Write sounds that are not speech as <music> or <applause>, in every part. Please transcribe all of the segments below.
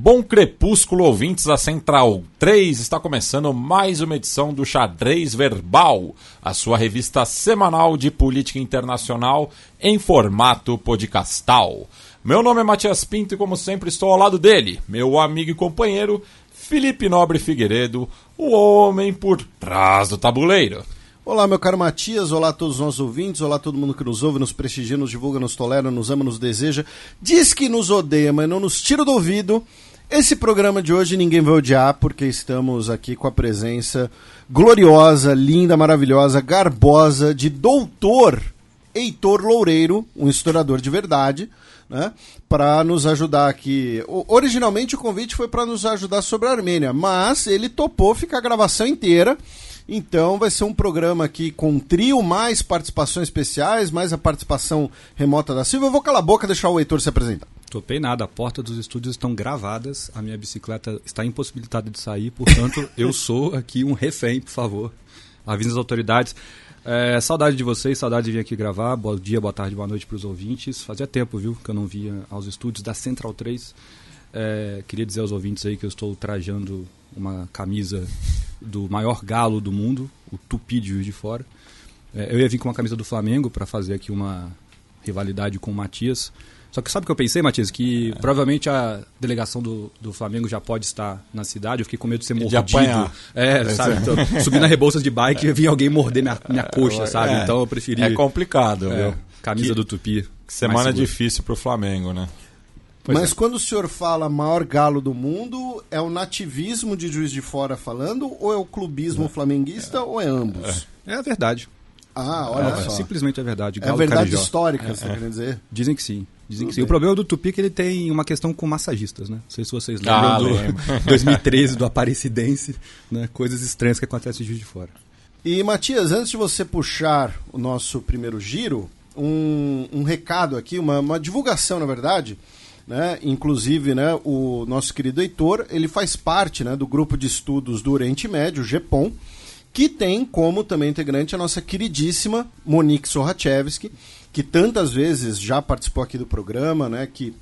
Bom crepúsculo, ouvintes da Central 3. Está começando mais uma edição do Xadrez Verbal, a sua revista semanal de política internacional em formato podcastal. Meu nome é Matias Pinto e, como sempre, estou ao lado dele, meu amigo e companheiro Felipe Nobre Figueiredo, o homem por trás do tabuleiro. Olá, meu caro Matias, olá a todos os nossos ouvintes, olá a todo mundo que nos ouve, nos prestigia, nos divulga, nos tolera, nos ama, nos deseja, diz que nos odeia, mas não nos tira do ouvido. Esse programa de hoje ninguém vai odiar, porque estamos aqui com a presença gloriosa, linda, maravilhosa, garbosa de doutor Heitor Loureiro, um historiador de verdade, né, para nos ajudar aqui. Originalmente o convite foi para nos ajudar sobre a Armênia, mas ele topou ficar a gravação inteira então vai ser um programa aqui com trio, mais participações especiais, mais a participação remota da Silva. Eu vou calar a boca e deixar o Heitor se apresentar. Topei nada, a porta dos estúdios estão gravadas, a minha bicicleta está impossibilitada de sair, portanto <laughs> eu sou aqui um refém, por favor. Avisa as autoridades. É, saudade de vocês, saudade de vir aqui gravar. Bom dia, boa tarde, boa noite para os ouvintes. Fazia tempo, viu, que eu não via aos estúdios da Central 3. É, queria dizer aos ouvintes aí que eu estou trajando uma camisa do maior galo do mundo, o Tupi de Juiz de Fora. É, eu ia vir com uma camisa do Flamengo para fazer aqui uma rivalidade com o Matias. Só que sabe o que eu pensei, Matias? Que é. provavelmente a delegação do, do Flamengo já pode estar na cidade. Eu fiquei com medo de ser mordido. De apanhar. É, sabe? Então, subir na Rebouças de bike e vir alguém morder minha, minha coxa, sabe? É, então eu preferi. É complicado, é, Camisa que, do Tupi. Semana difícil pro Flamengo, né? Pois Mas é. quando o senhor fala maior galo do mundo, é o nativismo de Juiz de Fora falando, ou é o clubismo é. flamenguista, é. ou é ambos? É, a verdade. Ah, olha é, só. Simplesmente a verdade. Galo é a verdade Carijó. histórica, você está querendo dizer? Dizem que sim. Dizem que sim. O problema do Tupi é que ele tem uma questão com massagistas, né? Não sei se vocês lembram ah, do 2013, <laughs> do Aparecidense, né? Coisas estranhas que acontecem de Juiz de Fora. E, Matias, antes de você puxar o nosso primeiro giro, um, um recado aqui, uma, uma divulgação, na verdade né? Inclusive, né, o nosso querido Heitor, ele faz parte né, do grupo de estudos do Oriente Médio, GEPOM, que tem como também integrante a nossa queridíssima Monique Sorachevski, que tantas vezes já participou aqui do programa, né, que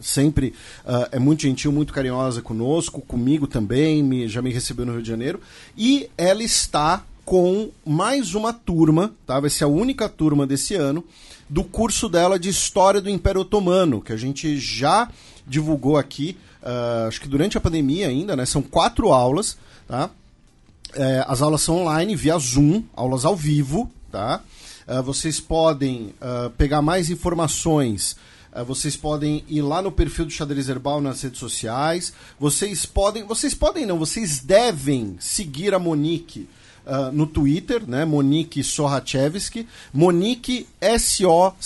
sempre uh, é muito gentil, muito carinhosa conosco, comigo também, me, já me recebeu no Rio de Janeiro, e ela está com mais uma turma, tá? vai ser a única turma desse ano, do curso dela de História do Império Otomano, que a gente já divulgou aqui, uh, acho que durante a pandemia ainda, né? São quatro aulas, tá? É, as aulas são online, via Zoom, aulas ao vivo, tá? Uh, vocês podem uh, pegar mais informações vocês podem ir lá no perfil do Xadrez Herbal nas redes sociais. Vocês podem, vocês podem não, vocês devem seguir a Monique uh, no Twitter, né? Monique Sorachevski. Monique S-O-C-H-A-C-Z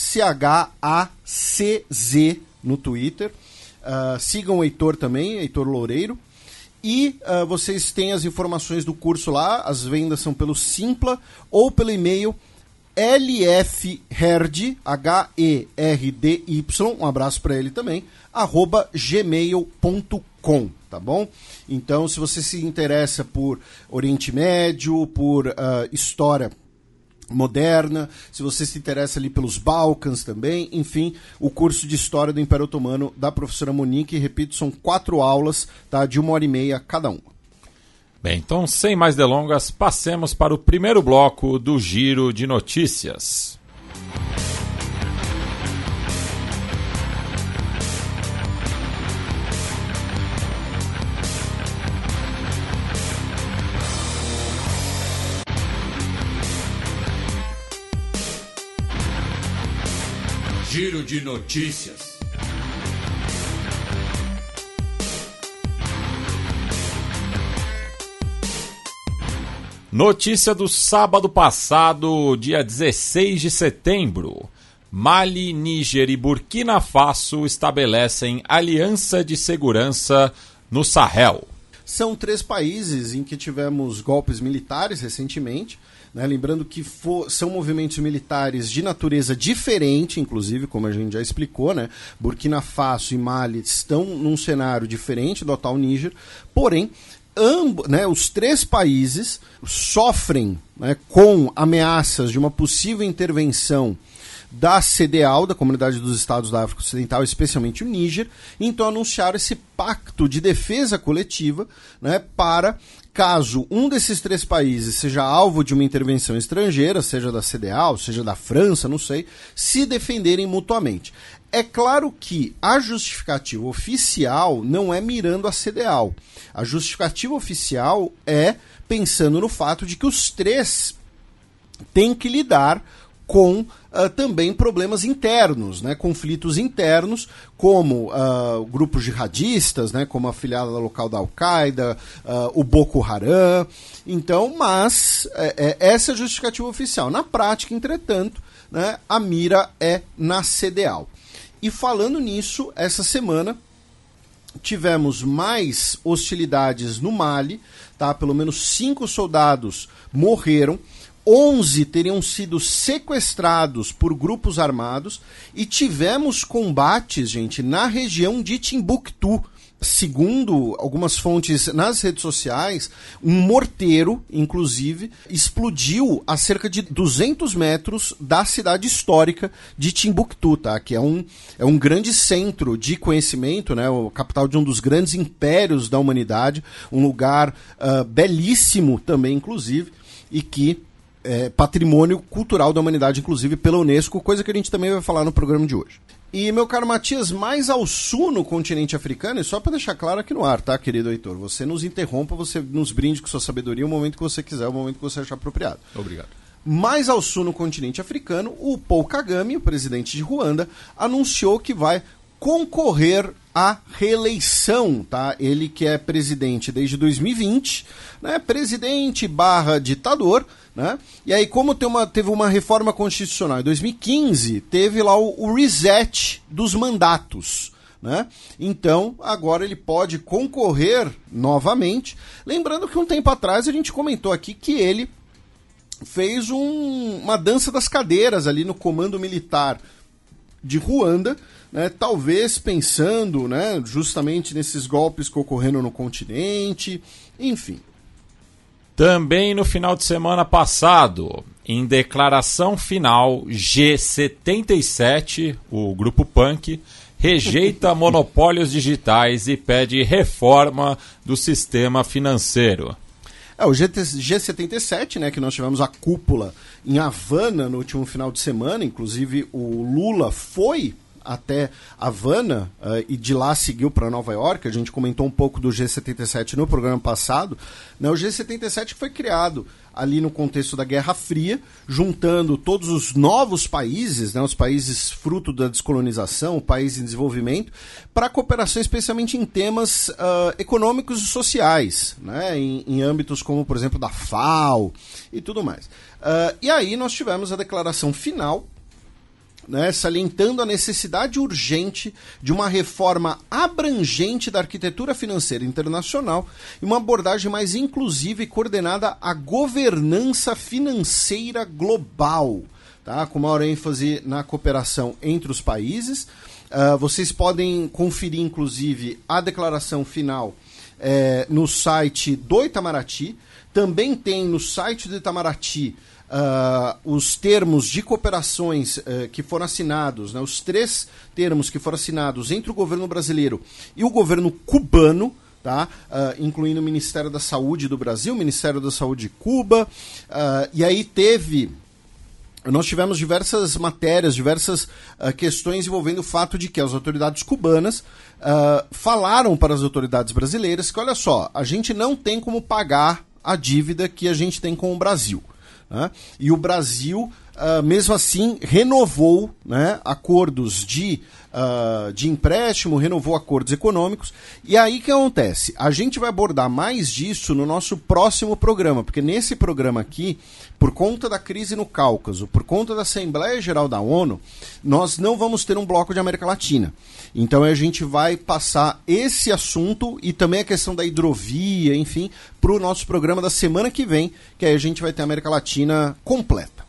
no Twitter. Uh, sigam o Heitor também, Heitor Loureiro. E uh, vocês têm as informações do curso lá, as vendas são pelo Simpla ou pelo e-mail lfherd, H-E-R-D-Y, um abraço para ele também, arroba gmail.com, tá bom? Então, se você se interessa por Oriente Médio, por uh, história moderna, se você se interessa ali pelos Balcãs também, enfim, o curso de História do Império Otomano da professora Monique, repito, são quatro aulas, tá, de uma hora e meia cada uma. Bem, então, sem mais delongas, passemos para o primeiro bloco do Giro de Notícias. Giro de Notícias. Notícia do sábado passado, dia 16 de setembro. Mali, Níger e Burkina Faso estabelecem aliança de segurança no Sahel. São três países em que tivemos golpes militares recentemente Né? Lembrando que for, são movimentos militares de natureza diferente, inclusive, como a gente já explicou, né? Burkina Faso e Mali estão num cenário diferente do atual Níger, porém, ambos, né, os três países sofrem né, com ameaças de uma possível intervenção da CDAO, da Comunidade dos Estados da África Ocidental, especialmente o Níger, então anunciaram esse pacto de defesa coletiva né, para caso um desses três países seja alvo de uma intervenção estrangeira, seja da CDAO, seja da França, não sei, se defenderem mutuamente. É claro que a justificativa oficial não é mirando a CDAO. A justificativa oficial é pensando no fato de que os três têm que lidar com uh, também problemas internos, né, conflitos internos, como uh, grupos jihadistas, né, como a filiada local da Al-Qaeda, uh, o Boko Haram. Então, mas é, é essa é a justificativa oficial. Na prática, entretanto, né, a mira é na CDAO. E falando nisso, essa semana tivemos mais hostilidades no Mali, tá? Pelo menos cinco soldados morreram. 11 teriam sido sequestrados por grupos armados e tivemos combates, gente, na região de Timbuktu. Segundo algumas fontes nas redes sociais, um morteiro, inclusive, explodiu a cerca de 200 metros da cidade histórica de Timbuktu, tá? que é um, é um grande centro de conhecimento, né? o capital de um dos grandes impérios da humanidade, um lugar uh, belíssimo também, inclusive, e que é, patrimônio cultural da humanidade, inclusive pela Unesco, coisa que a gente também vai falar no programa de hoje. E, meu caro Matias, mais ao sul no continente africano, e só para deixar claro aqui no ar, tá, querido Heitor? Você nos interrompa, você nos brinde com sua sabedoria o momento que você quiser, o momento que você achar apropriado. Obrigado. Mais ao sul no continente africano, o Paul Kagame, o presidente de Ruanda, anunciou que vai concorrer à reeleição, tá? Ele que é presidente desde 2020, né? Presidente barra ditador, né? E aí, como uma, teve uma reforma constitucional em 2015, teve lá o, o reset dos mandatos. Né? Então, agora ele pode concorrer novamente. Lembrando que um tempo atrás a gente comentou aqui que ele fez um, uma dança das cadeiras ali no comando militar de Ruanda, né, talvez pensando né, justamente nesses golpes que ocorreram no continente, enfim. Também no final de semana passado, em declaração final, G77, o grupo punk, rejeita <laughs> monopólios digitais e pede reforma do sistema financeiro. É, o GT, G77, né, que nós tivemos a cúpula em Havana no último final de semana, inclusive o Lula foi até Havana uh, e de lá seguiu para Nova York. A gente comentou um pouco do G77 no programa passado. Né? O G77 foi criado ali no contexto da Guerra Fria, juntando todos os novos países, né, os países fruto da descolonização, países em desenvolvimento, para cooperação especialmente em temas uh, econômicos e sociais, né, em, em, âmbitos como, por exemplo, da FAO e tudo mais. Uh, e aí nós tivemos a declaração final né, salientando a necessidade urgente de uma reforma abrangente da arquitetura financeira internacional e uma abordagem mais inclusiva e coordenada à governança financeira global, tá? com maior ênfase na cooperação entre os países. Uh, vocês podem conferir, inclusive, a declaração final é, no site do Itamaraty. Também tem no site do Itamaraty uh, os termos de cooperações uh, que foram assinados, né, os três termos que foram assinados entre o governo brasileiro e o governo cubano, tá? Uh, incluindo o Ministério da Saúde do Brasil, o Ministério da Saúde de Cuba, uh, e aí teve. Nós tivemos diversas matérias, diversas uh, questões envolvendo o fato de que as autoridades cubanas falaram para as autoridades brasileiras que, olha só, a gente não tem como pagar a dívida que a gente tem com o Brasil. Né? E o Brasil uh, mesmo assim, renovou né, acordos de, uh, de empréstimo, renovou acordos econômicos. E aí que acontece? A gente vai abordar mais disso no nosso próximo programa, porque nesse programa aqui, por conta da crise no Cáucaso, por conta da Assembleia Geral da ONU, nós não vamos ter um bloco de América Latina. Então a gente vai passar esse assunto e também a questão da hidrovia, enfim, para o nosso programa da semana que vem, que aí a gente vai ter a América Latina completa.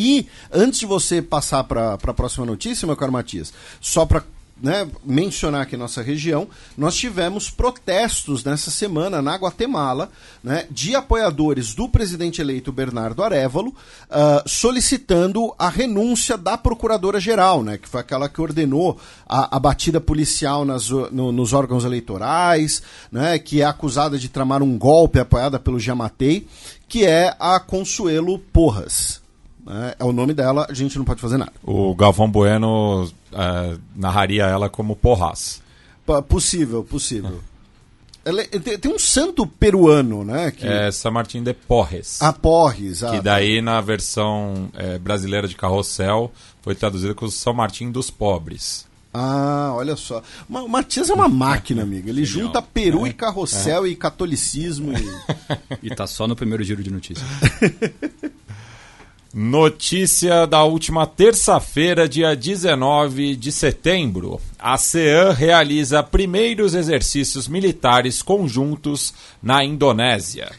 E antes de você passar para a próxima notícia, meu caro Matias, só para né, mencionar aqui nossa região, nós tivemos protestos nessa semana na Guatemala né, de apoiadores do presidente eleito Bernardo Arevalo uh, solicitando a renúncia da procuradora-geral, né, que foi aquela que ordenou a, a batida policial nas, no, nos órgãos eleitorais, né, que é acusada de tramar um golpe apoiada pelo Jamatei, que é a Consuelo Porras. Né? É o nome dela, a gente não pode fazer nada. O Galvão Bueno é, narraria ela como Porras. P possível, possível. Ela, é, tem, tem, um santo peruano, né? Que... É São Martin de Porres. Ah, Porres. Ah, que daí, na versão é, brasileira de Carrossel, foi traduzido como São Martin dos Pobres. Ah, olha só. O Matias é uma máquina, amigo. Ele <laughs> Genial. junta Peru é. e Carrossel é. e catolicismo. E... <laughs> e tá só no primeiro giro de notícias. <laughs> Notícia da última terça-feira, dia 19 de setembro. A CEAN realiza primeiros exercícios militares conjuntos na Indonésia.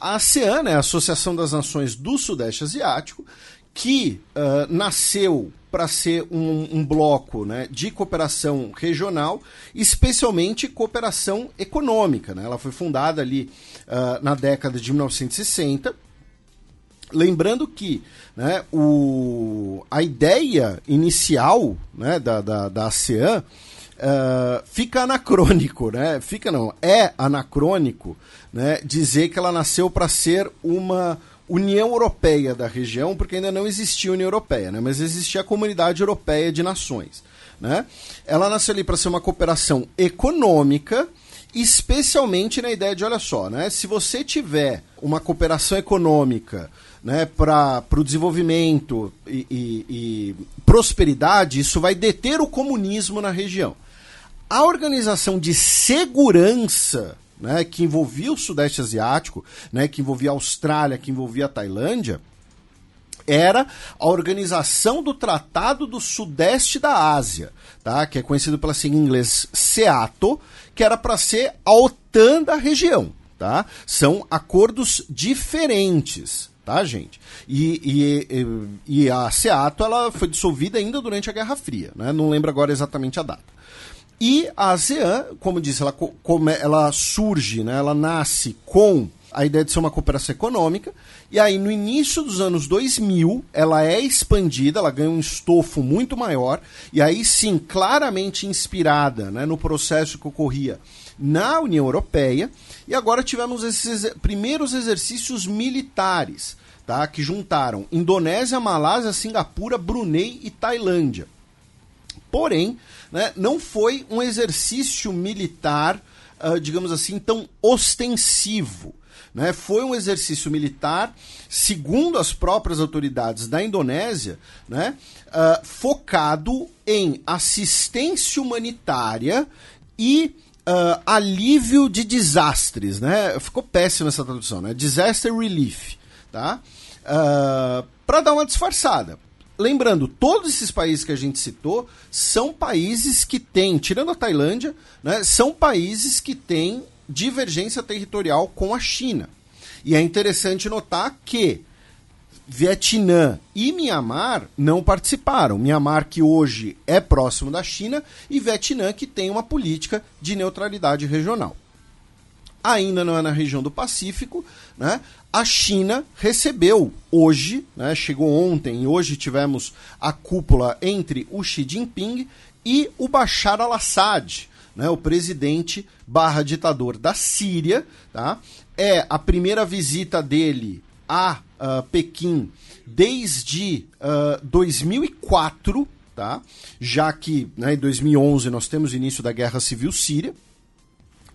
A ASEAN, né, a Associação das Nações do Sudeste Asiático, que uh, nasceu para ser um, um, bloco né, de cooperação regional, especialmente cooperação econômica. Né? Ela foi fundada ali uh, na década de 1960 Lembrando que né, o, a ideia inicial né, da, da, da ASEAN uh, fica anacrônico, né? Fica não, é anacrônico né, dizer que ela nasceu para ser uma União Europeia da região, porque ainda não existia União Europeia, né, mas existia a Comunidade Europeia de Nações. Né? Ela nasceu ali para ser uma cooperação econômica, especialmente na ideia de, olha só, né, se você tiver uma cooperação econômica né, para o desenvolvimento e, e, e prosperidade, isso vai deter o comunismo na região. A organização de segurança né, que envolvia o Sudeste Asiático, né, que envolvia a Austrália, que envolvia a Tailândia, era a organização do Tratado do Sudeste da Ásia, tá? que é conhecido pela sigla em inglês SEATO, que era para ser a OTAN da região. Tá? São acordos diferentes tá, gente? E, e, e, a SEATO ela foi dissolvida ainda durante a Guerra Fria, né? Não lembro agora exatamente a data. E a ASEAN, como disse, ela, como ela surge, né? ela nasce com a ideia de ser uma cooperação econômica, e aí no início dos anos 2000 ela é expandida, ela ganha um estofo muito maior, e aí sim, claramente inspirada né, no processo que ocorria na União Europeia, e agora tivemos esses primeiros exercícios militares, tá? que juntaram Indonésia, Malásia, Singapura, Brunei e Tailândia. Porém, né, não foi um exercício militar, uh, digamos assim, tão ostensivo. Né? Foi um exercício militar, segundo as próprias autoridades da Indonésia, né? Uh, focado em assistência humanitária e uh, alívio de desastres, né? Ficou péssima essa tradução, né? Disaster relief, tá? Uh, para dar uma disfarçada. Lembrando, todos esses países que a gente citou são países que têm, tirando a Tailândia, né, são países que têm divergência territorial com a China. E é interessante notar que Vietnã e Mianmar não participaram. Mianmar, que hoje é próximo da China, e Vietnã, que tem uma política de neutralidade regional. Ainda não é na região do Pacífico, né? A China recebeu hoje, né? chegou ontem, e hoje tivemos a cúpula entre o Xi Jinping e o Bashar al-Assad, né? o presidente barra ditador da Síria. Tá? É a primeira visita dele a uh, Pequim desde uh, ah, 2004, tá? já que né, em 2011 nós temos o início da Guerra Civil Síria.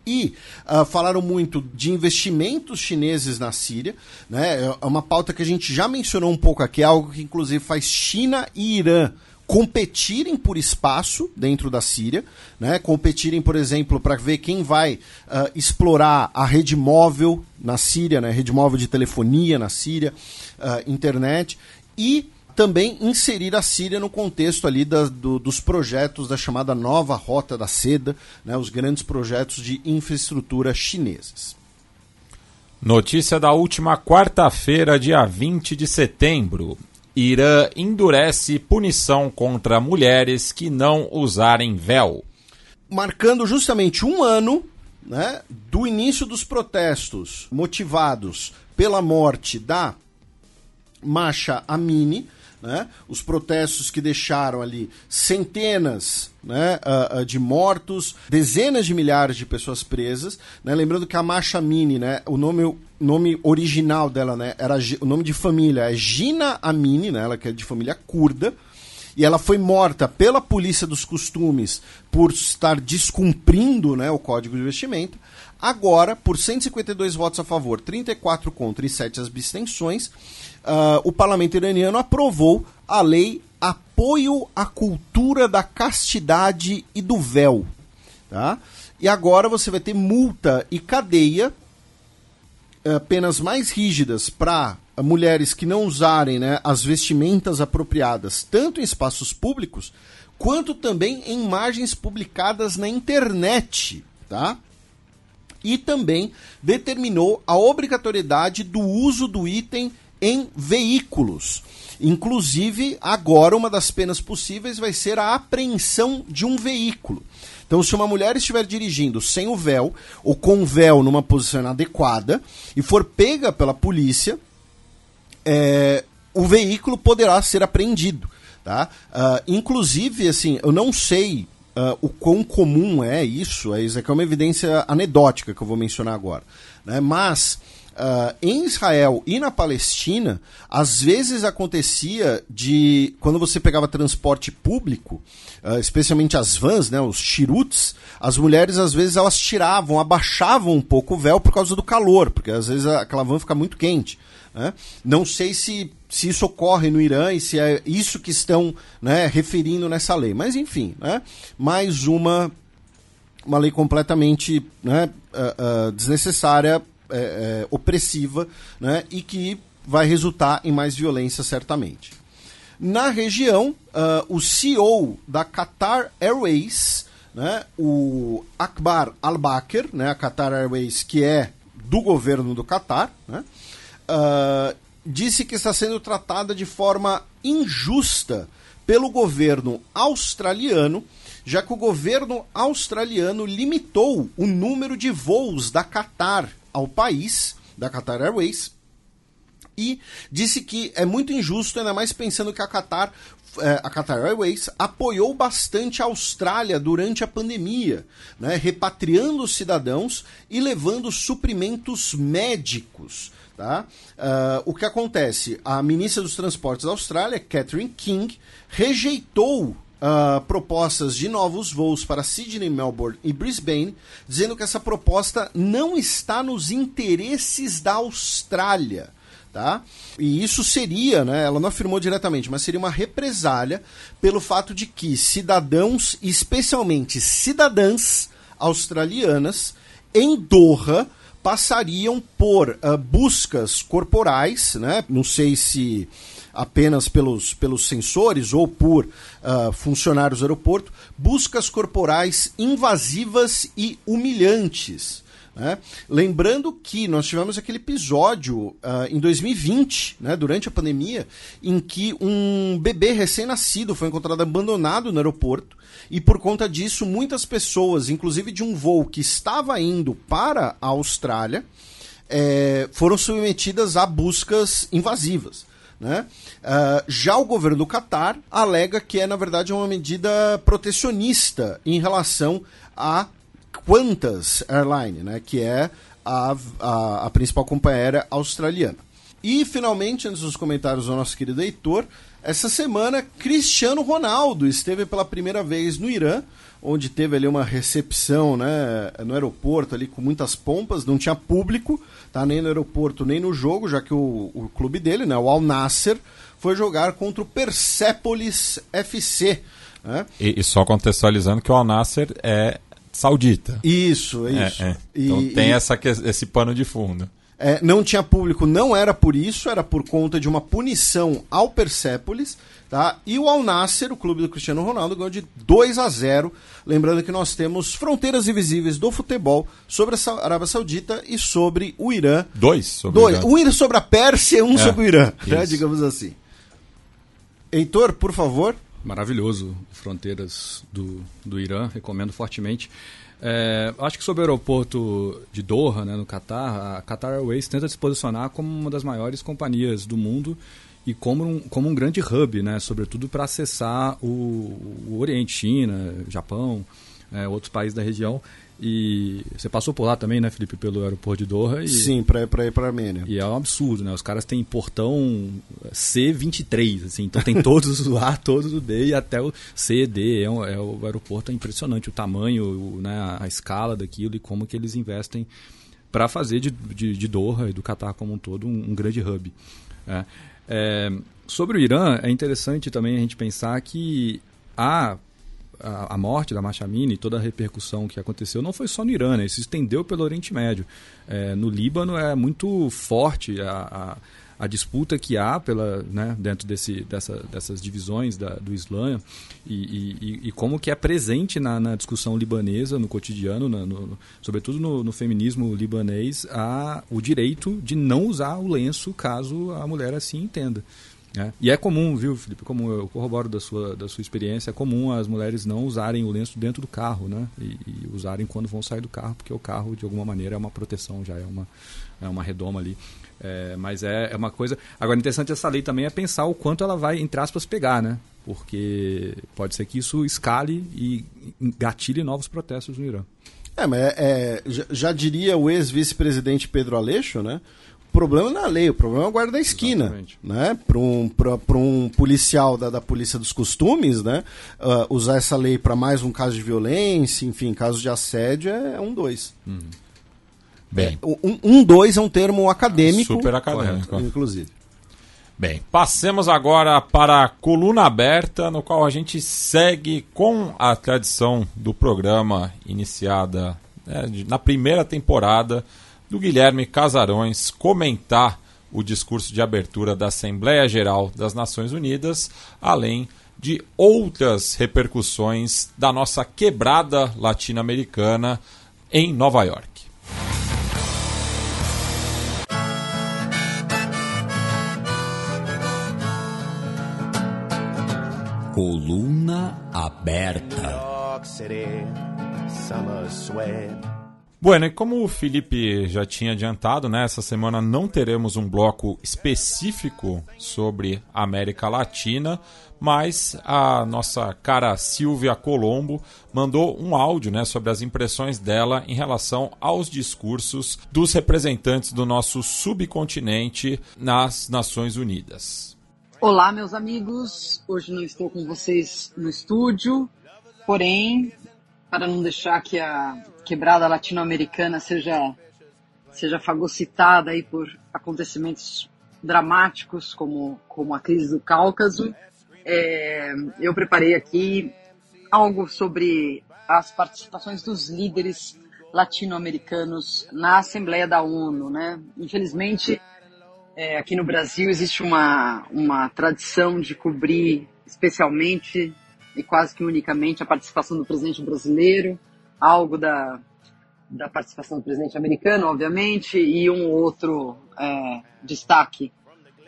E uh, falaram muito de investimentos chineses na Síria, né? É uma pauta que a gente já mencionou um pouco aqui, algo que inclusive faz China e Irã competirem por espaço dentro da Síria, né? competirem, por exemplo, para ver quem vai uh, explorar a rede móvel na Síria, né? rede móvel de telefonia na Síria, uh, internet, e também inserir a Síria no contexto ali da, do, dos projetos da chamada nova Rota da Seda, né, os grandes projetos de infraestrutura chineses. Notícia da última quarta-feira, dia 20 de setembro. Irã endurece punição contra mulheres que não usarem véu. Marcando justamente um ano né, do início dos protestos motivados pela morte da Masha Amini, né? os protestos que deixaram ali centenas né, uh, uh, de mortos, dezenas de milhares de pessoas presas. Né? Lembrando que a Masha Mini, né, o nome, nome original dela né, era o nome de família é Gina Amini, né, ela que é de família curda. E ela foi morta pela polícia dos costumes por estar descumprindo né, o código de vestimenta. Agora, por 152 votos a favor, 34 contra e 7 abstenções, uh, o parlamento iraniano aprovou a lei Apoio à Cultura da Castidade e do Véu. Tá? E agora você vai ter multa e cadeia, uh, penas mais rígidas para mulheres que não usarem né, as vestimentas apropriadas, tanto em espaços públicos, quanto também em imagens publicadas na internet. Tá? E também determinou a obrigatoriedade do uso do item em veículos. Inclusive, agora uma das penas possíveis vai ser a apreensão de um veículo. Então, se uma mulher estiver dirigindo sem o véu ou com o véu numa posição inadequada e for pega pela polícia, é, o veículo poderá ser apreendido. Tá? Uh, inclusive, assim, eu não sei uh, o quão comum é isso, é, isso aqui é uma evidência anedótica que eu vou mencionar agora. Né? Mas Uh, em Israel e na Palestina, às vezes acontecia de quando você pegava transporte público, uh, especialmente as vans, né, os chiruts, as mulheres às vezes elas tiravam, abaixavam um pouco o véu por causa do calor, porque às vezes aquela van fica muito quente. Né? Não sei se, se isso ocorre no Irã e se é isso que estão né, referindo nessa lei, mas enfim, né? mais uma uma lei completamente né, uh, desnecessária é, é, opressiva né, e que vai resultar em mais violência, certamente. Na região, uh, o CEO da Qatar Airways, né, o Akbar Al-Bakr, né, a Qatar Airways, que é do governo do Qatar, né, uh, disse que está sendo tratada de forma injusta pelo governo australiano, já que o governo australiano limitou o número de voos da Qatar ao país, da Qatar Airways, e disse que é muito injusto, ainda mais pensando que a Qatar, é, a Qatar Airways apoiou bastante a Austrália durante a pandemia, né, repatriando os cidadãos e levando suprimentos médicos. Tá? Uh, o que acontece? A ministra dos Transportes da Austrália, Catherine King, rejeitou uh, propostas de novos voos para Sydney, Melbourne e Brisbane, dizendo que essa proposta não está nos interesses da Austrália. Tá? E isso seria, né, ela não afirmou diretamente, mas seria uma represália pelo fato de que cidadãos, especialmente cidadãs australianas, em Doha, passariam por uh, buscas corporais, né? Não sei se apenas pelos, pelos sensores ou por uh, funcionários do aeroporto, buscas corporais invasivas e humilhantes. Né? Lembrando que nós tivemos aquele episódio uh, em 2020, né, durante a pandemia, em que um bebê recém-nascido foi encontrado abandonado no aeroporto e por conta disso muitas pessoas, inclusive de um voo que estava indo para a Austrália, é, foram submetidas a buscas invasivas. Né? Uh, já o governo do Catar alega que é, na verdade, uma medida protecionista em relação a Qantas Airline, né? que é a, a, a principal companhia aérea australiana. E, finalmente, antes dos comentários do nosso querido Heitor, essa semana Cristiano Ronaldo esteve pela primeira vez no Irã, onde teve ali uma recepção né, no aeroporto ali com muitas pompas, não tinha público, tá nem no aeroporto nem no jogo, já que o, o clube dele, né, o Al Nasser, foi jogar contra o Persepolis FC. Né? E, e, só contextualizando que o Al Nasser é saudita. Isso, é isso. É, é. Então e, tem e... Essa, esse pano de fundo. É, não tinha público, não era por isso, era por conta de uma punição ao Persepolis, tá? E o Al Nasser, o clube do Cristiano Ronaldo, ganhou de 2 a 0. Lembrando que nós temos fronteiras invisíveis do futebol sobre a Arábia Saudita e sobre o Irã. Dois sobre Dois. o Irã. Um sobre a Pérsia e um é, sobre o Irã, né? digamos assim. Heitor, por favor. Maravilhoso, Fronteiras do, do Irã, recomendo fortemente. É, acho que sobre o aeroporto de Doha, né, no Qatar, a Qatar Airways tenta se posicionar como uma das maiores companhias do mundo e como um, como um grande hub, né, sobretudo para acessar o, o Oriente, China, Japão, é, outros países da região. E você passou por lá também, né, Felipe, pelo aeroporto de Doha? E, Sim, para ir para para Armênia. E é um absurdo, né? Os caras têm portão C23, assim, então tem todos os A, todos o D e até o C, D. É, um, é o aeroporto é impressionante o tamanho, o, né, a escala daquilo e como que eles investem para fazer de, de, de, Doha e do Catar como um todo um, um grande hub. É. É, sobre o Irã, é interessante também a gente pensar que a, a, morte da Machamini e toda a repercussão que aconteceu não foi só no Irã, né? isso se estendeu pelo Oriente Médio. É, no Líbano é muito forte a, a, disputa que há pela, né, dentro desse, dessa, dessas divisões da, do Islã e, e, e, como que é presente na, na discussão libanesa, no cotidiano, na, no, sobretudo no, no, feminismo libanês, o direito de não usar o lenço caso a mulher assim entenda. É. E é comum, viu, Felipe? Como eu corroboro da sua, da sua experiência, é comum as mulheres não usarem o lenço dentro do carro, né? E, e, usarem quando vão sair do carro, porque o carro, de alguma maneira, é uma proteção, já é uma, é uma redoma ali. É, mas é, é uma coisa. Agora, interessante essa lei também é pensar o quanto ela vai, entre aspas, pegar, né? Porque pode ser que isso escale e gatilhe novos protestos no Irã. É, mas é, é já, já diria o ex-vice-presidente Pedro Aleixo, né? O problema não é a lei, o problema é o guarda da esquina. Exatamente. Né? Para um, um policial da, da Polícia dos Costumes, né? Uh, usar essa lei para mais um caso de violência, enfim, caso de assédio, é, é um dois. Uhum. Bem. É, um, um dois é um termo acadêmico. Super acadêmico. Correto, inclusive. Bem, passemos agora para a coluna aberta, no qual a gente segue com a tradição do programa iniciada né, na primeira temporada do Guilherme Casarões comentar o discurso de abertura da Assembleia Geral das Nações Unidas, além de outras repercussões da nossa quebrada latino-americana em Nova York. Coluna aberta. Bueno, e como o Felipe já tinha adiantado, né, essa semana não teremos um bloco específico sobre América Latina, mas a nossa cara Silvia Colombo mandou um áudio né, sobre as impressões dela em relação aos discursos dos representantes do nosso subcontinente nas Nações Unidas. Olá, meus amigos. Hoje não estou com vocês no estúdio, porém, para não deixar que a quebrada latino-americana seja, seja fagocitada aí por acontecimentos dramáticos como, como a crise do Cáucaso, é, eu preparei aqui algo sobre as participações dos líderes latino-americanos na Assembleia da ONU, né? Infelizmente, é, aqui no Brasil existe uma, uma tradição de cobrir especialmente e quase que unicamente a participação do presidente brasileiro, algo da, da participação do presidente americano, obviamente, e um outro é, destaque.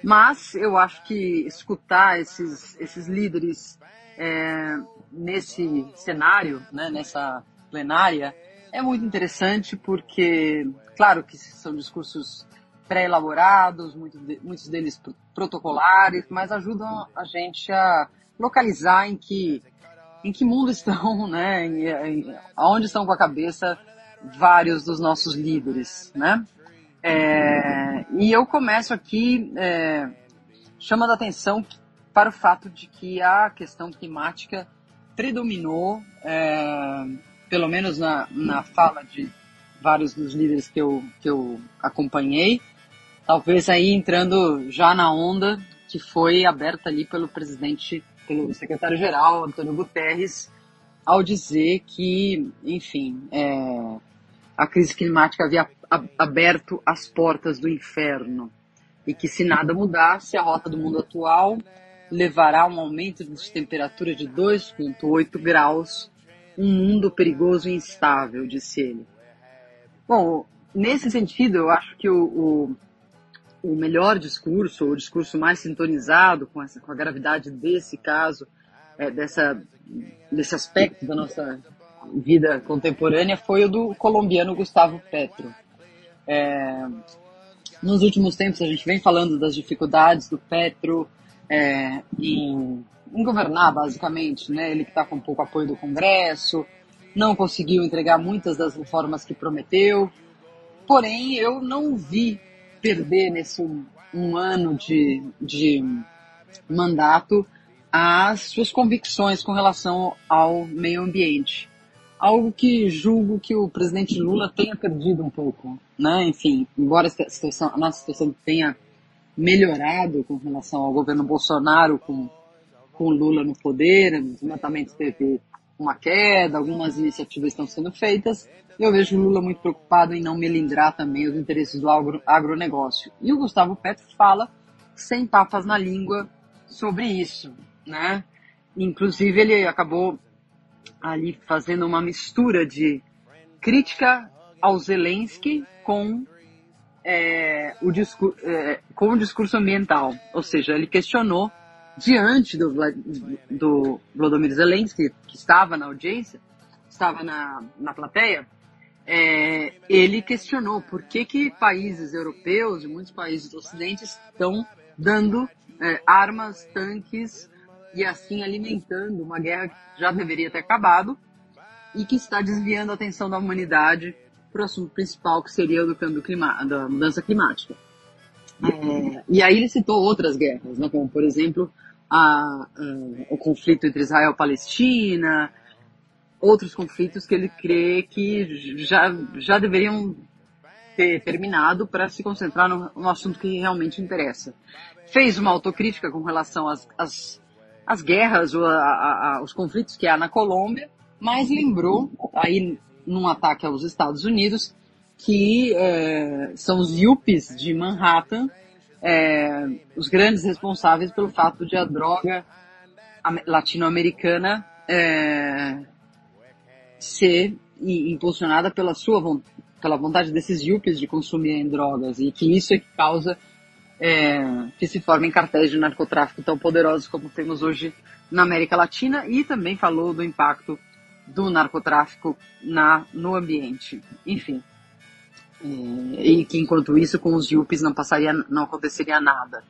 Mas eu acho que escutar esses, esses líderes é, nesse cenário, né, nessa plenária, é muito interessante porque, claro que são discursos pré-elaborados, muitos deles protocolares, mas ajudam a gente a localizar em que em que mundo estão, <laughs> né? Em, em, aonde estão com a cabeça vários dos nossos líderes, né? É, e eu começo aqui é, chamando a atenção para o fato de que a questão climática predominou, é, pelo menos na, na fala de vários dos líderes que eu, que eu acompanhei, talvez aí entrando já na onda que foi aberta ali pelo presidente, pelo secretário-geral, Antônio Guterres, ao dizer que, enfim, é, a crise climática havia aberto as portas do inferno e que se nada mudasse, a rota do mundo atual levará a um aumento de temperatura de 2,8 graus, um mundo perigoso e instável, disse ele. Bom, nesse sentido, eu acho que o, o, o melhor discurso, o discurso mais sintonizado com, essa, com a gravidade desse caso, é, dessa, desse aspecto da nossa vida contemporânea, foi o do colombiano Gustavo Petro. É, nos últimos tempos, a gente vem falando das dificuldades do Petro é, em, em, governar, basicamente. Né? Ele que está com pouco apoio do Congresso, não conseguiu entregar muitas das reformas que prometeu. Porém, eu não vi perder nesse um, um ano de, de mandato as suas convicções com relação ao meio ambiente. Algo que julgo que o presidente Lula tenha perdido um pouco, né? Enfim, embora a, situação, a nossa situação tenha melhorado com relação ao governo Bolsonaro com, com Lula no poder, o desmatamento teve uma queda, algumas iniciativas estão sendo feitas, eu vejo o Lula muito preocupado em não melindrar também os interesses do agro, agronegócio. E o Gustavo Petro fala sem papas na língua sobre isso né? Inclusive ele acabou ali fazendo uma mistura de crítica ao Zelensky com é, o, discurso, é, com o discurso ambiental. Ou seja, ele questionou, diante do, do Vladimir Zelensky, que estava na audiência, estava na, na plateia, é, ele questionou por que, que países europeus e muitos países do Ocidente estão dando é, armas, tanques e assim alimentando uma guerra que já deveria ter acabado e que está desviando a atenção da humanidade para o assunto principal, que seria o do clima, da mudança climática. É, e aí ele citou outras guerras, né, como por exemplo a, a, o conflito entre Israel e Palestina, outros conflitos que ele crê que já, já deveriam ter terminado para se concentrar no, no, assunto que realmente interessa. Fez uma autocrítica com relação às, às as guerras, ou a, a, a, os conflitos que há na Colômbia, mas lembrou, aí num ataque aos Estados Unidos, que é, são os yuppies de Manhattan é, os grandes responsáveis pelo fato de a droga latino-americana é, ser impulsionada pela sua pela vontade desses yuppies de consumirem drogas e que isso é que causa é, que se formem cartéis de narcotráfico tão poderosos como temos hoje na América Latina e também falou do impacto do narcotráfico na, no ambiente. Enfim. E que enquanto isso com os yuppies não passaria, não aconteceria nada.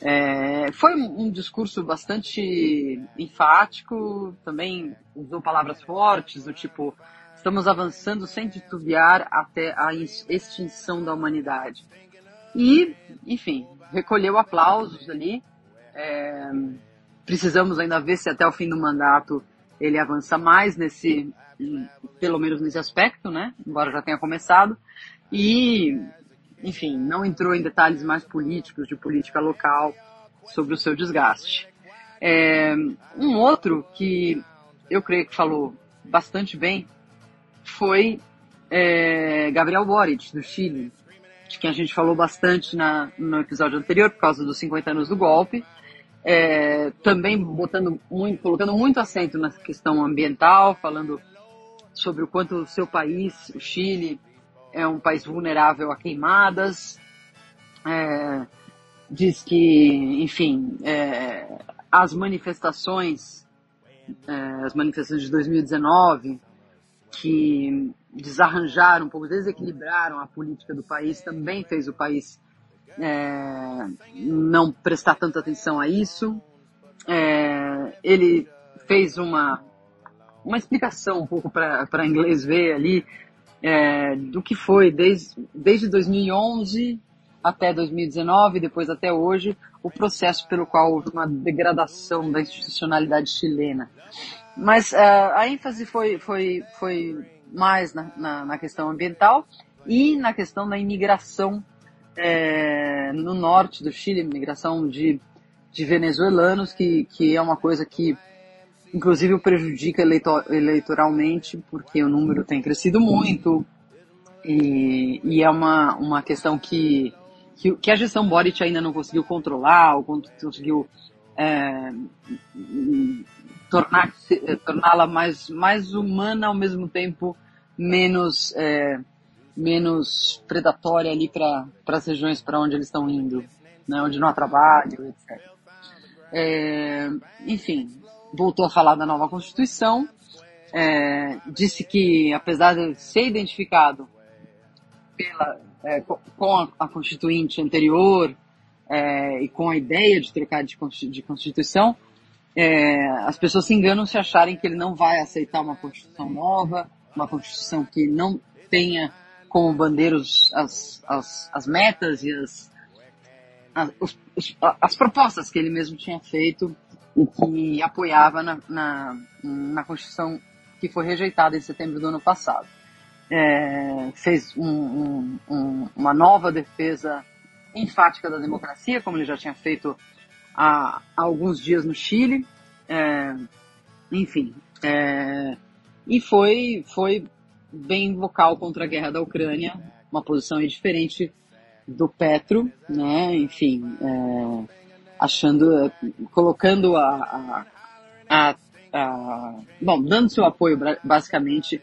É, foi um, discurso bastante enfático, também usou palavras fortes, do tipo, estamos avançando sem titubear até a extinção da humanidade. E, enfim, recolheu aplausos ali. É, precisamos ainda ver se até o fim do mandato ele avança mais nesse, pelo menos nesse aspecto, né? Embora já tenha começado. E, enfim, não entrou em detalhes mais políticos, de política local, sobre o seu desgaste. É, um outro que eu creio que falou bastante bem foi é, Gabriel Boric, do Chile, de quem a gente falou bastante na, no episódio anterior, por causa dos 50 anos do golpe. É, também botando muito, colocando muito acento na questão ambiental, falando sobre o quanto o seu país, o Chile, é um país vulnerável a queimadas. É, diz que, enfim, é, as manifestações, é, as manifestações de 2019, que desarranjaram um pouco, desequilibraram a política do país, também fez o país é, não prestar tanta atenção a isso. É, ele fez uma, uma explicação um pouco para inglês ver ali é, do que foi desde, desde 2011 até 2019, depois até hoje, o processo pelo qual houve uma degradação da institucionalidade chilena. Mas uh, a ênfase foi, foi, foi mais na, na, na, questão ambiental e na questão da imigração é, no norte do Chile, imigração de, de venezuelanos, que, que é uma coisa que inclusive o prejudica eleitor, eleitoralmente, porque o número tem crescido muito, e, e é uma, uma questão que, que, que, a gestão Boric ainda não conseguiu controlar, ou conseguiu é, torná-la mais, mais humana, ao mesmo tempo menos, é, menos predatória ali para as regiões para onde eles estão indo, né, onde não há trabalho, etc. É, enfim, voltou a falar da nova Constituição, é, disse que, apesar de ser identificado pela, é, com a, Constituinte anterior é, e com a ideia de trocar de, de Constituição, é, as pessoas se enganam se acharem que ele não vai aceitar uma Constituição nova, uma Constituição que não tenha como bandeiros as, as, as metas e as, as, as propostas que ele mesmo tinha feito e que apoiava na, na, na Constituição que foi rejeitada em setembro do ano passado. É, fez um, um, um, uma nova defesa enfática da democracia, como ele já tinha feito há, há alguns dias no Chile. É, enfim, é, e foi, foi bem vocal contra a guerra da Ucrânia, uma posição diferente do Petro, né? Enfim, é, achando, colocando a, a, a, a, bom, dando seu apoio basicamente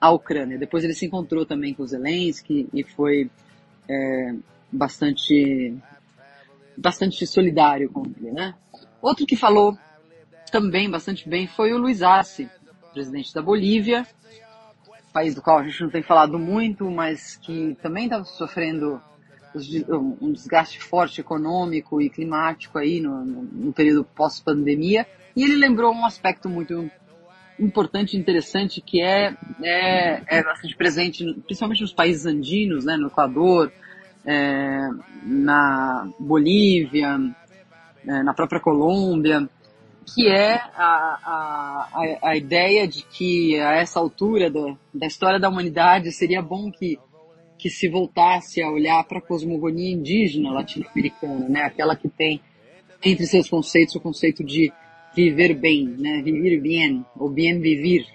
à Ucrânia. Depois ele se encontrou também com Zelensky e foi é, bastante, bastante solidário com ele, né? Outro que falou também bastante bem foi o Luiz Arce, presidente da Bolívia, país do qual a gente não tem falado muito, mas que também estava sofrendo um desgaste forte econômico e climático aí no, no, período pós-pandemia. E ele lembrou um aspecto muito importante e interessante que é, é, é bastante presente, principalmente nos países andinos, né, no Equador, é, na Bolívia, é, na própria Colômbia, que é a, a, a ideia de que a essa altura da, da história da humanidade seria bom que que se voltasse a olhar para a cosmogonia indígena latino-americana, né? Aquela que tem entre seus conceitos o conceito de viver bem, né? Vivir bien, ou bien vivir,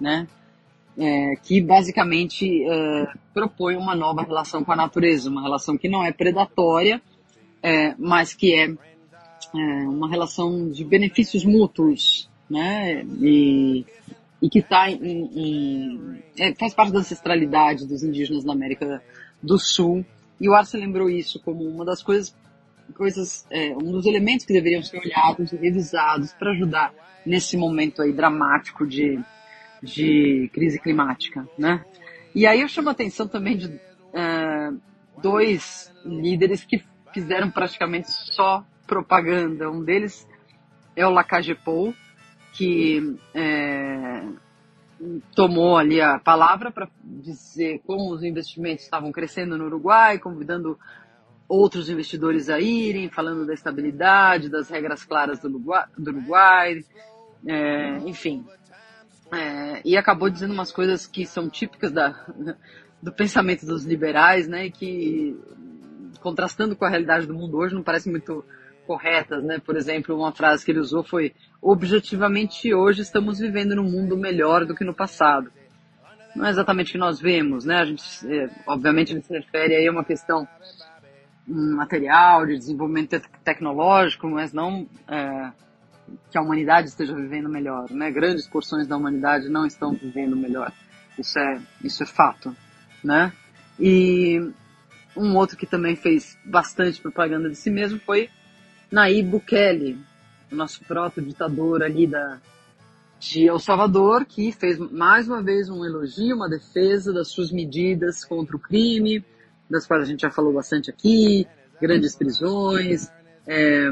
né? É, que basicamente é, propõe uma nova relação com a natureza, uma relação que não é predatória, é, mas que é, é uma relação de benefícios mútuos, né? E, e que tá em, em é, faz parte da ancestralidade dos indígenas da América do Sul. E o Arce lembrou isso como uma das coisas, coisas é, um dos elementos que deveriam ser olhados e revisados para ajudar nesse momento aí dramático de, de crise climática, né? E aí eu chamo a atenção também de uh, dois líderes que fizeram praticamente só propaganda. Um deles é o Lacagepou, que é, tomou ali a palavra para dizer como os investimentos estavam crescendo no Uruguai, convidando outros investidores a irem, falando da estabilidade, das regras claras do Uruguai, do Uruguai é, enfim. É, e acabou dizendo umas coisas que são típicas da, do pensamento dos liberais, né, que contrastando com a realidade do mundo hoje não parece muito corretas, né? Por exemplo, uma frase que ele usou foi: objetivamente hoje estamos vivendo num mundo melhor do que no passado. Não é exatamente o que nós vemos, né? A gente, é, obviamente, ele se refere aí a uma questão hum, material, de desenvolvimento tecnológico, mas não é, que a humanidade esteja vivendo melhor, né? Grandes porções da humanidade não estão vivendo melhor. Isso é, isso é fato, né? E um outro que também fez bastante propaganda de si mesmo foi Nayib Bukele, o nosso proto-ditador ali da, de El Salvador, que fez mais uma vez um elogio, uma defesa das suas medidas contra o crime, das quais a gente já falou bastante aqui, grandes prisões, é,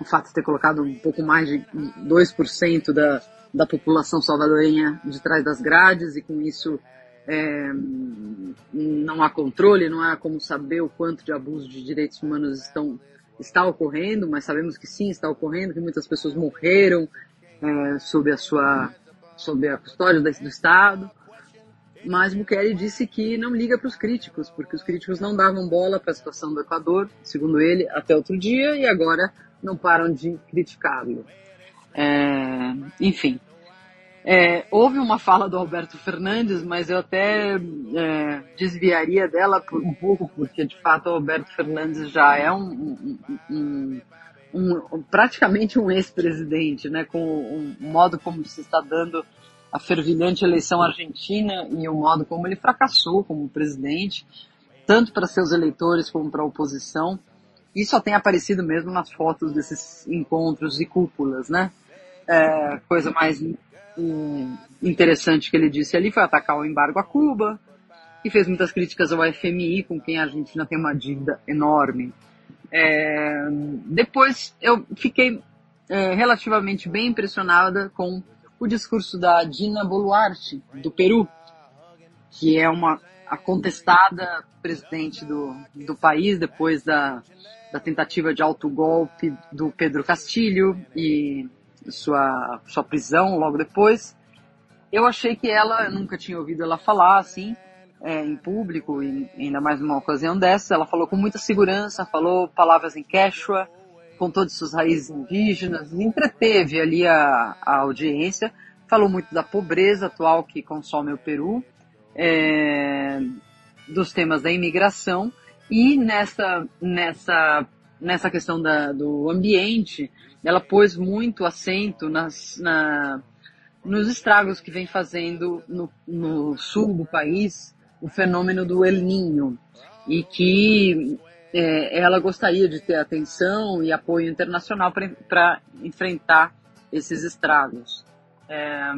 o fato de ter colocado um pouco mais de 2% da, da população salvadorenha de trás das grades e com isso é, não há controle, não há como saber o quanto de abuso de direitos humanos estão, está ocorrendo, mas sabemos que sim, está ocorrendo, que muitas pessoas morreram é, sob a sua sob a custódia do Estado. Mas Bukele disse que não liga para os críticos, porque os críticos não davam bola para a situação do Equador, segundo ele, até outro dia, e agora não param de criticá-lo. É, enfim, é, houve uma fala do Alberto Fernandes, mas eu até é, desviaria dela um pouco, porque de fato o Alberto Fernandes já é um, um, um, um praticamente um ex-presidente, né, com o modo como se está dando a fervilhante eleição argentina e o modo como ele fracassou como presidente, tanto para seus eleitores como para a oposição. Isso só tem aparecido mesmo nas fotos desses encontros e cúpulas, né? É, coisa mais interessante que ele disse ali foi atacar o embargo a Cuba e fez muitas críticas ao FMI, com quem a Argentina tem uma dívida enorme. É, depois eu fiquei é, relativamente bem impressionada com o discurso da Dina Boluarte, do Peru, que é uma a contestada presidente do, do país depois da, da tentativa de autogolpe do Pedro Castilho e sua, sua prisão logo depois. Eu achei que ela, nunca tinha ouvido ela falar assim, é, em público, e ainda mais numa ocasião dessa. Ela falou com muita segurança, falou palavras em quechua, contou de suas raízes indígenas, entreteve ali a, a audiência, falou muito da pobreza atual que consome o Peru, é, dos temas da imigração e nessa, nessa, nessa questão da, do ambiente, ela pôs muito acento nas, na, nos estragos que vem fazendo no, no sul do país o fenômeno do El Ninho e que é, ela gostaria de ter atenção e apoio internacional para enfrentar esses estragos. É,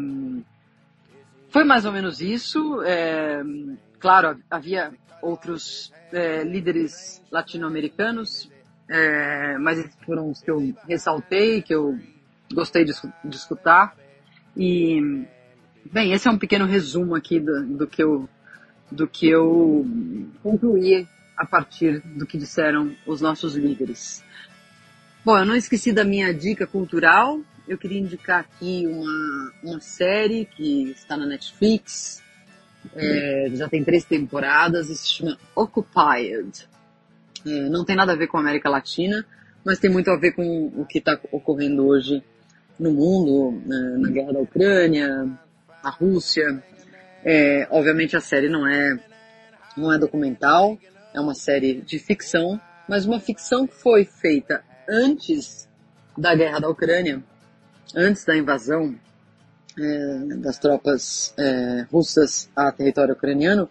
foi mais ou menos isso. É, claro, havia outros é, líderes latino-americanos é, mas esses foram os que eu ressaltei, que eu gostei de, de escutar. E, bem, esse é um pequeno resumo aqui do, do, que, eu, do que eu concluí a partir do que disseram os nossos líderes. Bom, eu não esqueci da minha dica cultural. Eu queria indicar aqui uma, uma série que está na Netflix. É, já tem três temporadas e se chama Occupied. É, não tem nada a ver com a América Latina, mas tem muito a ver com o que está ocorrendo hoje no mundo, né, na guerra da Ucrânia, na Rússia. É, obviamente a série não é, não é documental, é uma série de ficção, mas uma ficção que foi feita antes da guerra da Ucrânia, antes da invasão é, das tropas é, russas a território ucraniano,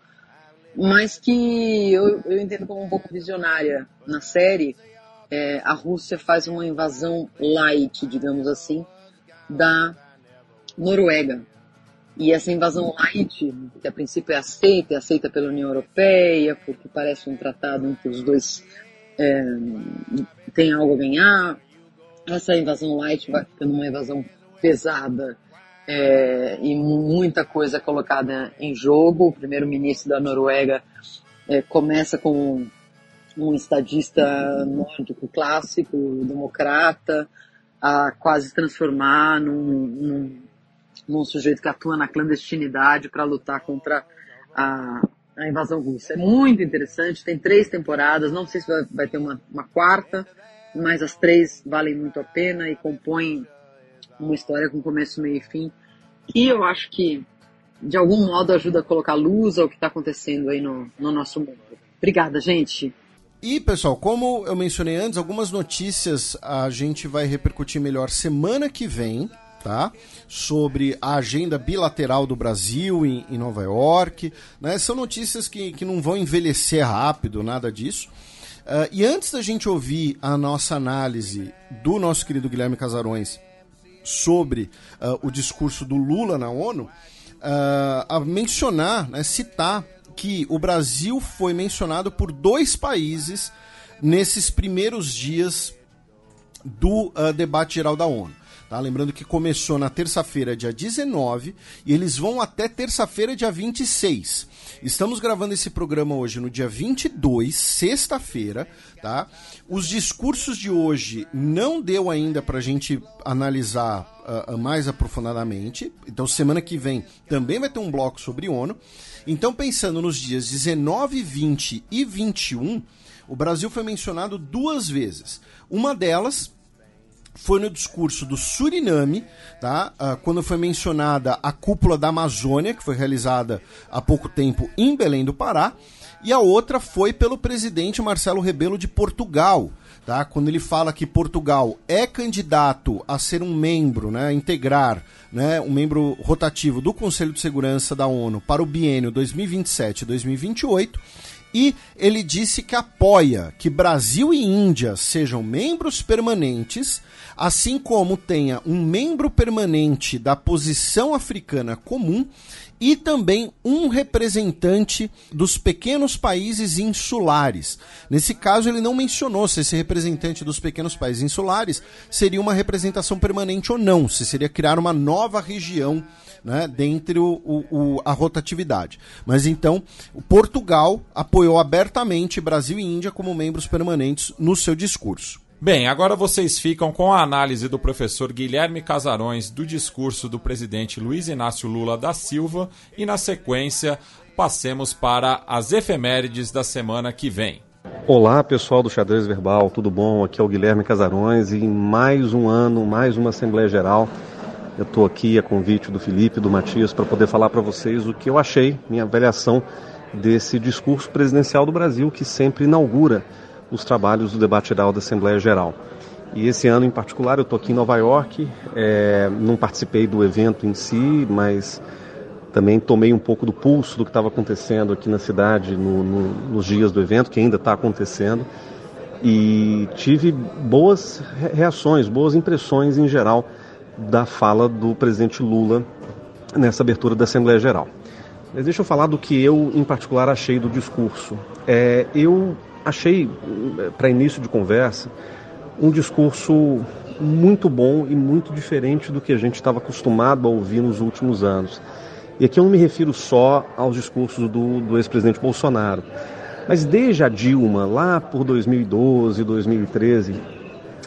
mas que eu, eu entendo como um pouco visionária na série. É, a Rússia faz uma invasão light, digamos assim, da Noruega. E essa invasão light, que a princípio é aceita, é aceita pela União Europeia, porque parece um tratado em que os dois é, têm algo a ganhar, essa invasão light vai ficando uma invasão pesada é, e muita coisa colocada em jogo. O primeiro-ministro da Noruega é, começa com um estadista nórdico clássico, democrata, a quase transformar num, num, num sujeito que atua na clandestinidade para lutar contra a, a, invasão russa. É muito interessante, tem três temporadas, não sei se vai, vai ter uma, uma quarta, mas as três valem muito a pena e compõem uma história com começo, meio e fim, que eu acho que de algum modo ajuda a colocar luz ao que está acontecendo aí no, no nosso mundo. Obrigada, gente. E, pessoal, como eu mencionei antes, algumas notícias a gente vai repercutir melhor semana que vem, tá? Sobre a agenda bilateral do Brasil em, em Nova York. Né? São notícias que, que não vão envelhecer rápido, nada disso. Uh, e antes da gente ouvir a nossa análise do nosso querido Guilherme Casarões sobre uh, o discurso do Lula na ONU, uh, a mencionar, né, citar que o Brasil foi mencionado por dois países nesses primeiros dias do uh, debate geral da ONU. Tá? Lembrando que começou na terça-feira, dia 19, e eles vão até terça-feira, dia 26. Estamos gravando esse programa hoje no dia 22, sexta-feira, tá? Os discursos de hoje não deu ainda para a gente analisar uh, mais aprofundadamente. Então, semana que vem também vai ter um bloco sobre ONU. Então, pensando nos dias 19, 20 e 21, o Brasil foi mencionado duas vezes. Uma delas foi no discurso do Suriname, tá? Uh, quando foi mencionada a cúpula da Amazônia, que foi realizada há pouco tempo em Belém do Pará, e a outra foi pelo presidente Marcelo Rebelo de Portugal, tá? Quando ele fala que Portugal é candidato a ser um membro, né, integrar, né, um membro rotativo do Conselho de Segurança da ONU para o biênio 2027-2028 e ele disse que apoia que Brasil e Índia sejam membros permanentes, assim como tenha um membro permanente da posição africana comum e também um representante dos pequenos países insulares. Nesse caso, ele não mencionou se esse representante dos pequenos países insulares seria uma representação permanente ou não, se seria criar uma nova região né, dentre o, o, a rotatividade. Mas então, Portugal apoiou abertamente Brasil e Índia como membros permanentes no seu discurso. Bem, agora vocês ficam com a análise do professor Guilherme Casarões do discurso do presidente Luiz Inácio Lula da Silva e, na sequência, passemos para as efemérides da semana que vem. Olá, pessoal do Xadrez Verbal, tudo bom? Aqui é o Guilherme Casarões e mais um ano, mais uma Assembleia Geral eu estou aqui a convite do Felipe e do Matias para poder falar para vocês o que eu achei, minha avaliação desse discurso presidencial do Brasil que sempre inaugura os trabalhos do debate geral da Assembleia Geral. E esse ano em particular eu estou aqui em Nova York, é, não participei do evento em si, mas também tomei um pouco do pulso do que estava acontecendo aqui na cidade no, no, nos dias do evento, que ainda está acontecendo, e tive boas reações, boas impressões em geral da fala do presidente Lula nessa abertura da Assembleia Geral. Mas deixa eu falar do que eu, em particular, achei do discurso. É, eu achei, para início de conversa, um discurso muito bom e muito diferente do que a gente estava acostumado a ouvir nos últimos anos. E aqui eu não me refiro só aos discursos do, do ex-presidente Bolsonaro, mas desde a Dilma, lá por 2012, 2013,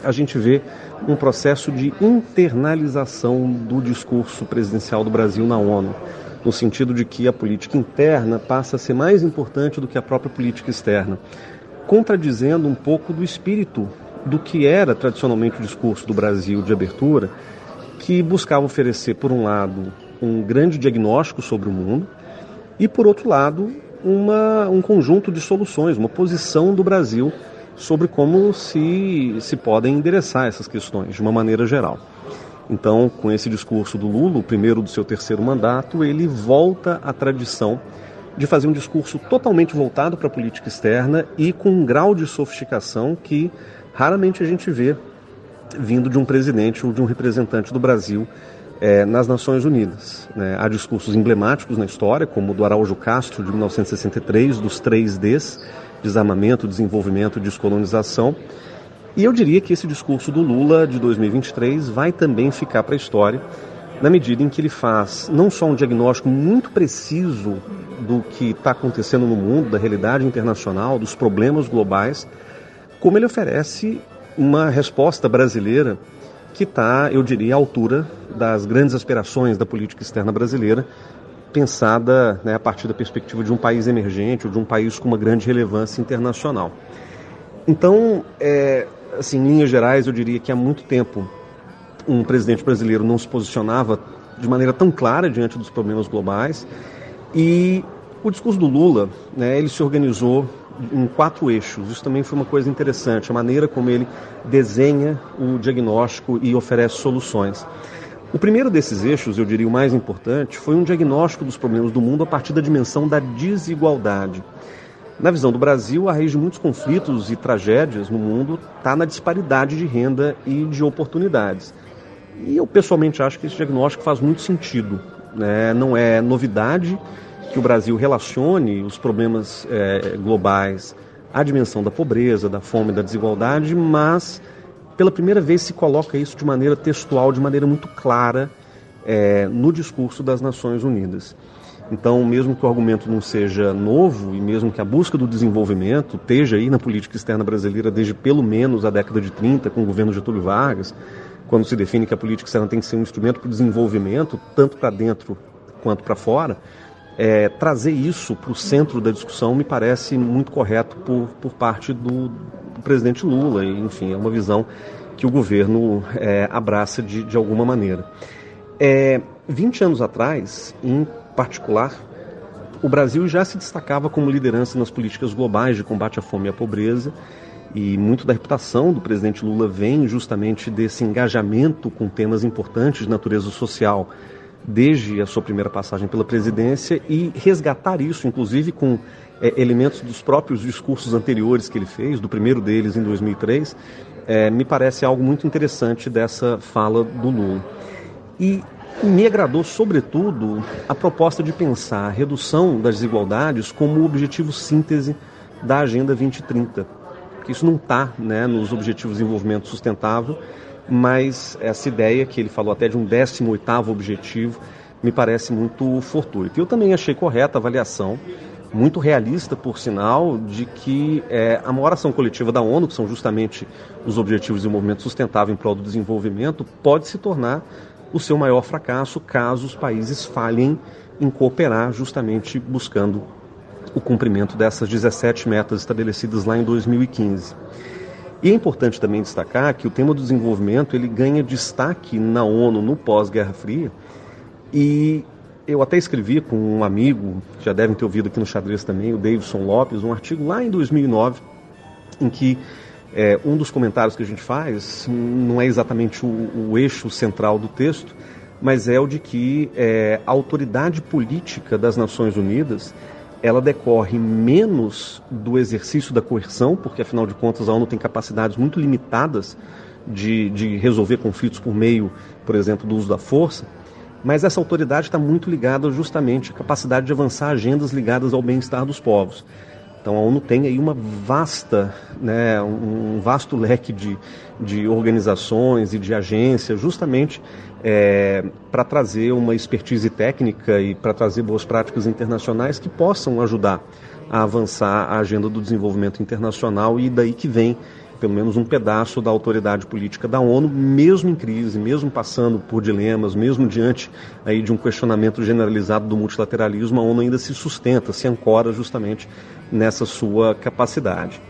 a gente vê um processo de internalização do discurso presidencial do Brasil na ONU, no sentido de que a política interna passa a ser mais importante do que a própria política externa, contradizendo um pouco do espírito do que era tradicionalmente o discurso do Brasil de abertura, que buscava oferecer, por um lado, um grande diagnóstico sobre o mundo e, por outro lado, uma, um conjunto de soluções, uma posição do Brasil sobre como se, se podem endereçar essas questões de uma maneira geral. Então, com esse discurso do Lula, o primeiro do seu terceiro mandato, ele volta à tradição de fazer um discurso totalmente voltado para a política externa e com um grau de sofisticação que raramente a gente vê vindo de um presidente ou de um representante do Brasil é, nas Nações Unidas. Né? Há discursos emblemáticos na história, como o do Araújo Castro, de 1963, dos três Ds, desarmamento, desenvolvimento, descolonização. E eu diria que esse discurso do Lula de 2023 vai também ficar para a história, na medida em que ele faz não só um diagnóstico muito preciso do que está acontecendo no mundo, da realidade internacional, dos problemas globais, como ele oferece uma resposta brasileira que está, eu diria, à altura das grandes aspirações da política externa brasileira, pensada né, a partir da perspectiva de um país emergente ou de um país com uma grande relevância internacional. Então, é, assim, em linhas gerais, eu diria que há muito tempo um presidente brasileiro não se posicionava de maneira tão clara diante dos problemas globais e o discurso do Lula, né, ele se organizou em quatro eixos. Isso também foi uma coisa interessante, a maneira como ele desenha o diagnóstico e oferece soluções. O primeiro desses eixos, eu diria o mais importante, foi um diagnóstico dos problemas do mundo a partir da dimensão da desigualdade. Na visão do Brasil, a raiz de muitos conflitos e tragédias no mundo está na disparidade de renda e de oportunidades. E eu pessoalmente acho que esse diagnóstico faz muito sentido. Né? Não é novidade que o Brasil relacione os problemas é, globais à dimensão da pobreza, da fome, da desigualdade, mas pela primeira vez se coloca isso de maneira textual, de maneira muito clara, é, no discurso das Nações Unidas. Então, mesmo que o argumento não seja novo e mesmo que a busca do desenvolvimento esteja aí na política externa brasileira desde pelo menos a década de 30, com o governo Getúlio Vargas, quando se define que a política externa tem que ser um instrumento para o desenvolvimento, tanto para dentro quanto para fora, é, trazer isso para o centro da discussão me parece muito correto por, por parte do, do presidente Lula. E, enfim, é uma visão que o governo é, abraça de, de alguma maneira. É, 20 anos atrás, em particular, o Brasil já se destacava como liderança nas políticas globais de combate à fome e à pobreza, e muito da reputação do presidente Lula vem justamente desse engajamento com temas importantes de natureza social, desde a sua primeira passagem pela presidência, e resgatar isso, inclusive com é, elementos dos próprios discursos anteriores que ele fez, do primeiro deles em 2003, é, me parece algo muito interessante dessa fala do Lula. E me agradou, sobretudo, a proposta de pensar a redução das desigualdades como objetivo síntese da Agenda 2030. Porque isso não está né, nos Objetivos de Desenvolvimento Sustentável, mas essa ideia que ele falou até de um 18º objetivo me parece muito fortuito. Eu também achei correta a avaliação, muito realista, por sinal, de que é, a maior ação coletiva da ONU, que são justamente os Objetivos de Desenvolvimento Sustentável em prol do desenvolvimento, pode se tornar o seu maior fracasso caso os países falhem em cooperar, justamente buscando o cumprimento dessas 17 metas estabelecidas lá em 2015. E é importante também destacar que o tema do desenvolvimento ele ganha destaque na ONU no pós-Guerra Fria. E eu até escrevi com um amigo, já devem ter ouvido aqui no xadrez também, o Davidson Lopes, um artigo lá em 2009, em que é, um dos comentários que a gente faz não é exatamente o, o eixo central do texto, mas é o de que é, a autoridade política das Nações Unidas ela decorre menos do exercício da coerção, porque afinal de contas a ONU tem capacidades muito limitadas de, de resolver conflitos por meio, por exemplo, do uso da força, mas essa autoridade está muito ligada justamente à capacidade de avançar agendas ligadas ao bem-estar dos povos. Então a ONU tem aí uma vasta, né, um vasto leque de, de organizações e de agências, justamente é, para trazer uma expertise técnica e para trazer boas práticas internacionais que possam ajudar a avançar a agenda do desenvolvimento internacional e daí que vem pelo menos um pedaço da autoridade política da ONU, mesmo em crise, mesmo passando por dilemas, mesmo diante aí de um questionamento generalizado do multilateralismo, a ONU ainda se sustenta, se ancora justamente nessa sua capacidade.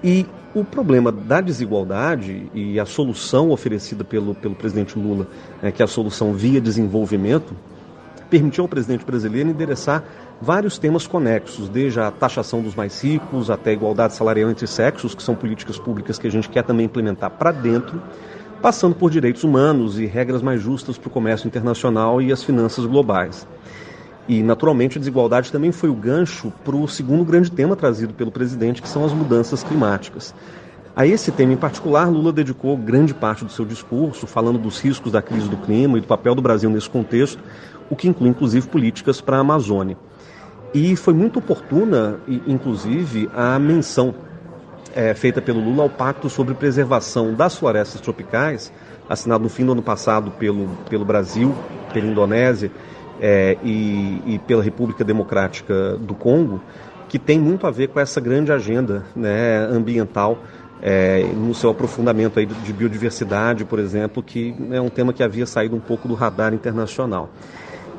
E o problema da desigualdade e a solução oferecida pelo, pelo presidente Lula, né, que é a solução via desenvolvimento, permitiu ao presidente brasileiro endereçar vários temas conexos, desde a taxação dos mais ricos até a igualdade salarial entre sexos, que são políticas públicas que a gente quer também implementar para dentro, passando por direitos humanos e regras mais justas para o comércio internacional e as finanças globais. E, naturalmente, a desigualdade também foi o gancho para o segundo grande tema trazido pelo presidente, que são as mudanças climáticas. A esse tema em particular, Lula dedicou grande parte do seu discurso falando dos riscos da crise do clima e do papel do Brasil nesse contexto, o que inclui inclusive políticas para a Amazônia. E foi muito oportuna, inclusive, a menção é, feita pelo Lula ao Pacto sobre Preservação das Florestas Tropicais, assinado no fim do ano passado pelo, pelo Brasil, pela Indonésia é, e, e, pela República Democrática do Congo, que tem muito a ver com essa grande agenda né, ambiental é, no seu aprofundamento aí de biodiversidade, por exemplo, que é um tema que havia saído um pouco do radar internacional.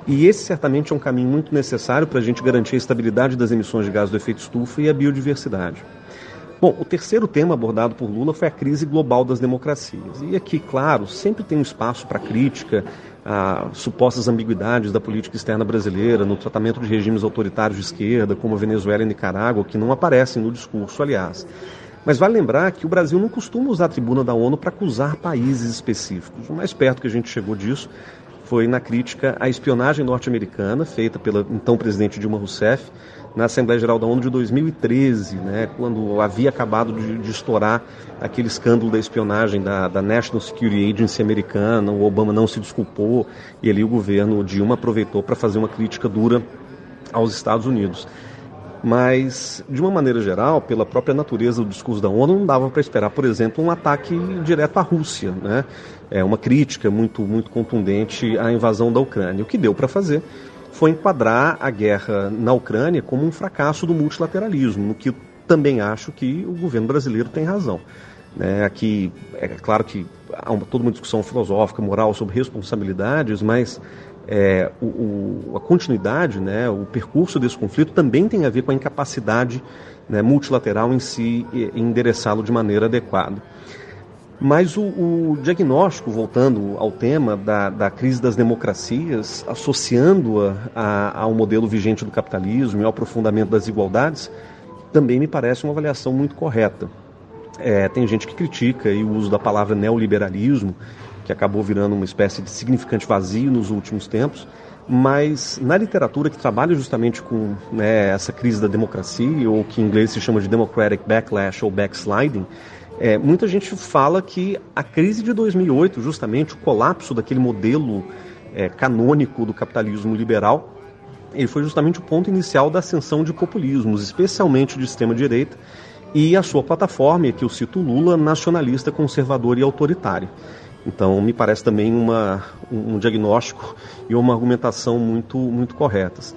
E esse certamente é um caminho muito necessário para a gente garantir a estabilidade das emissões de gás do efeito estufa e a biodiversidade. Bom, o terceiro tema abordado por Lula foi a crise global das democracias. E aqui, claro, sempre tem um espaço para crítica a supostas ambiguidades da política externa brasileira no tratamento de regimes autoritários de esquerda, como a Venezuela e Nicarágua, que não aparecem no discurso, aliás. Mas vale lembrar que o Brasil não costuma usar a tribuna da ONU para acusar países específicos. O mais perto que a gente chegou disso foi na crítica à espionagem norte-americana, feita pela então presidente Dilma Rousseff, na Assembleia Geral da ONU de 2013, né, quando havia acabado de, de estourar aquele escândalo da espionagem da, da, National Security Agency americana, o Obama não se desculpou e ali o governo Dilma aproveitou para fazer uma crítica dura aos Estados Unidos. Mas, de uma maneira geral, pela própria natureza do discurso da ONU, não dava para esperar, por exemplo, um ataque direto à Rússia, né? É uma crítica muito, muito contundente à invasão da Ucrânia. O que deu para fazer foi enquadrar a guerra na Ucrânia como um fracasso do multilateralismo, no que também acho que o governo brasileiro tem razão. Né? Aqui, é claro que há uma, toda uma discussão filosófica, moral sobre responsabilidades, mas é, o, o, a continuidade, né, o percurso desse conflito também tem a ver com a incapacidade né, multilateral em si endereçá-lo de maneira adequada. Mas o, o, diagnóstico, voltando ao tema da, da crise das democracias, associando-a ao modelo vigente do capitalismo e ao aprofundamento das desigualdades, também me parece uma avaliação muito correta. É, tem gente que critica o uso da palavra neoliberalismo, que acabou virando uma espécie de significante vazio nos últimos tempos, mas na literatura que trabalha justamente com né, essa crise da democracia, ou que em inglês se chama de democratic backlash ou backsliding, é, muita gente fala que a crise de 2008, justamente o colapso daquele modelo é, canônico do capitalismo liberal, ele foi justamente o ponto inicial da ascensão de populismos, especialmente de extrema-direita, e a sua plataforma, que eu cito Lula, nacionalista, conservador e autoritário. Então, me parece também uma, um diagnóstico e uma argumentação muito, muito corretas.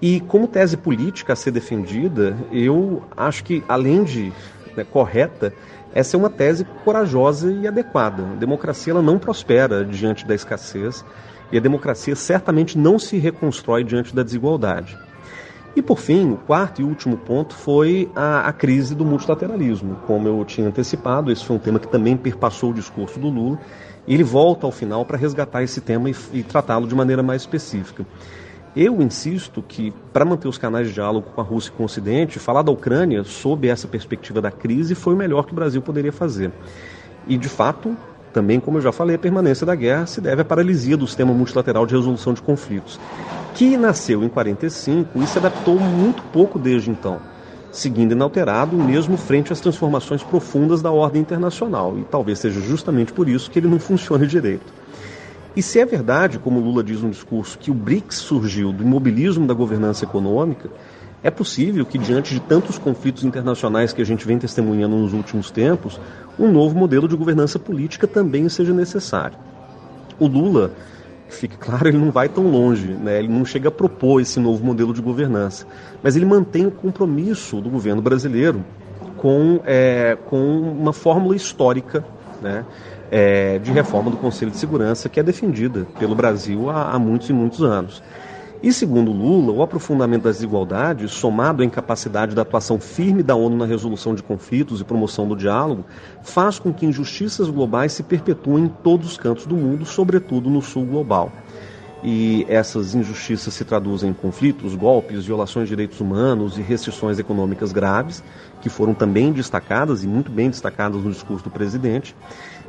E como tese política a ser defendida, eu acho que, além de né, correta, essa é uma tese corajosa e adequada. A democracia ela não prospera diante da escassez e a democracia certamente não se reconstrói diante da desigualdade. E por fim, o quarto e último ponto foi a, a, crise do multilateralismo. Como eu tinha antecipado, esse foi um tema que também perpassou o discurso do Lula. E ele volta ao final para resgatar esse tema e, e tratá-lo de maneira mais específica. Eu insisto que, para manter os canais de diálogo com a Rússia e com o Ocidente, falar da Ucrânia sob essa perspectiva da crise foi o melhor que o Brasil poderia fazer. E, de fato, também, como eu já falei, a permanência da guerra se deve à paralisia do sistema multilateral de resolução de conflitos que nasceu em 45 e se adaptou muito pouco desde então, seguindo inalterado mesmo frente às transformações profundas da ordem internacional, e talvez seja justamente por isso que ele não <laughs> funcione direito. E se é verdade, como Lula diz no discurso, que o BRICS surgiu do imobilismo da governança econômica, é possível que, diante de tantos conflitos internacionais que a gente vem testemunhando nos últimos tempos, um novo modelo de governança política também seja necessário. O Lula fique claro, ele não vai tão longe, né? ele não chega a propor esse novo modelo de governança, mas ele mantém o compromisso do governo brasileiro com, é, com uma fórmula histórica né? É, de reforma do Conselho de Segurança que é defendida pelo Brasil há, há muitos e muitos anos. E segundo Lula, o aprofundamento das desigualdades, somado à incapacidade da atuação firme da ONU na resolução de conflitos e promoção do diálogo, faz com que injustiças globais se perpetuem em todos os cantos do mundo, sobretudo no sul global. E essas injustiças se traduzem em conflitos, golpes, violações de direitos humanos e restrições econômicas graves, que foram também destacadas e muito bem destacadas no discurso do presidente.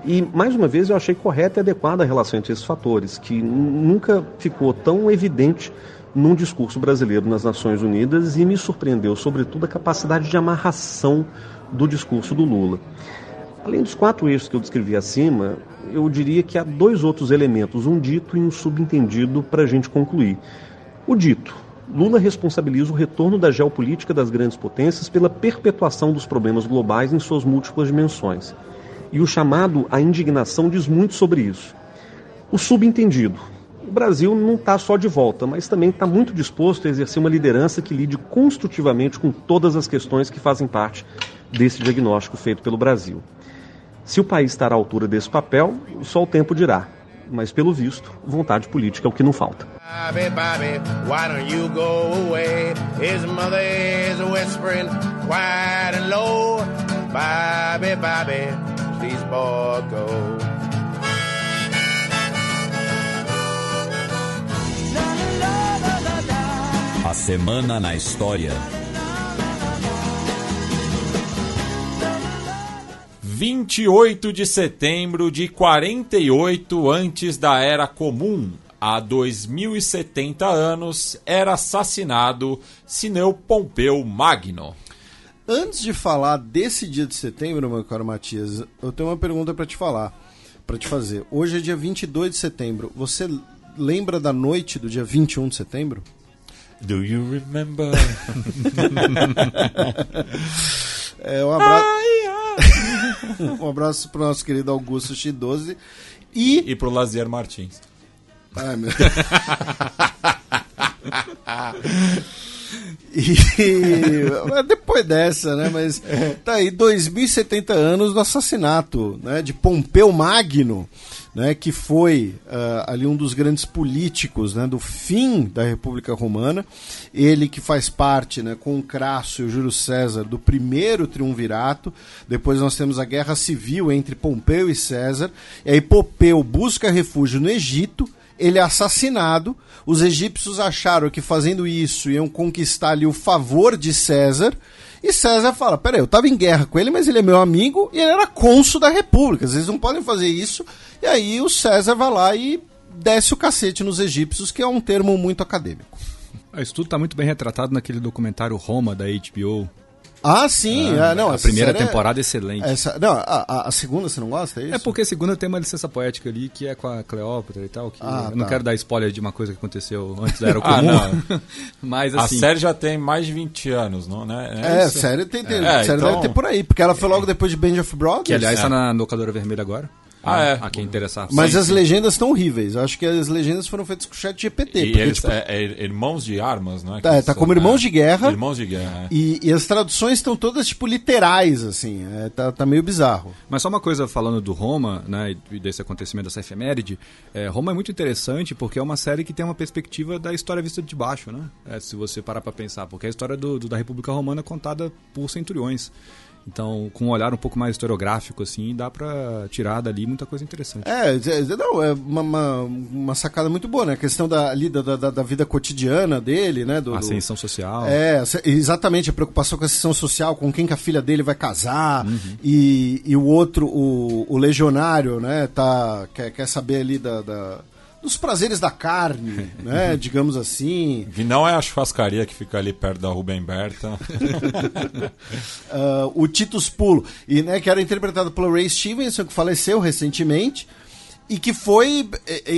E, mais uma vez, eu achei correta e adequada a relação entre esses fatores, que nunca ficou tão evidente num discurso brasileiro nas Nações Unidas e me surpreendeu, sobretudo, a capacidade de amarração do discurso do Lula. Além dos quatro eixos que eu descrevi acima, eu diria que há dois outros elementos, um dito e um subentendido, para a gente concluir. O dito. Lula responsabiliza o retorno da geopolítica das grandes potências pela perpetuação dos problemas globais em suas múltiplas dimensões. E o chamado à indignação diz muito sobre isso. O subentendido. O Brasil não está só de volta, mas também está muito disposto a exercer uma liderança que lide construtivamente com todas as questões que fazem parte desse diagnóstico feito pelo Brasil. Se o país estará à altura desse papel, só o tempo dirá. Mas, pelo visto, vontade política é o que não falta. Bobby, Bobby, why don't you go away? His mother is whispering quiet and low. Boy go. A semana na história. 28 de setembro de 48 antes da Era Comum, há 2070 anos, era assassinado Sineu Pompeu Magno. Antes de falar desse dia de setembro, meu caro Matias, eu tenho uma pergunta para te falar, para te fazer. Hoje é dia 22 de setembro. Você lembra da noite do dia 21 de setembro? Do you remember? <laughs> é, um abraço, <laughs> um abraço pro nosso querido Augusto X12 e... E pro Lazier Martins. Ai, meu... <laughs> E <laughs> depois dessa, né? Mas tá aí 2070 anos do assassinato, né? De Pompeu Magno, né? Que foi uh, ali um dos grandes políticos, né? Do fim da República Romana. Ele que faz parte, né? Com o Crasso e o Júlio César do primeiro triunvirato. Depois nós temos a guerra civil entre Pompeu e César. E aí Pompeu busca refúgio no Egito. Ele é assassinado os egípcios acharam que fazendo isso iam conquistar ali o favor de César. E César fala: peraí, eu estava em guerra com ele, mas ele é meu amigo e ele era cônsul da república. Vocês não podem fazer isso. E aí o César vai lá e desce o cacete nos egípcios, que é um termo muito acadêmico. Isso tudo está muito bem retratado naquele documentário Roma da HBO, ah, sim. Ah, não, a primeira é- temporada é excelente. Essa, não, a, a, segunda você não gosta? É, isso? é porque a segunda tem uma licença poética ali que é com a Cleópatra e tal. Que ah, eu não tá. quero dar spoiler de uma coisa que aconteceu antes da Era <laughs> ah, Comum. ah, não. <laughs> Mas assim. A série já tem mais de 20 anos, não, né? É, é a série, tem, tem, é, série então... deve ter por aí, porque ela foi logo depois de Band of Brothers. Que aliás está é. na locadora vermelha agora. Ah, é. A quem interessar. Mas sim, as sim. legendas estão horríveis. Eu acho que as legendas foram feitas com o chat GPT. E porque, eles, tipo... é, é, irmãos de armas, não é? Tá, tá como irmãos de guerra. Irmãos de guerra. É. E, e, as traduções estão todas, tipo, literais, assim. É, tá, tá meio bizarro. Mas só uma coisa falando do Roma, né? E desse acontecimento, dessa efeméride. É, Roma é muito interessante porque é uma série que tem uma perspectiva da história vista de baixo, né? É, se você parar pra pensar. Porque é a história do, do, da República Romana contada por centuriões. Então, com um olhar um pouco mais historiográfico, assim, dá para tirar dali muita coisa interessante. É, é, não, é uma, uma, uma, sacada muito boa, né? A questão da, ali, da, da, da vida cotidiana dele, né? Do, a ascensão social. É, exatamente, a preocupação com a ascensão social, com quem que a filha dele vai casar, uhum. e, e o outro, o, o legionário, né? Tá, quer, quer saber ali da, da dos prazeres da carne, <laughs> né? Digamos assim. Que não é a churrascaria que fica ali perto da Rubem Berta. uh, <laughs> o Titus Pulo, e, né, que era interpretado pelo Ray Stevenson, que faleceu recentemente. E que foi,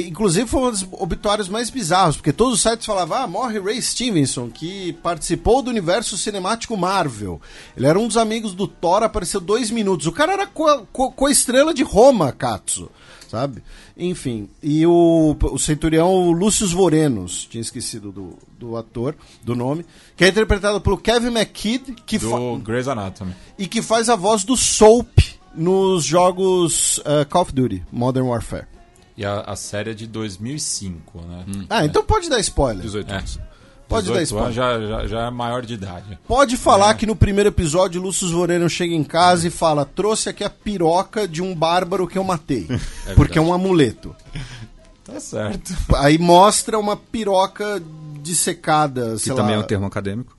inclusive, foi um dos obituários mais bizarros, porque todos os sites falavam: ah, morre Ray Stevenson, que participou do universo cinemático Marvel. Ele era um dos amigos do Thor, apareceu dois minutos. O cara era co-estrela co de Roma, Katsu sabe? Enfim, e o, o centurião Lúcio Vorenos, tinha esquecido do, do ator, do nome, que é interpretado pelo Kevin McKidd, que do Grey's Anatomy. E que faz a voz do Soap nos jogos uh, Call of Duty, Modern Warfare. E a, a série é de 2005, né? Hum. Ah, então pode dar spoiler. 18 anos. É. Pode dar spoiler. Já, já, já, é maior de idade. Pode falar é. que no primeiro episódio Lúcio Voreno chega em casa e fala: trouxe aqui a piroca de um bárbaro que eu matei. <laughs> É porque é um amuleto. Tá certo. Aí mostra uma piroca dissecada. Que também lá. é um termo acadêmico.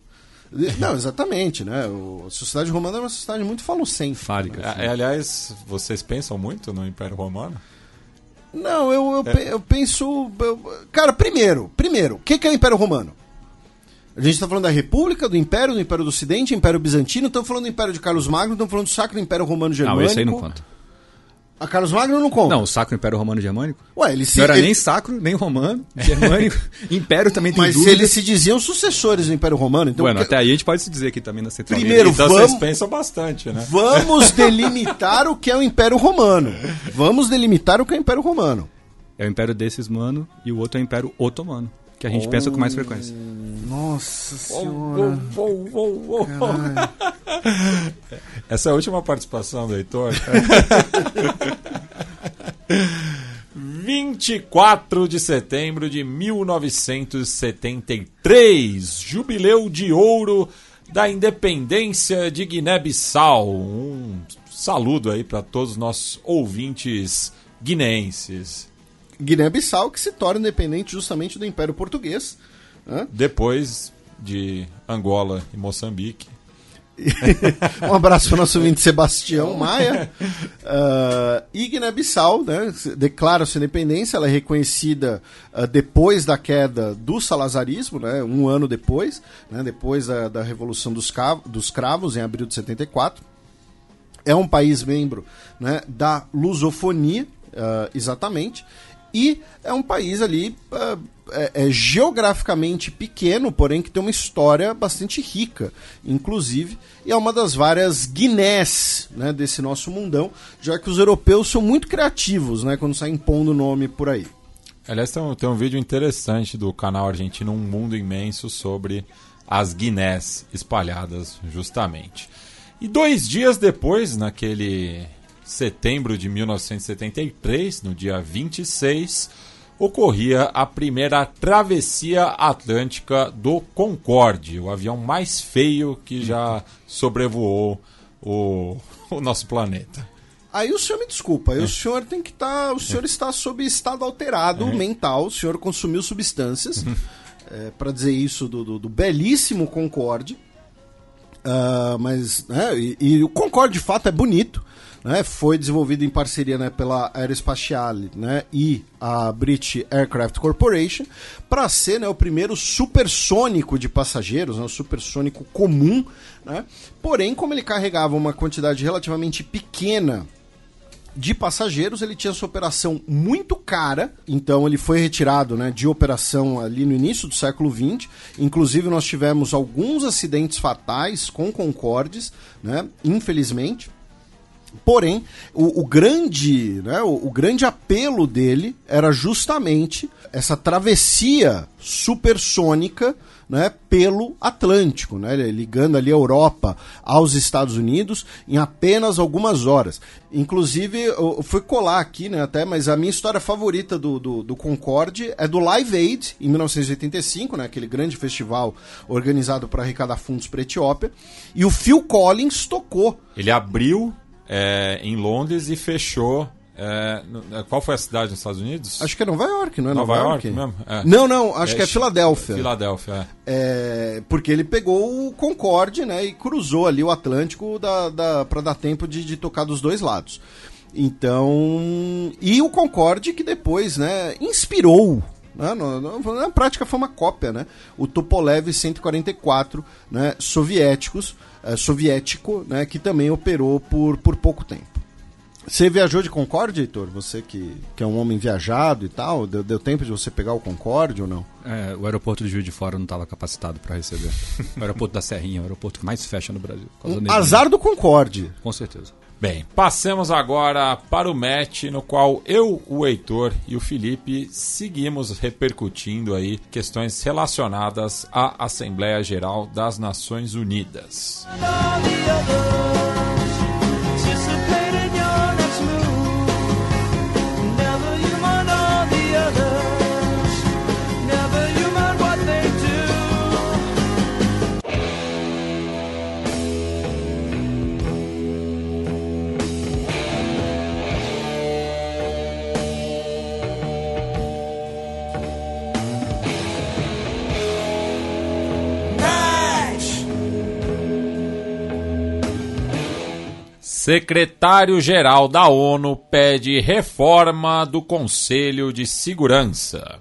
Não, exatamente, né? a sociedade romana é uma sociedade muito falocêntrica. Fálica. Assim. É, aliás, vocês pensam muito no Império Romano? Não, eu, eu, é. eu penso. Eu, cara, primeiro, primeiro, o que, que é o Império Romano? A gente está falando da República, do Império, do Império do Ocidente, Império Bizantino, estamos falando do Império de Carlos Magno, estamos falando do Sacro Império Romano Germânico. Não, esse aí não conta. A Carlos Magno não conta. Não, o Sacro Império Romano Germânico. Ué, ele se, não era ele... nem sacro, nem romano, germânico. <laughs> Império também tem Mas dúvidas. eles se diziam sucessores do Império Romano. Então bueno, que... até aí a gente pode se dizer aqui também na Central Primeiro, então vamos... vocês pensam bastante, né? Vamos <laughs> delimitar o que é o Império Romano. Vamos delimitar o que é o Império Romano. É o Império desses mano e o outro é o Império Otomano que a gente oh, pensa com mais frequência. Nossa senhora. Oh, oh, Essa é a última participação do Heitor. <laughs> 24 de setembro de 1973, jubileu de ouro da independência de Guiné-Bissau. Um saludo aí para todos os nossos ouvintes guineenses. Guiné-Bissau, que se torna independente justamente do Império Português. Né? Depois de Angola e Moçambique. <laughs> um abraço para o nosso ouvinte Sebastião Maia. Uh, <laughs> e Guiné-Bissau né, declara sua independência, ela é reconhecida uh, depois da queda do salazarismo, né, um ano depois, né, depois da, da Revolução dos, dos Cravos, em abril de 74. É um país membro né, da lusofonia, uh, exatamente, e é um país ali uh, é, é, geograficamente pequeno, porém que tem uma história bastante rica, inclusive, e é uma das várias Guinés né, desse nosso mundão, já que os europeus são muito criativos né, quando saem pondo nome por aí. Aliás, tem um, tem um vídeo interessante do canal argentino Um Mundo Imenso sobre as Guinés espalhadas, justamente. E dois dias depois, naquele setembro de 1973, no dia 26, ocorria a primeira travessia atlântica do Concorde, o avião mais feio que já sobrevoou o, o nosso planeta. Aí o senhor me desculpa, é. o senhor tem que estar. Tá, o senhor é. está sob estado alterado é. mental, o senhor consumiu substâncias. Uhum. é, para dizer isso do, do, do belíssimo Concorde. Uh, mas, né, e, e, o Concorde de fato é bonito né, foi desenvolvido em parceria né, pela Aerospatiale né, e a British Aircraft Corporation para ser né, o primeiro supersônico de passageiros, né, o supersônico comum. Né, porém, como ele carregava uma quantidade relativamente pequena de passageiros, ele tinha sua operação muito cara, então ele foi retirado né, de operação ali no início do século XX. Inclusive, nós tivemos alguns acidentes fatais com Concordes, né, infelizmente. Porém, o, o grande, né, o, o, grande apelo dele era justamente essa travessia supersônica né, pelo Atlântico, né, ligando ali a Europa aos Estados Unidos em apenas algumas horas. Inclusive, eu fui colar aqui, né, até, mas a minha história favorita do, do, do Concorde é do Live Aid, em 1985, né, aquele grande festival organizado para arrecadar fundos para a Etiópia, e o Phil Collins tocou. Ele abriu é, em Londres e fechou. É, é, qual foi a cidade nos Estados Unidos? Acho que é Nova York, não é Nova, Nova York? York mesmo? É. Não, não, acho que é Filadélfia. Filadélfia, é. Porque ele pegou o Concorde, né, e cruzou ali o Atlântico da, da, para dar tempo de, de tocar dos dois lados. Então, e o Concorde que depois, né, inspirou né? Na prática foi uma cópia, né? O Tupolev 144, né? Soviéticos, uh, soviético, né? Que também operou por, por pouco tempo. Você viajou de Concorde, Heitor? Você que, que é um homem viajado e tal, deu, deu tempo de você pegar o Concorde ou não? É, o aeroporto de Juiz de Fora não estava capacitado para receber. <laughs> o aeroporto da Serrinha é o aeroporto que mais fecha no Brasil. Um azar do Concorde. Com certeza. Bem, passemos agora para o match no qual eu, o Heitor e o Felipe seguimos repercutindo aí questões relacionadas à Assembleia Geral das Nações Unidas. Secretário-Geral da ONU pede reforma do Conselho de Segurança.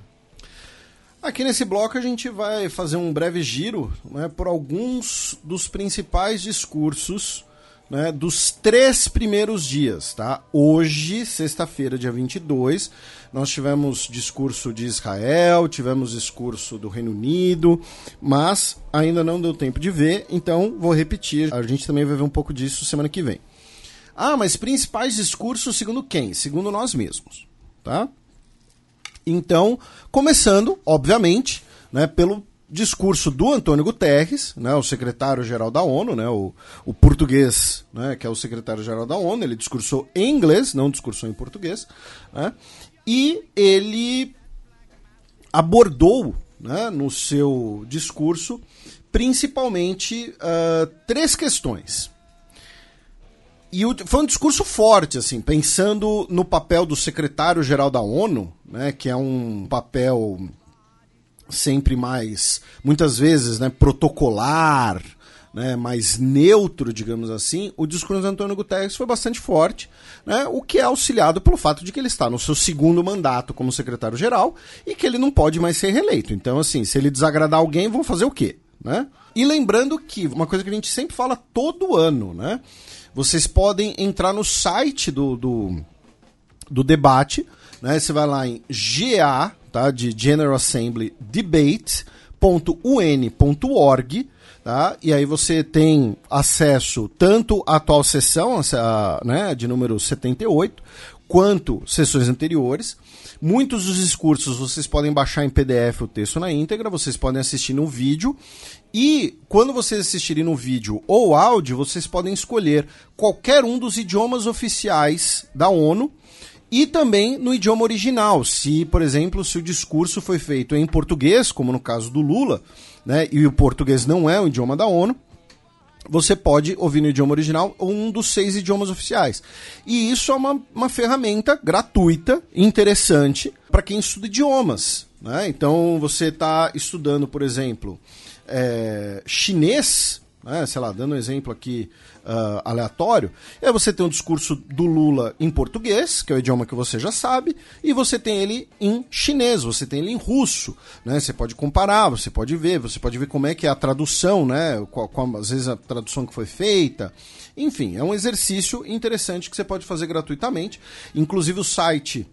Aqui nesse bloco a gente vai fazer um breve giro né, por alguns dos principais discursos né, dos três primeiros dias. Tá? Hoje, sexta-feira, dia 22, nós tivemos discurso de Israel, tivemos discurso do Reino Unido, mas ainda não deu tempo de ver, então vou repetir. A gente também vai ver um pouco disso semana que vem. Ah, mas principais discursos segundo quem? Segundo nós mesmos, tá? Então, começando, obviamente, né, pelo discurso do Antônio Guterres, né, o secretário-geral da ONU, né, o, o português, né, que é o secretário-geral da ONU, ele discursou em inglês, não discursou em português, né, e ele abordou né, no seu discurso principalmente uh, três questões. E foi um discurso forte, assim, pensando no papel do secretário-geral da ONU, né, que é um papel sempre mais, muitas vezes, né, protocolar, né, mais neutro, digamos assim, o discurso do Antônio Guterres foi bastante forte, né, o que é auxiliado pelo fato de que ele está no seu segundo mandato como secretário-geral e que ele não pode mais ser reeleito. Então, assim, se ele desagradar alguém, vão fazer o quê? Né? E lembrando que, uma coisa que a gente sempre fala todo ano, né? Vocês podem entrar no site do, do, do debate, né? Você vai lá em ga.org tá, de General Assembly debate.un.org, tá? E aí você tem acesso tanto à atual sessão, a, né, de número 78, quanto sessões anteriores. Muitos dos discursos vocês podem baixar em PDF o texto na íntegra, vocês podem assistir no vídeo. E quando vocês assistirem no vídeo ou áudio, vocês podem escolher qualquer um dos idiomas oficiais da ONU e também no idioma original. Se, por exemplo, se o discurso foi feito em português, como no caso do Lula, né, e o português não é o idioma da ONU, você pode ouvir no idioma original um dos seis idiomas oficiais. E isso é uma, uma ferramenta gratuita, interessante, para quem estuda idiomas. Né? Então, você está estudando, por exemplo, é, chinês, né? sei lá, dando um exemplo aqui uh, aleatório, é você tem um discurso do Lula em português, que é o idioma que você já sabe, e você tem ele em chinês, você tem ele em russo, né? Você pode comparar, você pode ver, você pode ver como é que é a tradução, né? Qual, qual, às vezes a tradução que foi feita. Enfim, é um exercício interessante que você pode fazer gratuitamente. Inclusive o site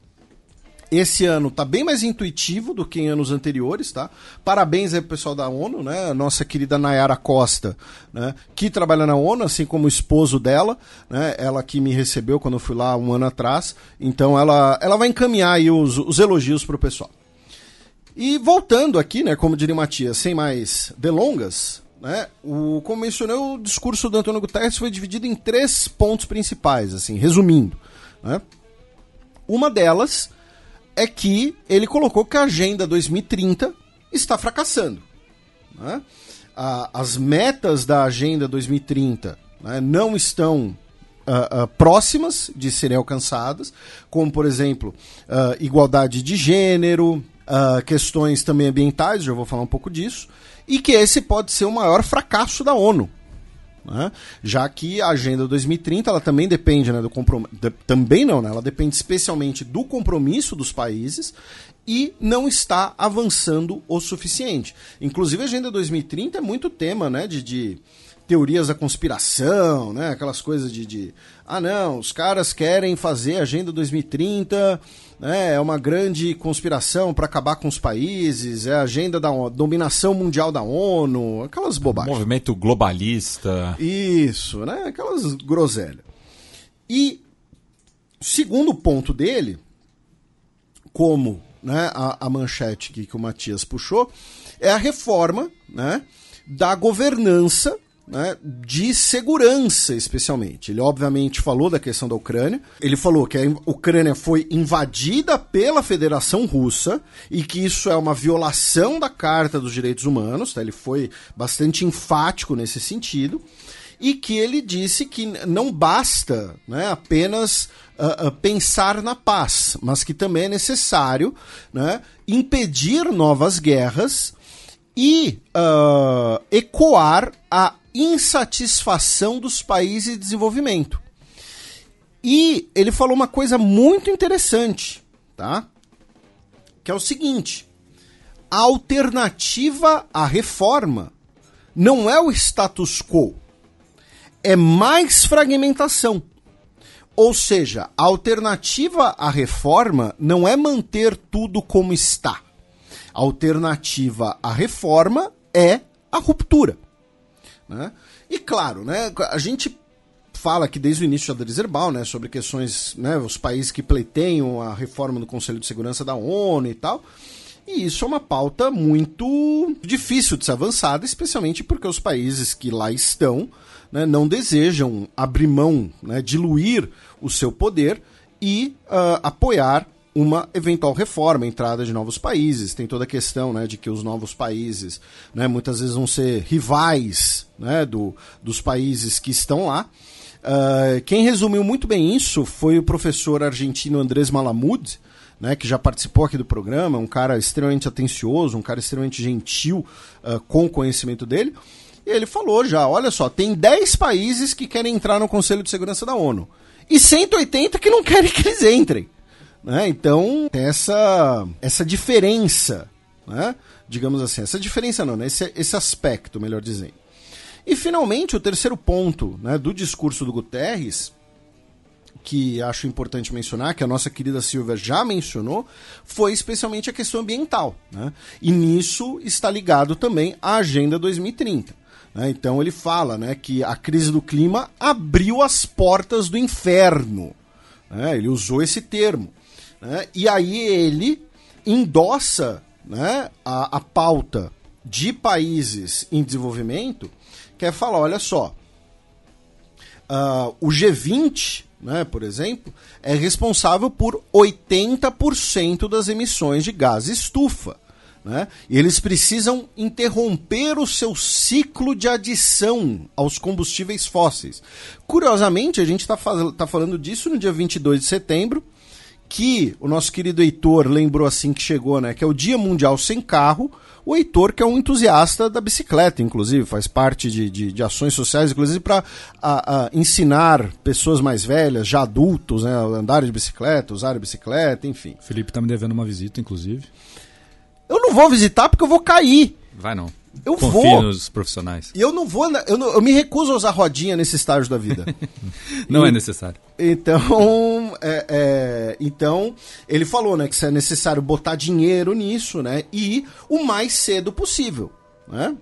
esse ano tá bem mais intuitivo do que em anos anteriores, tá? Parabéns aí pro pessoal da ONU, né? Nossa querida Nayara Costa, né? Que trabalha na ONU, assim como o esposo dela, né? Ela que me recebeu quando eu fui lá um ano atrás. Então ela, ela vai encaminhar aí os, os elogios pro pessoal. E voltando aqui, né? Como diria Matias, sem mais delongas, né? O, como mencionei, o discurso do Antônio Guterres foi dividido em três pontos principais, assim, resumindo, né? Uma delas é que ele colocou que a Agenda 2030 está fracassando. Né? as metas da Agenda 2030 né, não estão uh, uh, próximas de serem alcançadas, como, por exemplo, uh, igualdade de gênero, questões também ambientais, já vou falar um pouco disso, e que esse pode ser o maior fracasso da ONU. Né? Já que a Agenda 2030 ela também depende né, do compromisso. De, também não, né? Ela depende especialmente do compromisso dos países e não está avançando o suficiente. Inclusive, a Agenda 2030 é muito tema né, de, de teorias da conspiração, né? Aquelas coisas de, de, ah não, os caras querem fazer a Agenda 2030 né, é uma grande conspiração para acabar com os países, é a agenda da dominação mundial da ONU, aquelas bobagens. Movimento globalista. Isso, né? Aquelas groselhas. E segundo ponto dele, como né, a, a manchete que, que o Matias puxou, é a reforma né, da governança né, de segurança, especialmente. Ele, obviamente, falou da questão da Ucrânia. Ele falou que a Ucrânia foi invadida pela Federação Russa e que isso é uma violação da Carta dos Direitos Humanos. Tá? Ele foi bastante enfático nesse sentido. E que ele disse que não basta né, apenas uh, uh, pensar na paz, mas que também é necessário né, impedir novas guerras e uh, ecoar a insatisfação dos países de desenvolvimento. E ele falou uma coisa muito interessante, tá? Que é o seguinte: a alternativa à reforma não é o status quo, é mais fragmentação. Ou seja, a alternativa à reforma não é manter tudo como está. A alternativa à reforma é a ruptura. Né? E claro, né, a gente fala aqui desde o início da Herbal, né, sobre questões, né, os países que pleiteiam a reforma do Conselho de Segurança da ONU e tal. E isso é uma pauta muito difícil de ser avançada, especialmente porque os países que lá estão né, não desejam abrir mão, né, diluir o seu poder e uh, apoiar uma eventual reforma, entrada de novos países. Tem toda a questão né, de que os novos países né, muitas vezes vão ser rivais né, do, dos países que estão lá. Uh, quem resumiu muito bem isso foi o professor argentino Andrés Malamud, né, que já participou aqui do programa, um cara extremamente atencioso, um cara extremamente gentil uh, com o conhecimento dele. E ele falou já: olha só, tem 10 países que querem entrar no Conselho de Segurança da ONU e 180 que não querem que eles entrem. Né? Então, essa, essa diferença, né? digamos assim, essa diferença não, né? esse, esse aspecto, melhor dizendo. E, finalmente, o terceiro ponto né, do discurso do Guterres, que acho importante mencionar, que a nossa querida Silvia já mencionou, foi especialmente a questão ambiental. Né? E nisso está ligado também a Agenda 2030. Né? Então ele fala né, que a crise do clima abriu as portas do inferno. Né? Ele usou esse termo. Né? E aí ele endossa né, a, a pauta de países em desenvolvimento, que é falar, olha só, uh, o G20, né, por exemplo, é responsável por 80% das emissões de gás estufa. Né? E eles precisam interromper o seu ciclo de adição aos combustíveis fósseis. Curiosamente, a gente está tá falando disso no dia 22 de setembro, que o nosso querido Heitor lembrou assim que chegou, né? Que é o Dia Mundial Sem Carro. O Heitor, que é um entusiasta da bicicleta, inclusive, faz parte de, de, de ações sociais, inclusive para ensinar pessoas mais velhas, já adultos, né, a andar de bicicleta, usar a bicicleta, enfim. Felipe está me devendo uma visita, inclusive. Eu não vou visitar porque eu vou cair. Vai não. Eu Confie vou. nos profissionais. E eu não vou. Eu, não, eu me recuso a usar rodinha nesse estágio da vida. <laughs> não e, é necessário. Então, é, é, então, ele falou né, que é necessário botar dinheiro nisso, né? E o mais cedo possível. Né?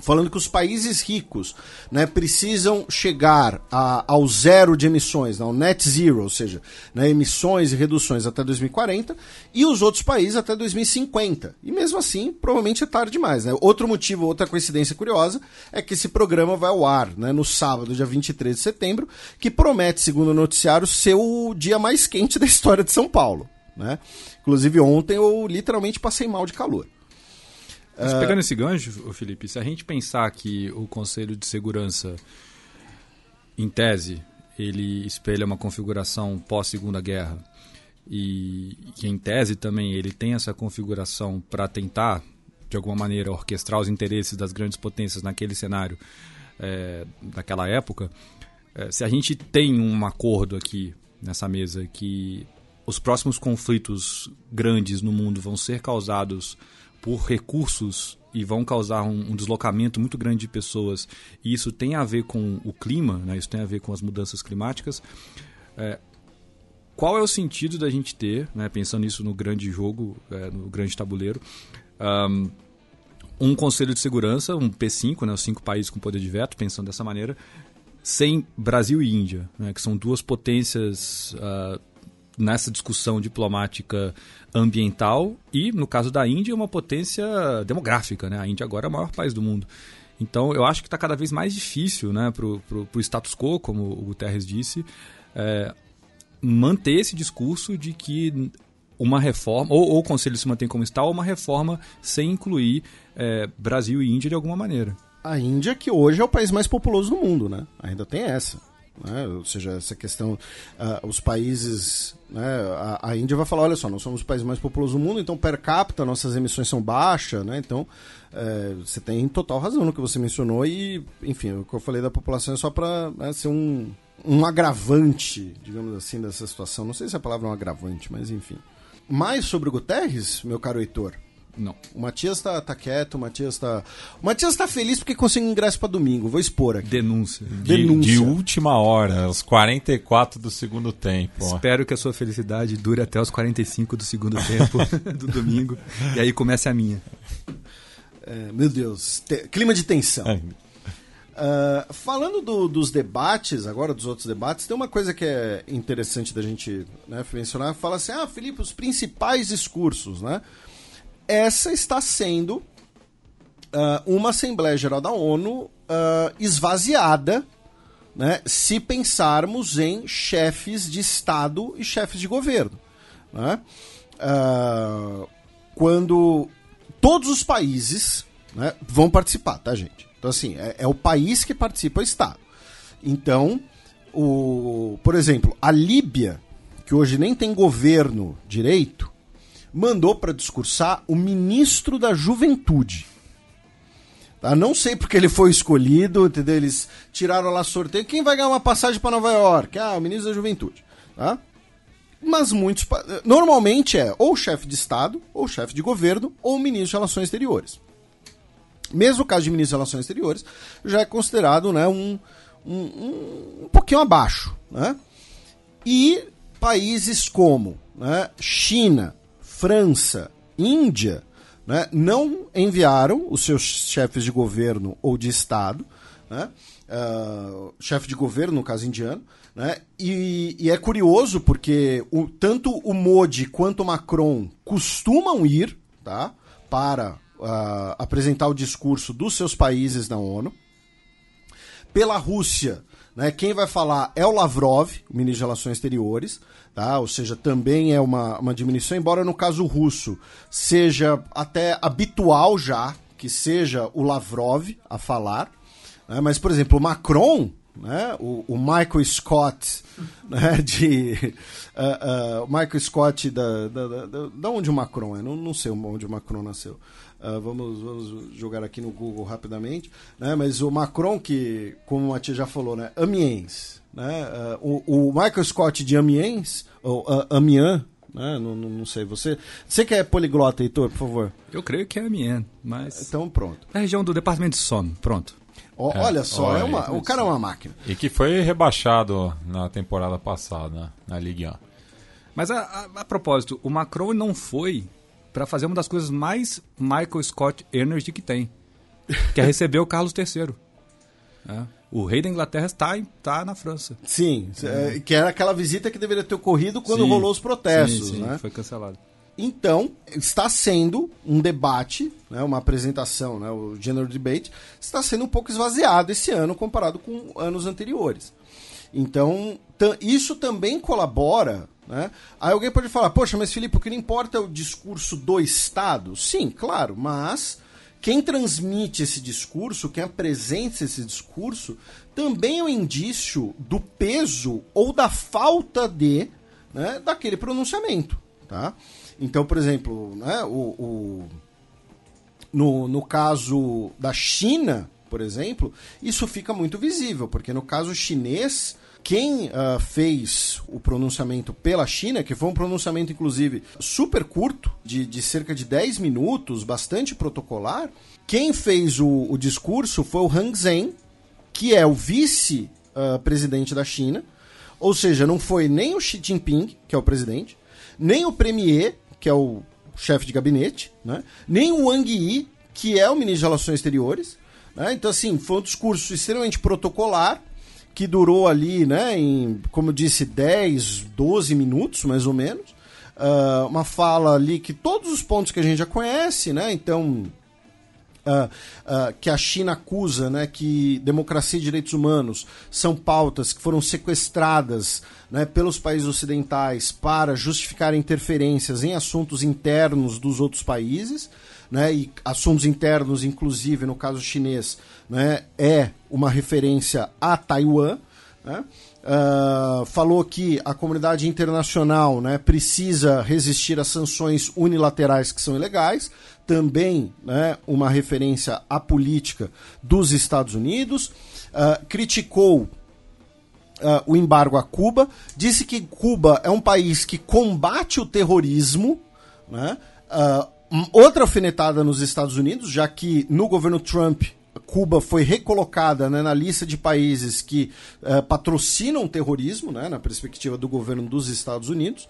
Falando que os países ricos né, precisam chegar a, ao zero de emissões, ao net zero, ou seja, né, emissões e reduções até 2040, e os outros países até 2050. E mesmo assim, provavelmente é tarde demais. Né? Outro motivo, outra coincidência curiosa, é que esse programa vai ao ar né, no sábado, dia 23 de setembro, que promete, segundo o noticiário, ser o dia mais quente da história de São Paulo. Né? Inclusive, ontem eu literalmente passei mal de calor. Mas pegando esse gancho, Felipe, se a gente pensar que o Conselho de Segurança, em tese, ele espelha uma configuração pós-segunda guerra e que em tese também ele tem essa configuração para tentar de alguma maneira orquestrar os interesses das grandes potências naquele cenário é, daquela época é, se a gente tem um acordo aqui nessa mesa que os próximos conflitos grandes no mundo vão ser causados por recursos e vão causar um, um, deslocamento muito grande de pessoas, e isso tem a ver com o clima, né? isso tem a ver com as mudanças climáticas. É, qual é o sentido da gente ter, né, pensando isso no grande jogo, é, no grande tabuleiro, um, um Conselho de Segurança, um P5, né, os cinco países com poder de veto, pensando dessa maneira, sem Brasil e Índia, né, que são duas potências uh, nessa discussão diplomática ambiental e, no caso da Índia, uma potência demográfica. Né? A Índia agora é o maior país do mundo. Então, eu acho que está cada vez mais difícil né, para o status quo, como o Guterres disse, é, manter esse discurso de que uma reforma, ou, ou, o Conselho se mantém como está, ou uma reforma sem incluir é, Brasil e Índia de alguma maneira. A Índia, que hoje é o país mais populoso do mundo, né? Ainda tem essa. Né? Ou seja, essa questão, uh, os países, né? a, a, Índia vai falar, olha só, nós somos o país mais populoso do mundo, então per capita nossas emissões são baixas, né? então é, você tem total razão no que você mencionou e, enfim, o que eu falei da população é só para né, ser um, um agravante, digamos assim, dessa situação. Não sei se a palavra é um agravante, mas enfim. Mais sobre o Guterres, meu caro Heitor? Não. O Matias tá, tá quieto, o Matias tá. O Matias tá feliz porque conseguiu ingresso para domingo. Vou expor aqui. Denúncia. De, Denúncia. De última hora, os 44 do segundo tempo. Espero que a sua felicidade dure até os 45 do segundo tempo <laughs> do domingo. E aí comece a minha. É, meu Deus. Te... Clima de tensão. É. Uh, falando do, dos debates, agora dos outros debates, tem uma coisa que é interessante da gente né, mencionar. Fala assim, ah, Felipe, os principais discursos, né? Essa está sendo uh, uma Assembleia Geral da ONU uh, esvaziada, né, se pensarmos em chefes de Estado e chefes de governo. Né? Uh, quando todos os países né, vão participar, tá, gente? Então, assim, é, é o país que participa, o Estado. Então, o, por exemplo, a Líbia, que hoje nem tem governo direito, mandou para discursar o ministro da Juventude. Tá? Não sei porque ele foi escolhido, entendeu? Eles tiraram lá sorteio. Quem vai ganhar uma passagem para Nova York? Ah, o ministro da Juventude. Tá? Mas muitos. Normalmente é ou chefe de Estado, ou chefe de governo, ou ministro de Relações Exteriores. Mesmo o caso de ministro de Relações Exteriores, já é considerado né, um, um, um, pouquinho abaixo. Né? E países como né, China, França, Índia, né, não enviaram os seus chefes de governo ou de Estado, né, uh, chefe de governo, no caso indiano, né, e, e, é curioso porque o, tanto o Modi quanto o Macron costumam ir tá, para uh, apresentar o discurso dos seus países na ONU. Pela Rússia, né, quem vai falar é o Lavrov, o ministro de Relações Exteriores tá? ou seja, também é uma, uma diminuição, embora no caso russo seja até habitual já que seja o Lavrov a falar, né? mas, por exemplo, o Macron, né? o, o Michael Scott, <laughs> né? de, <laughs> uh, uh, Michael Scott da, da, da, da, onde o Macron é, não, não sei onde o Macron nasceu, Uh, vamos, vamos jogar aqui no Google rapidamente. Né? Mas o Macron, que, como o Matias já falou, né? Amiens. Né? Uh, o, o, Michael Scott de Amiens, ou uh, Amiens, né? Não, não, não, sei. Você, você que é poliglota, Heitor, por favor? Eu creio que é Amiens, mas. Então pronto. É a região do departamento de sono, pronto. O, é, olha só, olha, é uma, o cara é uma máquina. E que foi rebaixado na temporada passada, na Ligue 1. Mas a, a, a propósito, o Macron não foi para fazer uma das coisas mais Michael Scott Energy que tem, que é receber o Carlos III. É. O rei da Inglaterra está, está na França. Sim, é. que era aquela visita que deveria ter ocorrido quando sim, rolou os protestos. Sim, sim, né? foi cancelado. Então, está sendo um debate, né, uma apresentação, né, o General Debate, está sendo um pouco esvaziado esse ano comparado com anos anteriores. Então, isso também colabora né? Aí alguém pode falar, poxa, mas Felipe, o que não importa é o discurso do Estado? Sim, claro, mas quem transmite esse discurso, quem apresenta esse discurso, também é um indício do peso ou da falta de né, daquele pronunciamento. Tá? Então, por exemplo, né, o, o, no, no caso da China, por exemplo, isso fica muito visível, porque no caso chinês quem uh, fez o pronunciamento pela China, que foi um pronunciamento, inclusive, super curto, de, de cerca de 10 minutos, bastante protocolar, quem fez o, o discurso foi o Hang Zheng, que é o vice-presidente uh, da China, ou seja, não foi nem o Xi Jinping, que é o presidente, nem o premier, que é o chefe de gabinete, né? nem o Wang Yi, que é o ministro de Relações Exteriores. Né? Então, assim, foi um discurso extremamente protocolar, que durou ali, né, em, como disse, 10, 12 minutos, mais ou menos. Uh, uma fala ali que todos os pontos que a gente já conhece, né, então... Uh, uh, que a China acusa né, que democracia e direitos humanos são pautas que foram sequestradas né, pelos países ocidentais para justificar interferências em assuntos internos dos outros países né, e assuntos internos, inclusive no caso chinês, né, é uma referência a Taiwan. Né, uh, falou que a comunidade internacional né, precisa resistir às sanções unilaterais que são ilegais, também né, uma referência à política dos Estados Unidos, uh, criticou uh, o embargo a Cuba, disse que Cuba é um país que combate o terrorismo, né, uh, outra alfinetada nos Estados Unidos, já que no governo Trump Cuba foi recolocada né, na lista de países que uh, patrocinam terrorismo, né, na perspectiva do governo dos Estados Unidos.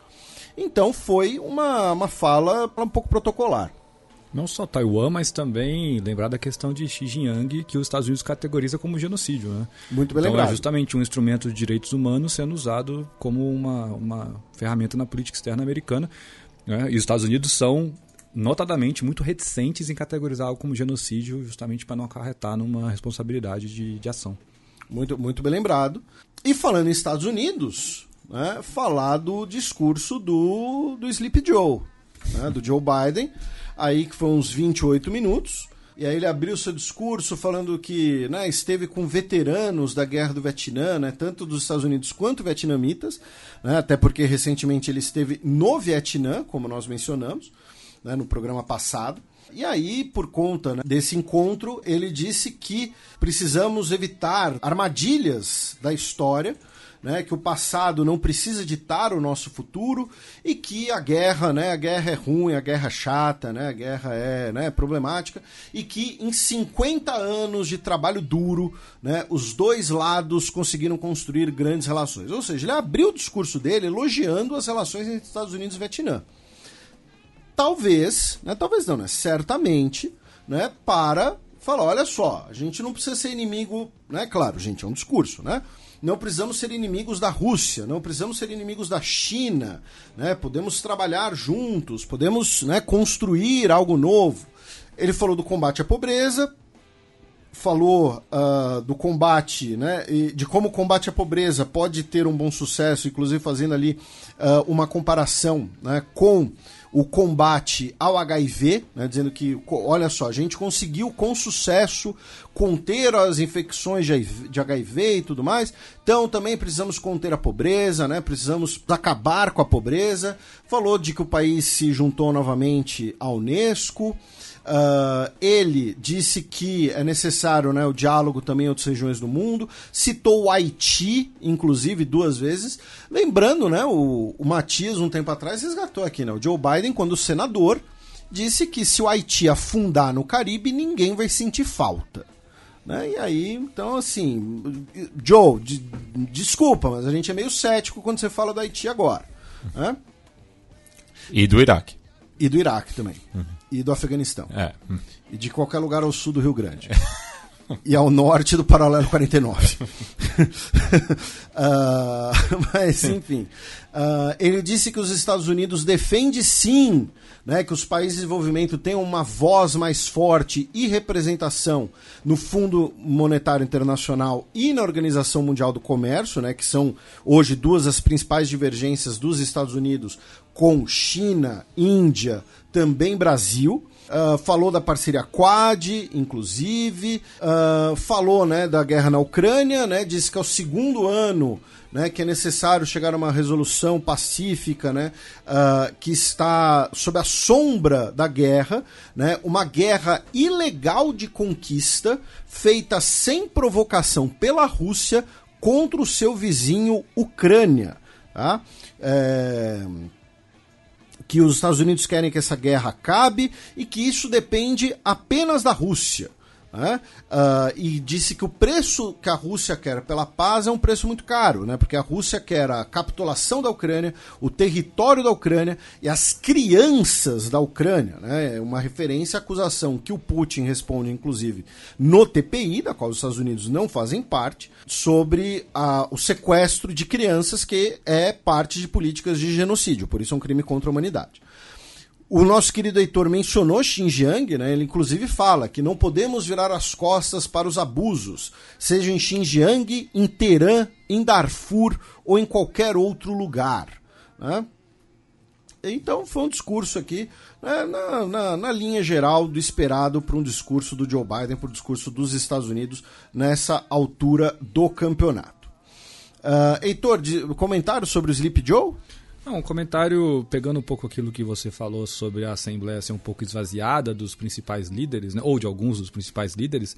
Então foi uma, uma fala um pouco protocolar. Não só Taiwan, mas também lembrar da questão de Xinjiang, que os Estados Unidos categoriza como genocídio. Né? Muito bem então, lembrado. é justamente um instrumento de direitos humanos sendo usado como uma, uma ferramenta na política externa americana. Né? E os Estados Unidos são notadamente muito reticentes em categorizar algo como genocídio, justamente para não acarretar numa responsabilidade de, de ação. Muito, muito bem lembrado. E falando em Estados Unidos, né, falar do discurso do, do Sleep Joe, né, do Joe Biden, aí que foi uns 28 minutos. E aí ele abriu seu discurso falando que né, esteve com veteranos da guerra do Vietnã, né, tanto dos Estados Unidos quanto vietnamitas, né, até porque recentemente ele esteve no Vietnã, como nós mencionamos né, no programa passado. E aí, por conta né, desse encontro, ele disse que precisamos evitar armadilhas da história né, que o passado não precisa ditar o nosso futuro e que a guerra, né, a guerra é ruim, a guerra é chata, né, a guerra é né, problemática e que em 50 anos de trabalho duro, né, os dois lados conseguiram construir grandes relações. Ou seja, ele abriu o discurso dele elogiando as relações entre Estados Unidos e Vietnã. Talvez, né, talvez não, né, certamente, né, para falar, olha só, a gente não precisa ser inimigo, né, claro, gente, é um discurso, né? não precisamos ser inimigos da Rússia, não precisamos ser inimigos da China, né? podemos trabalhar juntos, podemos né, construir algo novo. Ele falou do combate à pobreza, falou uh, do combate, né, de como o combate à pobreza pode ter um bom sucesso, inclusive fazendo ali uh, uma comparação né, com o combate ao HIV, né, dizendo que, olha só, a gente conseguiu com sucesso conter as infecções de HIV e tudo mais, então também precisamos conter a pobreza, né, precisamos acabar com a pobreza. Falou de que o país se juntou novamente à Unesco. Uh, ele disse que é necessário né, o diálogo também em outras regiões do mundo, citou o Haiti, inclusive, duas vezes. Lembrando, né, o, o Matias, um tempo atrás, resgatou aqui, né, o Joe Biden, quando senador, disse que se o Haiti afundar no Caribe, ninguém vai sentir falta. Né? E aí, então, assim, Joe, de, desculpa, mas a gente é meio cético quando você fala do Haiti agora. Né? E do Iraque. E do Iraque também. Uhum e do Afeganistão. É. E de qualquer lugar ao sul do Rio Grande. e ao norte do paralelo 49. uh, <laughs> ah, mas, enfim. Uh, ele disse que os Estados Unidos defende sim né, que os países de desenvolvimento tenham uma voz mais forte e representação no Fundo Monetário Internacional e na Organização Mundial do Comércio, né, que são hoje duas das principais divergências dos Estados Unidos com China, Índia, também Brasil. Uh, falou da parceria Quad, inclusive, uh, falou né, da guerra na Ucrânia, né, disse que é o segundo ano né, que é necessário chegar a uma resolução pacífica, né, uh, que está sob a sombra da guerra, né, uma guerra ilegal de conquista feita sem provocação pela Rússia contra o seu vizinho Ucrânia. Tá? É que os Estados Unidos querem que essa guerra acabe e que isso depende apenas da Rússia. Né? Uh, e disse que o preço que a Rússia quer pela paz é um preço muito caro, né? porque a Rússia quer a capitulação da Ucrânia, o território da Ucrânia e as crianças da Ucrânia. Né? É uma referência à acusação que o Putin responde, inclusive, no TPI, da qual os Estados Unidos não fazem parte, sobre a, o sequestro de crianças, que é parte de políticas de genocídio, por isso é um crime contra a humanidade. O nosso querido Heitor mencionou Xinjiang, né? ele inclusive fala que não podemos virar as costas para os abusos, seja em Xinjiang, em Teherã, em Darfur ou em qualquer outro lugar. Né? Então foi um discurso aqui né, na, na, na, linha geral do esperado para um discurso do Joe Biden, para o discurso dos Estados Unidos nessa altura do campeonato. Uh, Heitor, comentário sobre o Sleep Joe? Um comentário pegando um pouco aquilo que você falou sobre a Assembleia ser um pouco esvaziada dos principais líderes, né, ou de alguns dos principais líderes.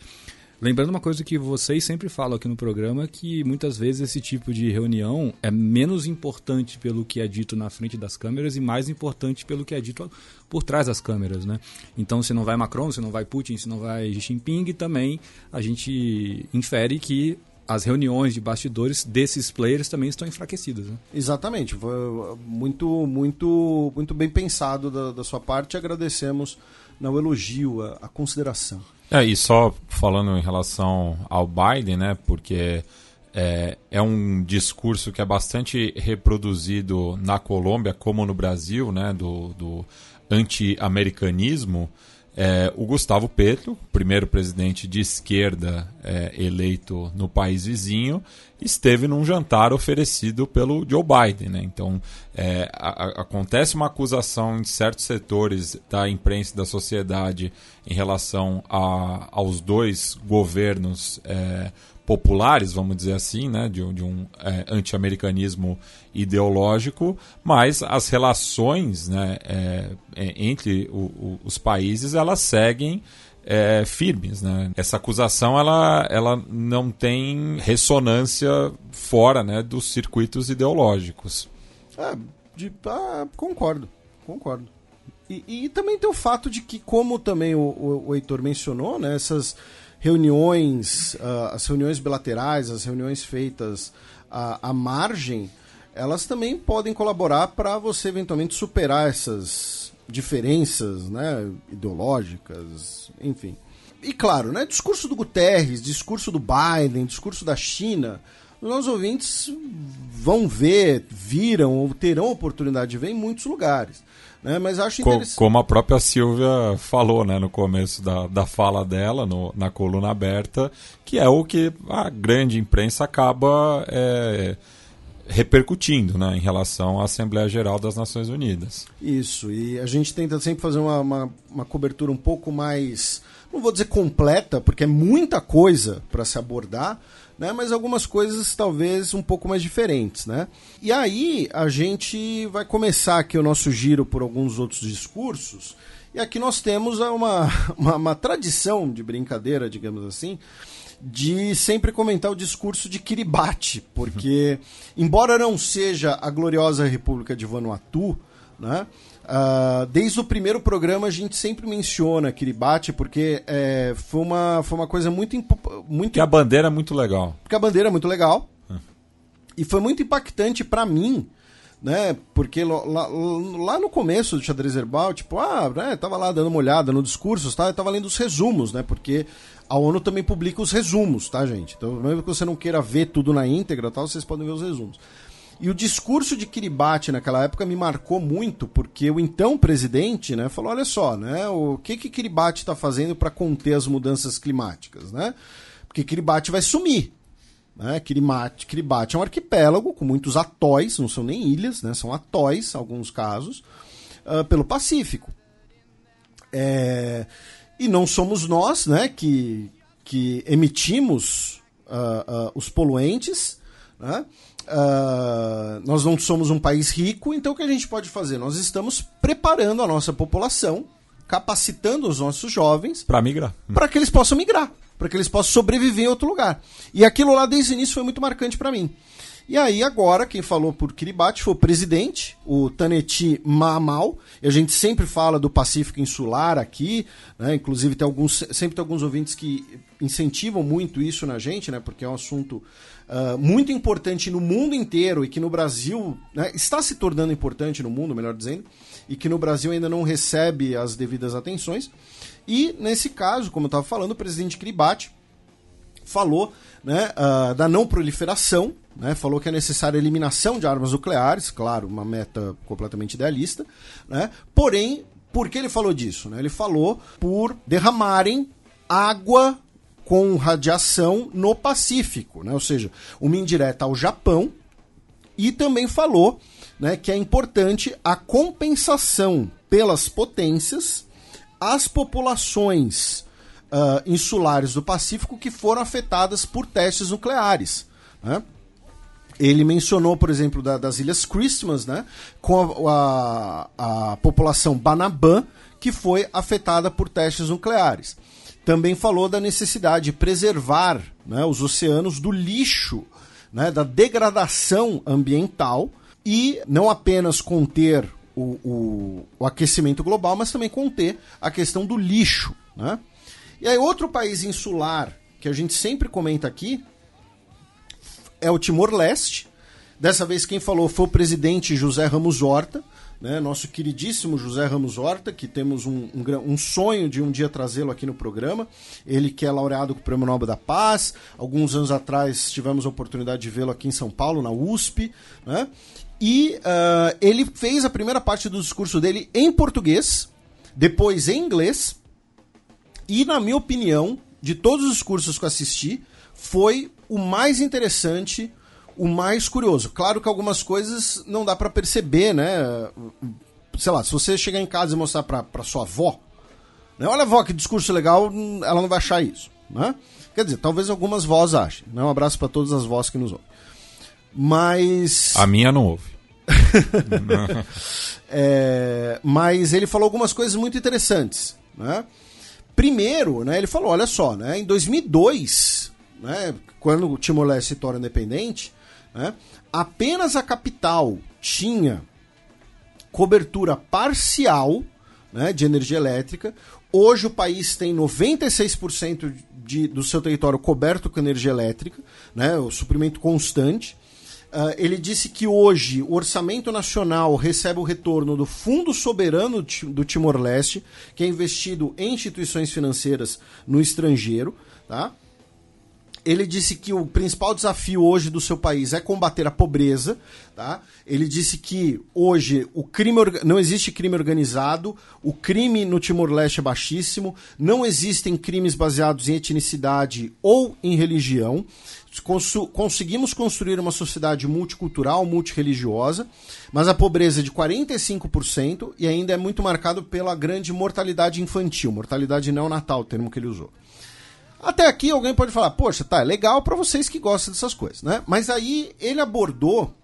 Lembrando uma coisa que vocês sempre falam aqui no programa, que muitas vezes esse tipo de reunião é menos importante pelo que é dito na frente das câmeras e mais importante pelo que é dito por trás das câmeras, né? Então, se não vai Macron, se não vai Putin, se não vai Xi Jinping, também a gente infere que as reuniões de bastidores desses players também estão enfraquecidas. Né? Exatamente. Foi muito, muito, muito bem pensado da, da sua parte. Agradecemos no elogio, a, a consideração. É, e só falando em relação ao Biden, né? Porque é, é um discurso que é bastante reproduzido na Colômbia, como no Brasil, né? Do, do anti-americanismo. É, o Gustavo Petro, primeiro presidente de esquerda é, eleito no país vizinho, esteve num jantar oferecido pelo Joe Biden. Né? Então, é, a, a, acontece uma acusação em certos setores da imprensa e da sociedade em relação a, aos dois governos é, populares, vamos dizer assim, né, de, de um é, anti-americanismo ideológico, mas as relações né, é, é, entre o, o, os países elas seguem é, firmes. Né? Essa acusação ela, ela não tem ressonância fora né, dos circuitos ideológicos. É, de, ah, concordo, concordo. E, e, também tem o fato de que, como também o, o, o Heitor mencionou, né, essas reuniões, uh, as reuniões bilaterais, as reuniões feitas à, à margem, elas também podem colaborar para você eventualmente superar essas diferenças né, ideológicas, enfim. E claro, né, discurso do Guterres, discurso do Biden, discurso da China, os nossos ouvintes vão ver, viram ou terão oportunidade de ver em muitos lugares. Né? Mas acho interessante. Como a própria Silvia falou né, no começo da, da fala dela, no, na coluna aberta, que é o que a grande imprensa acaba é, repercutindo né, em relação à Assembleia Geral das Nações Unidas. Isso, e a gente tenta sempre fazer uma, uma, uma cobertura um pouco mais, não vou dizer completa, porque é muita coisa para se abordar né? Mas algumas coisas talvez um pouco mais diferentes, né? E aí a gente vai começar aqui o nosso giro por alguns outros discursos. E aqui nós temos uma, <laughs> uma, uma tradição de brincadeira, digamos assim, de sempre comentar o discurso de Kiribati, porque, embora não seja a gloriosa República de Vanuatu, né, Uh, desde o primeiro programa a gente sempre menciona Kiribati porque é, foi, uma, foi uma coisa muito muito que a bandeira é muito legal. Porque a bandeira é muito legal. E foi muito impactante para mim né? Porque lá, lá, no começo do xadrez herbal tipo ah né, tava lá dando uma olhada no discurso tá, tava lendo os resumos né? Porque a ONU também publica os resumos tá gente? Então mesmo que você não queira ver tudo na íntegra tal vocês podem ver os resumos e o discurso de Kiribati naquela época me marcou muito, porque o então presidente né, falou: olha só, né, o que, que Kiribati está fazendo para conter as mudanças climáticas? Né? Porque Kiribati vai sumir. Né? Kiribati, Kiribati é um arquipélago com muitos atóis, não são nem ilhas, né, são atóis, alguns casos, uh, pelo Pacífico. É, e não somos nós né, que, que emitimos uh, uh, os poluentes. Né? Uh, nós não somos um país rico, então o que a gente pode fazer? Nós estamos preparando a nossa população, capacitando os nossos jovens para migrar, para que eles possam migrar, para que eles possam sobreviver em outro lugar. E aquilo lá desde o início foi muito marcante para mim. E aí agora quem falou por Kiribati foi o presidente, o Taneti Mamal. E a gente sempre fala do Pacífico Insular aqui, né? Inclusive tem alguns, sempre tem alguns ouvintes que incentivam muito isso na gente, né? Porque é um assunto uh, muito importante no mundo inteiro e que no Brasil né, está se tornando importante no mundo, melhor dizendo, e que no Brasil ainda não recebe as devidas atenções. E nesse caso, como eu estava falando, o presidente Kiribati falou né, uh, da não proliferação, né, falou que é necessária a eliminação de armas nucleares, claro, uma meta completamente idealista, né, porém, por que ele falou disso? Né? Ele falou por derramarem água com radiação no Pacífico, né? ou seja, uma indireta ao Japão, e também falou né, que é importante a compensação pelas potências às populações uh, insulares do Pacífico que foram afetadas por testes nucleares. Né? Ele mencionou, por exemplo, da, das Ilhas Christmas, né, com a, a, a população Banabã, que foi afetada por testes nucleares também falou da necessidade de preservar né, os oceanos do lixo, né, da degradação ambiental e não apenas conter o, o, o, aquecimento global, mas também conter a questão do lixo. Né? E aí, outro país insular que a gente sempre comenta aqui é o Timor-Leste. Dessa vez quem falou foi o presidente José Ramos Horta né, nosso queridíssimo José Ramos Horta, que temos um, um, um sonho de um dia trazê-lo aqui no programa. Ele que é laureado com o Prêmio Nobel da Paz. Alguns anos atrás tivemos a oportunidade de vê-lo aqui em São Paulo, na USP. Né? E uh, ele fez a primeira parte do discurso dele em português, depois em inglês. E, na minha opinião, de todos os cursos que eu assisti, foi o mais interessante o mais curioso. Claro que algumas coisas não dá para perceber, né? Sei lá, se você chegar em casa e mostrar pra, pra sua avó, né? Olha, avó, que discurso legal, ela não vai achar isso, né? Quer dizer, talvez algumas vós achem. Né? Um abraço para todas as vós que nos ouvem. Mas. A minha não ouve. <laughs> é, mas ele falou algumas coisas muito interessantes, né? primeiro, né, ele falou, olha só, né, em 2002, né, quando o Timor-Leste se torna independente, né, apenas a capital tinha cobertura parcial né, de energia elétrica. Hoje o país tem 96% de, do seu território coberto com energia elétrica, né, o suprimento constante. Uh, ele disse que hoje o orçamento nacional recebe o retorno do Fundo Soberano do Timor-Leste, que é investido em instituições financeiras no estrangeiro. Tá? Ele disse que o principal desafio hoje do seu país é combater a pobreza. Tá? Ele disse que hoje o crime não existe crime organizado, o crime no Timor-Leste é baixíssimo, não existem crimes baseados em etnicidade ou em religião. Cons conseguimos construir uma sociedade multicultural, multireligiosa, mas a pobreza é de 45% e ainda é muito marcado pela grande mortalidade infantil, mortalidade neonatal, termo que ele usou. Até aqui alguém pode falar, poxa, tá, é legal para vocês que gostam dessas coisas, né? Mas aí ele abordou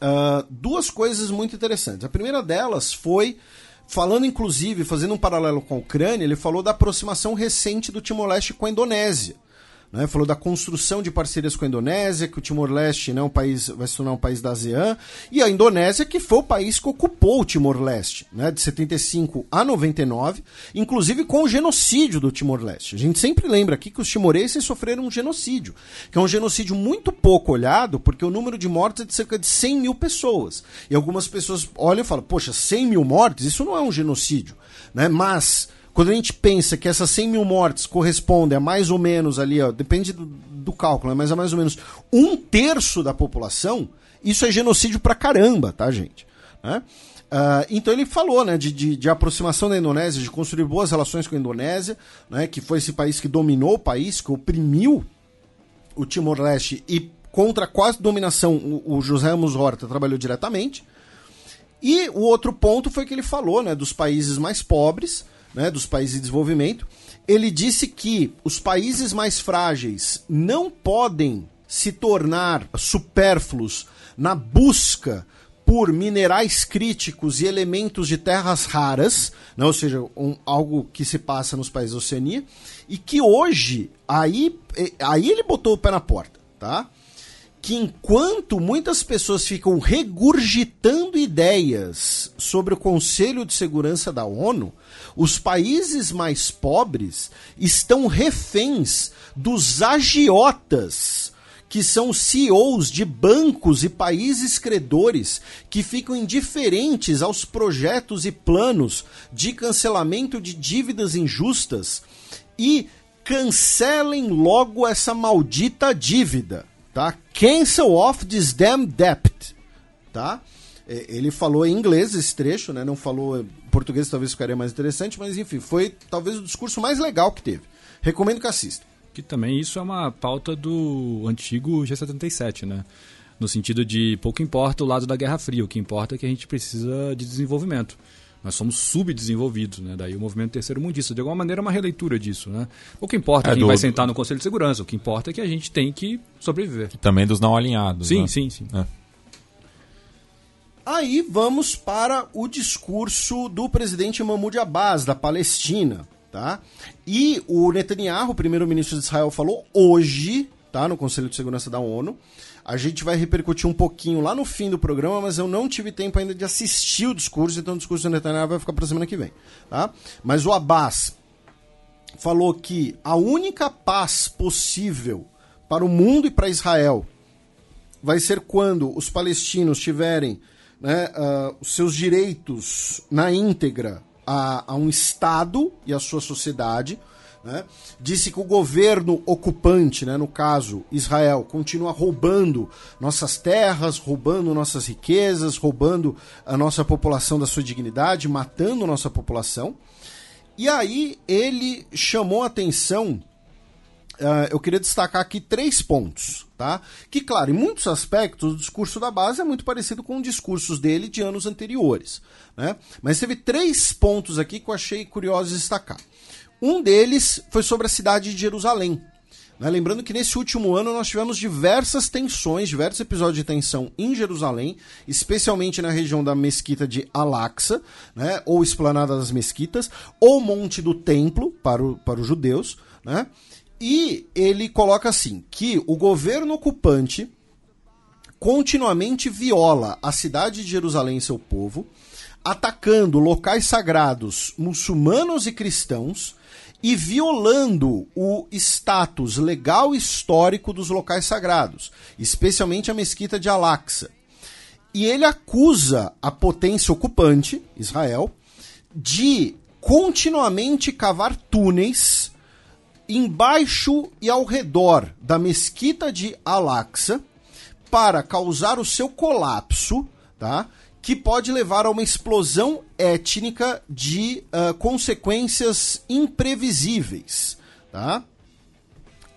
uh, duas coisas muito interessantes. A primeira delas foi, falando inclusive, fazendo um paralelo com a Ucrânia, ele falou da aproximação recente do Timor-Leste com a Indonésia. Né? Falou da construção de parcerias com a Indonésia, que o Timor-Leste né, um país, vai se tornar um país da ASEAN, e a Indonésia, que foi o país que ocupou o Timor-Leste, né, de 75 a 99, inclusive com o genocídio do Timor-Leste. A gente sempre lembra aqui que os timorenses sofreram um genocídio, que é um genocídio muito pouco olhado, porque o número de mortes é de cerca de 100 mil pessoas. E algumas pessoas olham e falam, poxa, 100 mil mortes? Isso não é um genocídio. Né? Mas quando a gente pensa que essas 100 mil mortes correspondem a mais ou menos ali, ó, depende do, do cálculo, né, mas a mais ou menos um terço da população, isso é genocídio pra caramba, tá, gente? Né? Uh, então ele falou né, de, de, de, aproximação da Indonésia, de construir boas relações com a Indonésia, né, que foi esse país que dominou o país, que oprimiu o Timor-Leste e contra quase dominação o, o José Ramos Horta trabalhou diretamente. E o outro ponto foi que ele falou né, dos países mais pobres, né, dos países de desenvolvimento, ele disse que os países mais frágeis não podem se tornar supérfluos na busca por minerais críticos e elementos de terras raras, né, ou seja, um, algo que se passa nos países da Oceania, e que hoje, aí, aí ele botou o pé na porta, tá? que enquanto muitas pessoas ficam regurgitando ideias sobre o Conselho de Segurança da ONU, os países mais pobres estão reféns dos agiotas que são CEOs de bancos e países credores que ficam indiferentes aos projetos e planos de cancelamento de dívidas injustas e cancelem logo essa maldita dívida tá? Cancel off this damn debt, tá? É, ele falou em inglês esse trecho, né? Não falou em português, talvez ficaria mais interessante, mas enfim, foi talvez o discurso mais legal que teve. Recomendo que assista. Que também isso é uma pauta do antigo G77, né? No sentido de pouco importa o lado da Guerra Fria, o que importa é que a gente precisa de desenvolvimento. Nós somos subdesenvolvidos, né? Daí o movimento terceiro mundista, de alguma maneira, é uma releitura disso, né? O que importa é, é quem do, vai sentar no Conselho de Segurança, o que importa é que a gente tem que sobreviver. E também dos não alinhados. Sim, né? sim, sim. É. Aí vamos para o discurso do presidente Mahmoud Abbas, da Palestina. Tá? E o Netanyahu, primeiro-ministro de Israel, falou hoje, tá, no Conselho de Segurança da ONU, a gente vai repercutir um pouquinho lá no fim do programa, mas eu não tive tempo ainda de assistir o discurso, então o discurso do Netanyahu vai ficar para a semana que vem. Tá? Mas o Abbas falou que a única paz possível para o mundo e para Israel vai ser quando os palestinos tiverem né, uh, os seus direitos na íntegra a, a um Estado e a sua sociedade né? Disse que o governo ocupante, né, no caso Israel, continua roubando nossas terras, roubando nossas riquezas, roubando a nossa população da sua dignidade, matando nossa população. E aí ele chamou a atenção. Uh, eu queria destacar aqui três pontos, tá? Que, claro, em muitos aspectos, o discurso da base é muito parecido com os discursos dele de anos anteriores, né? Mas teve três pontos aqui que eu achei curioso destacar. Um deles foi sobre a cidade de Jerusalém. Né? Lembrando que nesse último ano nós tivemos diversas tensões, diversos episódios de tensão em Jerusalém, especialmente na região da mesquita de Al-Aqsa, né? ou Esplanada das Mesquitas, ou Monte do Templo para, o, para os judeus. Né? E ele coloca assim: que o governo ocupante continuamente viola a cidade de Jerusalém e seu povo, atacando locais sagrados muçulmanos e cristãos e violando o status legal histórico dos locais sagrados, especialmente a mesquita de Al-Aqsa. E ele acusa a potência ocupante, Israel, de continuamente cavar túneis embaixo e ao redor da mesquita de Al-Aqsa para causar o seu colapso, tá? que pode levar a uma explosão étnica de uh, consequências imprevisíveis. Tá?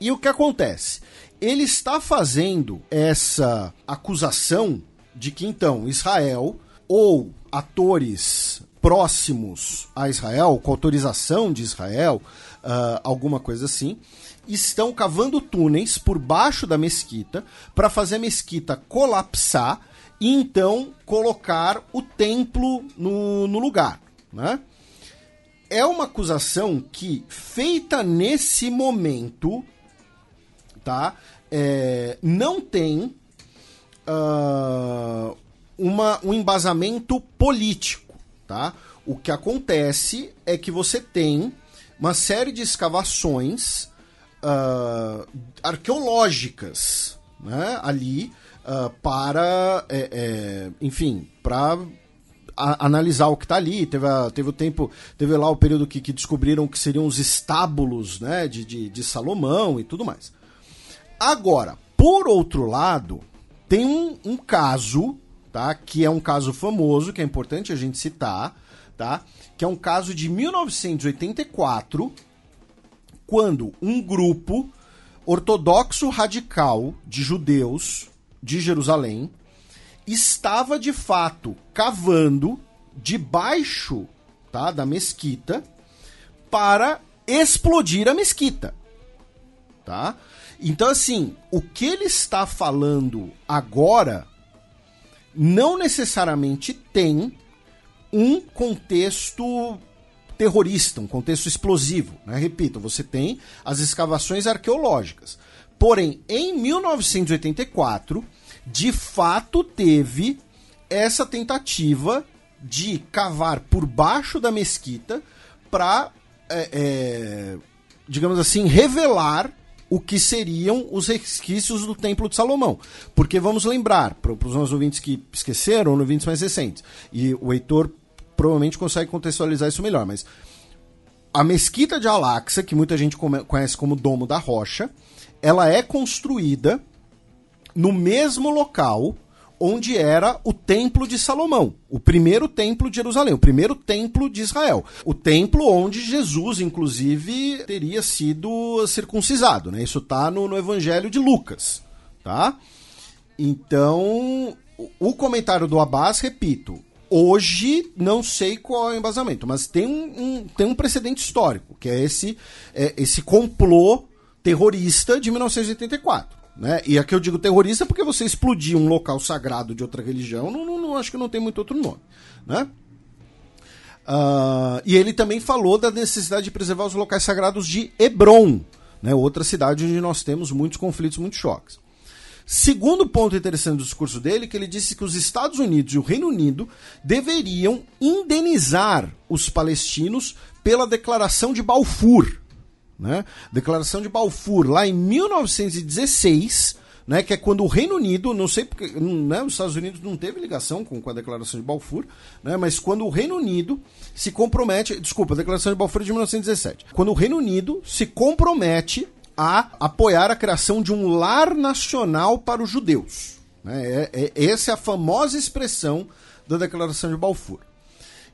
E o que acontece? Ele está fazendo essa acusação de que então Israel ou atores próximos a Israel, com autorização de Israel, uh, alguma coisa assim, estão cavando túneis por baixo da mesquita para fazer a mesquita colapsar e então colocar o templo no, no lugar. Né? É uma acusação que, feita nesse momento, tá, é, não tem uh, uma, um embasamento político. Tá? O que acontece é que você tem uma série de escavações uh, arqueológicas né, ali uh, para, é, é, enfim, para analisar o que está ali. Teve, a, teve o tempo, teve lá o período que, que descobriram que seriam os estábulos né, de, de, de, Salomão e tudo mais. Agora, por outro lado, tem um, um, caso, tá, que é um caso famoso, que é importante a gente citar, tá, que é um caso de 1984, quando um grupo ortodoxo radical de judeus de Jerusalém estava de fato cavando debaixo tá, da mesquita para explodir a mesquita. Tá? Então, assim, o que ele está falando agora não necessariamente tem um contexto terrorista, um contexto explosivo. Né? Repito, você tem as escavações arqueológicas. Porém, em 1984, de fato teve essa tentativa de cavar por baixo da mesquita para, é, é, digamos assim, revelar o que seriam os resquícios do Templo de Salomão. Porque vamos lembrar, para os nossos ouvintes que esqueceram, ou ouvintes mais recentes, e o Heitor provavelmente consegue contextualizar isso melhor, mas a mesquita de Al-Aqsa, que muita gente conhece como Domo da Rocha, ela é construída no mesmo local onde era o Templo de Salomão, o primeiro templo de Jerusalém, o primeiro templo de Israel, o templo onde Jesus, inclusive, teria sido circuncisado, né? Isso está no, no Evangelho de Lucas, tá? Então, o comentário do Abbas, repito, hoje não sei qual é o embasamento, mas tem um, um tem um precedente histórico, que é esse, é, esse complô terrorista de 1984. Né? E aqui eu digo terrorista porque você explodir um local sagrado de outra religião, não, não, não acho que não tem muito outro nome. Né? Uh, e ele também falou da necessidade de preservar os locais sagrados de Hebron, né? outra cidade onde nós temos muitos conflitos, muitos choques. Segundo ponto interessante do discurso dele, que ele disse que os Estados Unidos e o Reino Unido deveriam indenizar os palestinos pela declaração de Balfour, né? Declaração de Balfour, lá em 1916, né, que é quando o Reino Unido, não sei porque, né, os Estados Unidos não teve ligação com, com a Declaração de Balfour, né, mas quando o Reino Unido se compromete, desculpa, a Declaração de Balfour é de 1917, quando o Reino Unido se compromete a apoiar a criação de um lar nacional para os judeus. Né, é, é, essa é a famosa expressão da Declaração de Balfour.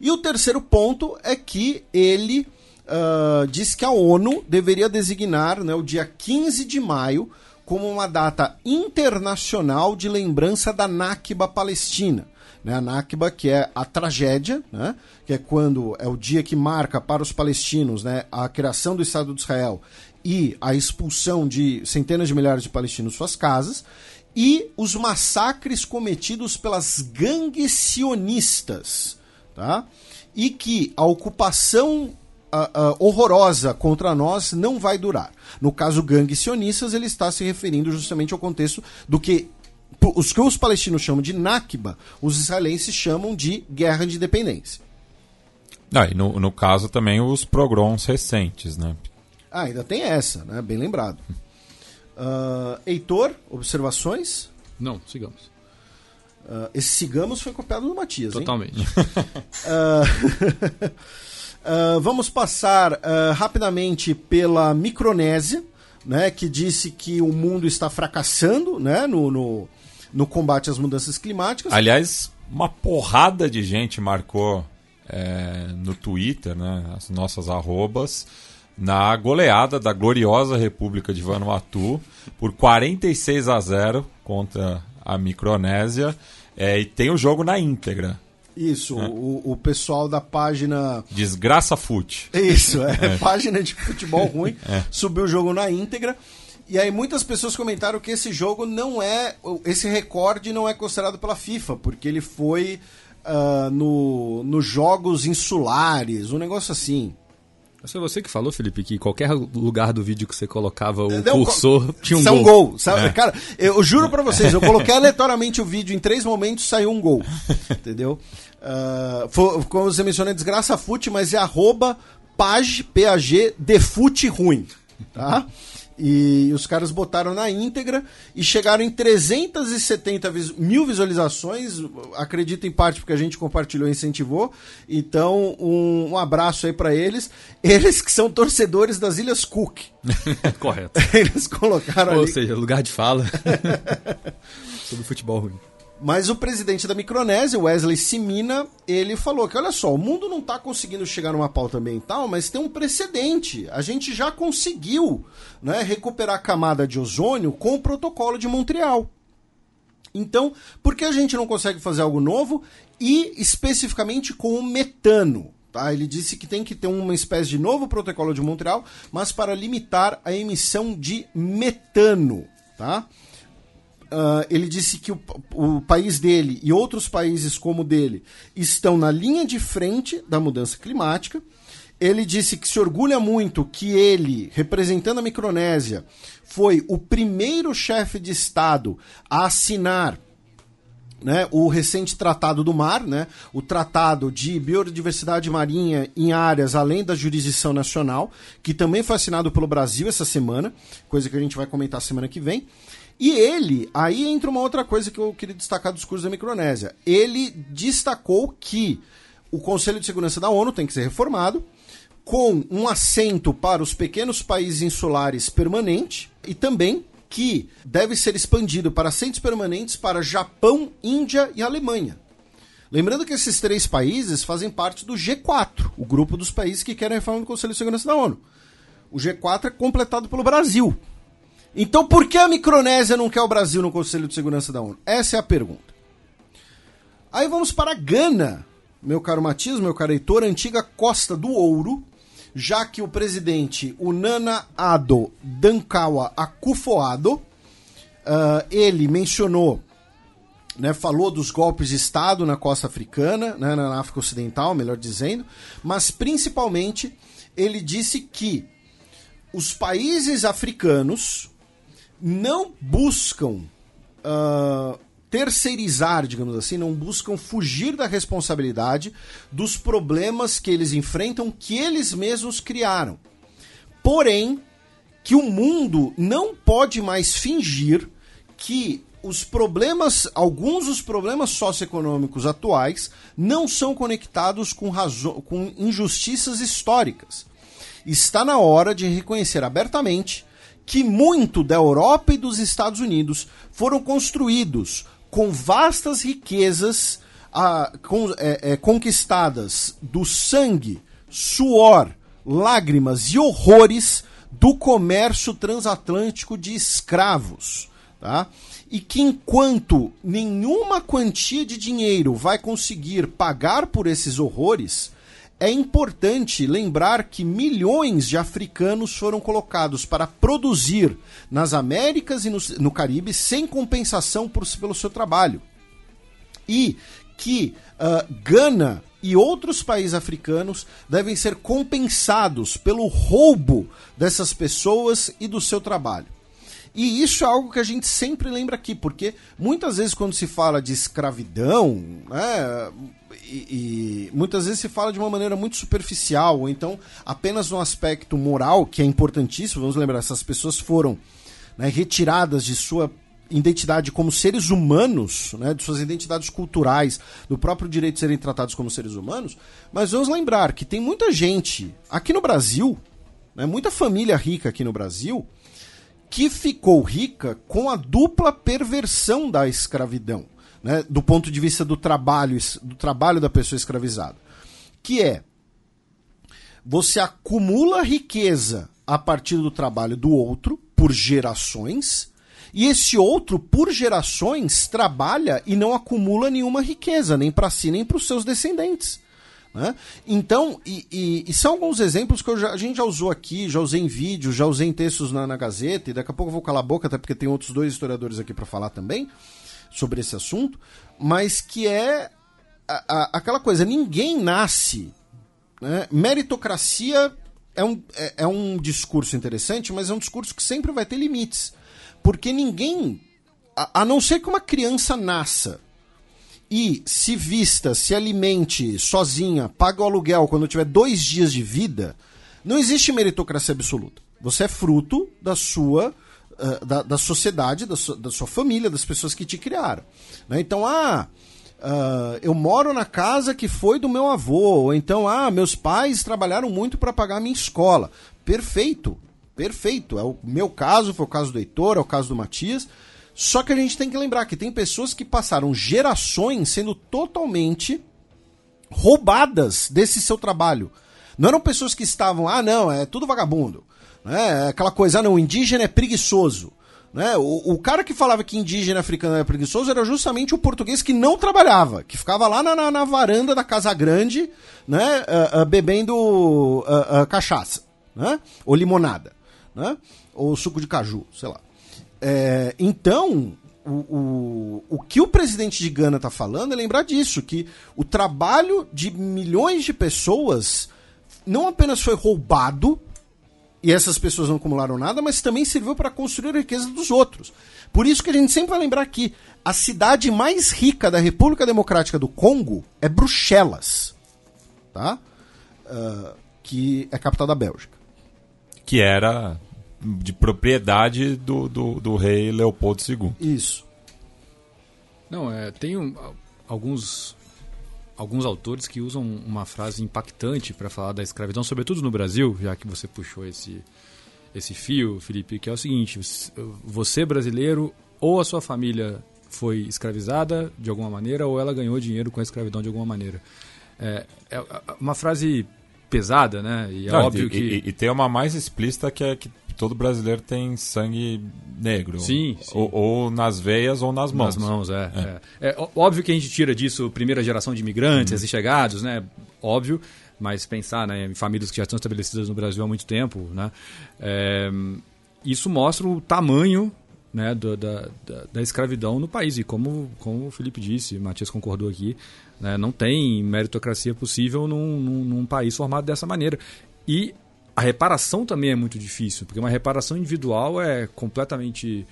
E o terceiro ponto é que ele uh, diz que a ONU deveria designar né, o dia 15 de maio como uma data internacional de lembrança da Nakba Palestina. Né, a Nakba, que é a tragédia, né, que é quando é o dia que marca para os palestinos né, a criação do Estado de Israel e a expulsão de centenas de milhares de palestinos de suas casas, e os massacres cometidos pelas gangues sionistas, tá? e que a ocupação uh, uh, horrorosa contra nós não vai durar. No caso gangues sionistas, ele está se referindo justamente ao contexto do que os que os palestinos chamam de Nakba, os israelenses chamam de guerra de independência. Ah, e no, no caso também os pogroms recentes, né? Ah, ainda tem essa, né? Bem lembrado. Uh, Heitor, observações? Não, sigamos. Uh, esse sigamos foi copiado do Matias, Totalmente. uh, <laughs> <laughs> vamos passar rapidamente pela Micronésia, né, que disse que o mundo está fracassando né, no, no, no combate às mudanças climáticas. Aliás, uma porrada de gente marcou é, no Twitter, né, as nossas arrobas, na goleada da gloriosa República de Vanuatu por 46 a 0 contra a Micronésia. É, e tem o jogo na íntegra. Isso, é. o, o pessoal da página. Desgraça Fute. Isso, é, é. página de futebol ruim, <laughs> é. subiu o jogo na íntegra. E aí muitas pessoas comentaram que esse jogo não é. Esse recorde não é considerado pela FIFA, porque ele foi uh, no, nos jogos insulares, um negócio assim. Foi você que falou, Felipe, que qualquer lugar do vídeo que você colocava o não, cursor tinha um gol. Um gol sabe? É. Cara, eu juro para vocês, eu coloquei <laughs> aleatoriamente o vídeo em três momentos saiu um gol. Entendeu? Uh, foi, como você mencionou, é desgraça fute, mas é arroba page, P-A-G, defute ruim. Tá? E os caras botaram na íntegra e chegaram em 370 mil visualizações. Acredito em parte porque a gente compartilhou e incentivou. Então, um, um abraço aí para eles. <laughs> Eles que são torcedores das Ilhas Cook. <laughs> Correto. <laughs> Eles colocaram Ou ali... seja, lugar de fala sobre futebol ruim. Mas o presidente da Micronésia, Wesley Simina, ele falou que olha só, o mundo não está conseguindo chegar numa pauta ambiental, mas tem um precedente. A gente já conseguiu né, recuperar a camada de ozônio com o protocolo de Montreal. Então, por que a gente não consegue fazer algo novo e especificamente com o metano? Tá? Ele disse que tem que ter uma espécie de novo protocolo de Montreal, mas para limitar a emissão de metano. Tá? Uh, ele disse que o, o, país dele e outros países como o dele estão na linha de frente da mudança climática. Ele disse que se orgulha muito que ele, representando a Micronésia, foi o primeiro chefe de Estado a assinar né, o recente Tratado do Mar, né, o Tratado de Biodiversidade Marinha em áreas além da jurisdição nacional, que também foi assinado pelo Brasil essa semana, coisa que a gente vai comentar semana que vem. E ele, aí entra uma outra coisa que eu queria destacar dos cursos da Micronésia. Ele destacou que o Conselho de Segurança da ONU tem que ser reformado, com um assento para os pequenos países insulares permanente e também que deve ser expandido para assentos permanentes para Japão, Índia e Alemanha. Lembrando que esses três países fazem parte do G4, o grupo dos países que querem a reforma do Conselho de Segurança da ONU. O G4 é completado pelo Brasil, então por que a Micronésia não quer o Brasil no Conselho de Segurança da ONU? Essa é a pergunta. Aí vamos para Gana, meu caro Matias, meu caro Heitor, antiga Costa do Ouro, já que o presidente, o Nana Ado Dankawa Akufo-Addo, uh, ele mencionou, né, falou dos golpes de Estado na costa africana, né, na África Ocidental, melhor dizendo, mas principalmente ele disse que os países africanos não buscam uh, terceirizar, digamos assim, não buscam fugir da responsabilidade dos problemas que eles enfrentam, que eles mesmos criaram. Porém, que o mundo não pode mais fingir que os problemas, alguns dos problemas socioeconômicos atuais, não são conectados com, com injustiças históricas. Está na hora de reconhecer abertamente que muito da Europa e dos Estados Unidos foram construídos com vastas riquezas ah, com, é, é, conquistadas do sangue, suor, lágrimas e horrores do comércio transatlântico de escravos. Tá? E que enquanto nenhuma quantia de dinheiro vai conseguir pagar por esses horrores, é importante lembrar que milhões de africanos foram colocados para produzir nas Américas e no, no Caribe sem compensação por, pelo seu trabalho. E que uh, Gana e outros países africanos devem ser compensados pelo roubo dessas pessoas e do seu trabalho. E isso é algo que a gente sempre lembra aqui, porque muitas vezes quando se fala de escravidão, né, e, e, muitas vezes se fala de uma maneira muito superficial, ou então apenas no aspecto moral, que é importantíssimo, vamos lembrar, essas pessoas foram né, retiradas de sua identidade como seres humanos, né, de suas identidades culturais, do próprio direito de serem tratados como seres humanos, mas vamos lembrar que tem muita gente aqui no Brasil, né, muita família rica aqui no Brasil, que ficou rica com a dupla perversão da escravidão, né, do ponto de vista do trabalho, do trabalho da pessoa escravizada, que é você acumula riqueza a partir do trabalho do outro por gerações e esse outro, por gerações, trabalha e não acumula nenhuma riqueza, nem para si, nem para os seus descendentes. Né? Então, e, e, e, são alguns exemplos que já, a gente já usou aqui, já usei em vídeo, já usei em textos na, na Gazeta, e daqui a pouco eu vou calar a boca, até porque tem outros dois historiadores aqui para falar também sobre esse assunto, mas que é a, a, aquela coisa: ninguém nasce. Né? Meritocracia é um, é, é um discurso interessante, mas é um discurso que sempre vai ter limites. Porque ninguém, a, a não ser que uma criança nasça e se vista, se alimente sozinha, paga o aluguel quando tiver dois dias de vida, não existe meritocracia absoluta. Você é fruto da sua uh, da, da, sociedade, da, da, sua família, das pessoas que te criaram. Né? Então, ah, uh, eu moro na casa que foi do meu avô, ou então, ah, meus pais trabalharam muito para pagar a minha escola. Perfeito perfeito. É o meu caso, foi o caso do Heitor, é o caso do Matias. Só que a gente tem que lembrar que tem pessoas que passaram gerações sendo totalmente roubadas desse seu trabalho. Não eram pessoas que estavam, ah, não, é tudo vagabundo. Né? É aquela coisa, ah, não, o indígena é preguiçoso. Né? O, o, cara que falava que indígena africano era preguiçoso era justamente o português que não trabalhava, que ficava lá na, na, na varanda da Casa Grande, né, uh, uh, bebendo uh, cachaça, né? ou limonada né? Ou suco de caju, sei lá. É, então, o, o, o que o presidente de Gana está falando é lembrar disso, que o trabalho de milhões de pessoas não apenas foi roubado, e essas pessoas não acumularam nada, mas também serviu para construir a riqueza dos outros. Por isso que a gente sempre vai lembrar que a cidade mais rica da República Democrática do Congo é Bruxelas, tá? Uh, que é a capital da Bélgica. Que era de propriedade do, do, do, rei Leopoldo II. Isso. Não, é, tem um, alguns, alguns autores que usam uma frase impactante para falar da escravidão, sobretudo no Brasil, já que você puxou esse, esse fio, Felipe, que é o seguinte: você brasileiro ou a sua família foi escravizada de alguma maneira ou ela ganhou dinheiro com a escravidão de alguma maneira. É, é uma frase pesada, né? E é Não, óbvio e, que. E, e, tem uma mais explícita que é que todo brasileiro tem sangue negro. Sim. sim. Ou, ou, nas veias ou nas mãos. Nas mãos, é, é. é. é óbvio que a gente tira disso primeira geração de imigrantes e chegados, né? Óbvio. Mas pensar né, em famílias que já estão estabelecidas no Brasil há muito tempo, né? É, isso mostra o tamanho né, da, da, da, escravidão no país. E como, como o Felipe disse, o Matias concordou aqui, né, não tem meritocracia possível num, num, num, país formado dessa maneira. E a reparação também é muito difícil, porque uma reparação individual é completamente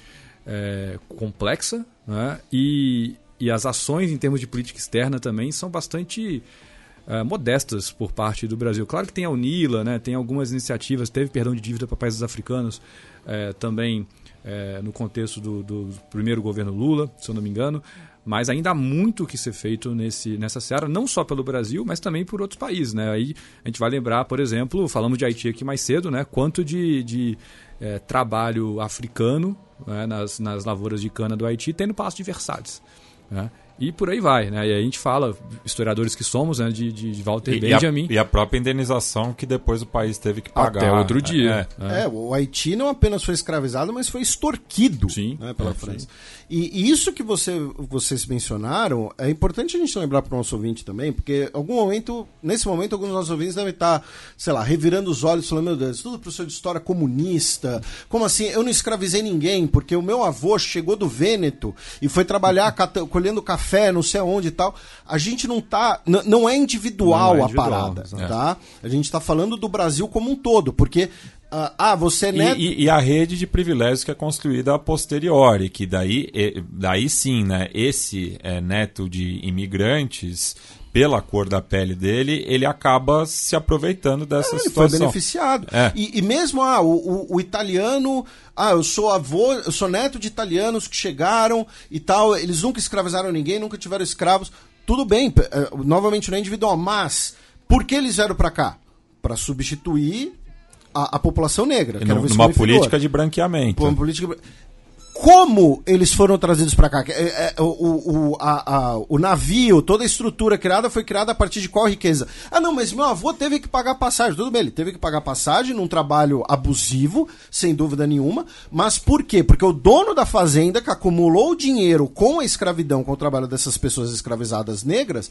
é, complexa né? e, e as ações em termos de política externa também são bastante é, modestas por parte do Brasil. Claro que tem a UNILA, né? tem algumas iniciativas, teve perdão de dívida para países africanos é, também é, no contexto do, do primeiro governo Lula, se eu não me engano, mas ainda há muito que ser feito nesse, nessa seara, não só pelo Brasil, mas também por outros países. Né? Aí a gente vai lembrar, por exemplo, falamos de Haiti aqui mais cedo, né? quanto de, de é, trabalho africano né? nas, nas lavouras de cana do Haiti tem no Passo de Versalhes. Né? E por aí vai, né? E a gente fala, historiadores que somos, né, de, de Walter e, Benjamin. E a, e a, própria indenização que depois o país teve que pagar. Até outro dia. É, é. é o Haiti não apenas foi escravizado, mas foi extorquido sim, né, pela é, França. E, e, isso que você, vocês mencionaram, é importante a gente lembrar para o nosso ouvinte também, porque algum momento, nesse momento, alguns dos nossos ouvintes devem estar, sei lá, revirando os olhos, falando, meu Deus, tudo professor de história comunista, como assim? Eu não escravizei ninguém, porque o meu avô chegou do Vêneto e foi trabalhar colhendo café, não sei aonde e tal. A gente não tá. Não é individual, não é individual a parada, é. tá? A gente está falando do Brasil como um todo, porque ah, você é neto... E, e, e, a rede de privilégios que é construída a posteriori, que daí, daí sim, né, esse é, neto de imigrantes, pela cor da pele dele, ele acaba se aproveitando dessa é, situação. Ele foi beneficiado. É. E, e, mesmo ah, o, o, o, italiano, ah, eu sou avô, eu sou neto de italianos que chegaram e tal, eles nunca escravizaram ninguém, nunca tiveram escravos. Tudo bem, é, novamente não é individual, mas por que eles vieram para cá? Para substituir a, a população negra. Que numa política de branqueamento. Uma política como eles foram trazidos para cá? É, é, o, o, a, a, o navio, toda a estrutura criada foi criada a partir de qual riqueza? Ah, não, mas meu avô teve que pagar passagem. Tudo bem, ele teve que pagar passagem num trabalho abusivo, sem dúvida nenhuma. Mas por quê? Porque o dono da fazenda, que acumulou dinheiro com a escravidão, com o trabalho dessas pessoas escravizadas negras,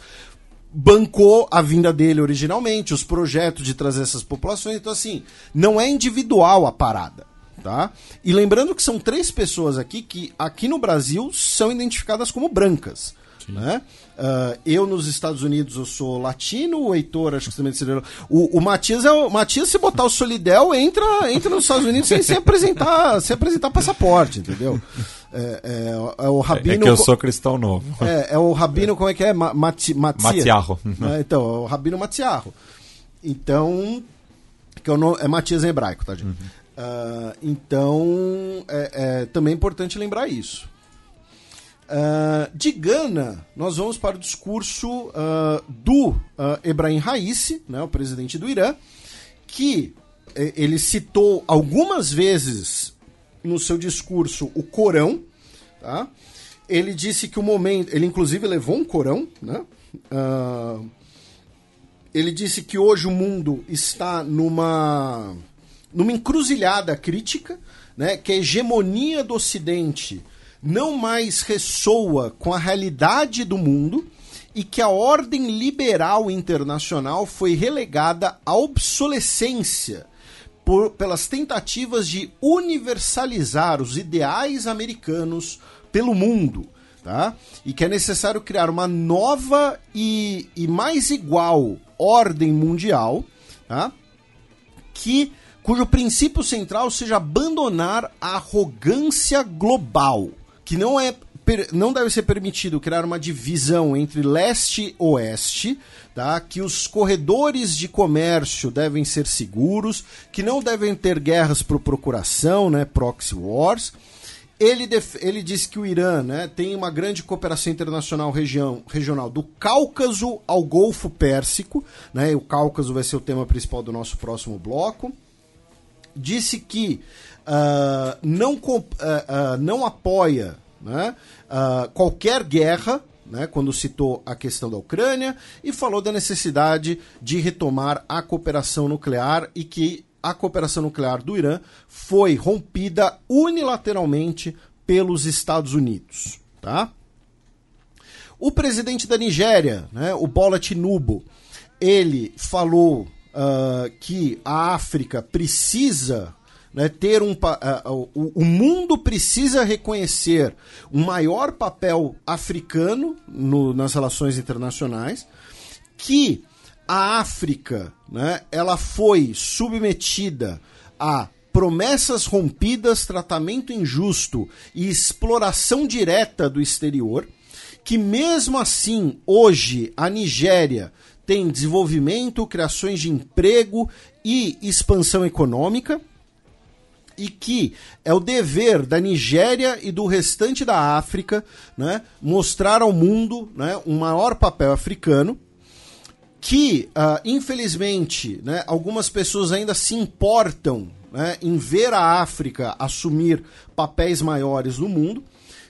bancou a vinda dele originalmente, os projetos de trazer essas populações. Então, assim, não é individual a parada. Tá? E lembrando que são três pessoas aqui que aqui no Brasil são identificadas como brancas. Né? Uh, eu nos Estados Unidos eu sou latino, o Heitor acho que também seria. O, o Matias é o Matias se botar o Solidel entra entra nos Estados Unidos sem, sem apresentar <laughs> sem apresentar passaporte, entendeu? É, é, é o Rabino. É que eu sou cristão novo. É, é o Rabino, como é que é? Mati, Matiarro. É, então, é o Rabino Matiarro. Então, que é, o, é Matias em hebraico, tá, gente? Uhum. Uh, então, é, é, também importante lembrar isso. Uh, de Gana, nós vamos para o discurso uh, do uh, Ebrahim Raisi, né, o presidente do Irã, que eh, ele citou algumas vezes no seu discurso o Corão. Tá? Ele disse que o momento. Ele, inclusive, levou um Corão. Né? ele disse que hoje o mundo está numa numa encruzilhada crítica, né, que a hegemonia do Ocidente não mais ressoa com a realidade do mundo e que a ordem liberal internacional foi relegada à obsolescência por, pelas tentativas de universalizar os ideais americanos pelo mundo. Tá? E que é necessário criar uma nova e, e mais igual ordem mundial tá? que cujo princípio central seja abandonar a arrogância global, que não é não deve ser permitido criar uma divisão entre leste e oeste, tá? que os corredores de comércio devem ser seguros, que não devem ter guerras por procuração, né? proxy wars. Ele, ele disse que o Irã né, tem uma grande cooperação internacional região, regional do Cáucaso ao Golfo Pérsico. Né, o Cáucaso vai ser o tema principal do nosso próximo bloco disse que uh, não, uh, uh, não apoia né, qualquer guerra, né, quando citou a questão da Ucrânia, e falou da necessidade de retomar a cooperação nuclear e que a cooperação nuclear do Irã foi rompida unilateralmente pelos Estados Unidos. Tá? O presidente da Nigéria, né, o Bola Tinubu, ele falou uh, que a África precisa né, ter um. Uh, o, mundo precisa reconhecer um maior papel africano no, nas relações internacionais, que a África né, ela foi submetida a promessas rompidas, tratamento injusto e exploração direta do exterior, que mesmo assim, hoje, a Nigéria tem desenvolvimento, criações de emprego e expansão econômica, e que é o dever da Nigéria e do restante da África né, mostrar ao mundo né, um maior papel africano, que, uh, infelizmente, né, algumas pessoas ainda se importam né, em ver a África assumir papéis maiores no mundo,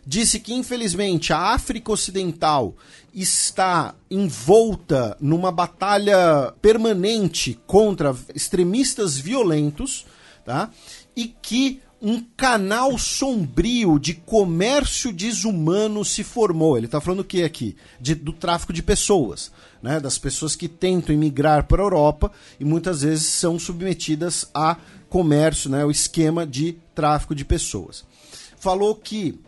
disse que infelizmente a África Ocidental está envolta numa batalha permanente contra extremistas violentos, tá? E que um canal sombrio de comércio desumano se formou. Ele está falando o que aqui? De, do tráfico de pessoas, né? das pessoas que tentam emigrar para a Europa e muitas vezes são submetidas a comércio, né? o esquema de tráfico de pessoas. Falou que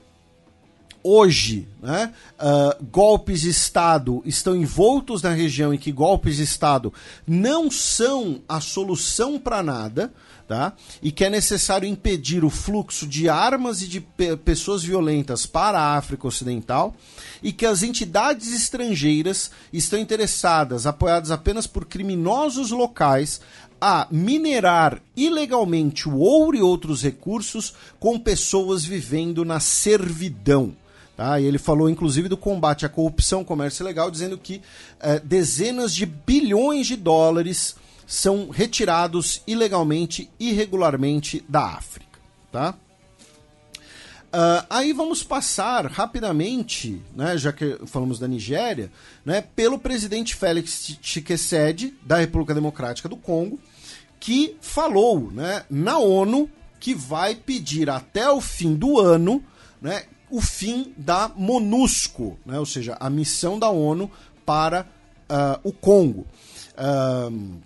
hoje né, uh, golpes de Estado estão envoltos na região em que golpes de Estado não são a solução para nada, tá? e que é necessário impedir o fluxo de armas e de pe pessoas violentas para a África Ocidental, e que as entidades estrangeiras estão interessadas, apoiadas apenas por criminosos locais, a minerar ilegalmente o ouro e outros recursos com pessoas vivendo na servidão. Tá? E ele falou inclusive do combate à corrupção, comércio ilegal, dizendo que eh, dezenas de bilhões de dólares são retirados ilegalmente, irregularmente da África. Tá? Uh, aí vamos passar rapidamente, né, já que falamos da Nigéria, né, pelo presidente Félix Tshisekedi, da República Democrática do Congo, que falou né, na ONU que vai pedir até o fim do ano né, o fim da MONUSCO, né, ou seja, a missão da ONU para uh, o Congo. Uh,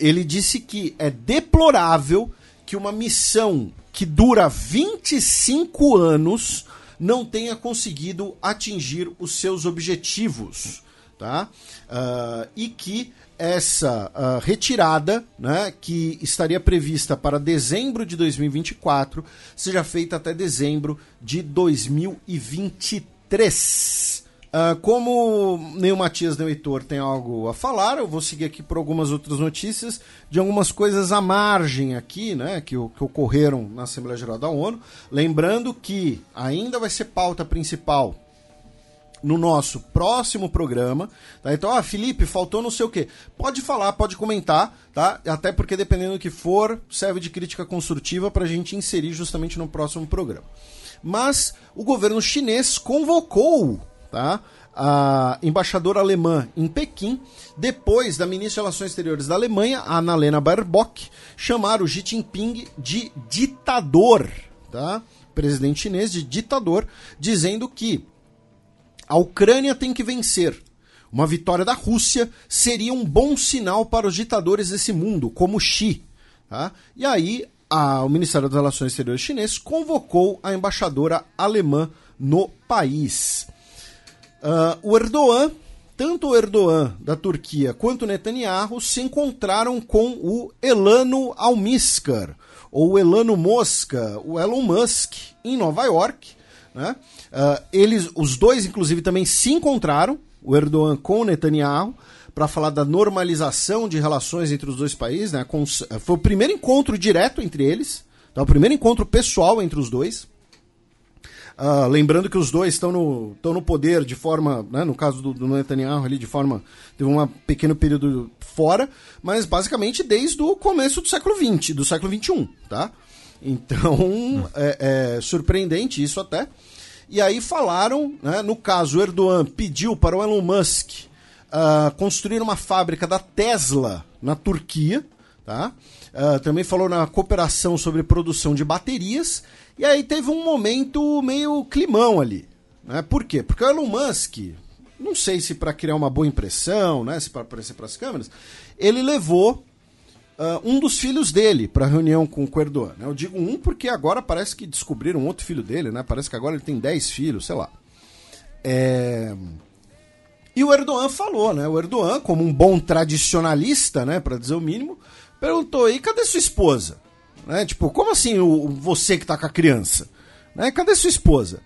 ele disse que é deplorável que uma missão que dura 25 anos não tenha conseguido atingir os seus objetivos. Tá? Uh, e que essa uh, retirada, né, que estaria prevista para dezembro de 2024, seja feita até dezembro de 2023. Uh, como nem o Matias nem o Heitor tem algo a falar, eu vou seguir aqui por algumas outras notícias de algumas coisas à margem aqui, né, que, que ocorreram na Assembleia Geral da ONU. Lembrando que ainda vai ser pauta principal no nosso próximo programa. Tá? Então, ah, Felipe, faltou não sei o quê. Pode falar, pode comentar, tá? Até porque dependendo do que for, serve de crítica construtiva para a gente inserir justamente no próximo programa. Mas o governo chinês convocou, tá? A embaixadora alemã em Pequim, depois da ministra de Relações Exteriores da Alemanha, Annalena Baerbock, chamar o Xi Jinping de ditador, tá? Presidente chinês de ditador, dizendo que a Ucrânia tem que vencer. Uma vitória da Rússia seria um bom sinal para os ditadores desse mundo, como Xi. Tá? E aí, a, o Ministério das Relações Exteriores chinês convocou a embaixadora alemã no país. Uh, o Erdogan, tanto o Erdogan da Turquia quanto o Netanyahu se encontraram com o Elano Almiskar, ou Elano Mosca, o Elon Musk, em Nova York, né? Uh, eles, os dois, inclusive, também se encontraram, o Erdogan com o Netanyahu, para falar da normalização de relações entre os dois países. Né? Foi o primeiro encontro direto entre eles, tá? o primeiro encontro pessoal entre os dois. Uh, lembrando que os dois estão no, estão no poder de forma, né, no caso do, do Netanyahu ali, de forma. teve um pequeno período fora, mas basicamente desde o começo do século XX, do século XXI, tá? Então, é, é surpreendente isso até. E aí falaram, né, no caso, Erdogan pediu para o Elon Musk uh, construir uma fábrica da Tesla na Turquia. Tá? Uh, também falou na cooperação sobre produção de baterias. E aí teve um momento meio climão ali. Né? Por quê? Porque o Elon Musk, não sei se para criar uma boa impressão, né, se para aparecer para as câmeras, ele levou uh, um dos filhos dele para a reunião com o Erdogan. Né? Eu digo um porque agora parece que descobriram outro filho dele, né? Parece que agora ele tem 10 filhos, sei lá. É... E o Erdogan falou, né? O Erdogan, como um bom tradicionalista, né, para dizer o mínimo, perguntou: "E cadê sua esposa?" Né? Tipo, como assim o, você que tá com a criança? Né? Cadê sua esposa?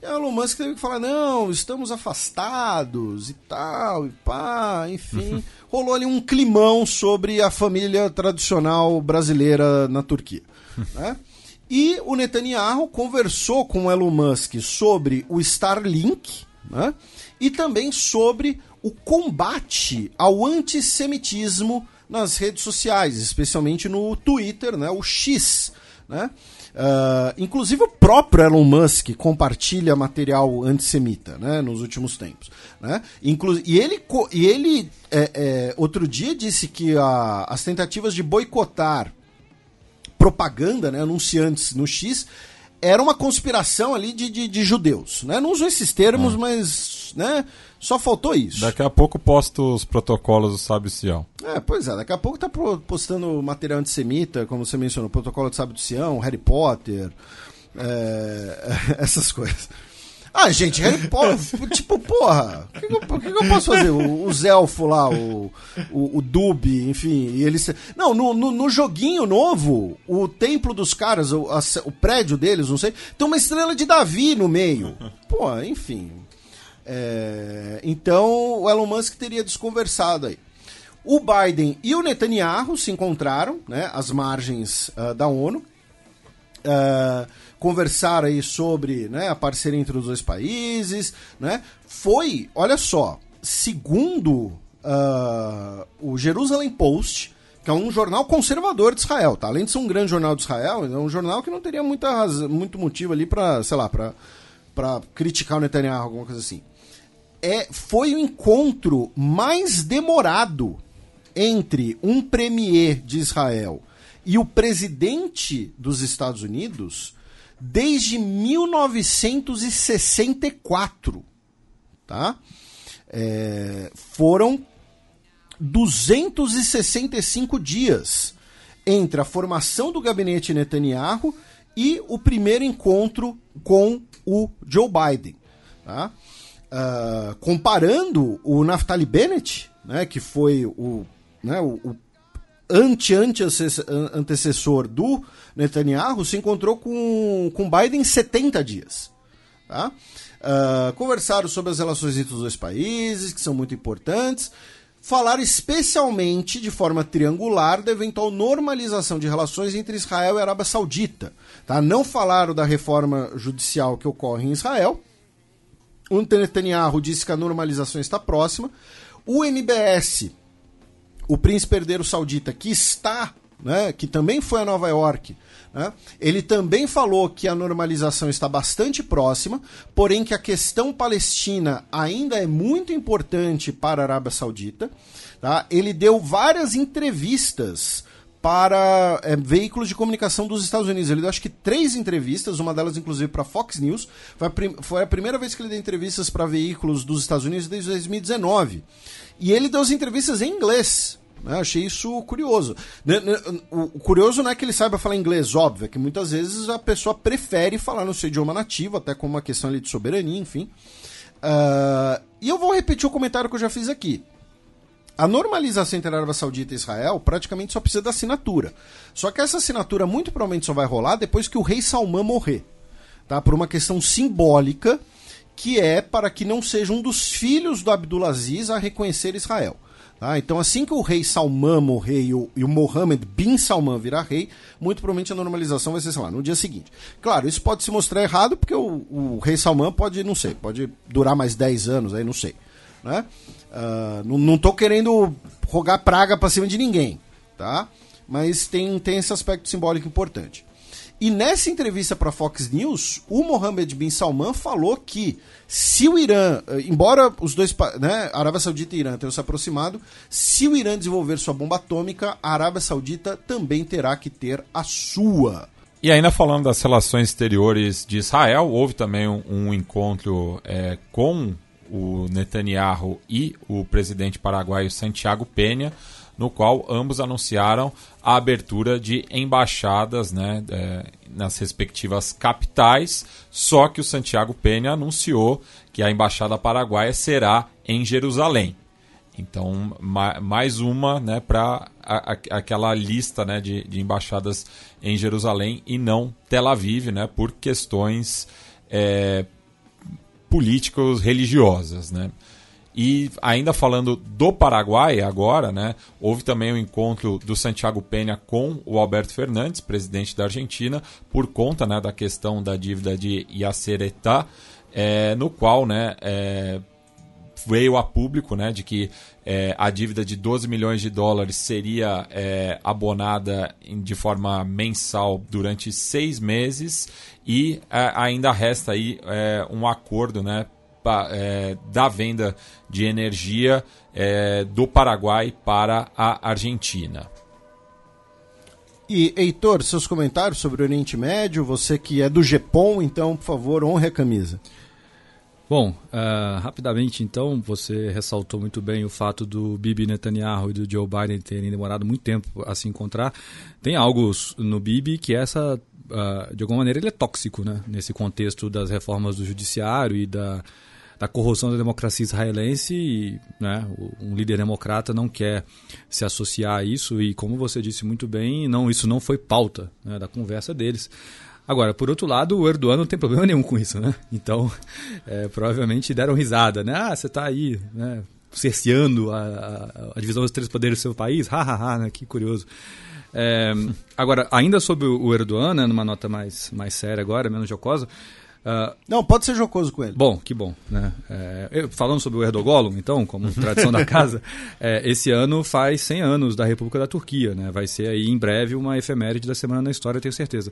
E o Elon Musk teve que falar, não, estamos afastados e tal, e pá, enfim. Rolou ali um climão sobre a família tradicional brasileira na Turquia. <laughs> né? E o Netanyahu conversou com o Elon Musk sobre o Starlink né? e também sobre o combate ao antissemitismo nas redes sociais, especialmente no Twitter, né? o X Né? Uh, inclusive o próprio Elon Musk compartilha material antissemita né, nos últimos tempos. Né? Inclu e ele, e ele é, é, outro dia disse que a, as tentativas de boicotar propaganda, né, anunciantes no X, era uma conspiração ali de, de, de judeus. Né? Não usou esses termos, ah. mas né, só faltou isso. Daqui a pouco posto os protocolos do Sábio Sião. É, pois é, daqui a pouco tá postando material antissemita, como você mencionou, protocolo do Sábio do Sião, Harry Potter, é, <laughs> essas coisas. Ah, gente, Harry Potter, <laughs> tipo, porra, o que, que, que, eu posso fazer? Os elfos lá, o, o, o Dub, enfim, e eles. Não, no, no, no, joguinho novo, o templo dos caras, o, a, o prédio deles, não sei, tem uma estrela de Davi no meio. Pô, enfim. É, então, o Elon Musk teria desconversado aí. O Biden e o Netanyahu se encontraram, né, às margens uh, da ONU. Uh, conversar aí sobre né, a parceria entre os dois países, né? Foi, olha só, segundo uh, o Jerusalem Post, que é um jornal conservador de Israel, tá? Além de ser um grande jornal de Israel, é um jornal que não teria muita razão, muito motivo ali para, sei lá, para criticar o Netanyahu, alguma coisa assim. É, foi o encontro mais demorado entre um premier de Israel e o presidente dos Estados Unidos desde 1964. Tá? É, foram 265 dias entre a formação do gabinete Netanyahu e o primeiro encontro com o Joe Biden. Tá? Uh, comparando o Naftali Bennett, né, que foi o, né, o, o anti-antecessor do Netanyahu se encontrou com, com Biden em 70 dias. Tá? Uh, conversaram sobre as relações entre os dois países, que são muito importantes. Falaram especialmente, de forma triangular, da eventual normalização de relações entre Israel e Arábia Saudita. Tá? Não falaram da reforma judicial que ocorre em Israel. O Netanyahu disse que a normalização está próxima. O NBS o príncipe herdeiro saudita, que está, né, que também foi a Nova York, né, ele também falou que a normalização está bastante próxima, porém que a questão palestina ainda é muito importante para a Arábia Saudita. Tá? Ele deu várias entrevistas para é, veículos de comunicação dos Estados Unidos. Ele deu acho que três entrevistas, uma delas inclusive para Fox News. Foi a, foi a, primeira vez que ele deu entrevistas para veículos dos Estados Unidos desde 2019. E ele deu as entrevistas em inglês. Né? Achei isso curioso. Né, né, o curioso não é que ele saiba falar inglês, óbvio, é que muitas vezes a pessoa prefere falar no seu idioma nativo, até como uma questão ali de soberania, enfim. Uh, e eu vou repetir o comentário que eu já fiz aqui. A normalização entre a Arábia Saudita e Israel praticamente só precisa da assinatura. Só que essa assinatura muito provavelmente só vai rolar depois que o rei Salman morrer. Tá? Por uma questão simbólica, que é para que não seja um dos filhos do Abdulaziz a reconhecer Israel. Tá? Então, assim que o rei Salman morrer e o, e o Mohammed bin Salman virar rei, muito provavelmente a normalização vai ser, sei lá, no dia seguinte. Claro, isso pode se mostrar errado, porque o, o rei Salman pode, não sei, pode durar mais 10 anos, aí não sei. Né? Uh, não, tô querendo rogar praga para cima de ninguém, tá? Mas tem, tem esse aspecto simbólico importante. E nessa entrevista para Fox News, o Mohammed bin Salman falou que se o Irã, eh, embora os dois, né, Arábia Saudita e Irã tenham se aproximado, se o Irã desenvolver sua bomba atômica, a Arábia Saudita também terá que ter a sua. E ainda falando das relações exteriores de Israel, houve também um, um encontro é, com o Netanyahu e o presidente paraguaio Santiago Penha no qual ambos anunciaram a abertura de embaixadas né, é, nas respectivas capitais, só que o Santiago Penha anunciou que a embaixada paraguaia será em Jerusalém. Então, ma mais uma né, para aquela lista né, de, de, embaixadas em Jerusalém e não Tel Aviv, né, por questões é, políticas religiosas. Né. E ainda falando do Paraguai agora, né, houve também o um encontro do Santiago Penha com o Alberto Fernandes, presidente da Argentina, por conta né, da questão da dívida de Yaceretá, é, no qual né, é, veio a público, né, de que é, a dívida de 12 milhões de dólares seria é, abonada de forma mensal durante seis meses e é, ainda resta aí é, um acordo, né, pa, é, da venda de energia é, do Paraguai para a Argentina. E, Heitor, seus comentários sobre o Oriente Médio, você que é do GEPOM, então, por favor, honre a camisa. Bom, uh, rapidamente então, você ressaltou muito bem o fato do Bibi Netanyahu e do Joe Biden terem demorado muito tempo a se encontrar. Tem algo no Bibi que essa, uh, de alguma maneira, ele é tóxico, né? Nesse contexto das reformas do judiciário e da, da corrosão da democracia israelense, e, né, um líder democrata não quer se associar a isso e, como você disse muito bem, não, isso não foi pauta né, da conversa deles. Agora, por outro lado, o Erdogan não tem problema nenhum com isso, né? Então, é, <laughs> provavelmente deram risada, né? Ah, você está aí, né? Cerceando a, a, a, divisão dos três poderes do seu país, hahaha, ha, ha, né? Que curioso. É, agora, ainda sobre o Erdogan, né, numa nota mais, mais séria agora, menos jocosa, Uh, não, pode ser jocoso com ele. Bom, que bom. Né? É, falando sobre o Erdogan, então, como <laughs> tradição da casa, é, esse ano faz 100 anos da República da Turquia. Né? Vai ser aí em breve uma efeméride da Semana na História, tenho certeza.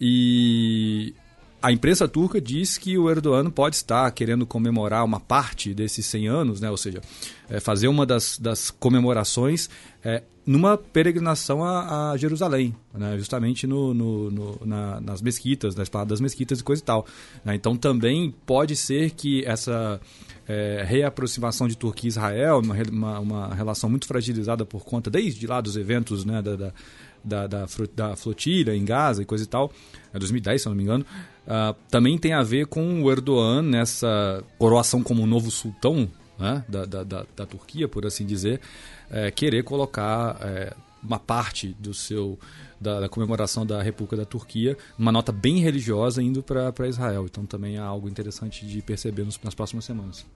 E a imprensa turca diz que o Erdogan pode estar querendo comemorar uma parte desses 100 anos, né? ou seja, é, fazer uma das, das comemorações é, numa peregrinação a, a Jerusalém, né? justamente no, no, no na, nas mesquitas, nas paradas das mesquitas e coisa e tal. Né? Então também pode ser que essa é, reaproximação de Turquia e Israel, uma, uma, uma, relação muito fragilizada por conta, desde lá dos eventos né, da, da da, da, da flotilha em Gaza e coisa e tal, é 2010, se eu não me engano, uh, também tem a ver com o Erdogan nessa coroação como novo sultão né, da, da, da, da, Turquia, por assim dizer, é, querer colocar é, uma parte do seu da, da, comemoração da República da Turquia, uma nota bem religiosa indo para Israel. Então também é algo interessante de perceber nos, nas próximas semanas.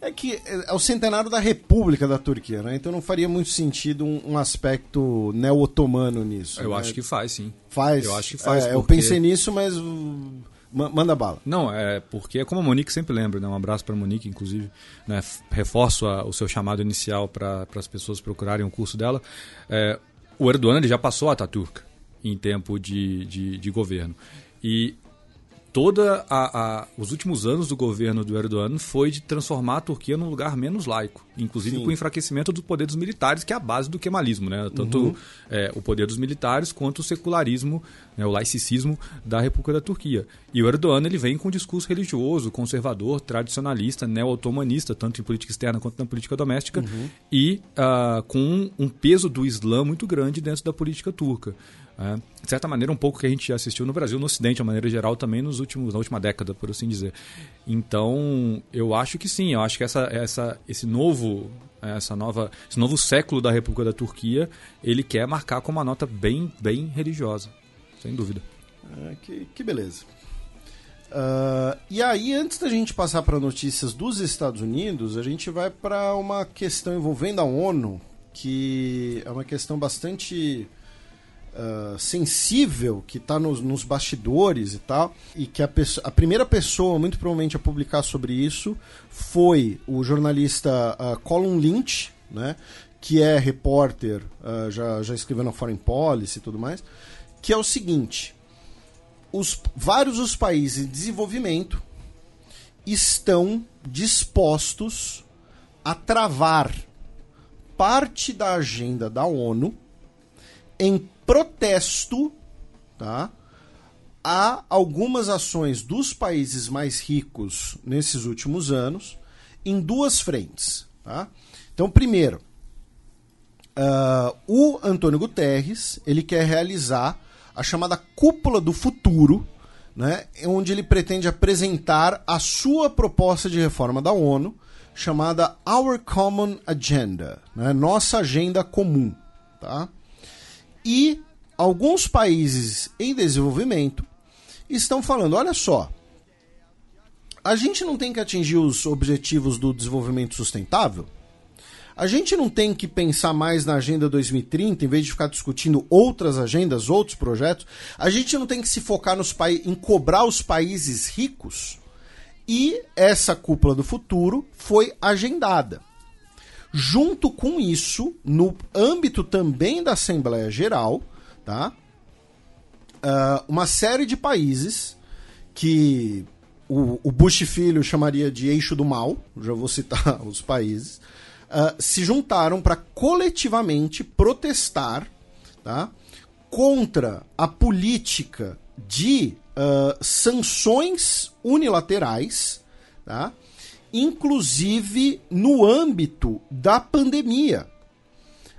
É que é o centenário da República da Turquia, né? Então não faria muito sentido um, um aspecto neo-otomano nisso. Eu né? acho que faz, sim. Faz? Eu acho que faz. É, porque... Eu pensei nisso, mas manda bala. Não, é porque é como a Monique sempre lembra, né? Um abraço para a Monique, inclusive. Né? Reforço a, o seu chamado inicial para as pessoas procurarem o curso dela. É, o Erdogan ele já passou a Ataturk em tempo de, de, de governo. E toda a, a, os últimos anos do governo do Erdogan foi de transformar a Turquia num lugar menos laico, inclusive Sim. com o enfraquecimento do poder dos militares, que é a base do kemalismo, né? Tanto uhum. é, o poder dos militares quanto o secularismo, né, o laicismo da República da Turquia. E o Erdogan ele vem com um discurso religioso, conservador, tradicionalista, neo-otomanista, tanto em política externa quanto na política doméstica, uhum. e uh, com um peso do Islã muito grande dentro da política turca. É, de certa maneira, um pouco que a gente assistiu no Brasil, no Ocidente, de maneira geral, também nos últimos, na última década, por assim dizer. Então, eu acho que sim, eu acho que essa, essa, esse novo essa nova, esse novo século da República da Turquia, ele quer marcar com uma nota bem, bem religiosa, sem dúvida. É, que, que beleza. Uh, e aí, antes da gente passar para notícias dos Estados Unidos, a gente vai para uma questão envolvendo a ONU, que é uma questão bastante uh, sensível que está nos, nos, bastidores e tal, e que a, a, primeira pessoa, muito provavelmente, a publicar sobre isso foi o jornalista uh, Colin Lynch, né, que é repórter, uh, já, já escreveu na Foreign Policy e tudo mais, que é o seguinte: os, vários os países em desenvolvimento estão dispostos a travar parte da agenda da ONU em protesto tá, a algumas ações dos países mais ricos nesses últimos anos em duas frentes. Tá? Então, primeiro, uh, o Antônio Guterres ele quer realizar a chamada Cúpula do Futuro, né, onde ele pretende apresentar a sua proposta de reforma da ONU, chamada Our Common Agenda, né, nossa agenda comum. Tá? E alguns países em desenvolvimento estão falando: olha só, a gente não tem que atingir os objetivos do desenvolvimento sustentável? A gente não tem que pensar mais na Agenda 2030 em vez de ficar discutindo outras agendas, outros projetos? A gente não tem que se focar nos em cobrar os países ricos? E essa cúpula do futuro foi agendada. Junto com isso, no âmbito também da Assembleia Geral, tá? Uh, uma série de países que o, o, Bush filho chamaria de eixo do mal, já vou citar <laughs> os países, uh, se juntaram para coletivamente protestar tá, contra a política de uh, sanções unilaterais, tá, inclusive no âmbito da pandemia,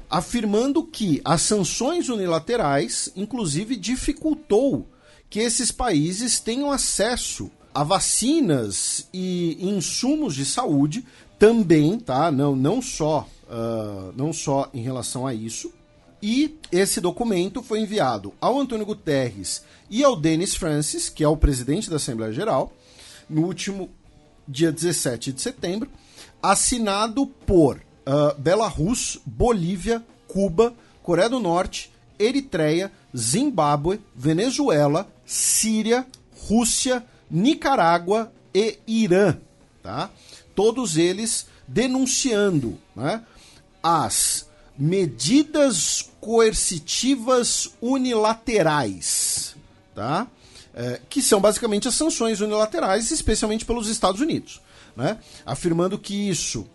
afirmando que as sanções unilaterais, inclusive, dificultou que esses países tenham acesso a vacinas e insumos de saúde também, tá? Não, não só uh, não só em relação a isso. E esse documento foi enviado ao Antônio Guterres e ao Denis Francis, que é o presidente da Assembleia Geral, no último dia 17 de setembro, assinado por uh, Belarus, Bolívia, Cuba, Coreia do Norte, Eritreia, Zimbábue, Venezuela, Síria, Rússia, Nicarágua e Irã. Tá? Todos eles denunciando né, as medidas coercitivas unilaterais, tá? É, que são basicamente as sanções unilaterais, especialmente pelos Estados Unidos, né? afirmando que isso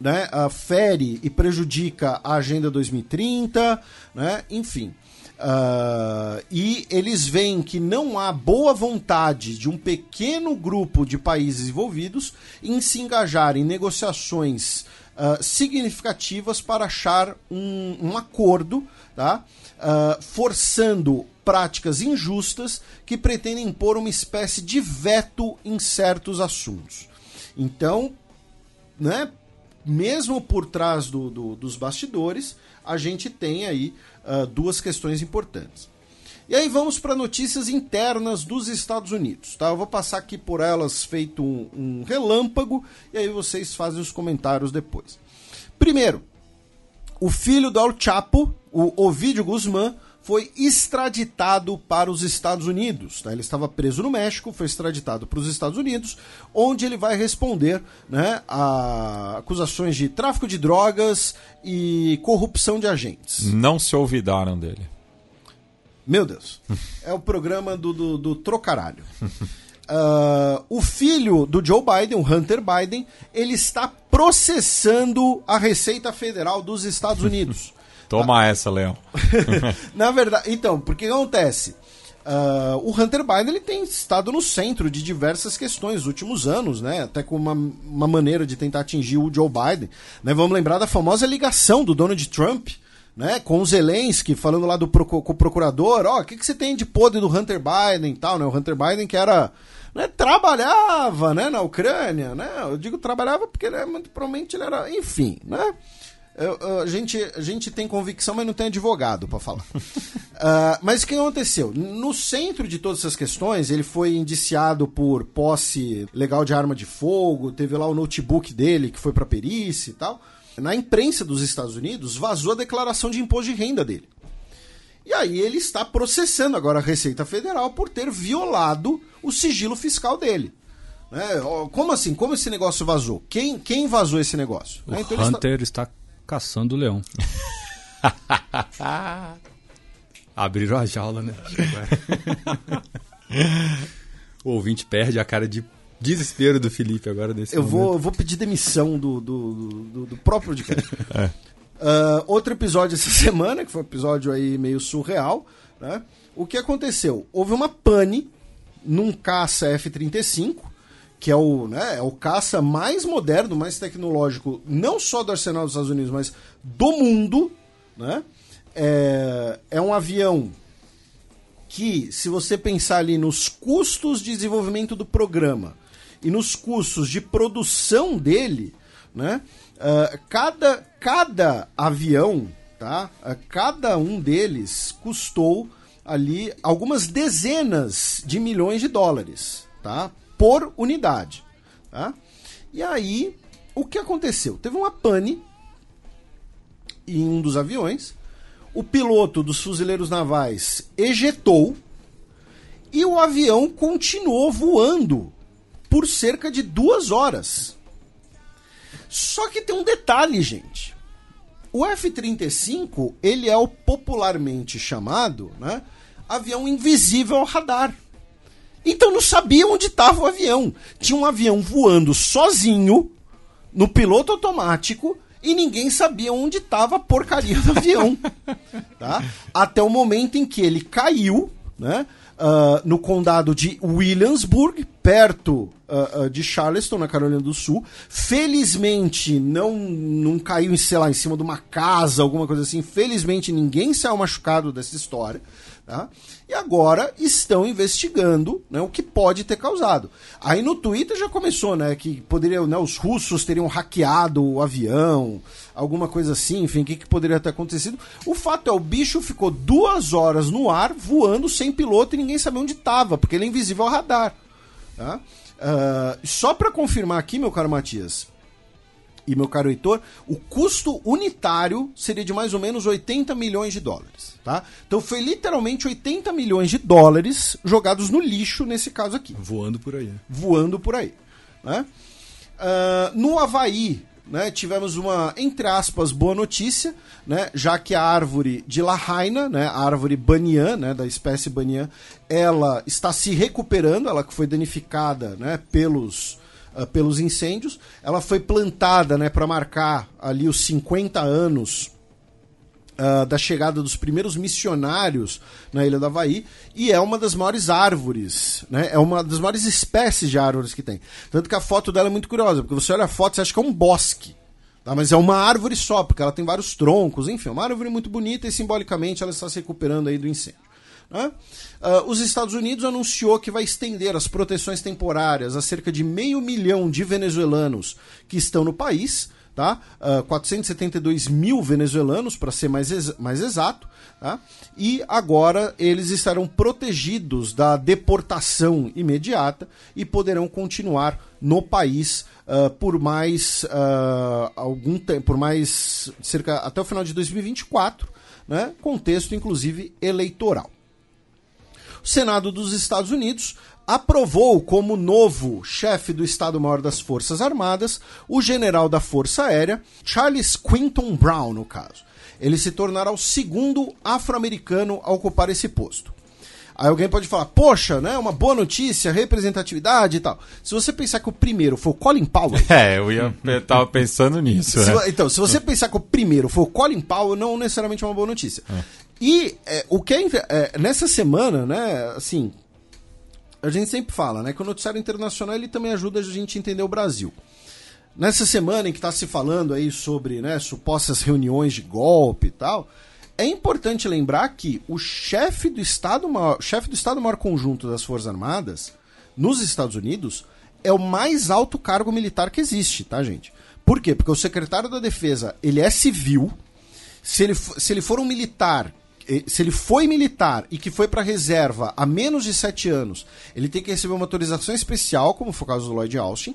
né, fere e prejudica a Agenda 2030, né, enfim. Uh, e eles veem que não há boa vontade de um pequeno grupo de países envolvidos em se engajar em negociações uh, significativas para achar um, um acordo, tá? Uh, forçando práticas injustas que pretendem impor uma espécie de veto em certos assuntos. Então, né, mesmo por trás do, do, dos bastidores, a gente tem aí uh, duas questões importantes. E aí vamos para notícias internas dos Estados Unidos. Tá? Eu vou passar aqui por elas feito um, um relâmpago e aí vocês fazem os comentários depois. Primeiro, o filho do El Chapo, o Ovidio Guzmán, foi extraditado para os Estados Unidos. Tá? Ele estava preso no México, foi extraditado para os Estados Unidos, onde ele vai responder né, a acusações de tráfico de drogas e corrupção de agentes. Não se olvidaram dele. Meu Deus. é o programa do, do, do trocaralho. Uh, <laughs> o filho do Joe Biden, o Hunter Biden, ele está processando a Receita Federal dos Estados Unidos. <laughs> Toma essa, Leão. <laughs> Na verdade, então, porque acontece? Uh, o Hunter Biden ele tem estado no centro de diversas questões nos últimos anos, né? Até com uma, uma maneira de tentar atingir o Joe Biden. Né? Vamos lembrar da famosa ligação do Donald Trump né, com o Zelensky, falando lá do com o procurador, ó, oh, o que, que você tem de podre do Hunter Biden e tal, né? O Hunter Biden que era. Né, trabalhava né, na Ucrânia, né? Eu digo trabalhava porque né, muito provavelmente ele era. Enfim, né? Eu, a, gente, a gente tem convicção, mas não tem advogado para falar. uh, <laughs> mas o que aconteceu? No centro de todas essas questões, ele foi indiciado por posse legal de arma de fogo, teve lá o notebook dele que foi para perícia e tal. Na imprensa dos Estados Unidos, vazou a declaração de imposto de renda dele. E aí ele está processando agora a Receita Federal por ter violado o sigilo fiscal dele. Né? Como assim? Como esse negócio vazou? Quem, quem vazou esse negócio? O né? então Hunter está... está caçando o leão. <laughs> Abriram a jaula, né? <laughs> o ouvinte perde a cara de desespero do Felipe agora nesse eu momento. Vou, eu vou pedir demissão do, do, do, do próprio podcast. <laughs> é. uh, outro episódio essa semana, que foi um episódio aí meio surreal, né? O que aconteceu? Houve uma pane num caça F-35 que é o, né, é o caça mais moderno, mais tecnológico, não só do arsenal dos Estados Unidos, mas do mundo. Né? É, é um avião que, se você pensar ali nos custos de desenvolvimento do programa e nos custos de produção dele, né, uh, cada, cada avião, tá, uh, cada um deles custou ali algumas dezenas de milhões de dólares, tá? Por unidade. Tá? E aí, o que aconteceu? Teve uma pane em um dos aviões, o piloto dos fuzileiros navais ejetou e o avião continuou voando por cerca de duas horas. Só que tem um detalhe, gente. O F-35, ele é o popularmente chamado, né, avião invisível ao radar. Então não sabia onde estava o avião. Tinha um avião voando sozinho, no piloto automático, e ninguém sabia onde estava a porcaria do avião. <laughs> tá? Até o momento em que ele caiu, né? Uh, no condado de Williamsburg, perto uh, uh, de Charleston, na Carolina do Sul. Felizmente não, não caiu, sei lá, em cima de uma casa, alguma coisa assim. Felizmente ninguém saiu machucado dessa história. Tá? E agora estão investigando né, o que pode ter causado. Aí no Twitter já começou, né? Que poderia, né, os russos teriam hackeado o avião, alguma coisa assim, enfim, o que, que poderia ter acontecido. O fato é, o bicho ficou duas horas no ar, voando sem piloto e ninguém sabia onde estava, porque ele é invisível ao radar. Tá? Uh, só para confirmar aqui, meu caro Matias, e meu caro Heitor, o custo unitário seria de mais ou menos 80 milhões de dólares, tá? Então foi literalmente 80 milhões de dólares jogados no lixo nesse caso aqui. Voando por aí. Voando por aí. Né? Uh, no Havaí, né, tivemos uma, entre aspas, boa notícia, né, já que a árvore de Lahaina, né, a árvore banyan, né, da espécie banyan, ela está se recuperando, ela que foi danificada né, pelos, uh, pelos incêndios. Ela foi plantada né, para marcar ali os 50 anos Uh, da chegada dos primeiros missionários na ilha do Havaí e é uma das maiores árvores, né? É uma das maiores espécies de árvores que tem. Tanto que a foto dela é muito curiosa, porque você olha a foto e acha que é um bosque. Tá? Mas é uma árvore só, porque ela tem vários troncos, enfim, é uma árvore muito bonita e simbolicamente ela está se recuperando aí do incêndio. Né? Uh, os Estados Unidos anunciou que vai estender as proteções temporárias a cerca de meio milhão de venezuelanos que estão no país tá? Uh, ah, 472 mil venezuelanos, para ser mais, ex mais exato, tá? e agora eles estarão protegidos da deportação imediata e poderão continuar no país uh, por mais uh, algum tempo, por mais cerca até o final de 2024, né? contexto inclusive eleitoral. O Senado dos Estados Unidos aprovou como novo chefe do Estado-Maior das Forças Armadas o general da Força Aérea, Charles Quinton Brown, no caso. Ele se tornará o segundo afro-americano a ocupar esse posto. Aí alguém pode falar, poxa, né? Uma boa notícia, representatividade e tal. Se você pensar que o primeiro foi o Colin Powell. <laughs> É, eu ia eu tava pensando nisso. se, é. Então, se você pensar que o primeiro foi o Colin Powell, não necessariamente é uma boa notícia. É. E é, o que é, é, nessa semana, né, assim, a gente sempre fala, né, que o noticiário internacional ele também ajuda a gente a entender o Brasil. Nessa semana em que está se falando aí sobre né, supostas reuniões de golpe e tal, é importante lembrar que o chefe do Estado Maior, chefe do Estado Maior Conjunto das Forças Armadas, nos Estados Unidos, é o mais alto cargo militar que existe, tá, gente? Por quê? Porque o secretário da Defesa, ele é civil. Se ele, se ele for um militar se ele foi militar e que foi para reserva há menos de sete anos, ele tem que receber uma autorização especial, como foi o caso do Lloyd Austin.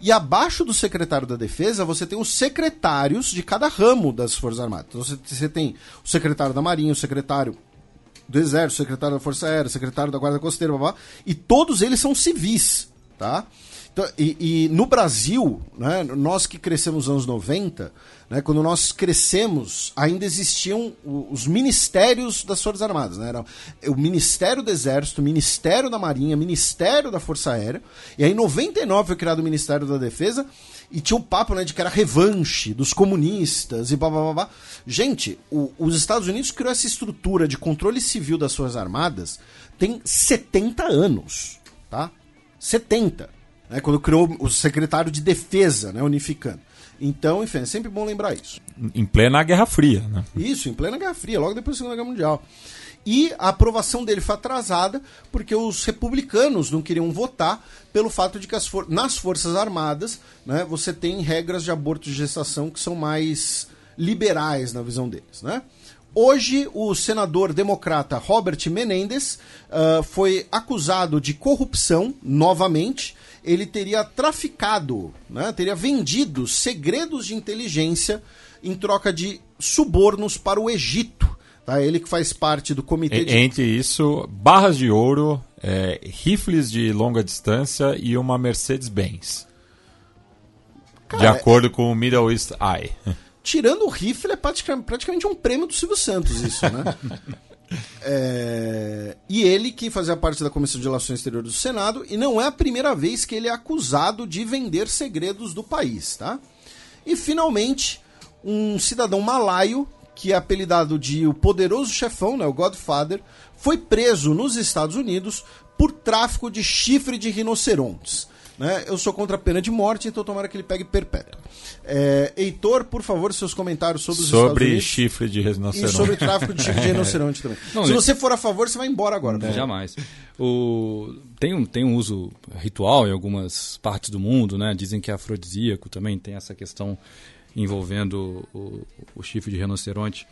E abaixo do secretário da Defesa, você tem os secretários de cada ramo das Forças Armadas. Então você, você tem o secretário da Marinha, o secretário do Exército, o secretário da Força Aérea, o secretário da Guarda Costeira, blá, blá, e todos eles são civis, tá? Então, e, e, no Brasil, né, nós que crescemos nos anos 90, né, quando nós crescemos, ainda existiam os ministérios das Forças Armadas. Né? Era o Ministério do Exército, o Ministério da Marinha, o Ministério da Força Aérea. E aí em 99 foi criado o Ministério da Defesa e tinha um papo né, de que era revanche dos comunistas e blá blá blá. blá. Gente, o, os Estados Unidos criou essa estrutura de controle civil das Forças Armadas tem 70 anos. Tá? 70 né, quando criou o secretário de defesa, né, unificando. Então, enfim, é sempre bom lembrar isso. Em plena Guerra Fria, né? Isso, em plena Guerra Fria, logo depois da Segunda Guerra Mundial. E a aprovação dele foi atrasada porque os republicanos não queriam votar pelo fato de que for nas Forças Armadas né, você tem regras de aborto de gestação que são mais liberais na visão deles. Né? Hoje, o senador democrata Robert Menendez uh, foi acusado de corrupção novamente ele teria traficado, né, teria vendido segredos de inteligência em troca de subornos para o Egito. Tá? Ele que faz parte do comitê de... Entre isso, barras de ouro é, rifles de longa distância e uma Mercedes-Benz. De acordo com o Middle East Eye. Tirando o rifle, é praticamente um prêmio do Silvio Santos, isso, né? <laughs> É... E ele que fazia parte da Comissão de Relações Exteriores do Senado, e não é a primeira vez que ele é acusado de vender segredos do país, tá? E finalmente, um cidadão malaio, que é apelidado de o poderoso chefão, né, o Godfather, foi preso nos Estados Unidos por tráfico de chifre de rinocerontes. Né? Eu sou contra a pena de morte, então tomara que ele pegue perpétuo. É, Heitor, por favor, seus comentários sobre os sobre Estados Unidos. chifre de rinoceronte. E sobre tráfico de chifre de <laughs> rinoceronte também. Não, Se você for a favor, você vai embora agora. Né? Jamais. O... Tem, um, tem um uso ritual em algumas partes do mundo, né? Dizem que é afrodisíaco também, tem essa questão envolvendo o, o chifre de rinoceronte,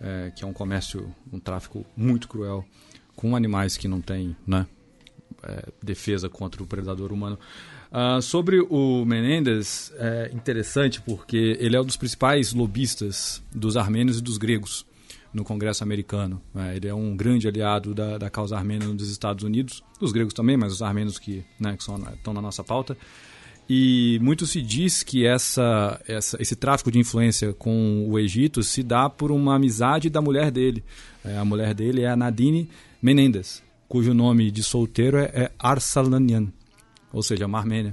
é, que é um comércio, um tráfico muito cruel com animais que não têm, né? É, defesa contra o predador humano. Uh, sobre o Menendez, é interessante porque ele é um dos principais lobistas dos armênios e dos gregos no Congresso americano. É, ele é um grande aliado da, da causa armênia nos Estados Unidos, dos gregos também, mas os armênios que, né, que estão na nossa pauta. E muito se diz que essa, essa, esse tráfico de influência com o Egito se dá por uma amizade da mulher dele. É, a mulher dele é a Nadine Menendez cujo nome de solteiro é, é Arsalanian, ou seja, uma armênia.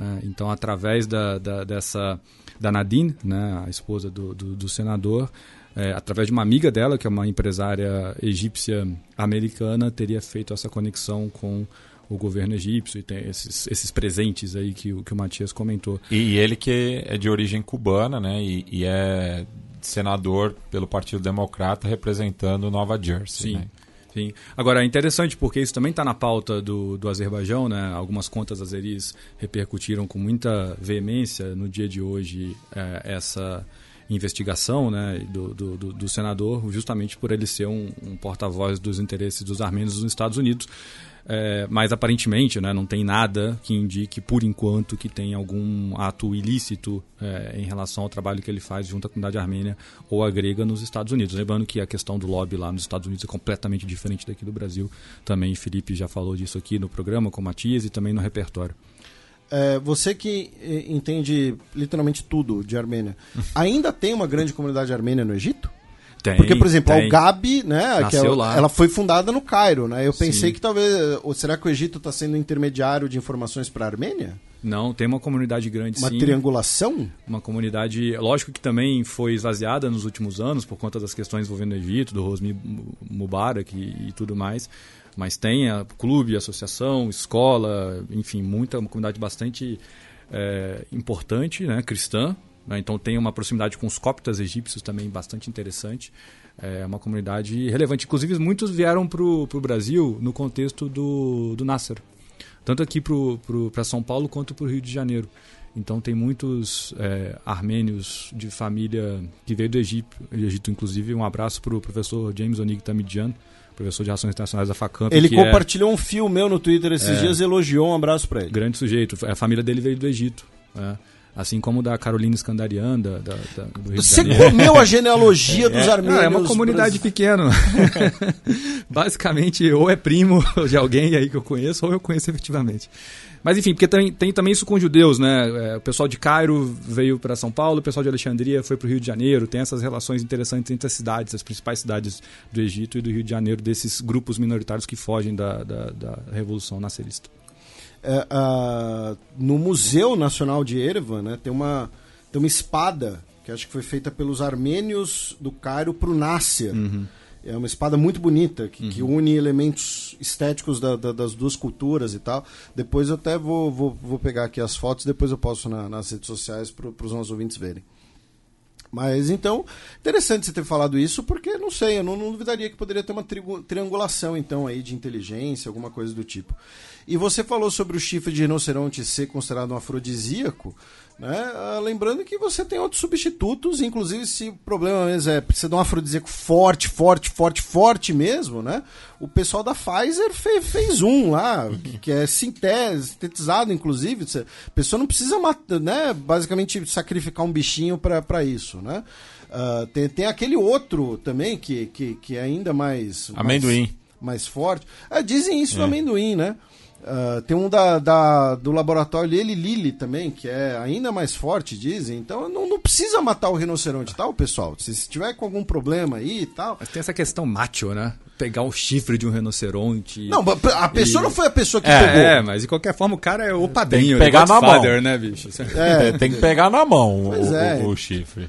É, então, através da, da, dessa da Nadine, né, a esposa do, do, do senador, é, através de uma amiga dela, que é uma empresária egípcia americana, teria feito essa conexão com o governo egípcio e tem esses, esses presentes aí que, que o Matias comentou. E, e ele que é de origem cubana, né, e, e, é senador pelo Partido Democrata representando Nova Jersey. Sim. Né? Sim. Agora, é interessante porque isso também está na pauta do, do Azerbaijão, né? Algumas contas azeris repercutiram com muita veemência no dia de hoje é, essa investigação né, do, do, do, senador, justamente por ele ser um, um porta-voz dos interesses dos armênios nos Estados Unidos. É, mas aparentemente né, não tem nada que indique, por enquanto, que tem algum ato ilícito é, em relação ao trabalho que ele faz junto à comunidade armênia ou a grega nos Estados Unidos. Lembrando que a questão do lobby lá nos Estados Unidos é completamente diferente daqui do Brasil. Também Felipe já falou disso aqui no programa com Matias e também no repertório. É, você que eh, entende literalmente tudo de Armênia, <laughs> ainda tem uma grande comunidade armênia no Egito? Tem, Porque, por exemplo, tem. a Gabi, né, Nasceu que ela, lá. ela foi fundada no Cairo, né? Eu pensei Sim. que talvez, ou será que o Egito está sendo intermediário de informações para a Armênia? Não, tem uma comunidade grande Uma sim. triangulação? Uma comunidade, lógico que também foi esvaziada nos últimos anos por conta das questões envolvendo o Egito, do Hosni Mubarak e, e tudo mais. Mas tem a clube, associação, escola, enfim, muita, uma comunidade bastante é, importante, né, cristã. Né? Então tem uma proximidade com os coptas egípcios também bastante interessante. É uma comunidade relevante. Inclusive, muitos vieram para o Brasil no contexto do, do Nasser. Tanto aqui para São Paulo quanto para o Rio de Janeiro. Então tem muitos é, armênios de família que veio do Egito, do Egito inclusive um abraço para o professor James Onig Tamidian, professor de Relações Internacionais da FACAMP. Ele que compartilhou um fio meu no Twitter esses É. dias, elogiou, um abraço para é ele. grande sujeito. A família dele veio do Egito. é. Assim como da Carolina Skandarian, da, da, da- do Rio de Você comeu a genealogia <laughs> dos É, armênios. não, é uma comunidade pequena. <laughs> <laughs> Basicamente, ou é primo de alguém aí que eu conheço, ou eu conheço efetivamente. Mas enfim, porque tem, tem também isso com judeus, né? É, o pessoal de Cairo veio para São Paulo, o pessoal de Alexandria foi para o Rio de Janeiro. Tem essas relações interessantes entre as cidades, as principais cidades do Egito e do Rio de Janeiro, desses grupos minoritários que fogem da, da, da Revolução Nascerista. É, no Museu Nacional de Erevan, né, tem uma, tem uma espada que acho que foi feita pelos armênios do Cairo para o Nasser. É uma espada muito bonita, que, que une elementos estéticos da- da- das duas culturas e tal. Depois eu até vou, vou, vou pegar aqui as fotos, depois eu posto na- nas redes sociais para os nossos ouvintes verem. Mas então, interessante você ter falado isso, porque não sei, eu não, não duvidaria que poderia ter uma triangulação então aí de inteligência, alguma coisa do tipo. E você falou sobre o chifre de rinoceronte ser considerado um afrodisíaco, né? Ah, lembrando que você tem outros substitutos, inclusive se o problema mesmo é precisa de um afrodisíaco forte, forte, forte, forte mesmo, né? O pessoal da Pfizer fe- fez um lá, que, que é sintetizado, inclusive. A pessoa não precisa matar, né? Basicamente sacrificar um bichinho para isso, né? Ah, tem, tem aquele outro também que, que, que é ainda mais. mais- Amendoim. mais forte. É, dizem isso no amendoim, né? Uh, tem um da, da, do laboratório Eli Lilly também, que é ainda mais forte, dizem. Então não, não precisa matar o rinoceronte, tal, pessoal? Se, se tiver com algum problema aí e tal. Mas tem essa questão macho, né? Pegar o chifre de um rinoceronte. Não, a pessoa e... não foi a pessoa que é, pegou. É, mas de qualquer forma o cara é o padrinho. Tem que pegar na mão. né, bicho? É, tem que pegar na mão o, é. o, o chifre.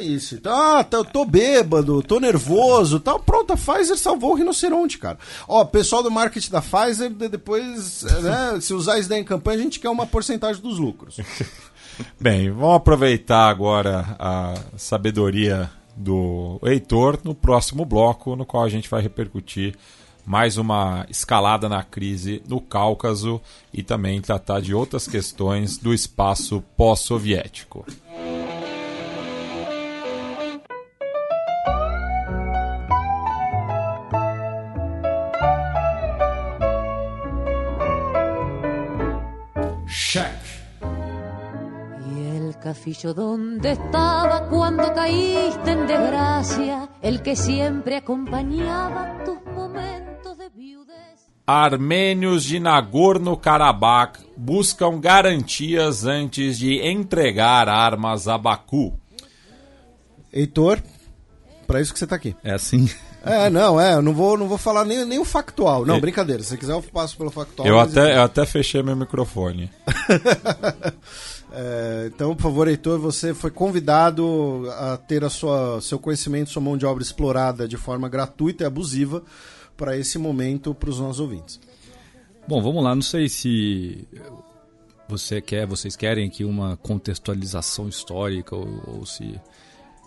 Isso. Então, ah, eu tô bêbado, tô nervoso tal. Pronto, a Pfizer salvou o rinoceronte, cara. Ó, pessoal do marketing da Pfizer, depois, <laughs> né, se usar isso daí em campanha, a gente quer uma porcentagem dos lucros. <laughs> Bem, vamos aproveitar agora a sabedoria do Heitor no próximo bloco, no qual a gente vai repercutir mais uma escalada na crise no Cáucaso e também tratar de outras questões do espaço pós-soviético. Check. Y el cafillo donde estaba cuando caíste en desgracia, el que siempre acompañaba tus momentos de viudez. Armênios de Nagorno-Karabakh buscam garantias antes de entregar armas a Baku. Heitor, para isso que você tá aqui. É assim. É, não, é, eu não vou, não vou falar nem, nem o factual. Não, brincadeira. Se você quiser, eu passo pelo factual. Eu até, eu até fechei meu microfone. <laughs> É, então, por favor, Heitor, você foi convidado a ter a sua, seu conhecimento, sua mão de obra explorada de forma gratuita e abusiva para esse momento para os nossos ouvintes. Bom, vamos lá. Não sei se você quer, vocês querem aqui uma contextualização histórica ou, ou se,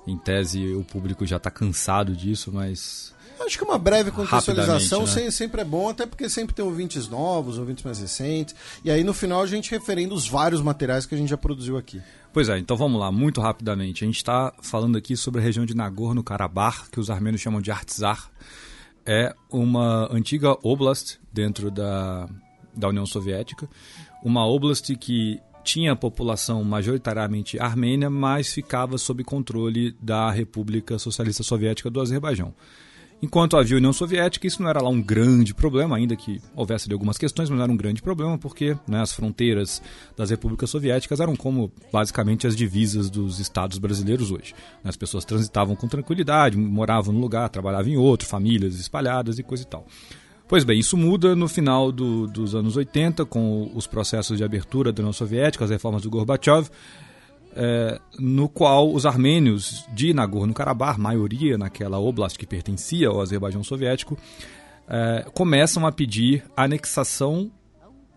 em tese, o público já está cansado disso, mas Acho que uma breve contextualização né? se- sempre é bom, até porque sempre tem ouvintes novos, ouvintes mais recentes. E aí no final a gente referendo os vários materiais que a gente já produziu aqui. Pois é, então vamos lá, muito rapidamente. A gente está falando aqui sobre a região de Nagorno-Karabakh, que os armênios chamam de Artsakh. É uma antiga oblast dentro da, da União Soviética. Uma oblast que tinha população majoritariamente armênia, mas ficava sob controle da República Socialista Soviética do Azerbaijão. Enquanto havia União Soviética, isso não era lá um grande problema, ainda que houvesse ali algumas questões, mas não era um grande problema, porque né, as fronteiras das repúblicas soviéticas eram como basicamente as divisas dos estados brasileiros hoje. né? As pessoas transitavam com tranquilidade, moravam num lugar, trabalhavam em outro, famílias espalhadas e coisa e tal. Pois bem, isso muda no final do- dos anos 80, com os processos de abertura da União Soviética, as reformas do Gorbachev, é, no qual os armênios de Nagorno-Karabakh, maioria naquela oblast que pertencia ao Azerbaijão soviético, é, começam a pedir anexação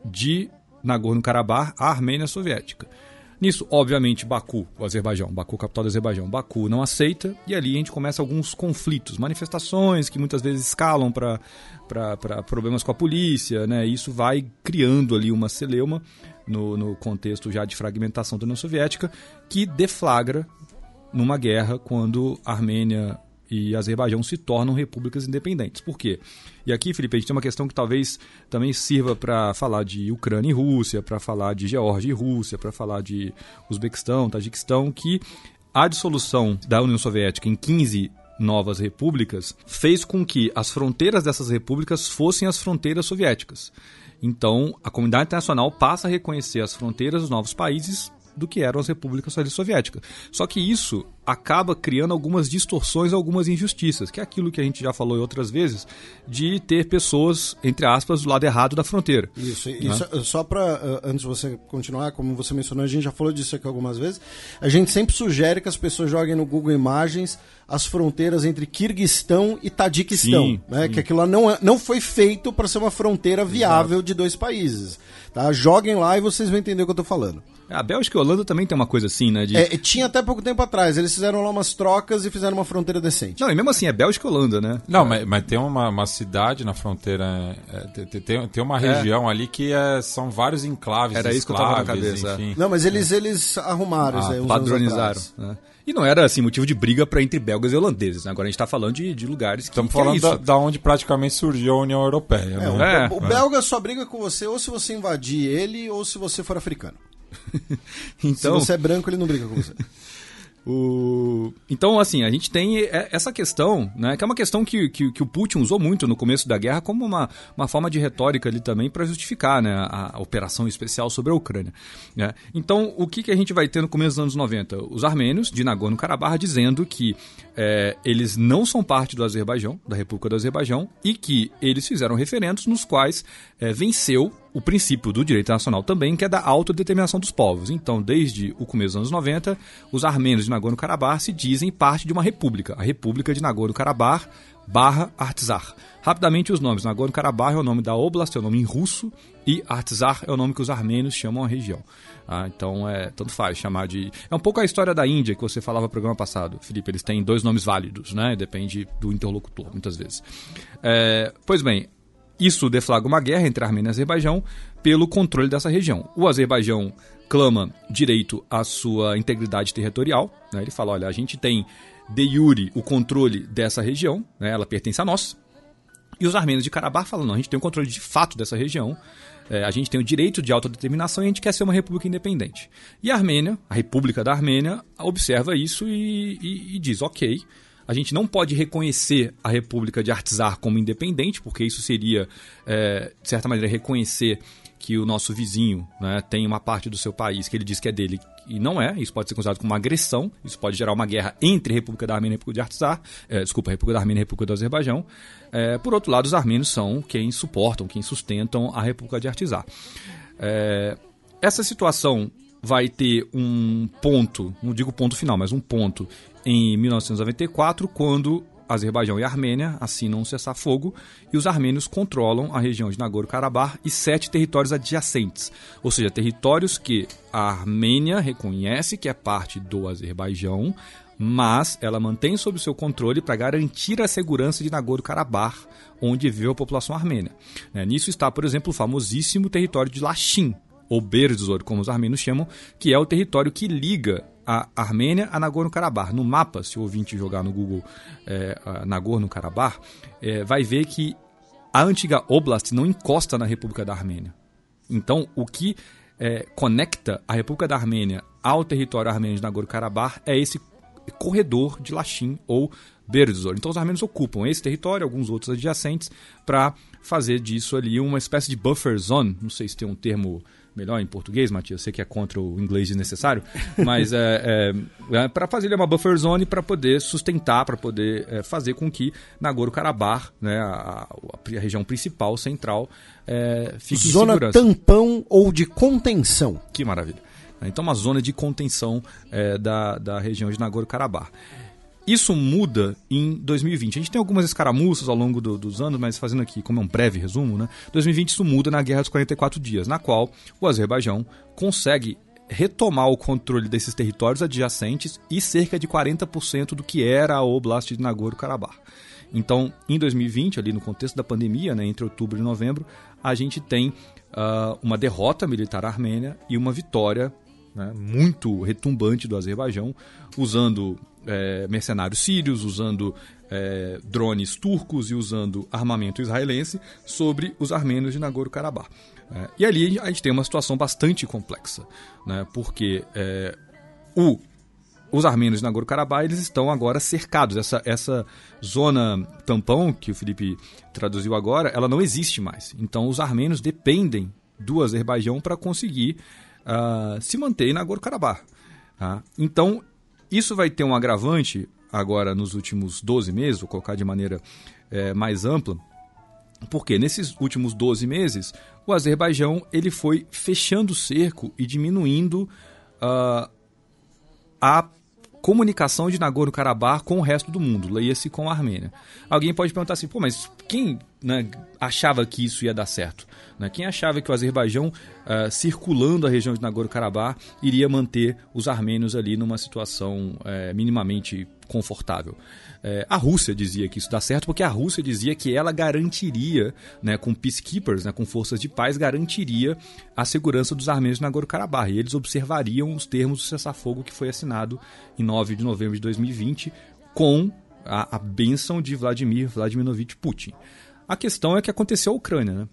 de Nagorno-Karabakh à Armênia soviética. Nisso, obviamente, Baku, o Azerbaijão, Baku, capital do Azerbaijão, Baku não aceita e ali a gente começa alguns conflitos, manifestações que muitas vezes escalam para problemas com a polícia, né? Isso vai criando ali uma celeuma no, no contexto já de fragmentação da União Soviética que deflagra numa guerra quando Armênia e Azerbaijão se tornam repúblicas independentes. Por quê? E aqui, Felipe, a gente tem uma questão que talvez também sirva para falar de Ucrânia e Rússia, para falar de Geórgia e Rússia, para falar de Uzbequistão, Tajiquistão, que a dissolução da União Soviética em 15 novas repúblicas fez com que as fronteiras dessas repúblicas fossem as fronteiras soviéticas. Então, a comunidade internacional passa a reconhecer as fronteiras dos novos países do que eram as repúblicas socialistas soviéticas. Só que isso acaba criando algumas distorções, algumas injustiças, que é aquilo que a gente já falou em outras vezes, de ter pessoas, entre aspas, do lado errado da fronteira. Isso, e só, só para antes de você continuar, como você mencionou, a gente já falou disso aqui algumas vezes. A gente sempre sugere que as pessoas joguem no Google Imagens as fronteiras entre Kirguistão e Tadiquistão, Sim, né? Que aquilo lá não, é- não foi feito para ser uma fronteira viável de dois países. Tá? Joguem lá e vocês vão entender o que eu tô falando. A Bélgica e a Holanda também tem uma coisa assim, né? De... É, tinha até pouco tempo atrás, eles fizeram lá umas trocas e fizeram uma fronteira decente. Não, e mesmo assim, é Bélgica e Holanda, né? Não, mas, mas tem uma, uma cidade na fronteira. é, tem- tem, tem uma região ali que é, são vários enclaves. Era isso que eu tava na esclaves, cabeça, enfim. Não, mas eles, eles arrumaram isso Ah, aí, uns anos Padronizaram. atrás. Né? E não era assim motivo de briga para entre belgas e holandeses. Né? Agora a gente está falando de, de lugares que, Estamos que é falando isso. da, da onde praticamente surgiu a União Europeia. É, né? o, É, o é. belga só briga com você ou se você invadir ele ou se você for africano. <laughs> Se Então, você é branco, ele não briga com você. <laughs> O... Então, assim, a gente tem essa questão, né, que é uma questão que, que, que, o Putin usou muito no começo da guerra como uma, uma forma de retórica ali também para justificar né, a, a, operação especial sobre a Ucrânia. Né? Então, o que, que a gente vai ter no começo dos anos 90? Os armênios de Nagorno-Karabakh dizendo que é, eles não são parte do Azerbaijão, da República do Azerbaijão, e que eles fizeram referendos nos quais é, venceu o princípio do direito internacional também, que é da autodeterminação dos povos. Então, desde o começo dos anos 90, os armênios de Nagorno-Karabakh se dizem parte de uma república, a República de Nagorno-Karabakh barra Artsar. Rapidamente os nomes, Nagorno-Karabakh é o nome da oblast, é o nome em russo, e Artsar é o nome que os armênios chamam a região. Ah, então, é, tanto faz chamar de... É um pouco a história da Índia que você falava no programa passado, Felipe. Eles têm dois nomes válidos, né? Depende do interlocutor, muitas vezes. É, pois bem, isso deflagra uma guerra entre Armênia e Azerbaijão pelo controle dessa região. O Azerbaijão clama direito à sua integridade territorial. Né? Ele fala: olha, a gente tem de jure o controle dessa região, né? ela pertence a nós. E os armênios de Karabakh falam: não, a gente tem o controle de fato dessa região. É, a gente tem o direito de autodeterminação e a gente quer ser uma república independente. E a Armênia, a República da Armênia, observa isso e, e, e diz: ok, a gente não pode reconhecer a República de Artsar como independente, porque isso seria, é, de certa maneira, reconhecer que o nosso vizinho né, tem uma parte do seu país que ele diz que é dele e não é. Isso pode ser considerado como uma agressão. Isso pode gerar uma guerra entre República da Armênia e República de Artsar. É, desculpa, a República da Armênia e República do Azerbaijão. É, por outro lado, os armênios são quem suportam, quem sustentam a República de Artsar. É, essa situação vai ter um ponto, não digo ponto final, mas um ponto em 1994, quando Azerbaijão e Armênia assinam um cessar-fogo e os armênios controlam a região de Nagorno-Karabakh e sete territórios adjacentes, ou seja, territórios que a Armênia reconhece que é parte do Azerbaijão, mas ela mantém sob seu controle para garantir a segurança de Nagorno-Karabakh, onde vive a população armênia. Né, nisso está, por exemplo, o famosíssimo território de Lachin, ou Berzor, como os armênios chamam, que é o território que liga a Armênia a Nagorno-Karabakh. No mapa, se o ouvinte jogar no Google é, Nagorno-Karabakh, é, vai ver que a antiga Oblast não encosta na República da Armênia. Então, o que é, conecta a República da Armênia ao território armênio de Nagorno-Karabakh é esse corredor de Lachin ou Berzor. Então os armênios ocupam esse território, alguns outros adjacentes, para fazer disso ali uma espécie de buffer zone. Não sei se tem um termo melhor em português, Matias, eu sei que é contra o inglês desnecessário, mas é, é, é para fazer uma buffer zone para poder sustentar, para poder é, fazer com que Nagorno-Karabakh, né, a, a, região principal, central, é, fique zona em segurança. tampão ou de contenção. Que maravilha. Então, uma zona de contenção é, da, da região de Nagorno-Karabakh. Isso muda em 2020. A gente tem algumas escaramuças ao longo do, dos anos, mas fazendo aqui como é um breve resumo, né? 2020 isso muda na Guerra dos 44 Dias, na qual o Azerbaijão consegue retomar o controle desses territórios adjacentes e cerca de 40% do que era a Oblast de Nagorno-Karabakh. Então, em 2020, ali no contexto da pandemia, né, entre outubro e novembro, a gente tem uh, uma derrota militar armênia e uma vitória né, muito retumbante do Azerbaijão, usando é, mercenários sírios, usando é, drones turcos e usando armamento israelense sobre os armênios de Nagorno-Karabakh. É, e ali a gente tem uma situação bastante complexa, né, porque é, o, os armênios de Nagorno-Karabakh eles estão agora cercados. Essa, essa zona tampão que o Felipe traduziu agora, ela não existe mais. Então os armênios dependem do Azerbaijão para conseguir uh, se manter em Nagorno-Karabakh. Tá? Então isso vai ter um agravante agora nos últimos 12 meses, vou colocar de maneira é, mais ampla, porque nesses últimos 12 meses o Azerbaijão ele foi fechando o cerco e diminuindo uh, a comunicação de Nagorno-Karabakh com o resto do mundo, leia-se com a Armênia. Alguém pode perguntar assim, pô, mas quem né, achava que isso ia dar certo? Né? Quem achava que o Azerbaijão, uh, circulando a região de Nagorno-Karabakh, iria manter os armênios ali numa situação uh, minimamente confortável? É, a Rússia dizia que isso dá certo porque a Rússia dizia que ela garantiria, né, com peacekeepers, né, com forças de paz, garantiria a segurança dos armênios de Nagorno-Karabakh. E eles observariam os termos do cessar-fogo que foi assinado em 9 de novembro de 2020 com a, a bênção de Vladimir Vladimirovich Putin. A questão é que aconteceu a Ucrânia, né?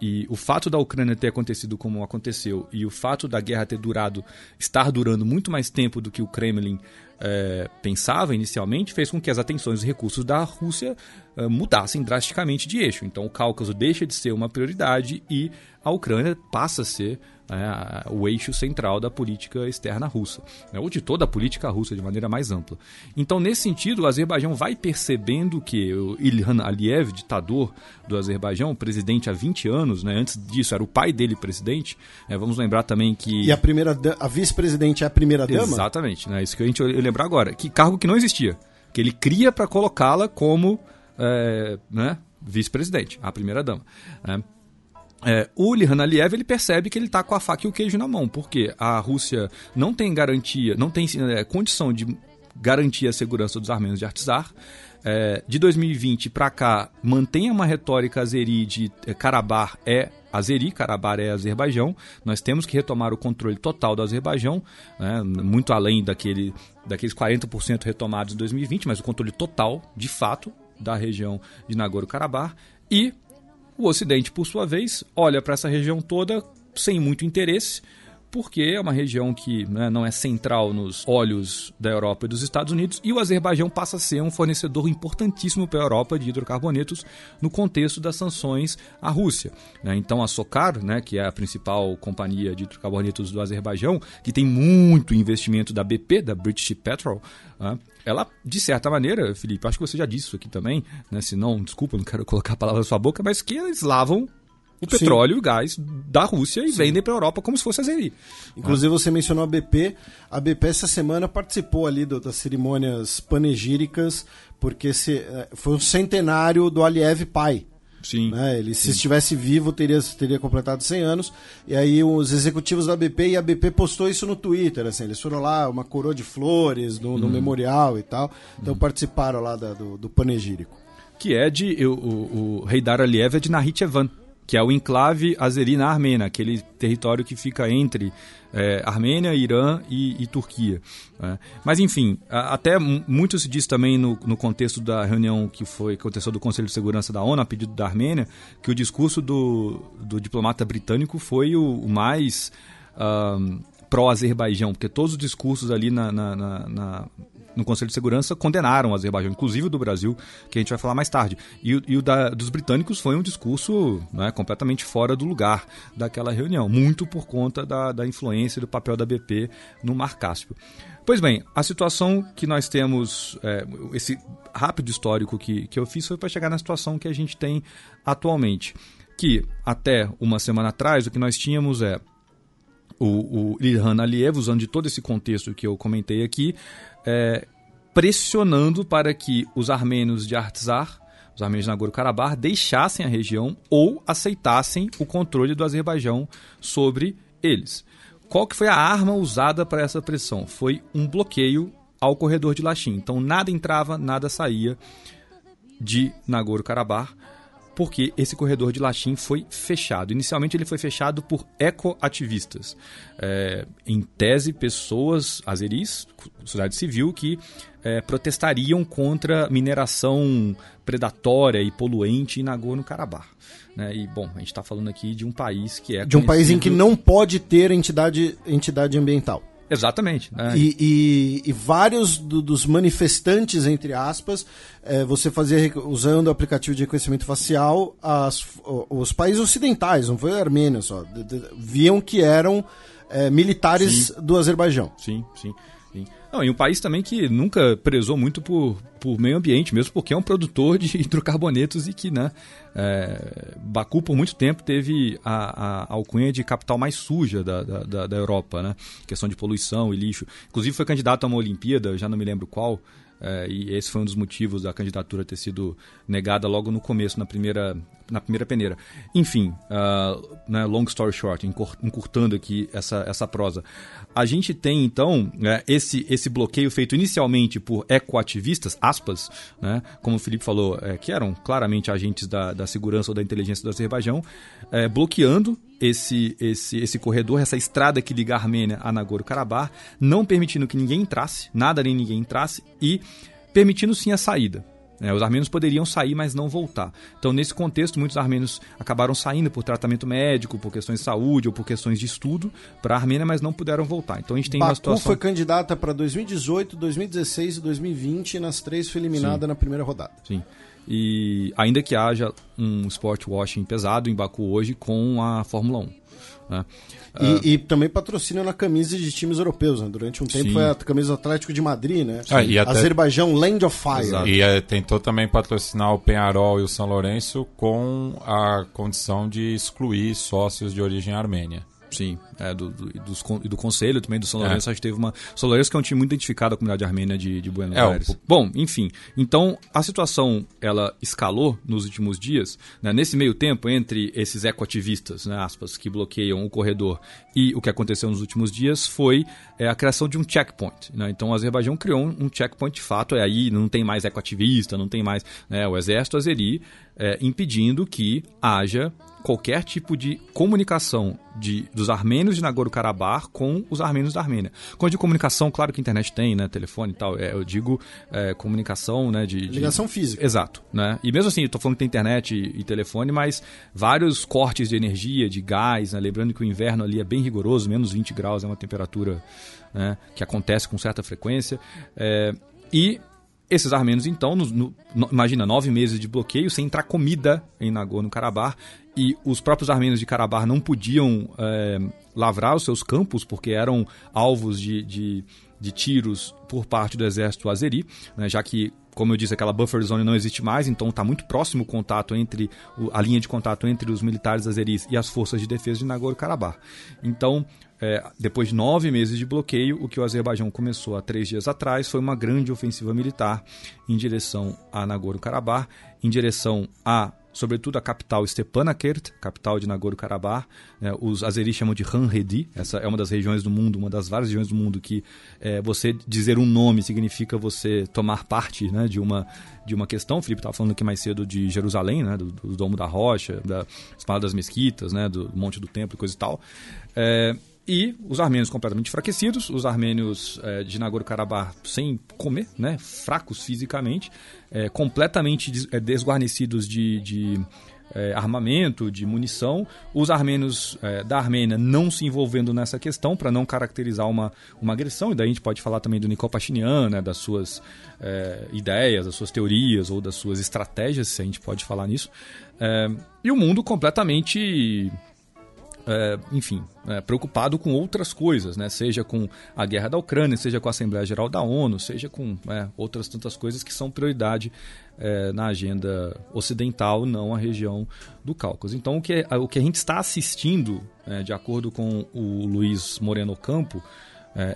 E o fato da Ucrânia ter acontecido como aconteceu e o fato da guerra ter durado, estar durando muito mais tempo do que o Kremlin é, pensava inicialmente fez com que as atenções e recursos da Rússia é, mudassem drasticamente de eixo. Então o Cáucaso deixa de ser uma prioridade e a Ucrânia passa a ser é, o eixo central da política externa russa, né, ou de toda a política russa de maneira mais ampla. Então, nesse sentido, o Azerbaijão vai percebendo que o Ilhan Aliyev, ditador do Azerbaijão, presidente há 20 anos, né, antes disso era o pai dele presidente, né, vamos lembrar também que... E a primeira a vice-presidente é a primeira dama? Exatamente, né, isso que a gente lembrar agora, que cargo que não existia, que ele cria para colocá-la como é, né, vice-presidente, a primeira dama. Né. É, o Ilhan Aliyev ele percebe que ele está com a faca e o queijo na mão, porque a Rússia não tem garantia, não tem é, condição de garantir a segurança dos armênios de Artsar. É, de 2020 para cá, mantém uma retórica azeri de é, Karabakh é Azeri, Karabakh é Azerbaijão. Nós temos que retomar o controle total do Azerbaijão, né, muito além daquele, daqueles 40% retomados em 2020, mas o controle total, de fato, da região de Nagorno-Karabakh. E o Ocidente, por sua vez, olha para essa região toda sem muito interesse, porque é uma região que né, não é central nos olhos da Europa e dos Estados Unidos, e o Azerbaijão passa a ser um fornecedor importantíssimo para a Europa de hidrocarbonetos no contexto das sanções à Rússia. Né? Então a Sokar, né, que é a principal companhia de hidrocarbonetos do Azerbaijão, que tem muito investimento da BP, da British Petrol, né? ela, de certa maneira, Felipe, acho que você já disse isso aqui também, né? se não, desculpa, não quero colocar a palavra na sua boca, mas que eles lavam o petróleo Sim. e o gás da Rússia e Sim. vendem para a Europa como se fosse azeri. Inclusive você mencionou a BP. A BP essa semana participou ali do, das cerimônias panegíricas porque se, eh, foi um centenário do Aliev pai. Sim. Né? Ele, se estivesse vivo, teria, teria completado 100 anos. E aí os executivos da BP e a BP postou isso no Twitter. Assim, eles foram lá, uma coroa de flores no, no hum. memorial e tal. Então hum. participaram lá da, do, do panegírico. Que é de. O, o, o Heidar Aliyev é de Nahitchevan, que é o enclave azeri na Armênia, aquele território que fica entre é, Armênia, Irã e, e Turquia. Né? Mas, enfim, até muito se diz também no, no, contexto da reunião que foi que aconteceu do Conselho de Segurança da ONU, a pedido da Armênia, que o discurso do, do diplomata britânico foi o, o mais. Um, pró-Azerbaijão, porque todos os discursos ali na, na, na, no Conselho de Segurança condenaram o Azerbaijão, inclusive do Brasil, que a gente vai falar mais tarde. E, e o da, dos britânicos foi um discurso né, completamente fora do lugar daquela reunião, muito por conta da, da influência e do papel da BP no Mar Cáspio. Pois bem, a situação que nós temos, é, esse rápido histórico que, que eu fiz foi para chegar na situação que a gente tem atualmente. Que até uma semana atrás o que nós tínhamos é o, o Ilhan Aliyev, usando de todo esse contexto que eu comentei aqui, é, pressionando para que os armênios de Artsar, os armênios de Nagorno-Karabakh, deixassem a região ou aceitassem o controle do Azerbaijão sobre eles. Qual que foi a arma usada para essa pressão? Foi um bloqueio ao corredor de Lachim. Então nada entrava, nada saía de Nagorno-Karabakh porque esse corredor de Lachim foi fechado. Inicialmente ele foi fechado por ecoativistas. É, em tese, pessoas azeris, sociedade civil, que é, protestariam contra mineração predatória e poluente em Nagorno-Karabakh. Né? E, bom, a gente está falando aqui de um país que é. De um país em que não pode ter entidade, entidade ambiental. Exatamente. Né? E, e, e, vários do, dos manifestantes, entre aspas, é, você fazia usando o aplicativo de reconhecimento facial, as, os países ocidentais, não foi a Armênia só, viam que eram é, militares sim. do Azerbaijão. Sim, sim. Não, e um país também que nunca prezou muito por, por meio ambiente, mesmo porque é um produtor de <laughs> hidrocarbonetos e que, né, é, Baku por muito tempo teve a, a, alcunha de capital mais suja da, da, da Europa, né, questão de poluição e lixo. Inclusive foi candidato a uma Olimpíada, já não me lembro qual, é, e esse foi um dos motivos da candidatura ter sido negada logo no começo, na primeira, na primeira peneira. Enfim, uh, né, long story short, encurtando aqui essa, essa prosa. A gente tem, então, é, esse, esse bloqueio feito inicialmente por ecoativistas, aspas, né, como o Felipe falou, é, que eram claramente agentes da, da segurança ou da inteligência do Azerbaijão, é, bloqueando esse, esse, esse corredor, essa estrada que liga a Armênia a Nagorno-Karabakh, não permitindo que ninguém entrasse, nada nem ninguém entrasse, e permitindo sim a saída. Né? Os armênios poderiam sair, mas não voltar. Então, nesse contexto, muitos armênios acabaram saindo por tratamento médico, por questões de saúde ou por questões de estudo para a Armênia, mas não puderam voltar. Então, a gente tem Baku uma situação. foi candidata para 2018, 2016 e 2020 e nas três foi eliminada Sim. na primeira rodada. Sim. E ainda que haja um sport washing pesado em Baku hoje com a Fórmula 1. Né? E, uh, e, também patrocínio na camisa de times europeus. Né? Durante um tempo sim. foi a camisa do Atlético de Madrid, né? Ah, até... Azerbaijão Land of Fire. Exato. E é, tentou também patrocinar o Penharol e o São Lourenço com a condição de excluir sócios de origem armênia. Sim, é, do, do, do, do conselho também do São Lourenço, é. acho que teve uma. São Lourenço que é um time muito identificado com a comunidade armênia de, de Buenos é, Aires. O... Bom, enfim. Então, a situação ela escalou nos últimos dias. Né, nesse meio tempo, entre esses ecoativistas, né, aspas, que bloqueiam o corredor e o que aconteceu nos últimos dias foi é, a criação de um checkpoint. Né? Então, o Azerbaijão criou um, um checkpoint de fato, é aí não tem mais ecoativista, não tem mais né, o exército azeri é, impedindo que haja qualquer tipo de comunicação de, dos armênios de Nagorno-Karabakh com os armênios da Armênia. Quando de comunicação, claro que a internet tem, né, telefone e tal, é, eu digo é, comunicação, né, de, de... Ligação física. Exato, né, e mesmo assim, eu estou falando que tem internet e, e, telefone, mas vários cortes de energia, de gás, né, lembrando que o inverno ali é bem rigoroso, menos 20 graus é uma temperatura né, que acontece com certa frequência, é, e esses armênios, então, no, no, no, imagina, nove meses de bloqueio, sem entrar comida em Nagorno-Karabakh, e os próprios armênios de Karabakh não podiam é, lavrar os seus campos, porque eram alvos de, de, de tiros por parte do exército azeri, né, já que como eu disse, aquela buffer zone não existe mais, então está muito próximo o contato entre a linha de contato entre os militares azeris e as forças de defesa de Nagorno-Karabakh. Então, é, depois de nove meses de bloqueio, o que o Azerbaijão começou há três dias atrás foi uma grande ofensiva militar em direção a Nagorno-Karabakh, em direção a sobretudo a capital Stepanakert, capital de Nagorno-Karabakh. Né, os azeris chamam de Hanredi, essa é uma das regiões do mundo, uma das várias regiões do mundo que é, você dizer um nome significa você tomar parte né, de, uma, de uma questão. O Felipe estava falando aqui mais cedo de Jerusalém, né, do, do Domo da Rocha, da Espada das Mesquitas, né, do Monte do Templo e coisa e tal. É, e os armênios completamente enfraquecidos, os armênios é, de Nagorno-Karabakh sem comer, né, fracos fisicamente, é, completamente des, é, desguarnecidos de, de é, armamento, de munição, os armênios da Armênia não se envolvendo nessa questão para não caracterizar uma, uma agressão, e daí a gente pode falar também do Nikol Pashinyan, né, das suas ideias, das suas teorias ou das suas estratégias, se a gente pode falar nisso, e o mundo completamente é, enfim, é, preocupado com outras coisas, né? seja com a guerra da Ucrânia, seja com a Assembleia Geral da ONU, seja com é, outras tantas coisas que são prioridade é, na agenda ocidental, não a região do Cáucaso. Então, o que, o que a gente está assistindo, é, de acordo com o Luiz Moreno Campo,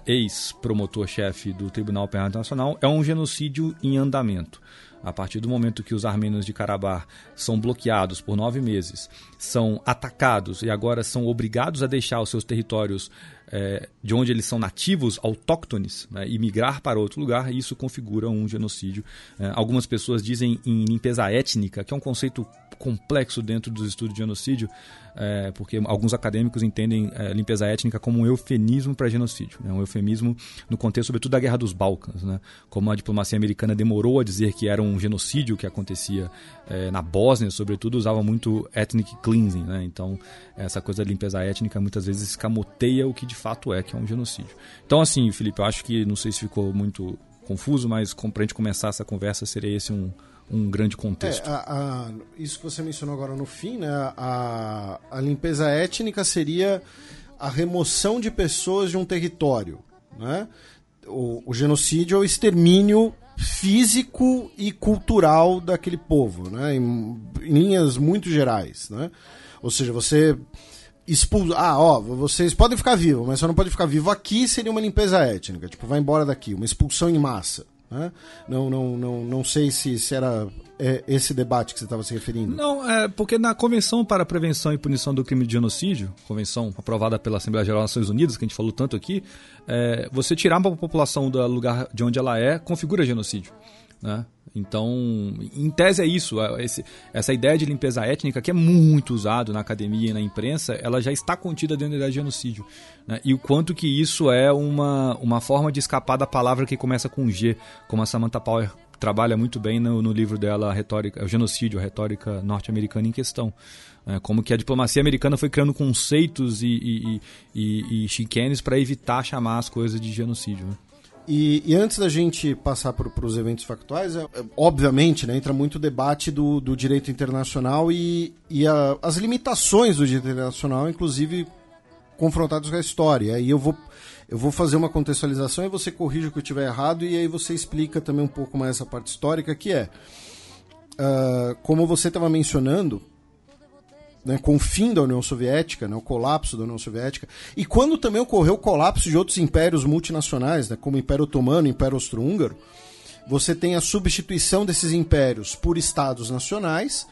ex-promotor-chefe do Tribunal Penal Internacional, é um genocídio em andamento. A partir do momento que os armênios de Karabakh são bloqueados por nove meses, são atacados e agora são obrigados a deixar os seus territórios é, de onde eles são nativos, autóctones, né, e migrar para outro lugar, isso configura um genocídio. É, algumas pessoas dizem em limpeza étnica, que é um conceito complexo dentro dos estudos de genocídio, é, porque alguns acadêmicos entendem é, limpeza étnica como um eufemismo para genocídio, né? um eufemismo no contexto, sobretudo, da Guerra dos Balcãs. Né? Como a diplomacia americana demorou a dizer que era um genocídio que acontecia é, na Bósnia, sobretudo, usava muito ethnic cleansing. Né? Então, essa coisa da limpeza étnica muitas vezes escamoteia o que de fato é, que é um genocídio. Então, assim, Felipe, eu acho que, não sei se ficou muito confuso, mas para a gente começar essa conversa, seria esse um um grande contexto. É, a, a, isso que você mencionou agora no fim, né? A, a limpeza étnica seria a remoção de pessoas de um território. Né? O, o genocídio é o extermínio físico e cultural daquele povo, né? em, em linhas muito gerais. Né? Ou seja, você expulsa. Ah, ó, vocês podem ficar vivos, mas só não pode ficar vivo aqui seria uma limpeza étnica. Tipo, vai embora daqui, uma expulsão em massa. Né? Não, não, não, não sei se, se era é, esse debate que você estava se referindo. Não, é porque na Convenção para a Prevenção e Punição do Crime de Genocídio, convenção aprovada pela Assembleia Geral das Nações Unidas, que a gente falou tanto aqui, é, você tirar uma população do lugar de onde ela é configura genocídio. Né? Então, em tese é isso. É, esse, essa ideia de limpeza étnica, que é muito usado na academia e na imprensa, ela já está contida dentro da ideia de genocídio. Né? E o quanto que isso é uma, uma forma de escapar da palavra que começa com G, como a Samantha Power trabalha muito bem no, no livro dela, retórica, o genocídio, a retórica norte-americana em questão. É, como que a diplomacia americana foi criando conceitos e, e, e, e chicanes para evitar chamar as coisas de genocídio. Né? E, e, antes da gente passar para os eventos factuais, é, é, obviamente né, entra muito o debate do, do direito internacional e, e a, as limitações do direito internacional, inclusive confrontados com a história. E eu vou, eu vou fazer uma contextualização e você corrige o que eu tiver errado e aí você explica também um pouco mais essa parte histórica, que é, uh, como você estava mencionando, né, com o fim da União Soviética, né, o colapso da União Soviética, e quando também ocorreu o colapso de outros impérios multinacionais, né, como o Império Otomano, o Império Austro-Húngaro, você tem a substituição desses impérios por estados nacionais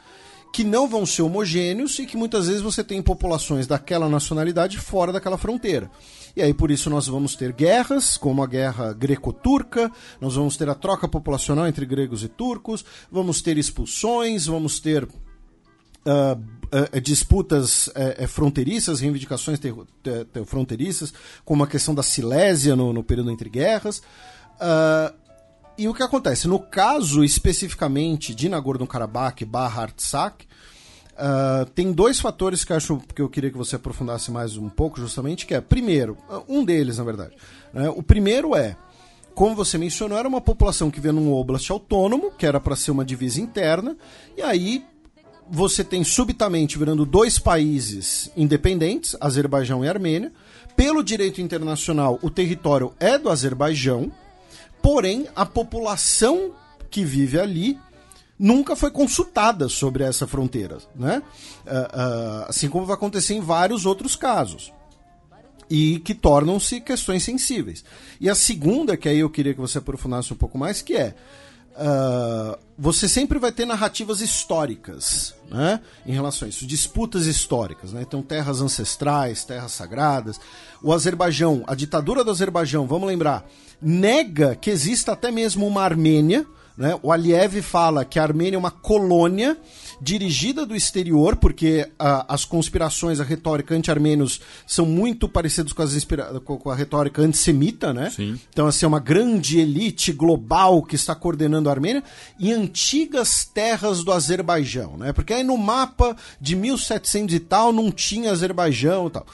que não vão ser homogêneos e que muitas vezes você tem populações daquela nacionalidade fora daquela fronteira. E aí por isso nós vamos ter guerras, como a guerra greco-turca, nós vamos ter a troca populacional entre gregos e turcos, vamos ter expulsões, vamos ter uh, uh, disputas uh, fronteiriças, reivindicações ter, ter, ter fronteiriças, como a questão da Silésia no, no período entre guerras. e o que acontece? No caso especificamente de Nagorno-Karabakh barra Artsakh, Uh, tem dois fatores que eu acho que eu queria que você aprofundasse mais um pouco, justamente, que é, primeiro, um deles, na verdade. Né? O primeiro é, como você mencionou, era uma população que vivia num oblast autônomo, que era para ser uma divisa interna, e aí você tem subitamente virando dois países independentes, Azerbaijão e Armênia. Pelo direito internacional, o território é do Azerbaijão, porém a população que vive ali nunca foi consultada sobre essa fronteira, né? Uh, uh, assim como vai acontecer em vários outros casos e que tornam-se questões sensíveis. E a segunda, que aí eu queria que você aprofundasse um pouco mais, que é uh, você sempre vai ter narrativas históricas né, em relação a isso, disputas históricas. Né? Então, terras ancestrais, terras sagradas. O Azerbaijão, a ditadura do Azerbaijão, vamos lembrar, nega que exista até mesmo uma Armênia. Né? O Aliev fala que a Armênia é uma colônia dirigida do exterior, porque a, as conspirações, a retórica anti-armênios são muito parecidas com, com a retórica antissemita, né? Sim. Então, assim, é uma grande elite global que está coordenando a Armênia em antigas terras do Azerbaijão, né? Porque aí no mapa de 1700 e tal não tinha Azerbaijão e tal.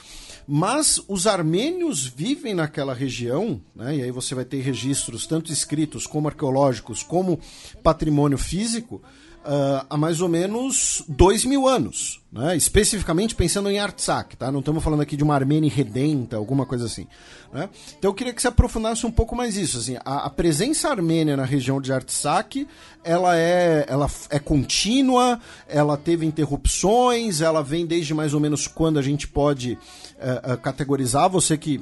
Mas os armênios vivem naquela região, né? e aí você vai ter registros tanto escritos como arqueológicos, como patrimônio físico, uh, há mais ou menos dois mil anos, né? especificamente pensando em Artsakh, tá? não estamos falando aqui de uma Armênia redenta, alguma coisa assim. Né? Então eu queria que você aprofundasse um pouco mais isso. Assim, a, a presença armênia na região de Artsakh, ela é, ela é contínua, ela teve interrupções, ela vem desde mais ou menos quando a gente pode uh, uh, categorizar, você que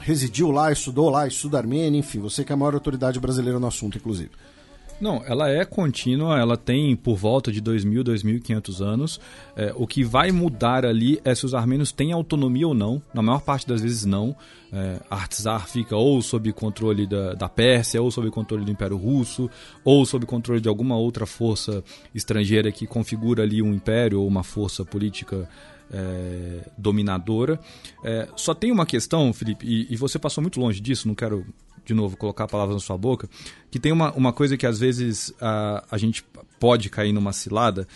residiu lá, estudou lá, estuda Armênia, enfim, você que é a maior autoridade brasileira no assunto, inclusive. Não, ela é contínua, ela tem por volta de 2.000, 2.500 anos. É, o que vai mudar ali é se os armênios têm autonomia ou não. Na maior parte das vezes, não. É, Artsar fica ou sob controle da, da Pérsia, ou sob controle do Império Russo, ou sob controle de alguma outra força estrangeira que configura ali um império ou uma força política é, dominadora. É, só tem uma questão, Felipe, e, e, você passou muito longe disso, não quero de novo, colocar palavras na sua boca, que tem uma, uma coisa que às vezes a, a gente pode cair numa cilada,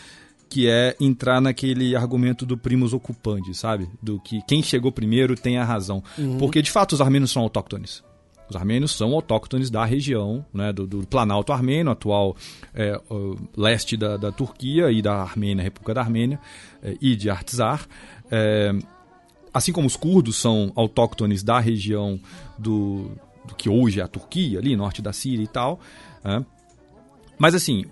que é entrar naquele argumento do primus ocupandi, sabe? Do que quem chegou primeiro tem a razão. Uhum. Porque, de fato, os armênios são autóctones. Os armênios são autóctones da região, né, do, do Planalto Armênio, atual é, leste da, da, Turquia e da Armênia, República da Armênia, é, e de Artsar. É, assim como os curdos são autóctones da região do, do que hoje é a Turquia, ali, norte da Síria e tal. Né? Mas assim,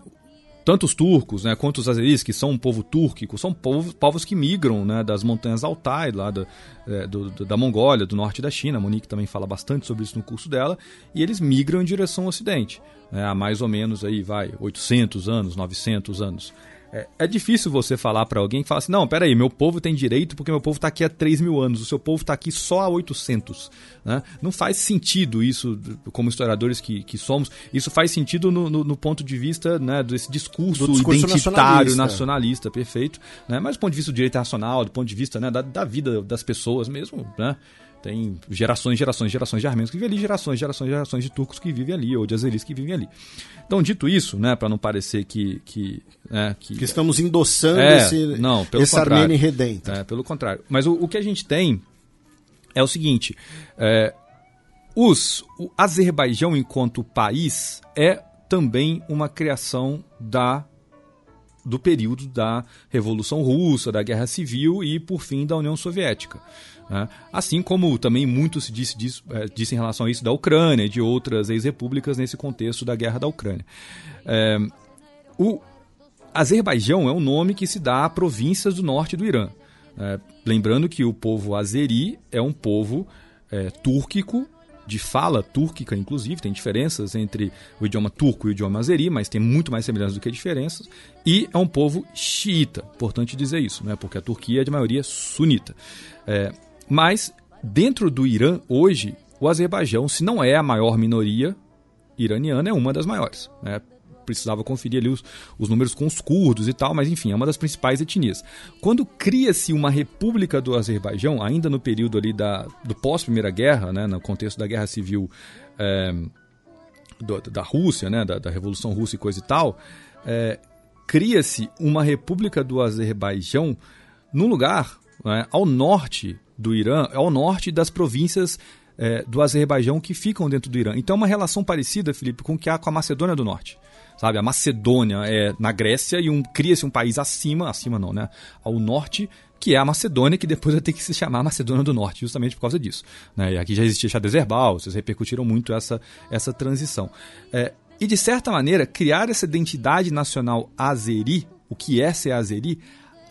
tanto os turcos né, quanto os azeris, que são um povo túrquico, são povos, povos que migram né, das montanhas Altai, lá da, é, do, da Mongólia, do norte da China. A Monique também fala bastante sobre isso no curso dela. E eles migram em direção ao ocidente, né, há mais ou menos aí, vai, 800 anos, 900 anos. É, é difícil você falar para alguém que fala assim: não, peraí, meu povo tem direito porque meu povo está aqui há 3 mil anos, o seu povo está aqui só há 800. Né? Não faz sentido isso, como historiadores que, que somos, isso faz sentido no, no, no ponto de vista né, desse discurso, discurso identitário, nacionalista. nacionalista, perfeito. Né? Mas do ponto de vista do direito racional, do ponto de vista né, da, da vida das pessoas mesmo, né? Tem gerações, gerações, gerações de armênios que vivem ali, gerações, gerações, gerações de turcos que vivem ali, ou de azeris que vivem ali. Então, dito isso, né, para não parecer que. Que, né, que... que estamos endossando é, esse, não, pelo esse Armênio redento. É, pelo contrário. Mas o, o, que a gente tem é o seguinte: é, os, o Azerbaijão, enquanto país, é também uma criação da do período da Revolução Russa, da Guerra Civil e, por fim, da União Soviética. Né? Assim como também muito se disse, é, disse, em relação a isso da Ucrânia e de outras ex-repúblicas nesse contexto da Guerra da Ucrânia. É, o Azerbaijão é um nome que se dá a províncias do norte do Irã. É, lembrando que o povo azeri é um povo é, túrquico de fala túrquica, inclusive, tem diferenças entre o idioma turco e o idioma azeri, mas tem muito mais semelhanças do que diferenças, e é um povo xiita, importante dizer isso, né? porque a Turquia é de maioria sunita. É, mas, dentro do Irã, hoje, o Azerbaijão, se não é a maior minoria iraniana, é uma das maiores. Né? precisava conferir ali os, os números com os curdos e tal, mas enfim, é uma das principais etnias. Quando cria-se uma república do Azerbaijão, ainda no período ali da, do pós-Primeira Guerra, né, no contexto da Guerra Civil é, do, da Rússia, né, da, da, Revolução Russa e coisa e tal, é, cria-se uma república do Azerbaijão num lugar né, ao norte do Irã, ao norte das províncias é, do Azerbaijão que ficam dentro do Irã. Então é uma relação parecida, Felipe, com o que há com a Macedônia do Norte sabe? A Macedônia é na Grécia e um, cria-se um país acima, acima não, né? Ao norte, que é a Macedônia, que depois vai ter que se chamar Macedônia do Norte, justamente por causa disso. Né? E aqui já existia xadrez verbal, vocês repercutiram muito essa, essa transição. É, e, de certa maneira, criar essa identidade nacional azeri, o que é ser azeri,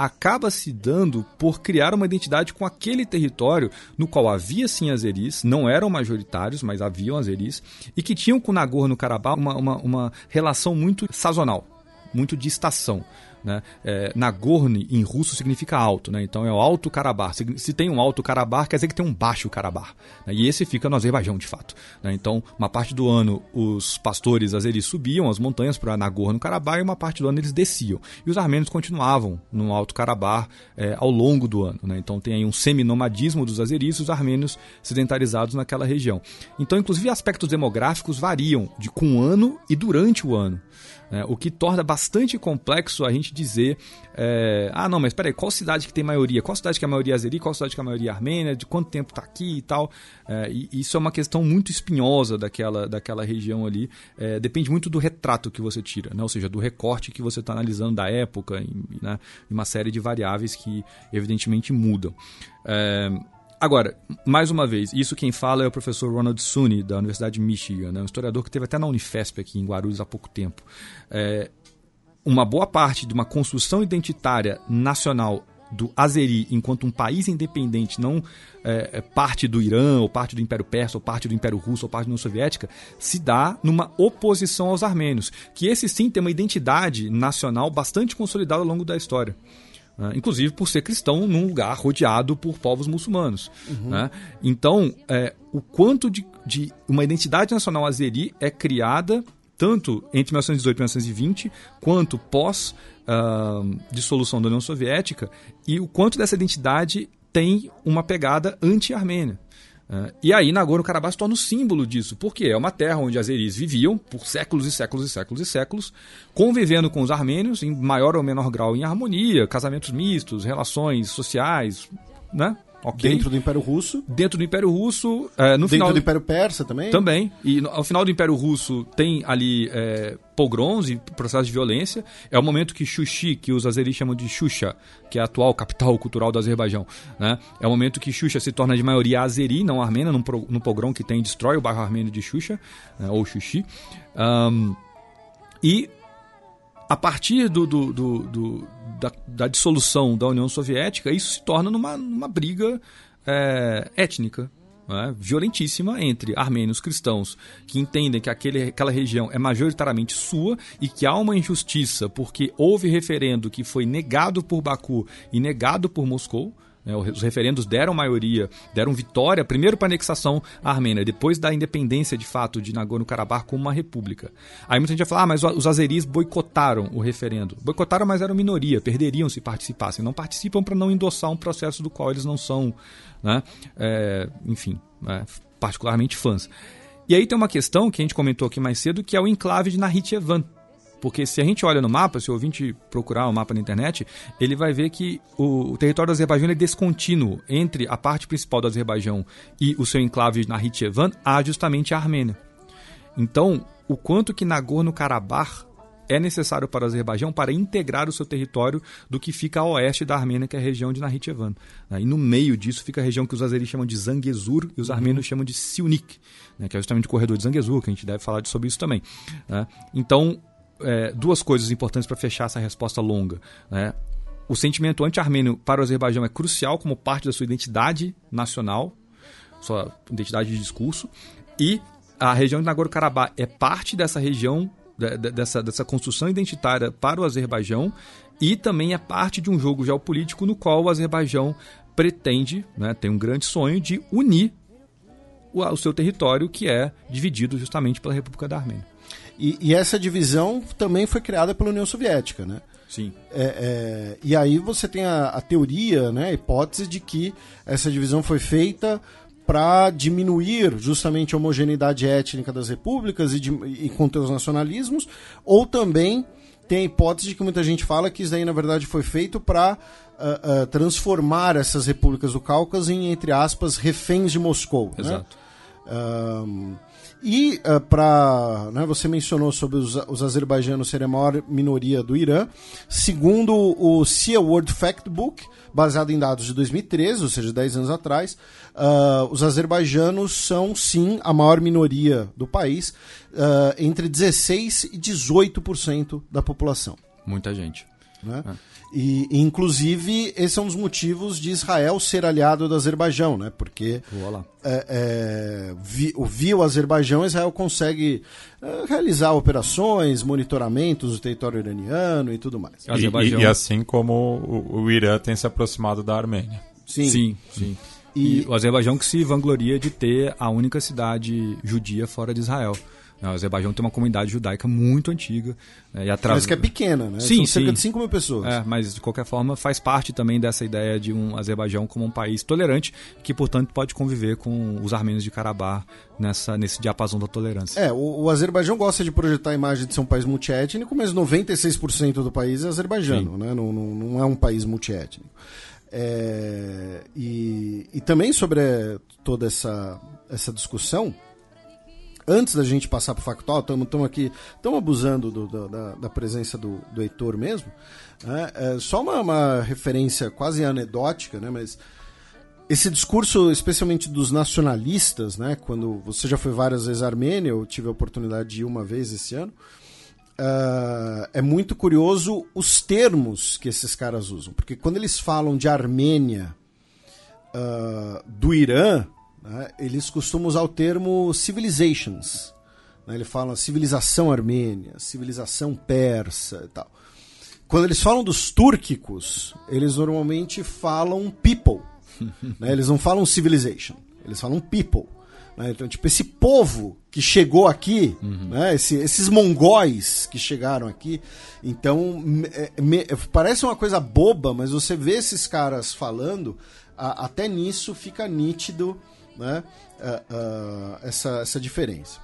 acaba se dando por criar uma identidade com aquele território no qual havia sim azeris, não eram majoritários, mas haviam azeris, e que tinham com Nagorno-Karabakh uma, uma, uma relação muito sazonal, muito de estação. Né? É, Nagorno em russo significa alto, né? então é o Alto Karabakh. Se, se, tem um Alto Karabakh, quer dizer que tem um Baixo Karabakh. Né? E esse fica no Azerbaijão, de fato. Né? Então, uma parte do ano os pastores azeris subiam as montanhas para Nagorno-Karabakh e uma parte do ano eles desciam. E os armênios continuavam no Alto Karabakh é, ao longo do ano. Né? Então, tem aí um seminomadismo dos azeris e os armênios sedentarizados naquela região. Então, inclusive, aspectos demográficos variam de com o ano e durante o ano. Né? O que torna bastante complexo a gente dizer: é, ah, não, mas peraí, qual cidade que tem maioria? Qual cidade que é a maioria azeri? Qual cidade que é a maioria armênia? De quanto tempo está aqui e tal? É, e isso é uma questão muito espinhosa daquela, daquela região ali. É, depende muito do retrato que você tira, né? ou seja, do recorte que você está analisando da época, e, né? uma série de variáveis que evidentemente mudam. É, Agora, mais uma vez, isso quem fala é o professor Ronald Sunny, da Universidade de Michigan, né? um historiador que teve até na Unifesp aqui em Guarulhos há pouco tempo. É, uma boa parte de uma construção identitária nacional do Azeri enquanto um país independente, não é, é, parte do Irã, ou parte do Império Persa, ou parte do Império Russo, ou parte da União Soviética, se dá numa oposição aos armênios, que esse sim tem uma identidade nacional bastante consolidada ao longo da história. Né? inclusive por ser cristão num lugar rodeado por povos muçulmanos. Uhum. Né? Então, é, o quanto de, de uma identidade nacional azeri é criada tanto entre 1918 e 1920, quanto pós uh, dissolução da União Soviética, e o quanto dessa identidade tem uma pegada anti-armênia. Uh, e aí Nagorno-Karabakh se torna o símbolo disso, porque é uma terra onde azeris viviam por séculos e séculos e séculos e séculos, convivendo com os armênios em maior ou menor grau em harmonia, casamentos mistos, relações sociais, né? Okay. Dentro do Império Russo. Dentro do Império Russo. É, no Dentro final... do Império Persa também? Também. E no, ao final do Império Russo tem ali é, pogroms e processos de violência. É o momento que Xuxi, que os azeris chamam de Xuxa, que é a atual capital cultural do Azerbaijão, né? é o momento que Xuxa se torna de maioria azeri, não num, num pogrom que tem destrói o bairro armênio de Xuxa, né? ou Xuxi. Um, e a partir do, do, do, do da, da, dissolução da União Soviética, isso se torna numa, numa briga é, étnica. Né, violentíssima entre armênios cristãos que entendem que aquele, aquela região é majoritariamente sua e que há uma injustiça porque houve referendo que foi negado por Baku e negado por Moscou. Né? Os referendos deram maioria, deram vitória, primeiro para a anexação armênia, depois da independência de fato de Nagorno-Karabakh como uma república. Aí muita gente vai falar, ah, mas os azeris boicotaram o referendo. Boicotaram, mas eram minoria, perderiam se participassem. Não participam para não endossar um processo do qual eles não são, né? É, enfim, é, particularmente fãs. E aí tem uma questão que a gente comentou aqui mais cedo, que é o enclave de Nahitchevan porque se a gente olha no mapa, se o ouvinte procurar o um mapa na internet, ele vai ver que o, território do Azerbaijão é descontínuo. Entre a parte principal do Azerbaijão e o seu enclave na Hitchevan, há justamente a Armênia. Então, o quanto que Nagorno-Karabakh é necessário para o Azerbaijão para integrar o seu território do que fica a oeste da Armênia, que é a região de Nahitchevan. E no meio disso fica a região que os azeris chamam de Zangezur e os uhum. armênios chamam de Siunik, né, que é justamente o corredor de Zangezur, que a gente deve falar sobre isso também. Né? Então, é, duas coisas importantes para fechar essa resposta longa. Né? O sentimento anti-armênio para o Azerbaijão é crucial como parte da sua identidade nacional, sua identidade de discurso, e a região de Nagorno-Karabakh é parte dessa região, dessa, dessa construção identitária para o Azerbaijão, e também é parte de um jogo geopolítico no qual o Azerbaijão pretende, né, tem um grande sonho de unir o, o seu território, que é dividido justamente pela República da Armênia. E, e, essa divisão também foi criada pela União Soviética, né? Sim. É, é, e aí você tem a, a, teoria, né, a hipótese de que essa divisão foi feita para diminuir justamente a homogeneidade étnica das repúblicas e, de, e conter os nacionalismos, ou também tem a hipótese de que muita gente fala que isso daí na verdade foi feito para uh, uh, transformar essas repúblicas do Cáucaso em, entre aspas, reféns de Moscou. Né? Exato. Né? Um, e uh, eh, para. Né, você mencionou sobre os, os azerbaijãos serem a maior minoria do Irã. Segundo o Sea World Factbook, baseado em dados de 2013, ou seja, 10 anos atrás, uh, os azerbaijãos são sim a maior minoria do país, uh, entre 16% e 18% da população. Muita gente. Né? É. E, inclusive, esse é um dos motivos de Israel ser aliado do Azerbaijão, né? Porque é, é, vi, via o Azerbaijão, Israel consegue é, realizar operações, monitoramentos do território iraniano e tudo mais. E, e, e assim como o, o, Irã tem se aproximado da Armênia. Sim, sim. sim. E, e o Azerbaijão que se vangloria de ter a única cidade judia fora de Israel. O Azerbaijão tem uma comunidade judaica muito antiga. Né, e atra... Mas que é pequena, né? Sim, São sim. cerca de 5 mil pessoas. É, mas de qualquer forma faz parte também dessa ideia de um Azerbaijão como um país tolerante, que portanto pode conviver com os armênios de Karabakh nessa, nesse diapasão da tolerância. É, o, o Azerbaijão gosta de projetar a imagem de ser um país multiétnico, mas 96% do país é azerbaijano, né? Não, não, não é um país multiétnico. É, e, e também sobre toda essa, essa discussão, antes da gente passar para o factual, estamos aqui, estamos abusando do, do, da, da, presença do, do Heitor mesmo. Né? É só uma, uma, referência quase anedótica, né? mas esse discurso, especialmente dos nacionalistas, né? quando você já foi várias vezes à Armênia, eu tive a oportunidade de ir uma vez esse ano, uh, é muito curioso os termos que esses caras usam. Porque quando eles falam de Armênia uh, do Irã, né, eles costumam usar o termo civilizations. Né, ele fala civilização armênia, civilização persa e tal. Quando eles falam dos túrquicos, eles normalmente falam people. <laughs> né, eles não falam civilization, eles falam people. Né, então, tipo, esse povo que chegou aqui, uhum. né, esse, esses mongóis que chegaram aqui, então me, me, parece uma coisa boba, mas você vê esses caras falando, a, até nisso fica nítido né, uh, uh, essa, essa diferença.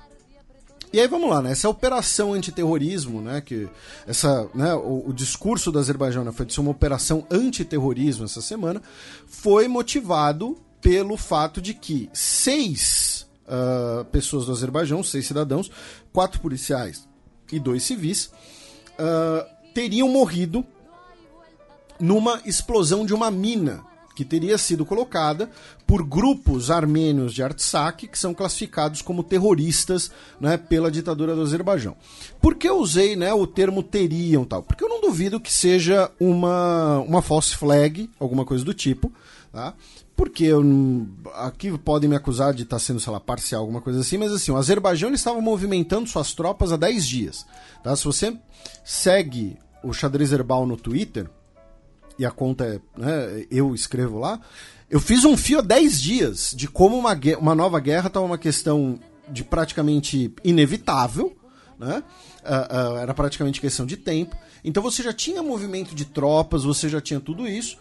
E aí vamos lá, né? Essa operação antiterrorismo, né? Que essa, né? O, o discurso do Azerbaijão né, foi de ser uma operação antiterrorismo essa semana, foi motivado pelo fato de que seis uh, pessoas do Azerbaijão, seis cidadãos, quatro policiais e dois civis, uh, teriam morrido numa explosão de uma mina que teria sido colocada por grupos armênios de Artsakh, que são classificados como terroristas né, pela ditadura do Azerbaijão. Por que eu usei né, o termo teriam tal? Porque eu não duvido que seja uma, uma false flag, alguma coisa do tipo, tá? porque eu, aqui podem me acusar de estar sendo, sei lá, parcial, alguma coisa assim, mas assim, o Azerbaijão estava movimentando suas tropas há 10 dias. Tá? Se você segue o xadrez herbal no Twitter, e a conta é, né, eu escrevo lá, eu fiz um fio há 10 dias de como uma, uma nova guerra estava uma questão de praticamente inevitável, né? Uh, uh, era praticamente questão de tempo. Então você já tinha movimento de tropas, você já tinha tudo isso.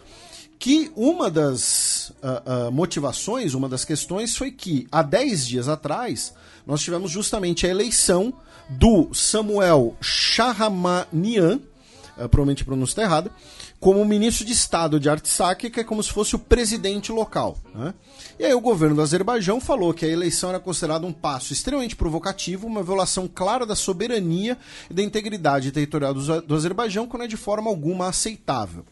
Que uma das uh, motivações, uma das questões foi que há 10 dias atrás nós tivemos justamente a eleição do Samuel Shahramanian, provavelmente a pronúncia está errada, como ministro de Estado de Artsakh, que é como se fosse o presidente local. Né? E aí o governo do Azerbaijão falou que a eleição era considerada um passo extremamente provocativo, uma violação clara da soberania e da integridade territorial do, Azerbaijão, que não é de forma alguma aceitável.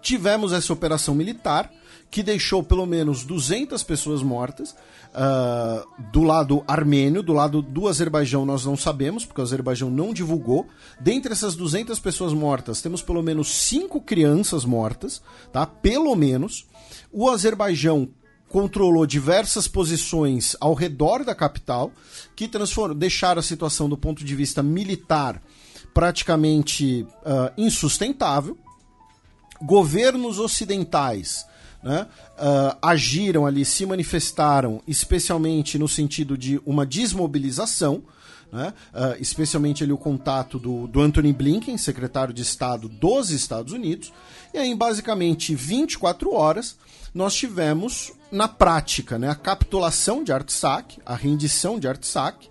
Tivemos essa operação militar, que deixou pelo menos 200 pessoas mortas. Uh, do lado armênio, do lado do Azerbaijão nós não sabemos, porque o Azerbaijão não divulgou. Dentre essas 200 pessoas mortas, temos pelo menos 5 crianças mortas, tá? Pelo menos. O Azerbaijão controlou diversas posições ao redor da capital, que deixaram a situação do ponto de vista militar praticamente uh, insustentável. Governos ocidentais né, uh, agiram ali, se manifestaram, especialmente no sentido de uma desmobilização, né, uh, especialmente ali o contato do, do Anthony Blinken, secretário de Estado dos Estados Unidos, e aí, em basicamente 24 horas, nós tivemos, na prática, né, a capitulação de Artsakh, a rendição de Artsakh,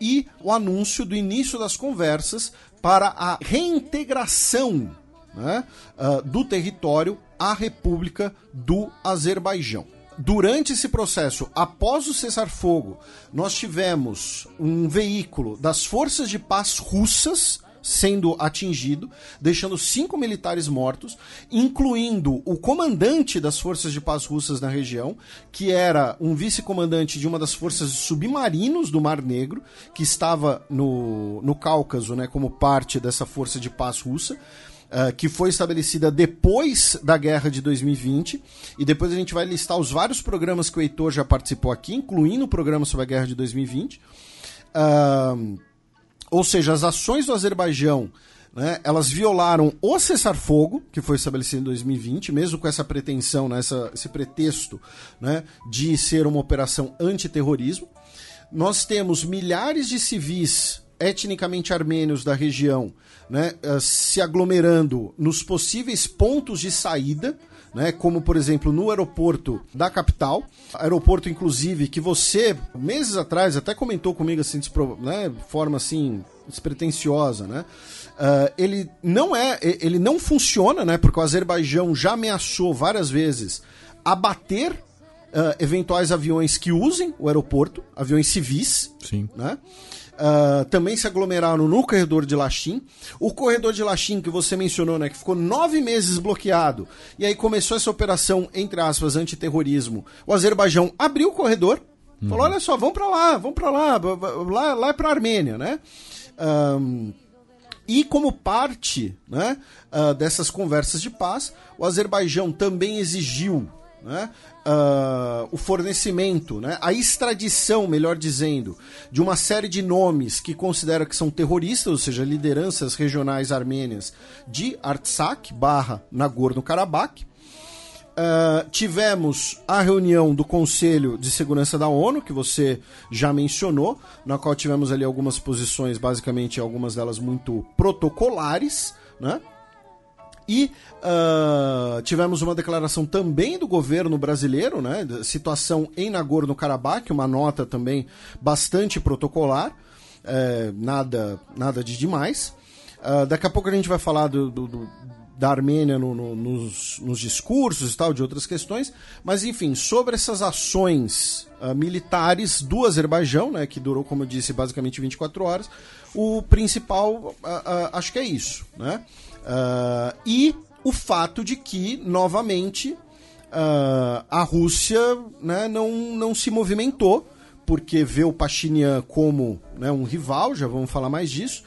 e o anúncio do início das conversas para a reintegração né, uh, do território à República do Azerbaijão. Durante esse processo, após o cessar-fogo, nós tivemos um veículo das forças de paz russas sendo atingido, deixando cinco militares mortos, incluindo o comandante das forças de paz russas na região, que era um vice-comandante de uma das forças submarinos do Mar Negro, que estava no, no Cáucaso né, como parte dessa força de paz russa uh, que foi estabelecida depois da guerra de 2020. E depois a gente vai listar os vários programas que o Heitor já participou aqui, incluindo o programa sobre a guerra de 2020. Uh, ou seja, as ações do Azerbaijão né, elas violaram o cessar-fogo, que foi estabelecido em 2020, mesmo com essa pretensão, né, essa, esse pretexto né, de ser uma operação antiterrorismo. Nós temos milhares de civis etnicamente armênios da região né, uh, se aglomerando nos possíveis pontos de saída, né, como por exemplo no aeroporto da capital, aeroporto inclusive que você meses atrás até comentou comigo assim, de né, forma assim despretensiosa, né? Uh, ele não é, ele não funciona, né? Porque o Azerbaijão já ameaçou várias vezes abater uh, eventuais aviões que usem o aeroporto, aviões civis, Sim. né? Uh, também se aglomeraram no corredor de Lachim. O corredor de Lachim que você mencionou, né, que ficou nove meses bloqueado, e aí começou essa operação, entre aspas, antiterrorismo. O Azerbaijão abriu o corredor, uhum. falou: olha só, vamos para lá, vamos para lá, lá, lá é para a Armênia, né? Um, e como parte né, uh, dessas conversas de paz, o Azerbaijão também exigiu né, uh, o fornecimento, né, a extradição, melhor dizendo, de uma série de nomes que considera que são terroristas, ou seja, lideranças regionais armênias de Artsakh barra Nagorno-Karabakh. Uh, tivemos a reunião do Conselho de Segurança da ONU, que você já mencionou, na qual tivemos ali algumas posições, basicamente algumas delas muito protocolares, né? E uh, tivemos uma declaração também do governo brasileiro, né? Situação em Nagorno-Karabakh, uma nota também bastante protocolar, é, nada, nada de demais. Uh, daqui a pouco a gente vai falar do, do, do da Armênia no, no, nos, nos, discursos e tal, de outras questões. Mas, enfim, sobre essas ações uh, militares do Azerbaijão, né, que durou, como eu disse, basicamente 24 horas, o principal, uh, uh, acho que é isso. Né? Uh, e o fato de que, novamente, uh, a Rússia né, não, não se movimentou, porque vê o Pachinian como né, um rival, já vamos falar mais disso.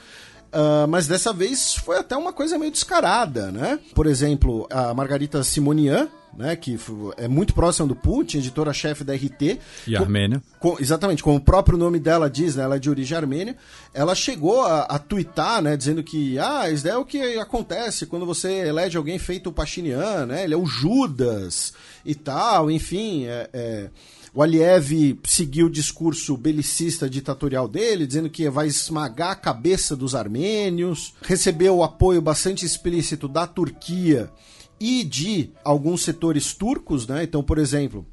Uh, mas dessa vez foi até uma coisa meio descarada, né? Por exemplo, a Margarita Simonian, né, que é muito próxima do Putin, editora-chefe da RT. E com, Armênia. Com, exatamente, como o próprio nome dela diz, né, ela é de origem armênia. Ela chegou a, a twittar, né, dizendo que, ah, isso é o que acontece quando você elege alguém feito o Pachinian, né, ele é o Judas e tal, enfim, é, é o Aliev seguiu o discurso belicista ditatorial dele, dizendo que vai esmagar a cabeça dos armênios. Recebeu o apoio bastante explícito da Turquia e de alguns setores turcos, né? Então, por exemplo,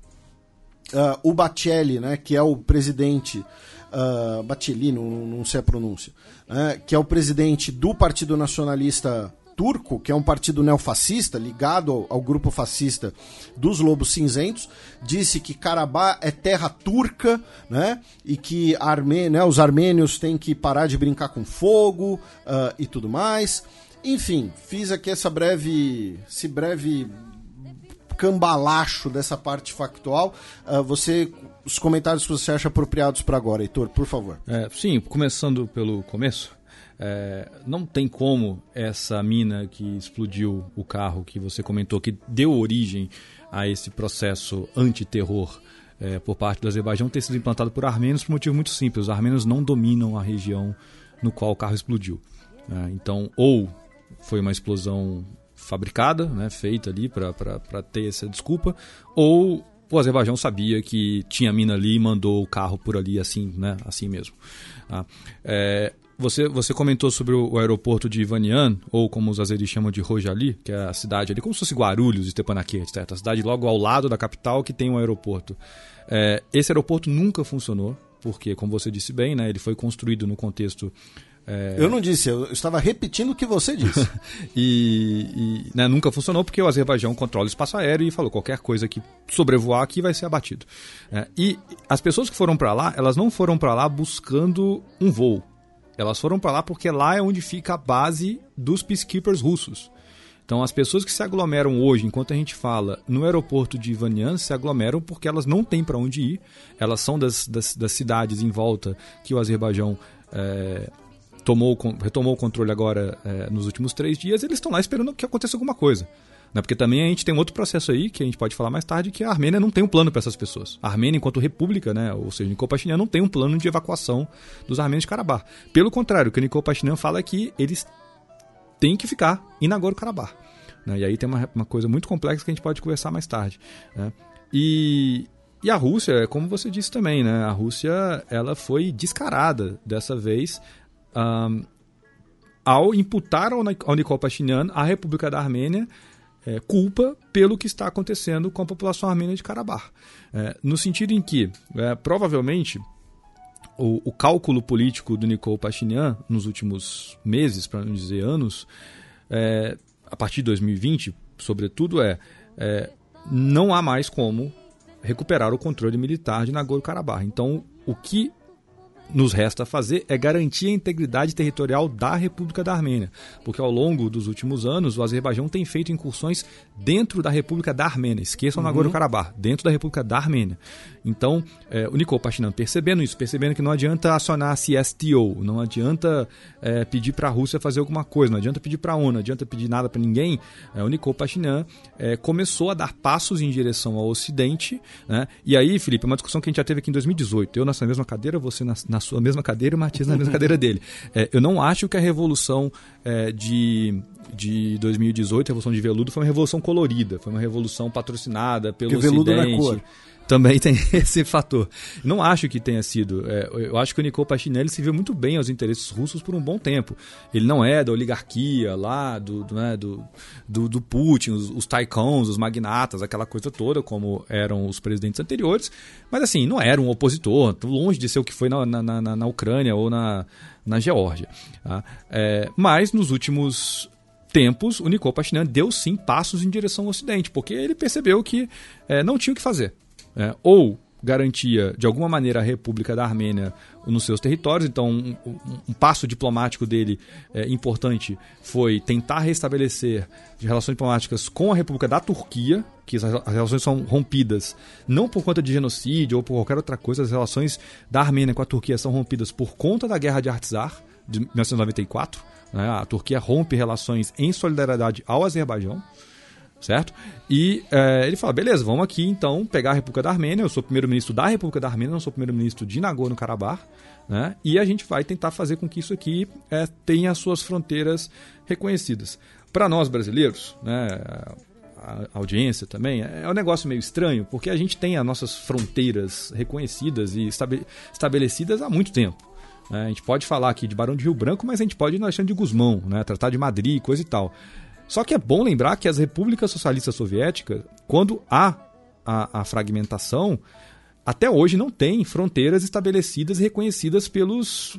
uh, o Baceli, né, que é o presidente uh, não, não sei a pronúncia, né, que é o presidente do Partido Nacionalista turco, que é um partido neofascista ligado ao, ao, grupo fascista dos Lobos Cinzentos, disse que Karabá é terra turca, né? E que Armê, né, os armênios têm que parar de brincar com fogo uh, e tudo mais. Enfim, fiz aqui essa breve, esse breve cambalacho dessa parte factual. Uh, você, os comentários que você acha apropriados para agora, Heitor, por favor. É, sim, começando pelo começo. É, não tem como essa mina que explodiu o carro que você comentou, que deu origem a esse processo antiterror é, por parte do Azerbaijão, ter sido implantado por armênios por um motivo muito simples. Os armênios não dominam a região no qual o carro explodiu. É, então, ou foi uma explosão fabricada, né, feita ali para ter essa desculpa, ou o Azerbaijão sabia que tinha mina ali e mandou o carro por ali assim, né, assim mesmo. Tá? É, você, você comentou sobre o, aeroporto de Ivanian, ou como os azeris chamam de Rojali, que é a cidade ali, como se fosse Guarulhos, Stepanakert, etc. A cidade logo ao lado da capital que tem um aeroporto. É, esse aeroporto nunca funcionou, porque, como você disse bem, né, ele foi construído no contexto é... Eu não disse, eu estava repetindo o que você disse. <laughs> e, e né, nunca funcionou porque o Azerbaijão controla o espaço aéreo e falou qualquer coisa que sobrevoar aqui vai ser abatido. É, e as pessoas que foram para lá, elas não foram para lá buscando um voo. Elas foram para lá porque lá é onde fica a base dos peacekeepers russos. Então, as pessoas que se aglomeram hoje, enquanto a gente fala no aeroporto de Ivanian, se aglomeram porque elas não têm para onde ir. Elas são das, das, das, cidades em volta que o Azerbaijão é, tomou, retomou o controle agora é, nos últimos três dias. Eles estão lá esperando que aconteça alguma coisa. Né? Porque também a gente tem outro processo aí, que a gente pode falar mais tarde, que a Armênia não tem um plano para essas pessoas. A Armênia, enquanto república, né, ou seja, Nikol Pashinyan, não tem um plano de evacuação dos armênios de Karabakh. Pelo contrário, o que Nikol Pashinyan fala é que eles têm que ficar em Nagorno-Karabakh. Né? E aí tem uma, uma, coisa muito complexa que a gente pode conversar mais tarde. Né? E, e a Rússia, como você disse também, né? a Rússia ela foi descarada dessa vez um, ao imputar ao, Nikol Pashinyan a República da Armênia é, culpa pelo que está acontecendo com a população armênia de Karabakh. É, no sentido em que, é, provavelmente, o, o, cálculo político do Nikol Pashinyan nos últimos meses, para não dizer anos, é, a partir de 2020, sobretudo, é, é não há mais como recuperar o controle militar de Nagorno-Karabakh. Então, o que nos resta fazer é garantir a integridade territorial da República da Armênia, porque ao longo dos últimos anos o Azerbaijão tem feito incursões dentro da República da Armênia, esqueçam uhum. Nagorno-Karabakh, dentro da República da Armênia. Então, é, o Nikol Pashinyan percebendo isso, percebendo que não adianta acionar a CSTO, não adianta é, pedir para a Rússia fazer alguma coisa, não adianta pedir para a ONU, não adianta pedir nada para ninguém, é, o Nikol Pashinyan é, começou a dar passos em direção ao Ocidente, né? e aí, Felipe, é uma discussão que a gente já teve aqui em 2018, eu nessa mesma cadeira, você na, na sua mesma cadeira e o Matias na mesma cadeira dele. É, eu não acho que a revolução é, de, de 2018, a revolução de veludo, foi uma revolução colorida, foi uma revolução patrocinada pelo Porque Ocidente. Veludo na cor. Também tem <laughs> esse fator. Não acho que tenha sido. É, eu acho que o Nicole Pashinelli se viu muito bem aos interesses russos por um bom tempo. Ele não é da oligarquia lá, do, do, né, do, do, do, Putin, os, os tycoons, os magnatas, aquela coisa toda, como eram os presidentes anteriores. Mas assim, não era um opositor, longe de ser o que foi na, na, na, na Ucrânia ou na, na Geórgia. Tá? É, mas nos últimos tempos, o Nicole Pashinyan deu sim passos em direção ao Ocidente, porque ele percebeu que é, não tinha o que fazer é, ou garantia de alguma maneira a República da Armênia nos seus territórios. Então, um, um, um passo diplomático dele é, importante foi tentar restabelecer relações diplomáticas com a República da Turquia, que as, relações são rompidas não por conta de genocídio ou por qualquer outra coisa, as relações da Armênia com a Turquia são rompidas por conta da Guerra de Artsar de 1994. Né? A Turquia rompe relações em solidariedade ao Azerbaijão. Certo? E é, ele fala, beleza, vamos aqui então pegar a República da Armênia, eu sou primeiro-ministro da República da Armênia, não sou primeiro-ministro de Nagorno-Karabakh, né? E a gente vai tentar fazer com que isso aqui é, tenha as suas fronteiras reconhecidas. Para nós brasileiros, né, a audiência também, é um negócio meio estranho, porque a gente tem as nossas fronteiras reconhecidas e estabelecidas há muito tempo. Né? A gente pode falar aqui de Barão de Rio Branco, mas a gente pode ir no Alexandre de Guzmão, né? Tratar de Madrid, coisa e tal. Só que é bom lembrar que as repúblicas socialistas soviéticas, quando há a, a fragmentação, até hoje não tem fronteiras estabelecidas e reconhecidas pelos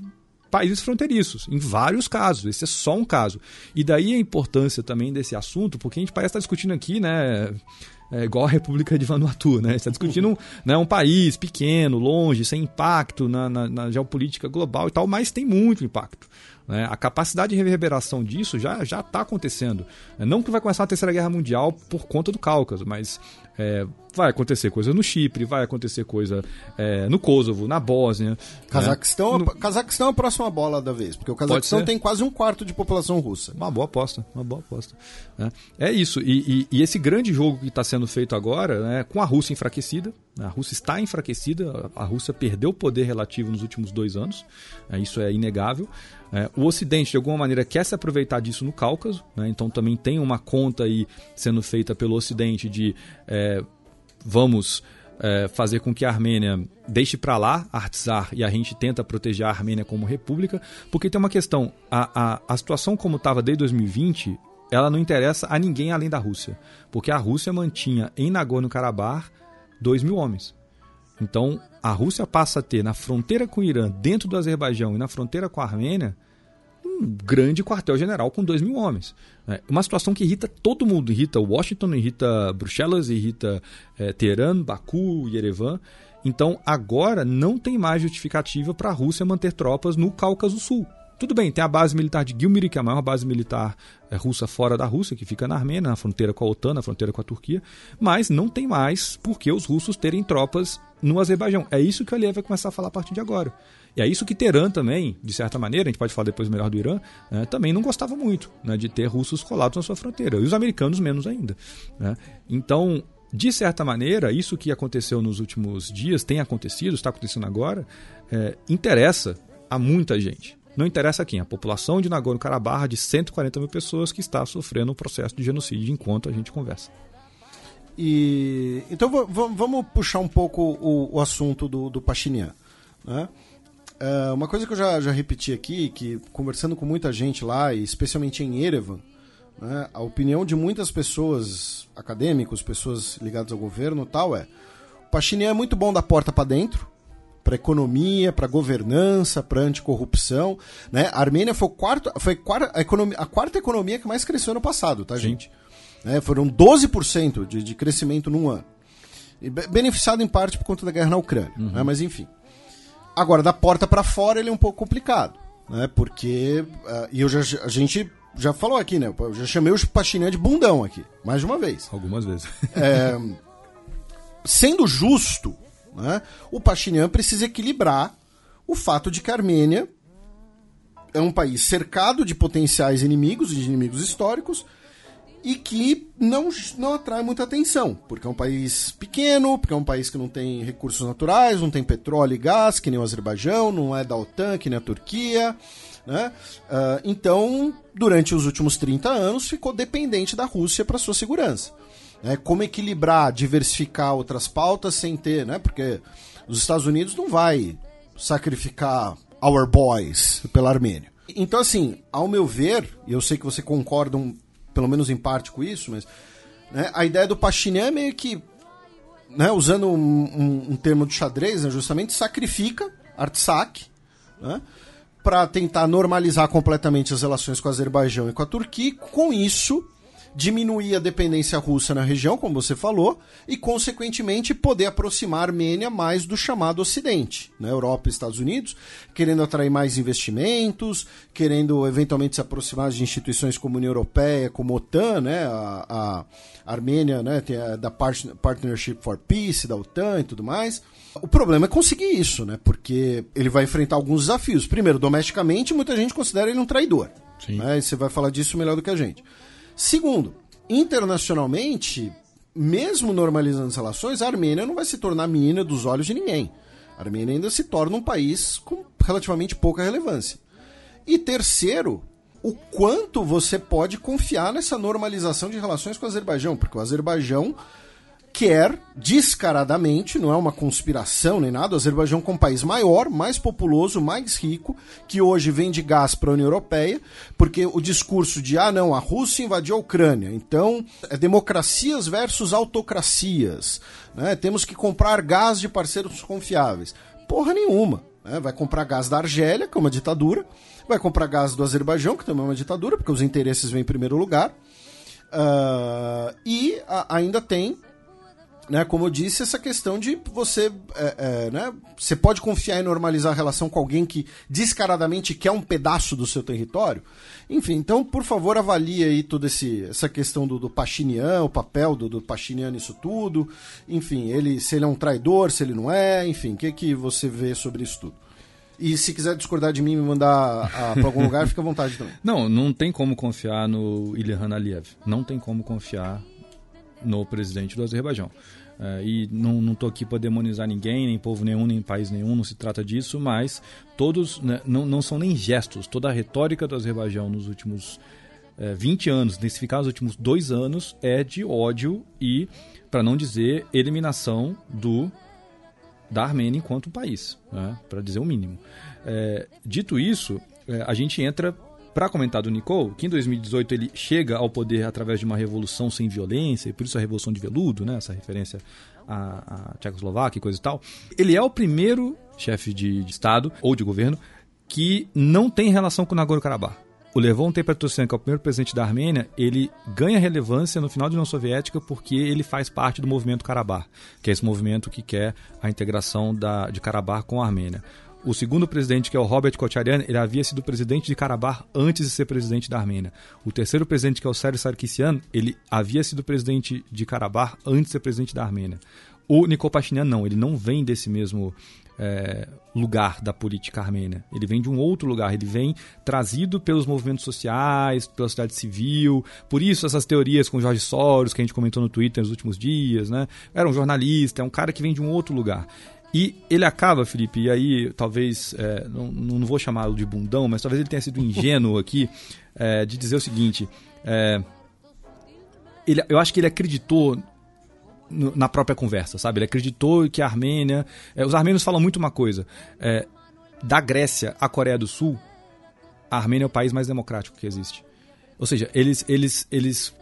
países fronteiriços, em vários casos. Esse é só um caso. E daí a importância também desse assunto, porque a gente parece estar discutindo aqui, né? É igual a República de Vanuatu, né? está discutindo um, né, um país pequeno, longe, sem impacto na, na, na geopolítica global e tal, mas tem muito impacto. Né? A capacidade de reverberação disso já está acontecendo. Não que vai começar a Terceira Guerra Mundial por conta do Cáucaso, mas é, vai acontecer coisa no Chipre, vai acontecer coisa é, no Kosovo, na Bósnia. Né? Cazaquistão, né? no... Cazaquistão é a próxima bola da vez, porque o Cazaquistão tem quase um quarto de população russa. Uma boa aposta, uma boa aposta. Né? É isso, e, e, e, esse grande jogo que está sendo feito agora, né, com a Rússia enfraquecida, a Rússia está enfraquecida, a Rússia perdeu poder relativo nos últimos dois anos, é, isso é inegável. É, o Ocidente, de alguma maneira, quer se aproveitar disso no Cáucaso, né? então também tem uma conta aí sendo feita pelo Ocidente de é, vamos é, fazer com que a Armênia deixe para lá Artsar e a gente tenta proteger a Armênia como república, porque tem uma questão, a, a, a situação como estava desde 2020, ela não interessa a ninguém além da Rússia, porque a Rússia mantinha em Nagorno-Karabakh 2 mil homens. Então, a Rússia passa a ter na fronteira com o Irã, dentro do Azerbaijão e na fronteira com a Armênia, um grande quartel-general com 2 mil homens. É uma situação que irrita todo mundo. Irrita Washington, irrita Bruxelas, irrita é, Teherã, Baku, Yerevan. Então, agora não tem mais justificativa para a Rússia manter tropas no Cáucaso Sul. Tudo bem, tem a base militar de Gilmiri, que é a maior base militar é, russa fora da Rússia, que fica na Armênia, na fronteira com a OTAN, na fronteira com a Turquia, mas não tem mais por que os russos terem tropas no Azerbaijão. É isso que o Aliyev vai começar a falar a partir de agora. E é isso que Teherã também, de certa maneira, a gente pode falar depois melhor do Irã, né, também não gostava muito né, de ter russos colados na sua fronteira. E os americanos menos ainda. Né? Então, de certa maneira, isso que aconteceu nos últimos dias, tem acontecido, está acontecendo agora, é, interessa a muita gente. Não interessa quem, a população de Nagorno-Karabakh de 140 mil pessoas que está sofrendo um processo de genocídio enquanto a gente conversa. E então vamos puxar um pouco o, o assunto do, do Pachinian. Né? É, uma coisa que eu já, já repeti aqui, que conversando com muita gente lá, e especialmente em Erevan, né, a opinião de muitas pessoas, acadêmicos, pessoas ligadas ao governo tal, é o Pachinian é muito bom da porta para dentro, para economia, para governança, para anticorrupção. Né? A Armênia foi, o quarto, foi a, economia, a quarta economia que mais cresceu no passado, tá, gente? Né? Foram 12% de, de crescimento num ano. E beneficiado em parte por conta da guerra na Ucrânia. Uhum. Né? Mas enfim. Agora, da porta para fora ele é um pouco complicado. Né? Porque. Uh, e eu já, a gente já falou aqui, né? Eu já chamei o Pachinian de bundão aqui, mais de uma vez. Algumas vezes. É, sendo justo, né? O Pachinian precisa equilibrar o fato de que a Armênia é um país cercado de potenciais inimigos, de inimigos históricos, e que não, não atrai muita atenção, porque é um país pequeno, porque é um país que não tem recursos naturais, não tem petróleo e gás, que nem o Azerbaijão, não é da OTAN, que nem a Turquia. Né? Uh, então, durante os últimos 30 anos, ficou dependente da Rússia para sua segurança. Né? Como equilibrar, diversificar outras pautas sem ter, né? Porque os Estados Unidos não vai sacrificar our boys pela Armênia. Então, assim, ao meu ver, e eu sei que você concorda um, pelo menos em parte com isso, mas né, a ideia do Pashinyan é meio que, né, usando um, um, um, termo de xadrez, né, justamente sacrifica Artsakh, né, para tentar normalizar completamente as relações com o Azerbaijão e com a Turquia, com isso diminuir a dependência russa na região, como você falou, e, consequentemente, poder aproximar a Armênia mais do chamado Ocidente, né? Europa e Estados Unidos, querendo atrair mais investimentos, querendo eventualmente se aproximar de instituições como a União Europeia, como a OTAN, né? a, a Armênia né? tem a, da Partnership for Peace, da OTAN e tudo mais. O problema é conseguir isso, né? Porque ele vai enfrentar alguns desafios. Primeiro, domesticamente, muita gente considera ele um traidor. Sim. Né? E você vai falar disso melhor do que a gente. Segundo, internacionalmente, mesmo normalizando as relações, a Armênia não vai se tornar menina dos olhos de ninguém. A Armênia ainda se torna um país com relativamente pouca relevância. E terceiro, o quanto você pode confiar nessa normalização de relações com o Azerbaijão, porque o Azerbaijão quer descaradamente, não é uma conspiração nem nada, o Azerbaijão é um país maior, mais populoso, mais rico, que hoje vende gás para a União Europeia, porque o discurso de ah não, a Rússia invadiu a Ucrânia, então é democracias versus autocracias, né? temos que comprar gás de parceiros confiáveis. Porra nenhuma. Né? Vai comprar gás da Argélia, que é uma ditadura, vai comprar gás do Azerbaijão, que também é uma ditadura, porque os interesses vêm em primeiro lugar. Uh, e a, ainda tem né, como eu disse, essa questão de você, é, é, né, você pode confiar em normalizar a relação com alguém que descaradamente quer um pedaço do seu território. Enfim, então, por favor, avalie aí toda esse, essa questão do, do Pachinian, o papel do, do Pachinian nisso tudo. Enfim, ele, se ele é um traidor, se ele não é, enfim, o que, que você vê sobre isso tudo? E se quiser discordar de mim e me mandar para algum lugar, fica à vontade também. <laughs> Não, não tem como confiar no Ilhan Aliyev. Não tem como confiar no presidente do Azerbaijão. Uh, e não estou aqui para demonizar ninguém, nem povo nenhum, nem país nenhum, não se trata disso, mas todos né, não, não são nem gestos. Toda a retórica do Azerbaijão nos últimos uh, eh, 20 anos, nesse caso, nos últimos dois anos, é de ódio e, para não dizer, eliminação do da Armênia enquanto país, né, para dizer o mínimo. É, dito isso, é, a gente entra para comentar do Nicole, que em 2018 ele chega ao poder através de uma revolução sem violência, e por isso a Revolução de Veludo, né, essa referência à, à Tchecoslováquia e coisa e tal. Ele é o primeiro chefe de, de Estado ou de governo que não tem relação com Nagorno-Karabakh. O Levon Tepetosyan, que é o primeiro presidente da Armênia, ele ganha relevância no final da União Soviética porque ele faz parte do movimento Karabakh, que é esse movimento que quer a integração da, de Karabakh com a Armênia. O segundo presidente, que é o Robert Kocharian, ele havia sido presidente de Karabakh antes de ser presidente da Armênia. O terceiro presidente, que é o Sérgio Sarkisian, ele havia sido presidente de Karabakh antes de ser presidente da Armênia. O Nikol Pashinyan não, ele não vem desse mesmo é, lugar da política armênia. Ele vem de um outro lugar, ele vem trazido pelos movimentos sociais, pela sociedade civil. Por isso essas teorias com Jorge Soros, que a gente comentou no Twitter nos últimos dias, né? Era um jornalista, é um cara que vem de um outro lugar. E ele acaba, Felipe, e aí talvez, é, não, não vou chamá-lo de bundão, mas talvez ele tenha sido ingênuo <laughs> aqui, é, de dizer o seguinte: é, ele, eu acho que ele acreditou no, na própria conversa, sabe? Ele acreditou que a Armênia. É, os armênios falam muito uma coisa: é, da Grécia à Coreia do Sul, a Armênia é o país mais democrático que existe. Ou seja, eles, eles, eles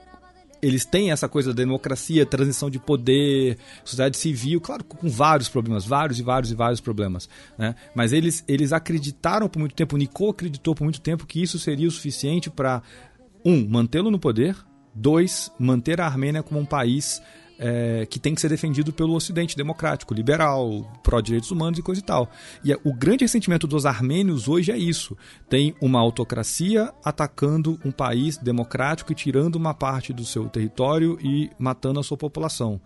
eles têm essa coisa da democracia, transição de poder, sociedade civil, claro, com vários problemas, vários e vários e vários problemas. Né? Mas eles, eles acreditaram por muito tempo, o Nico acreditou por muito tempo que isso seria o suficiente para, um, mantê-lo no poder, dois, manter a Armênia como um país é, que tem que ser defendido pelo Ocidente democrático, liberal, pró-direitos humanos e coisa e tal. E é, o grande ressentimento dos armênios hoje é isso. Tem uma autocracia atacando um país democrático e tirando uma parte do seu território e matando a sua população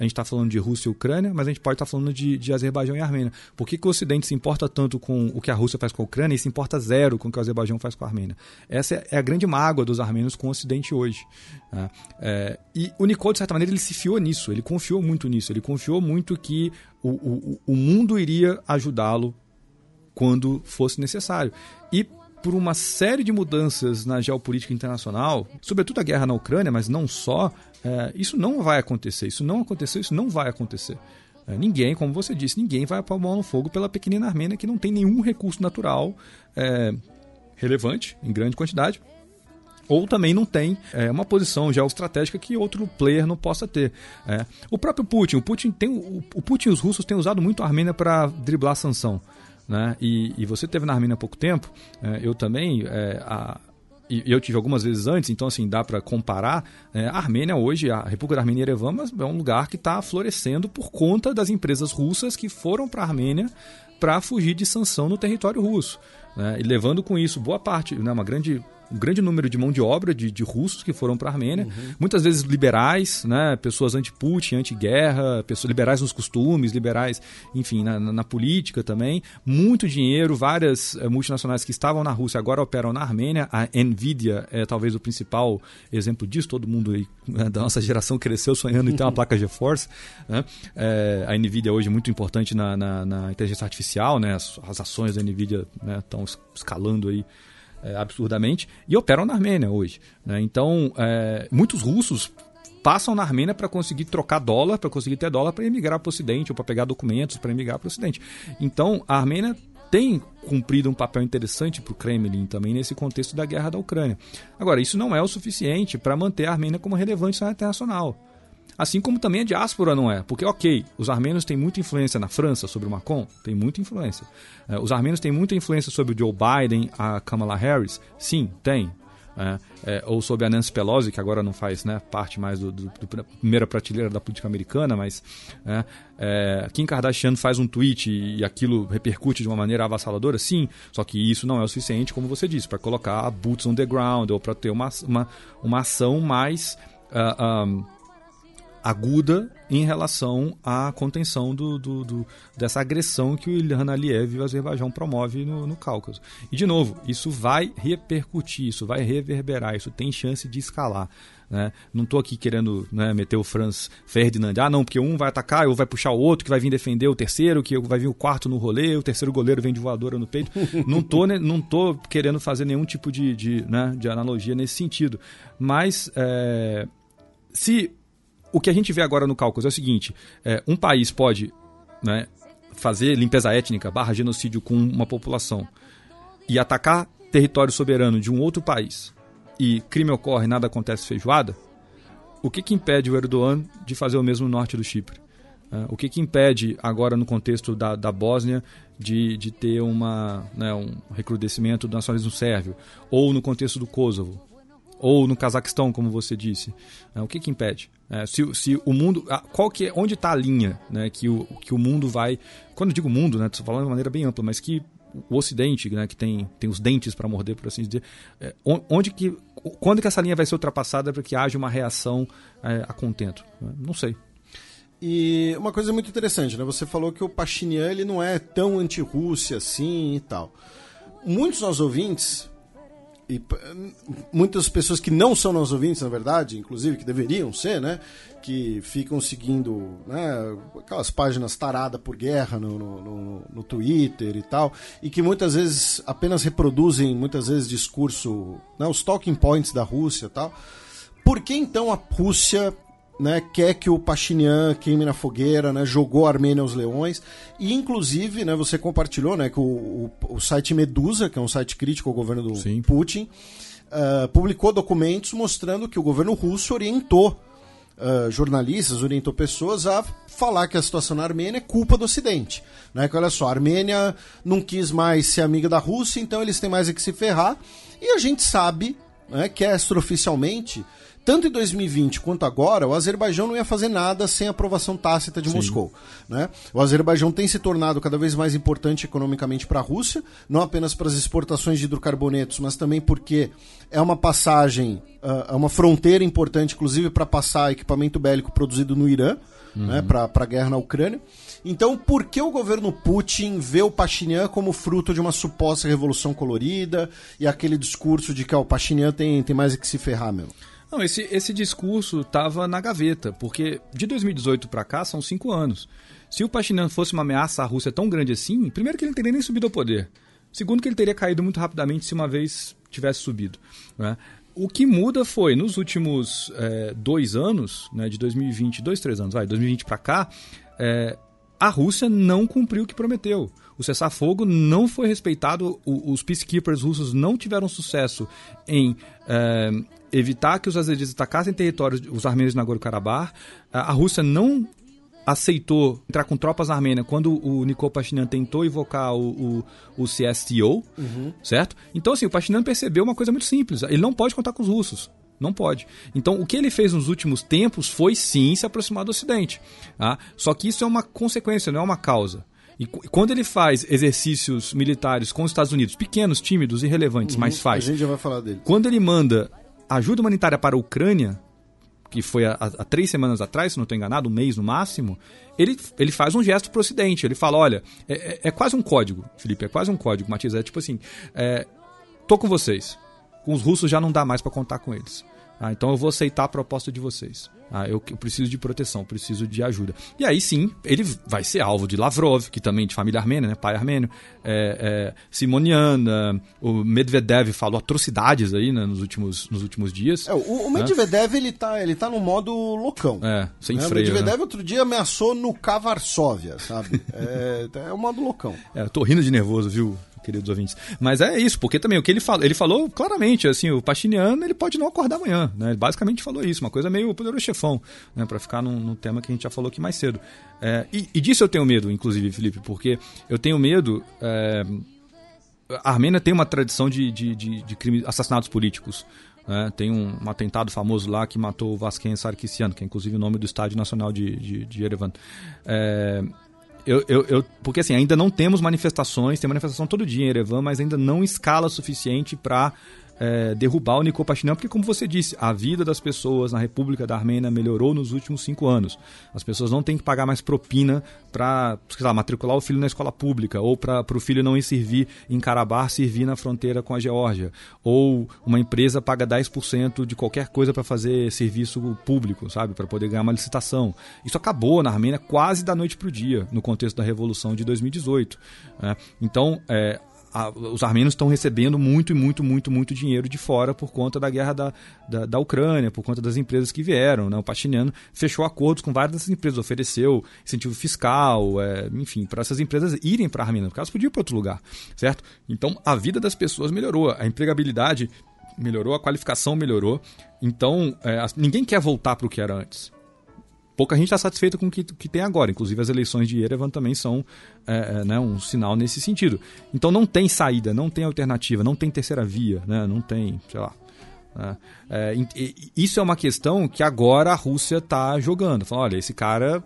a gente está falando de Rússia e Ucrânia, mas a gente pode estar tá falando de, de Azerbaijão e Armênia. Por que, que, o Ocidente se importa tanto com o que a Rússia faz com a Ucrânia e se importa zero com o que o Azerbaijão faz com a Armênia? Essa é a grande mágoa dos armênios com o Ocidente hoje. Né? É, e o Nicole, de certa maneira, ele se fiou nisso, ele confiou muito nisso, ele confiou muito que o, o, o mundo iria ajudá-lo quando fosse necessário. E por uma série de mudanças na geopolítica internacional, sobretudo a guerra na Ucrânia, mas não só, é, isso não vai acontecer. Isso não aconteceu, isso não vai acontecer. É, ninguém, como você disse, ninguém vai pôr a mão no fogo pela pequenina Armênia que não tem nenhum recurso natural é, relevante, em grande quantidade, ou também não tem é, uma posição geoestratégica que outro player não possa ter. É. O próprio Putin, o Putin tem o, o Putin e os russos têm usado muito a Armênia para driblar a sanção. Né? E, e você teve na Armênia há pouco tempo, é, eu também, é, a, e eu tive algumas vezes antes, então assim, dá para comparar. É, a Armênia hoje, a República da Armênia Erevan, é um lugar que está florescendo por conta das empresas russas que foram para a Armênia para fugir de sanção no território russo. Né? E levando com isso boa parte, né, uma grande um grande número de mão de obra de, de russos que foram para a Armênia, uhum. muitas vezes liberais, né, pessoas anti-Putin, anti-guerra, pessoas liberais nos costumes, liberais, enfim, na, na, na política também, muito dinheiro, várias é, multinacionais que estavam na Rússia agora operam na Armênia, a Nvidia é talvez o principal exemplo disso, todo mundo aí, né, da nossa geração cresceu sonhando em ter uma <laughs> placa GeForce, né, é, a Nvidia hoje é muito importante na, na, na inteligência artificial, né, as, as ações da Nvidia estão né, escalando aí é, absurdamente, e operam na Armênia hoje. Né? Então, é, muitos russos passam na Armênia para conseguir trocar dólar, para conseguir ter dólar para emigrar para o Ocidente, ou para pegar documentos para emigrar para o Ocidente. Então, a Armênia tem cumprido um papel interessante para o Kremlin também nesse contexto da guerra da Ucrânia. Agora, isso não é o suficiente para manter a Armênia como relevante na internacional. Assim como também a diáspora não é. Porque, ok, os armênios têm muita influência na França sobre o Macron? Tem muita influência. É, os armênios têm muita influência sobre o Joe Biden, a Kamala Harris? Sim, tem. É, é, ou sobre a Nancy Pelosi, que agora não faz né, parte mais do, do, do, primeira prateleira da política americana, mas é, é, Kim Kardashian faz um tweet e aquilo repercute de uma maneira avassaladora, sim, só que isso não é o suficiente, como você disse, para colocar boots on the ground ou para ter uma, uma, uma ação mais. Uh, ah, um, aguda em relação à contenção do, do, do, dessa agressão que o Ilhan Aliyev e o Azerbaijão promove no, no, Cáucaso. E, de novo, isso vai repercutir, isso vai reverberar, isso tem chance de escalar. Né? Não estou aqui querendo né, meter o Franz Ferdinand, ah não, porque um vai atacar, ou vai puxar o outro, que vai vir defender o terceiro, que vai vir o quarto no rolê, o terceiro goleiro vem de voadora no peito. <laughs> não estou não querendo fazer nenhum tipo de, de, né, de analogia nesse sentido. Mas é, se o que a gente vê agora no Cáucaso é o seguinte: é, um país pode né, fazer limpeza étnica, barra genocídio com uma população e atacar território soberano de um outro país e crime ocorre nada acontece feijoada, o que, que impede o Erdogan de fazer o mesmo no norte do Chipre? É, o que, que impede agora no contexto da, da Bósnia de, de ter uma, né, um recrudescimento do nacionalismo sérvio? Ou no contexto do Kosovo? Ou no Cazaquistão, como você disse? É, o que, que impede? É, se, se o mundo. Qual que é, onde está a linha né, que, o, que o mundo vai. Quando eu digo mundo, né, estou falando de maneira bem ampla, mas que o Ocidente, né, que tem, tem os dentes para morder, por assim dizer, é, onde que, quando que essa linha vai ser ultrapassada para que haja uma reação é, a contento? Não sei. E uma coisa muito interessante, né? Você falou que o Pachinian ele não é tão anti-Rússia assim e tal. Muitos dos ouvintes e muitas pessoas que não são nossos ouvintes, na verdade, inclusive, que deveriam ser, né? Que ficam seguindo né, aquelas páginas tarada por guerra no, no, no, Twitter e tal, e que muitas vezes apenas reproduzem, muitas vezes, discurso, né, os talking points da Rússia e tal. Por que então a Rússia né, quer que o Pachinian queime na fogueira, né, jogou a Armênia aos leões. E, inclusive, né, você compartilhou né, que o, o, o site Medusa, que é um site crítico ao governo do Sim. Putin, uh, publicou documentos mostrando que o governo russo orientou uh, jornalistas, orientou pessoas a falar que a situação na Armênia é culpa do Ocidente. Né, que olha só, a Armênia não quis mais ser amiga da Rússia, então eles têm mais é que se ferrar. E a gente sabe né, que extraoficialmente tanto em 2020 quanto agora, o Azerbaijão não ia fazer nada sem aprovação tácita de Sim. Moscou. Né? O Azerbaijão tem se tornado cada vez mais importante economicamente para a Rússia, não apenas para as exportações de hidrocarbonetos, mas também porque é uma passagem, uh, é uma fronteira importante, inclusive para passar equipamento bélico produzido no Irã, uhum. né, para a guerra na Ucrânia. Então, por que o governo Putin vê o Pashinyan como fruto de uma suposta revolução colorida e aquele discurso de que ó, o Pashinyan tem, tem mais que se ferrar mesmo? Não, esse, esse discurso estava na gaveta, porque de 2018 para cá são cinco anos. Se o Pashinyan fosse uma ameaça à Rússia tão grande assim, primeiro que ele não teria nem subido ao poder. Segundo que ele teria caído muito rapidamente se uma vez tivesse subido. Né? O que muda foi, nos últimos é, dois anos, né, de 2020, dois, três anos, vai, 2020 para cá, é, a Rússia não cumpriu o que prometeu. O cessar-fogo não foi respeitado, os peacekeepers russos não tiveram sucesso em é, evitar que os azeris atacassem territórios, os armênios de Nagorno-Karabakh. A Rússia não aceitou entrar com tropas Armênia quando o Nikol Pashinyan tentou invocar o, o, o CSTO, uhum. certo? Então, assim, o Pashinyan percebeu uma coisa muito simples. Ele não pode contar com os russos. Não pode. Então, o que ele fez nos últimos tempos foi sim se aproximar do Ocidente. Tá? Só que isso é uma consequência, não é uma causa. E quando ele faz exercícios militares com os Estados Unidos, pequenos, tímidos, irrelevantes, uhum, mas faz. A gente já vai falar dele. Quando ele manda ajuda humanitária para a Ucrânia, que foi há, três semanas atrás, se não estou enganado, um mês no máximo, ele, ele faz um gesto para o Ocidente. Ele fala: olha, é, é, é, quase um código, Felipe, é quase um código, Matias. É tipo assim: é, tô com vocês. Com os russos já não dá mais para contar com eles. Ah, então eu vou aceitar a proposta de vocês. Ah, eu, eu, preciso de proteção, preciso de ajuda. E aí sim, ele vai ser alvo de Lavrov, que também de família armênia, né, pai armênio, é, é, Simonian, o Medvedev falou atrocidades aí né, nos, últimos, nos últimos dias. É, o, o, né? Medvedev, né? ele, tá, ele tá no modo loucão. É, sem né? freio. O Medvedev né? outro dia ameaçou no Varsóvia, sabe? <laughs> é, é o modo loucão. É, tô rindo de nervoso, viu? Queridos ouvintes. Mas é isso, porque também o que ele falou, ele falou claramente, assim, o Pachiniano ele pode não acordar amanhã, né? Ele basicamente falou isso, uma coisa meio poderoso chefão, né? Para ficar num, tema que a gente já falou aqui mais cedo. É, e, e, disso eu tenho medo, inclusive, Felipe, porque eu tenho medo. É, a Armênia tem uma tradição de, de, de, de assassinatos políticos. Né? Tem um, um, atentado famoso lá que matou o Vasquen Sarkisian, que é inclusive o nome do Estádio Nacional de, de, de Yerevan. É, eu, eu, eu, porque assim, ainda não temos manifestações, tem manifestação todo dia em Erevan, mas ainda não escala suficiente para é, derrubar o Nikol Pashinyan, porque como você disse, a vida das pessoas na República da Armênia melhorou nos últimos cinco anos. As pessoas não têm que pagar mais propina para matricular o filho na escola pública, ou para o filho não ir servir em Karabakh, servir na fronteira com a Geórgia. Ou uma empresa paga 10% de qualquer coisa para fazer serviço público, sabe? Para poder ganhar uma licitação. Isso acabou na Armênia quase da noite para o dia, no contexto da Revolução de 2018. Né? Então, é, a, os armênios estão recebendo muito, muito, muito, muito dinheiro de fora por conta da guerra da, da, da Ucrânia, por conta das empresas que vieram. Né? O Pachiniano fechou acordos com várias dessas empresas, ofereceu incentivo fiscal, é, enfim, para essas empresas irem para a Armênia, porque elas podiam ir para outro lugar, certo? Então a vida das pessoas melhorou, a empregabilidade melhorou, a qualificação melhorou. Então é, ninguém quer voltar para o que era antes pouca gente está satisfeita com o que, que tem agora. Inclusive as eleições de Yerevan também são é, é, né, um sinal nesse sentido. Então não tem saída, não tem alternativa, não tem terceira via, né, não tem, sei lá. Né. É, isso é uma questão que agora a Rússia está jogando. Falando, olha, esse cara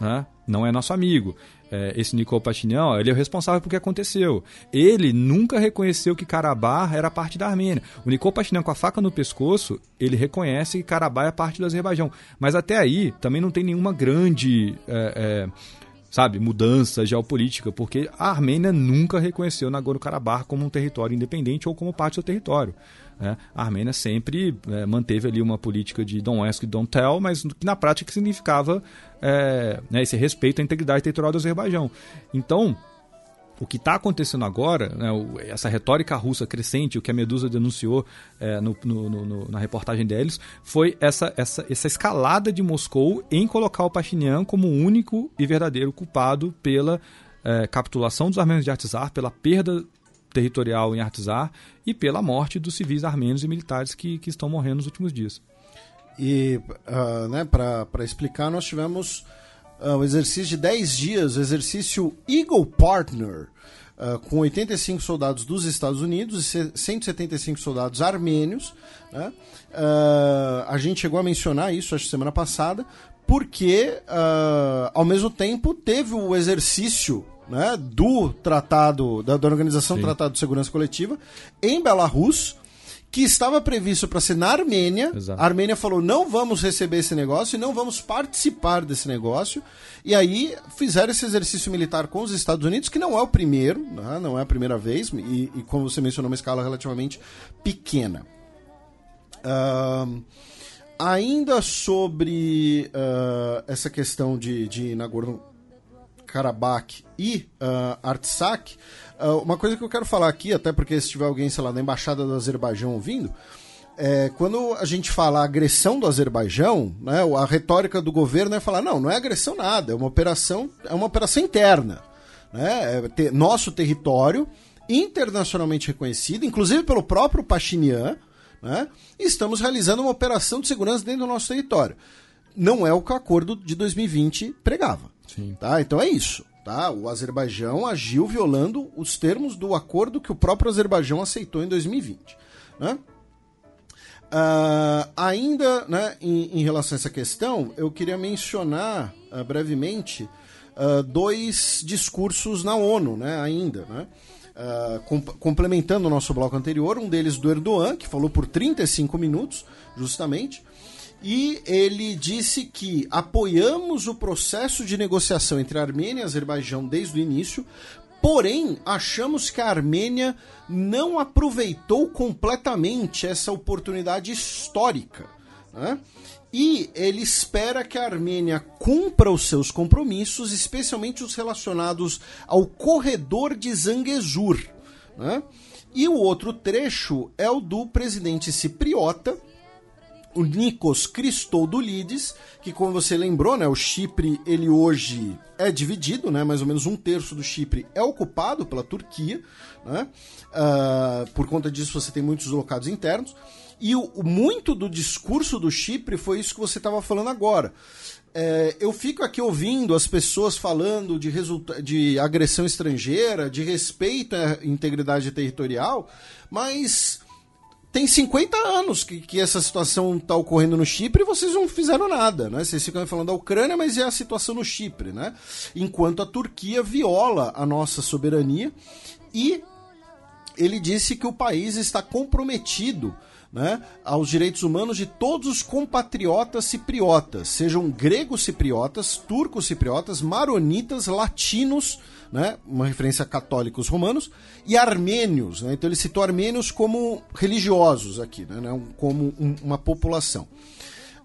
né, não é nosso amigo é, esse Nikol Pashinyan, ele é o responsável por que aconteceu. Ele nunca reconheceu que Karabakh era parte da Armênia. O Nikol Pashinyan, com a faca no pescoço, ele reconhece que Karabakh é parte do Azerbaijão. Mas até aí, também não tem nenhuma grande... É, é, sabe, mudança geopolítica, porque a Armênia nunca reconheceu Nagorno-Karabakh como um território independente ou como parte do seu território. Né? A Armênia sempre é, manteve ali uma política de don't ask, don't tell, mas que na prática significava é, né, esse respeito à integridade territorial do Azerbaijão. Então, o que está acontecendo agora, né, essa retórica russa crescente, o que a Medusa denunciou é, no, no, no, na reportagem deles, foi essa, essa, essa escalada de Moscou em colocar o Pashinyan como o único e verdadeiro culpado pela é, capitulação dos armênios de Artsar, pela perda territorial em Artsar e pela morte dos civis armênios e militares que, que estão morrendo nos últimos dias. E, uh, né, para explicar, nós tivemos uh, o exercício de 10 dias, o exercício Eagle Partner, uh, com 85 soldados dos Estados Unidos e 175 soldados armênios. Né? a gente chegou a mencionar isso, acho, semana passada, porque, ao mesmo tempo, teve o exercício né, do tratado, da, da Organização Sim. do Tratado de Segurança Coletiva, em Belarus, que estava previsto para ser na Armênia. Exato. A Armênia falou: não vamos receber esse negócio e não vamos participar desse negócio. E aí fizeram esse exercício militar com os Estados Unidos, que não é o primeiro, né? não é a primeira vez, e, e, como você mencionou, uma escala relativamente pequena. Uh, ainda sobre uh, essa questão de, de Nagorno Karabakh e uh, Artsakh, uh, uma coisa que eu quero falar aqui, até porque se tiver alguém, sei lá, na embaixada do Azerbaijão ouvindo, é, quando a gente fala agressão do Azerbaijão, né, a retórica do governo é falar, não, não é agressão nada, é uma operação, é uma operação interna. Né, é ter, nosso território, internacionalmente reconhecido, inclusive pelo próprio Pachinian, né, estamos realizando uma operação de segurança dentro do nosso território. Não é o que o acordo de 2020 pregava. Sim. Tá? Então é isso. Tá? O Azerbaijão agiu violando os termos do acordo que o próprio Azerbaijão aceitou em 2020. Né? Uh, ainda né, em, em, relação a essa questão, eu queria mencionar uh, brevemente uh, dois discursos na ONU, né, ainda, né? Com, complementando o nosso bloco anterior, um deles do Erdogan, que falou por 35 minutos, justamente, e ele disse que apoiamos o processo de negociação entre Armênia e Azerbaijão desde o início, porém achamos que a Armênia não aproveitou completamente essa oportunidade histórica. Né? E ele espera que a Armênia cumpra os seus compromissos, especialmente os relacionados ao corredor de Zangezur. Né? E o outro trecho é o do presidente cipriota, o Nikos Christodoulides, que como você lembrou, né, o Chipre ele hoje é dividido, né, mais ou menos um terço do Chipre é ocupado pela Turquia, né, uh, por conta disso você tem muitos locados internos, e o, muito do discurso do Chipre foi isso que você estava falando agora. É, eu fico aqui ouvindo as pessoas falando de, de agressão estrangeira, de respeito à integridade territorial, mas tem 50 anos que, que essa situação está ocorrendo no Chipre e vocês não fizeram nada, né? Vocês ficam falando da Ucrânia, mas é a situação no Chipre, né? Enquanto a Turquia viola a nossa soberania e ele disse que o país está comprometido né, aos direitos humanos de todos os compatriotas cipriotas, sejam gregos cipriotas, turcos cipriotas, maronitas, latinos, né, uma referência a católicos romanos, e armênios. Né, então ele citou armênios como religiosos aqui, né, né como um, uma população.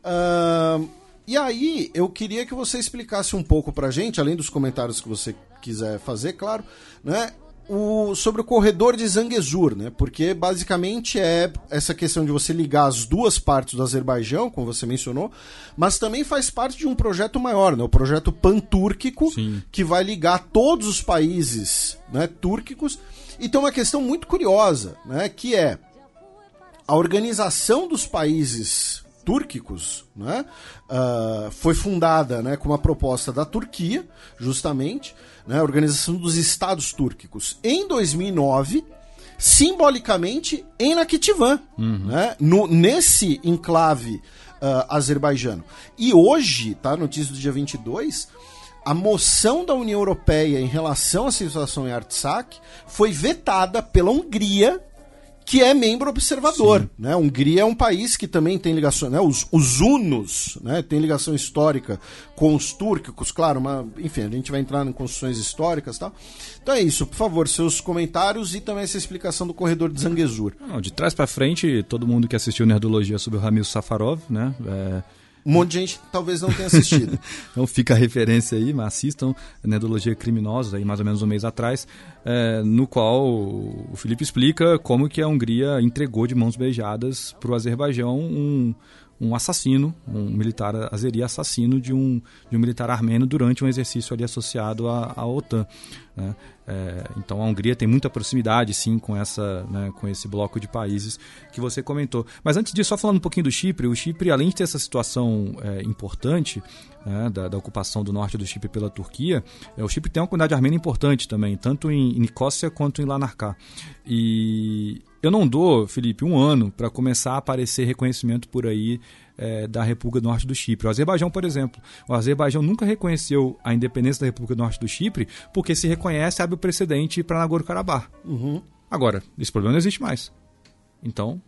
Uh, e aí eu queria que você explicasse um pouco pra gente, além dos comentários que você quiser fazer, claro, né, o, sobre o corredor de Zangezur, né? Porque basicamente é essa questão de você ligar as duas partes do Azerbaijão, como você mencionou, mas também faz parte de um projeto maior, né? O projeto pantúrquico, que vai ligar todos os países né, túrquicos. E tem uma questão muito curiosa, né? Que é a organização dos países túrquicos, né? Uh, foi fundada né, com uma proposta da Turquia, justamente, né, Organização dos Estados Túrquicos, em 2009, simbolicamente em Nakhchivan, uhum. né, no, nesse enclave uh, azerbaijano. E hoje, tá, notícia do dia 22, a moção da União Europeia em relação à situação em Artsakh foi vetada pela Hungria que é membro observador. Sim. Né? A Hungria é um país que também tem ligação, né? os, os hunos né? tem ligação histórica com os túrquicos, claro, mas, enfim, a gente vai entrar em construções históricas e tal. Então é isso, por favor, seus comentários e também essa explicação do corredor de Zangezur. Não, de trás para frente, todo mundo que assistiu Nerdologia sobre o Ramil Safarov, né? É um monte de gente talvez não tenha assistido. <laughs> então fica a referência aí, mas assistam Nedologia Criminosa, aí mais ou menos um mês atrás, é, no qual o Felipe explica como que a Hungria entregou de mãos beijadas para o Azerbaijão um, um assassino, um militar azeri assassino de um, de um militar armênio durante um exercício ali associado à, à OTAN. Né? É, então a Hungria tem muita proximidade, sim, com, essa, né, com esse bloco de países que você comentou. Mas antes disso, só falando um pouquinho do Chipre, o Chipre, além de ter essa situação é, importante né, da, da, ocupação do norte do Chipre pela Turquia, é, o Chipre tem uma comunidade armênia importante também, tanto em, em Nicócia quanto em Lanarká. E eu não dou, Felipe, um ano para começar a aparecer reconhecimento por aí é, da República do Norte do Chipre. O Azerbaijão, por exemplo. O Azerbaijão nunca reconheceu a independência da República do Norte do Chipre porque se reconhece, abre o precedente para Nagorno-Karabakh. Uhum. Agora, esse problema não existe mais. Então,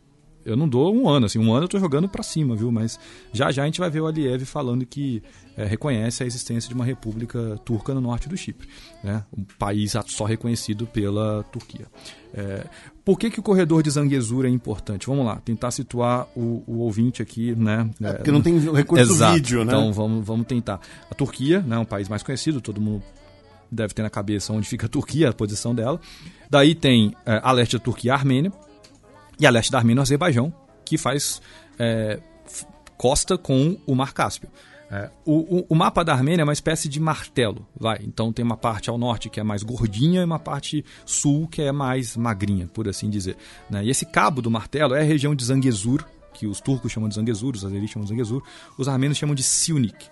eu não dou um ano, assim, um ano eu estou jogando para cima, viu? Mas já já a gente vai ver o Aliyev falando que é, reconhece a existência de uma república turca no norte do Chipre, né? Um país só reconhecido pela Turquia. É, por que, que o corredor de Zangezur é importante? Vamos lá, tentar situar o, o ouvinte aqui, né? É, porque não tem recurso Exato. vídeo, né? Então vamos, vamos tentar. A Turquia, né, um país mais conhecido, todo mundo deve ter na cabeça onde fica a Turquia, a posição dela. Daí tem é, a leste da Turquia, a Armênia, e a leste da Armênia, o Azerbaijão, que faz é, costa com o Mar Cáspio. É, o, o, mapa da Armênia é uma espécie de martelo, vai. Então tem uma parte ao norte que é mais gordinha e uma parte sul que é mais magrinha, por assim dizer. Né? E esse cabo do martelo é a região de Zangezur, que os turcos chamam de Zangezur, os azeris chamam de Zangezur, os armênios chamam de Silnik.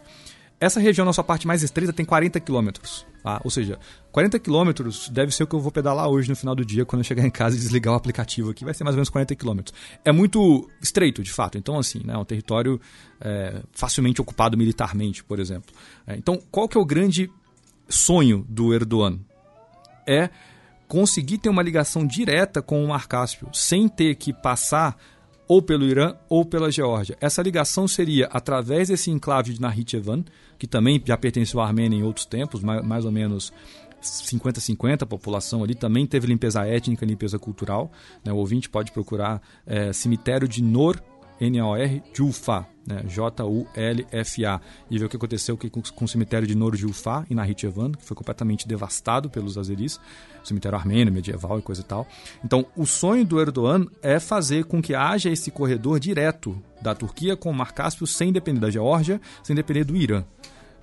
Essa região, na sua parte mais estreita, tem 40 quilômetros. Tá? Ou seja, 40 quilômetros deve ser o que eu vou pedalar hoje no final do dia, quando eu chegar em casa e desligar o aplicativo aqui. Vai ser mais ou menos 40 quilômetros. É muito estreito, de fato. Então, assim, né, é um território é, facilmente ocupado militarmente, por exemplo. É, então, qual que é o grande sonho do Erdogan é conseguir ter uma ligação direta com o Mar Cáspio, sem ter que passar ou pelo Irã ou pela Geórgia. Essa ligação seria através desse enclave de Nakhchivan, que também já pertenceu à Armênia em outros tempos, mais, mais ou menos 50-50 a população ali, também teve limpeza étnica, limpeza cultural. Né? O ouvinte pode procurar é, cemitério de Nor N-O-R, Julfa, né? J-U-L-F-A, e ver o que aconteceu com, o cemitério de Nor Julfa, em Nakhchivan, que foi completamente devastado pelos azeris, cemitério armênio, medieval e coisa e tal. Então, o sonho do Erdogan é fazer com que haja esse corredor direto da Turquia com o Mar Cáspio sem depender da Geórgia, sem depender do Irã.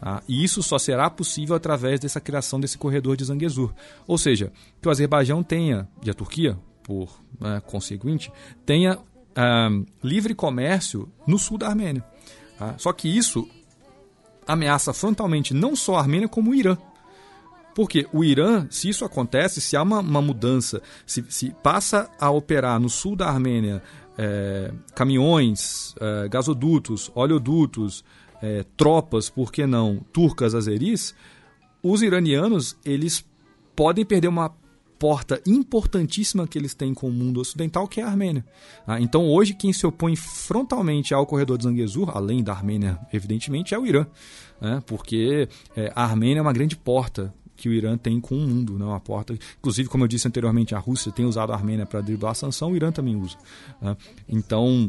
Tá? E isso só será possível através dessa criação desse corredor de Zangezur. Ou seja, que o Azerbaijão tenha, e a Turquia, por né, conseguinte, tenha uh, livre comércio no sul da Armênia. Tá? Só que isso ameaça frontalmente não só a Armênia, como o Irã. Porque o Irã, se isso acontece, se há uma, uma mudança, se, se, passa a operar no sul da Armênia é, caminhões, é, gasodutos, oleodutos, é, tropas, por que não, turcas, azeris, os iranianos eles podem perder uma porta importantíssima que eles têm com o mundo ocidental, que é a Armênia. Ah, então, hoje, quem se opõe frontalmente ao corredor de Zangezur, além da Armênia, evidentemente, é o Irã. Né? Porque é, a Armênia é uma grande porta que o Irã tem com o mundo, né? uma porta. Inclusive, como eu disse anteriormente, a Rússia tem usado a Armênia para driblar a sanção, o Irã também usa. Né? Então,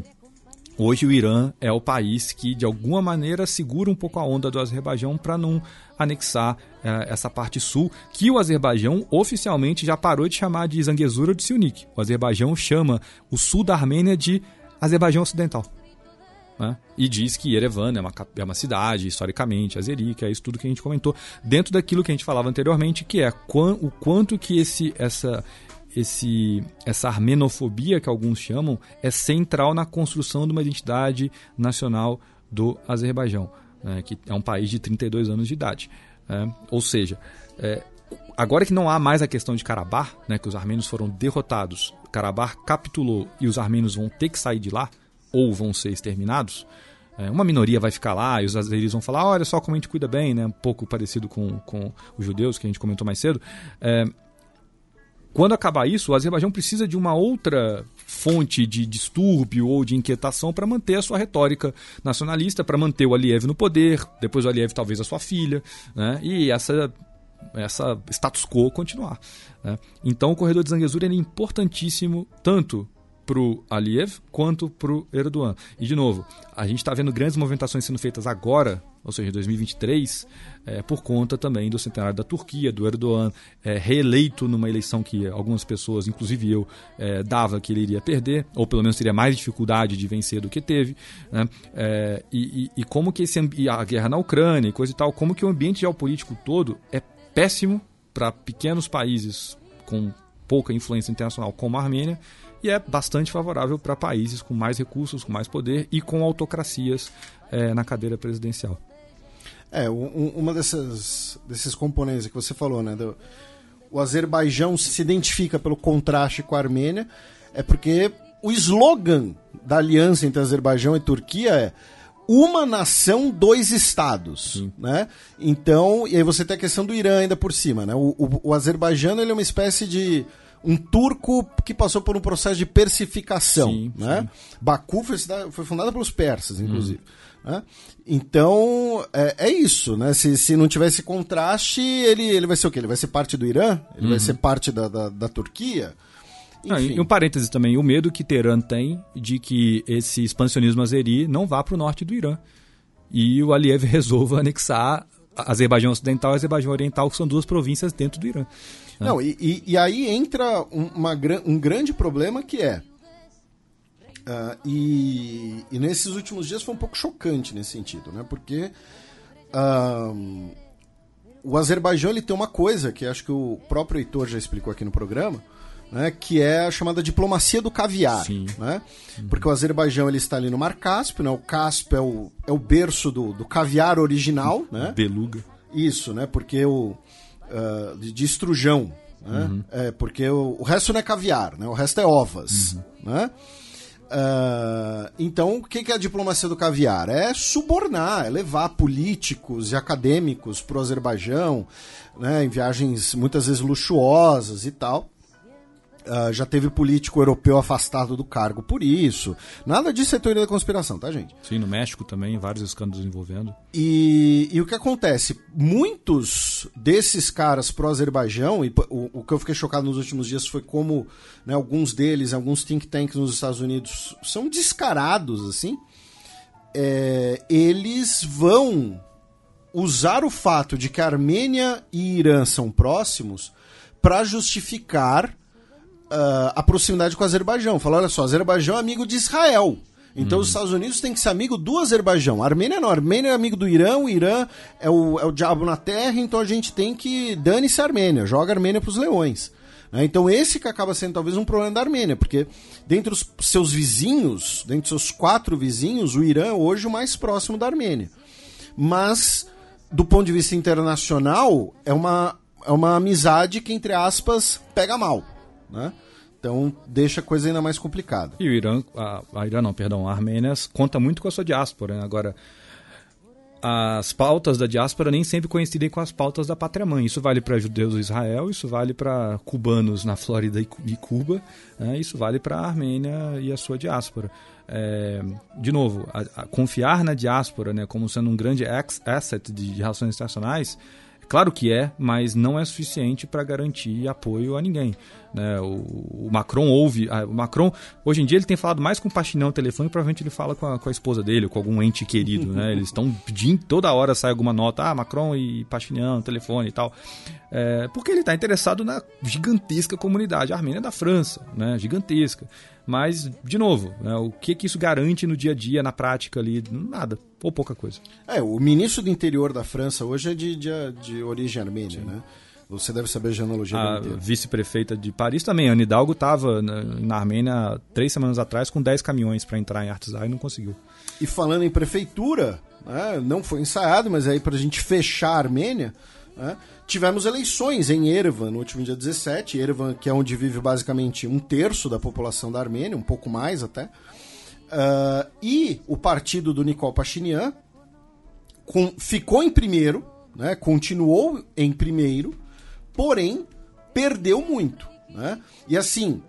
Hoje o Irã é o país que de alguma maneira segura um pouco a onda do Azerbaijão para não anexar é, essa parte sul, que o Azerbaijão oficialmente já parou de chamar de Zangezur ou de Siunik. O Azerbaijão chama o sul da Armênia de Azerbaijão Ocidental. Né? E diz que Yerevan é uma, é uma cidade, historicamente, azeri, que é isso tudo que a gente comentou, dentro daquilo que a gente falava anteriormente, que é o quanto que esse, essa, esse, essa armenofobia que alguns chamam é central na construção de uma identidade nacional do Azerbaijão, né, que é um país de 32 anos de idade. Né? Ou seja, é, agora que não há mais a questão de Karabakh, né, que os armênios foram derrotados, Karabakh capitulou e os armênios vão ter que sair de lá, ou vão ser exterminados, é, uma minoria vai ficar lá e os azeris vão falar, olha só como a gente cuida bem, né? um pouco parecido com, com os judeus que a gente comentou mais cedo. É, quando acabar isso, o Azerbaijão precisa de uma outra fonte de distúrbio ou de inquietação para manter a sua retórica nacionalista, para manter o Aliyev no poder, depois o Aliyev talvez a sua filha, né? e essa, essa status quo continuar. Né? Então o corredor de Zangezur é importantíssimo tanto para o Aliyev quanto para o Erdogan. E, de novo, a gente está vendo grandes movimentações sendo feitas agora, ou seja, em 2023, é, por conta também do centenário da Turquia, do Erdogan, é, reeleito numa eleição que algumas pessoas, inclusive eu, é, dava que ele iria perder, ou pelo menos teria mais dificuldade de vencer do que teve. Né? É, e, e, e, como que esse, a guerra na Ucrânia e coisa e tal, como que o ambiente geopolítico todo é péssimo para pequenos países com pouca influência internacional como a Armênia e é bastante favorável para países com mais recursos, com mais poder e com autocracias é, na cadeira presidencial. É, um, uma dessas, desses componentes que você falou, né? Do, o Azerbaijão se identifica pelo contraste com a Armênia, é porque o slogan da aliança entre Azerbaijão e Turquia é uma nação, dois estados, Sim. né? Então, e aí você tem a questão do Irã ainda por cima, né? O, o, o Azerbaijão ele é uma espécie de um turco que passou por um processo de persificação. Sim, né? Sim. Baku foi, foi fundada pelos persas, inclusive. Hum. Né? Então, é, é, isso, né? Se, se não tiver esse contraste, ele, ele vai ser o quê? Ele vai ser parte do Irã? Ele uhum. vai ser parte da, da, da Turquia? Não, e um parêntese também, o medo que Teherã tem de que esse expansionismo azeri não vá para o norte do Irã. E o Aliyev <laughs> resolva anexar Azerbaijão Ocidental e Azerbaijão Oriental, que são duas províncias dentro do Irã. É. Não, e, e, e, aí entra uma, um grande problema que é. Uh, e, e, nesses últimos dias foi um pouco chocante nesse sentido, né? Porque uh, o Azerbaijão ele tem uma coisa que acho que o próprio Heitor já explicou aqui no programa, né? Que é a chamada diplomacia do caviar, Sim. né? Uhum. Porque o Azerbaijão ele está ali no Mar Cáspio, né? O Cáspio é o, é o berço do, do caviar original, né? Beluga. Isso, né? Porque o uh, de, de, estrujão, né? Uhum. É, porque o, o, resto não é caviar, né? O resto é ovas, uhum. né? Uh, então, o que é a diplomacia do caviar? É subornar, é levar políticos e acadêmicos para o Azerbaijão, né, em viagens muitas vezes luxuosas e tal. Uh, já teve político europeu afastado do cargo por isso. Nada disso é teoria da conspiração, tá, gente? Sim, no México também, vários escândalos envolvendo. E, e o que acontece? Muitos desses caras pro Azerbaijão, e o, o, que eu fiquei chocado nos últimos dias foi como né, alguns deles, alguns think tanks nos Estados Unidos, são descarados, assim. É, eles vão usar o fato de que a Armênia e Irã são próximos para justificar uh, a proximidade com o Azerbaijão. Fala, olha só, o Azerbaijão é amigo de Israel. Então os Estados Unidos têm que ser amigo do Azerbaijão. A Armênia não, a Armênia é amigo do Irã, o Irã é o, é o diabo na terra, então a gente tem que. Dane-se a Armênia, joga a Armênia pros leões. Né? Então esse que acaba sendo talvez um problema da Armênia, porque dentre os seus vizinhos, dentre os seus quatro vizinhos, o Irã é hoje o mais próximo da Armênia. Mas, do ponto de vista internacional, é uma, é uma amizade que, entre aspas, pega mal. Né? Então deixa a coisa ainda mais complicada. E o Irã, a, a Irã não, perdão, a Armênia conta muito com a sua diáspora. Né? Agora, as pautas da diáspora nem sempre coincidem com as pautas da pátria-mãe. Isso vale para judeus do Israel, isso vale para cubanos na Flórida e Cuba, né? isso vale para a Armênia e a sua diáspora. É, de novo, a, a confiar na diáspora né, como sendo um grande asset de, de relações internacionais Claro que é, mas não é suficiente para garantir apoio a ninguém. Né? O, o, Macron ouve. A, o Macron, hoje em dia, ele tem falado mais com o Paixinão no telefone, provavelmente ele fala com a, com a esposa dele, com algum ente querido. Né? Eles estão pedindo, toda hora sai alguma nota, ah, Macron e Paixinão, telefone e tal. É, porque ele está interessado na gigantesca comunidade. A Armênia da França, né? gigantesca. Mas, de novo, né, o que, que isso garante no dia a dia, na prática ali? Nada, ou pouca coisa. É, o ministro do interior da França hoje é de, de, de origem armênia, Sim. né? Você deve saber a genealogia A vice-prefeita de Paris também, Ana Hidalgo, estava na, na, Armênia três semanas atrás com 10 caminhões para entrar em Artsai e não conseguiu. E falando em prefeitura, né, não foi ensaiado, mas aí para a gente fechar a Armênia, né, tivemos eleições em Erevan no último dia 17. Erevan, que é onde vive basicamente um terço da população da Armênia, um pouco mais até. Uh, e o partido do Nikol Pashinyan com, ficou em primeiro, né, continuou em primeiro, porém perdeu muito. Né? E assim,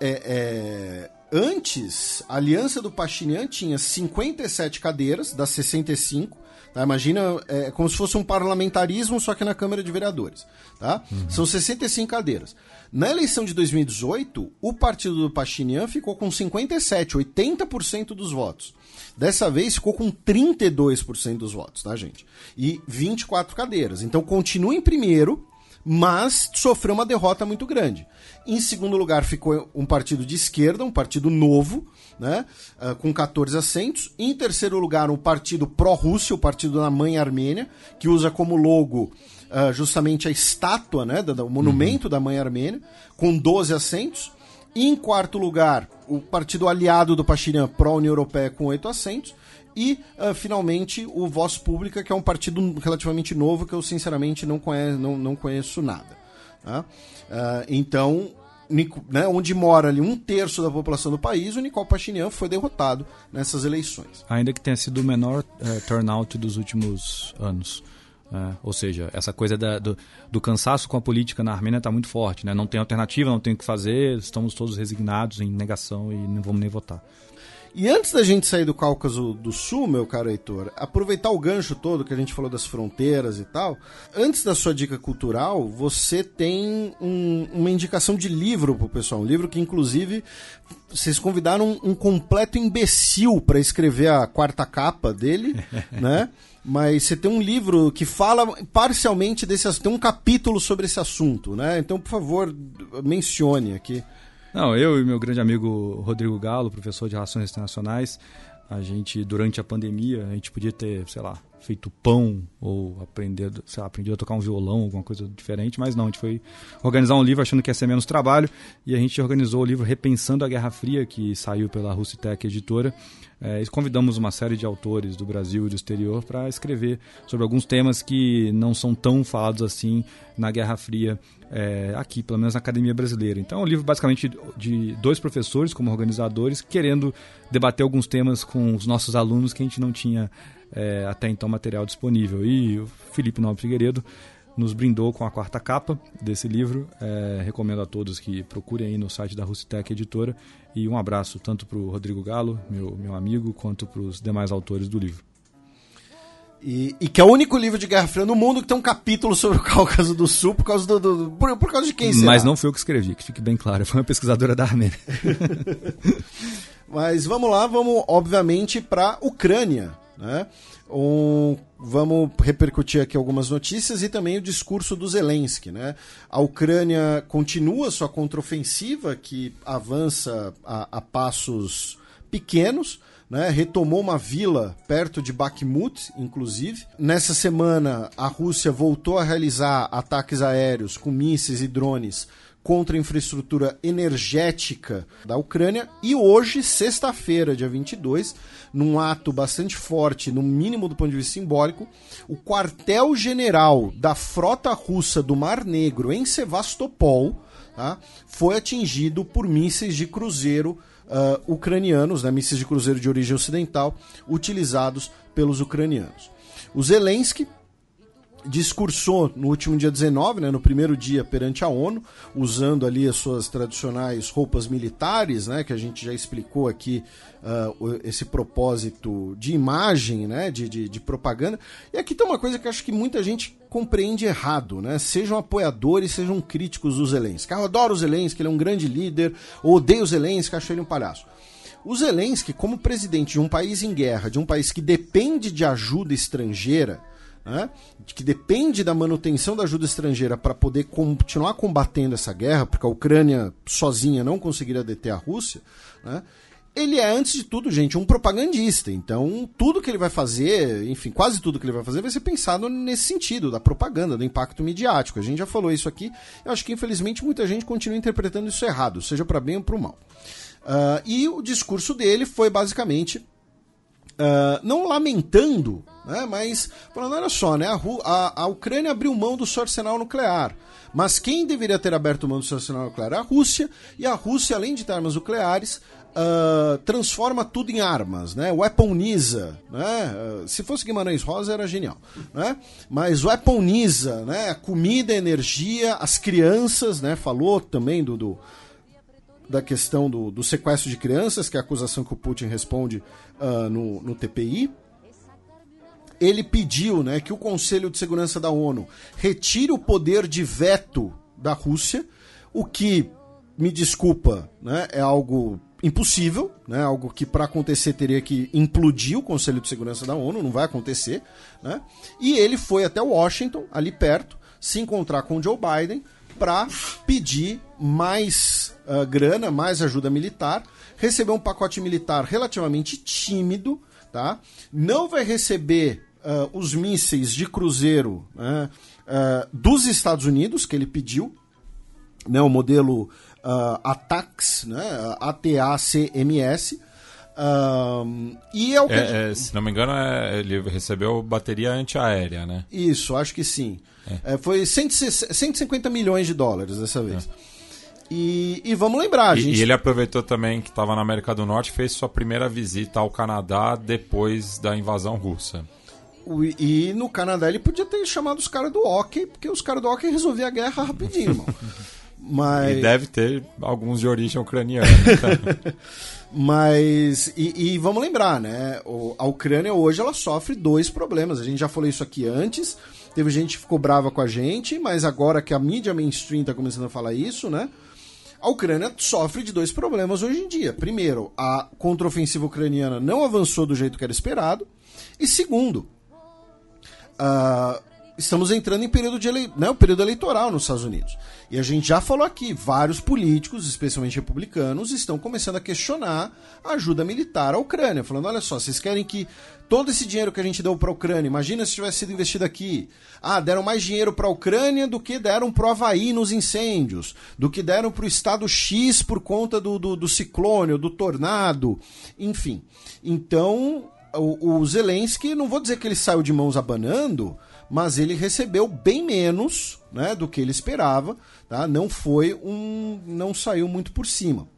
é, é, antes, a aliança do Pashinyan tinha 57 cadeiras das 65 Tá? Imagina, é como se fosse um parlamentarismo, só que na Câmara de Vereadores. Tá? Uhum. São 65 cadeiras. Na eleição de 2018, o partido do Pachinian ficou com 57, 80% dos votos. Dessa vez ficou com 32% dos votos, tá, gente? E 24 cadeiras. Então continua em primeiro, mas sofreu uma derrota muito grande. Em segundo lugar ficou um partido de esquerda, um partido novo, né, uh, com 14 assentos. Em terceiro lugar, o partido pró-Rússia, o partido da mãe Armênia, que usa como logo uh, justamente a estátua, né, do, do monumento uhum. da mãe Armênia, com 12 assentos. Em quarto lugar, o partido aliado do Pachirian, pró-União Europeia, com 8 assentos. E, uh, finalmente, o Voz Pública, que é um partido relativamente novo que eu, sinceramente, não, conheço, não, não conheço nada. Uh, então, né, onde mora ali um terço da população do país, o Nicole Pashinyan foi derrotado nessas eleições. Ainda que tenha sido o menor é, turnout dos últimos anos. É, ou seja, essa coisa da, do, do, cansaço com a política na Armênia está muito forte. Né? Não tem alternativa, não tem o que fazer, estamos todos resignados em negação e não vamos nem votar. E antes da gente sair do Cáucaso do Sul, meu caro Heitor, aproveitar o gancho todo que a gente falou das fronteiras e tal, antes da sua dica cultural, você tem um, uma indicação de livro pro pessoal. Um livro que, inclusive, vocês convidaram um, um completo imbecil para escrever a quarta capa dele, <laughs> né? Mas você tem um livro que fala parcialmente desse assunto, tem um capítulo sobre esse assunto, né? Então, por favor, mencione aqui. Não, eu e meu grande amigo Rodrigo Galo, professor de Relações Internacionais, a gente, durante a pandemia, a gente podia ter, sei lá, feito pão ou aprender, sei lá, a tocar um violão, alguma coisa diferente, mas não, a gente foi organizar um livro achando que ia ser menos trabalho e a gente organizou o livro Repensando a Guerra Fria, que saiu pela Russitec Editora. É, convidamos uma série de autores do Brasil e do exterior para escrever sobre alguns temas que não são tão falados assim na Guerra Fria é, aqui, pelo menos na Academia Brasileira. Então é um livro basicamente de dois professores como organizadores querendo debater alguns temas com os nossos alunos que a gente não tinha é, até então material disponível. E o Felipe Nobre Figueiredo nos brindou com a quarta capa desse livro. É, recomendo a todos que procurem aí no site da Russitec Editora. E um abraço tanto para o Rodrigo Galo, meu, meu amigo, quanto para os demais autores do livro. E, e, que é o único livro de Guerra Fria no mundo que tem um capítulo sobre o Cáucaso do Sul por causa do. do, do por, por, causa de quem será? Mas não foi eu que escrevi, que fique bem claro. Foi uma pesquisadora da Armênia. <laughs> Mas vamos lá, vamos obviamente para Ucrânia. Né? Um, vamos repercutir aqui algumas notícias e também o discurso do Zelensky. Né? A Ucrânia continua sua contraofensiva, que avança a, a passos pequenos. Né, retomou uma vila perto de Bakhmut, inclusive. Nessa semana, a Rússia voltou a realizar ataques aéreos com mísseis e drones contra a infraestrutura energética da Ucrânia. E hoje, sexta-feira, dia 22, num ato bastante forte, no mínimo do ponto de vista simbólico, o quartel-general da frota russa do Mar Negro em Sevastopol tá, foi atingido por mísseis de cruzeiro uh, ucranianos, né, mísseis de cruzeiro de origem ocidental, utilizados pelos ucranianos. O Zelensky discursou no último dia 19, né, no primeiro dia perante a ONU, usando ali as suas tradicionais roupas militares, né, que a gente já explicou aqui uh, esse propósito de imagem, né, de, de, de, propaganda. E aqui tem uma coisa que acho que muita gente compreende errado, né, sejam apoiadores, sejam críticos do Zelensky. Ah, eu adoro o Zelensky, ele é um grande líder, odeio o Zelensky, acho ele um palhaço. O Zelensky, como presidente de um país em guerra, de um país que depende de ajuda estrangeira, né, que depende da manutenção da ajuda estrangeira para poder continuar combatendo essa guerra, porque a Ucrânia sozinha não conseguiria deter a Rússia, né, ele é, antes de tudo, gente, um propagandista. Então, tudo que ele vai fazer, enfim, quase tudo que ele vai fazer vai ser pensado nesse sentido, da propaganda, do impacto midiático. A gente já falou isso aqui. Eu acho que, infelizmente, muita gente continua interpretando isso errado, seja para bem ou para o mal. Uh, e o discurso dele foi basicamente Uh, não lamentando, né, mas falando, olha só, né, a, a, a, Ucrânia abriu mão do seu arsenal nuclear. Mas quem deveria ter aberto mão do seu arsenal nuclear? A Rússia. E a Rússia, além de ter armas nucleares, uh, transforma tudo em armas, né? Weaponiza, né? Uh, se fosse Guimarães Rosa era genial, né? Mas weaponiza, né? Comida, energia, as crianças, né? Falou também do, do da questão do, do, sequestro de crianças, que é a acusação que o Putin responde uh, no, no TPI. Ele pediu né, que o Conselho de Segurança da ONU retire o poder de veto da Rússia, o que, me desculpa, né, é algo impossível, né, algo que para acontecer teria que implodir o Conselho de Segurança da ONU, não vai acontecer. Né? E ele foi até Washington, ali perto, se encontrar com Joe Biden para pedir mais uh, grana, mais ajuda militar, recebeu um pacote militar relativamente tímido, tá? Não vai receber uh, os mísseis de cruzeiro uh, dos Estados Unidos que ele pediu, né? O modelo uh, ATACMS, né? ATACMS. Um, e é é, é, se não me engano, é, ele recebeu bateria antiaérea, né? Isso, acho que sim. É. é foi 150 milhões de dólares dessa vez. É. E, e, vamos lembrar, e, gente. E ele aproveitou também que estava na América do Norte e fez sua primeira visita ao Canadá depois da invasão russa. E, no Canadá ele podia ter chamado os caras do hockey, porque os caras do hockey resolviam a guerra rapidinho, irmão. <laughs> Mas... E deve ter alguns de origem ucraniana. Tá? <laughs> Mas, e, e, vamos lembrar, né? A Ucrânia hoje ela sofre dois problemas. A gente já falou isso aqui antes. Teve gente que ficou brava com a gente, mas agora que a mídia mainstream está começando a falar isso, né? A Ucrânia sofre de dois problemas hoje em dia. Primeiro, a contraofensiva ucraniana não avançou do jeito que era esperado. E segundo, uh, estamos entrando em período, de ele... né, o período eleitoral nos Estados Unidos. E a gente já falou aqui, vários políticos, especialmente republicanos, estão começando a questionar a ajuda militar à Ucrânia, falando: olha só, vocês querem que todo esse dinheiro que a gente deu para a Ucrânia, imagina se tivesse sido investido aqui. Ah, deram mais dinheiro para a Ucrânia do que deram para o Havaí nos incêndios, do que deram para o estado X por conta do, do, do ciclone, do tornado, enfim. Então, o, o Zelensky, não vou dizer que ele saiu de mãos abanando, mas ele recebeu bem menos né, do que ele esperava, tá? não foi um. não saiu muito por cima.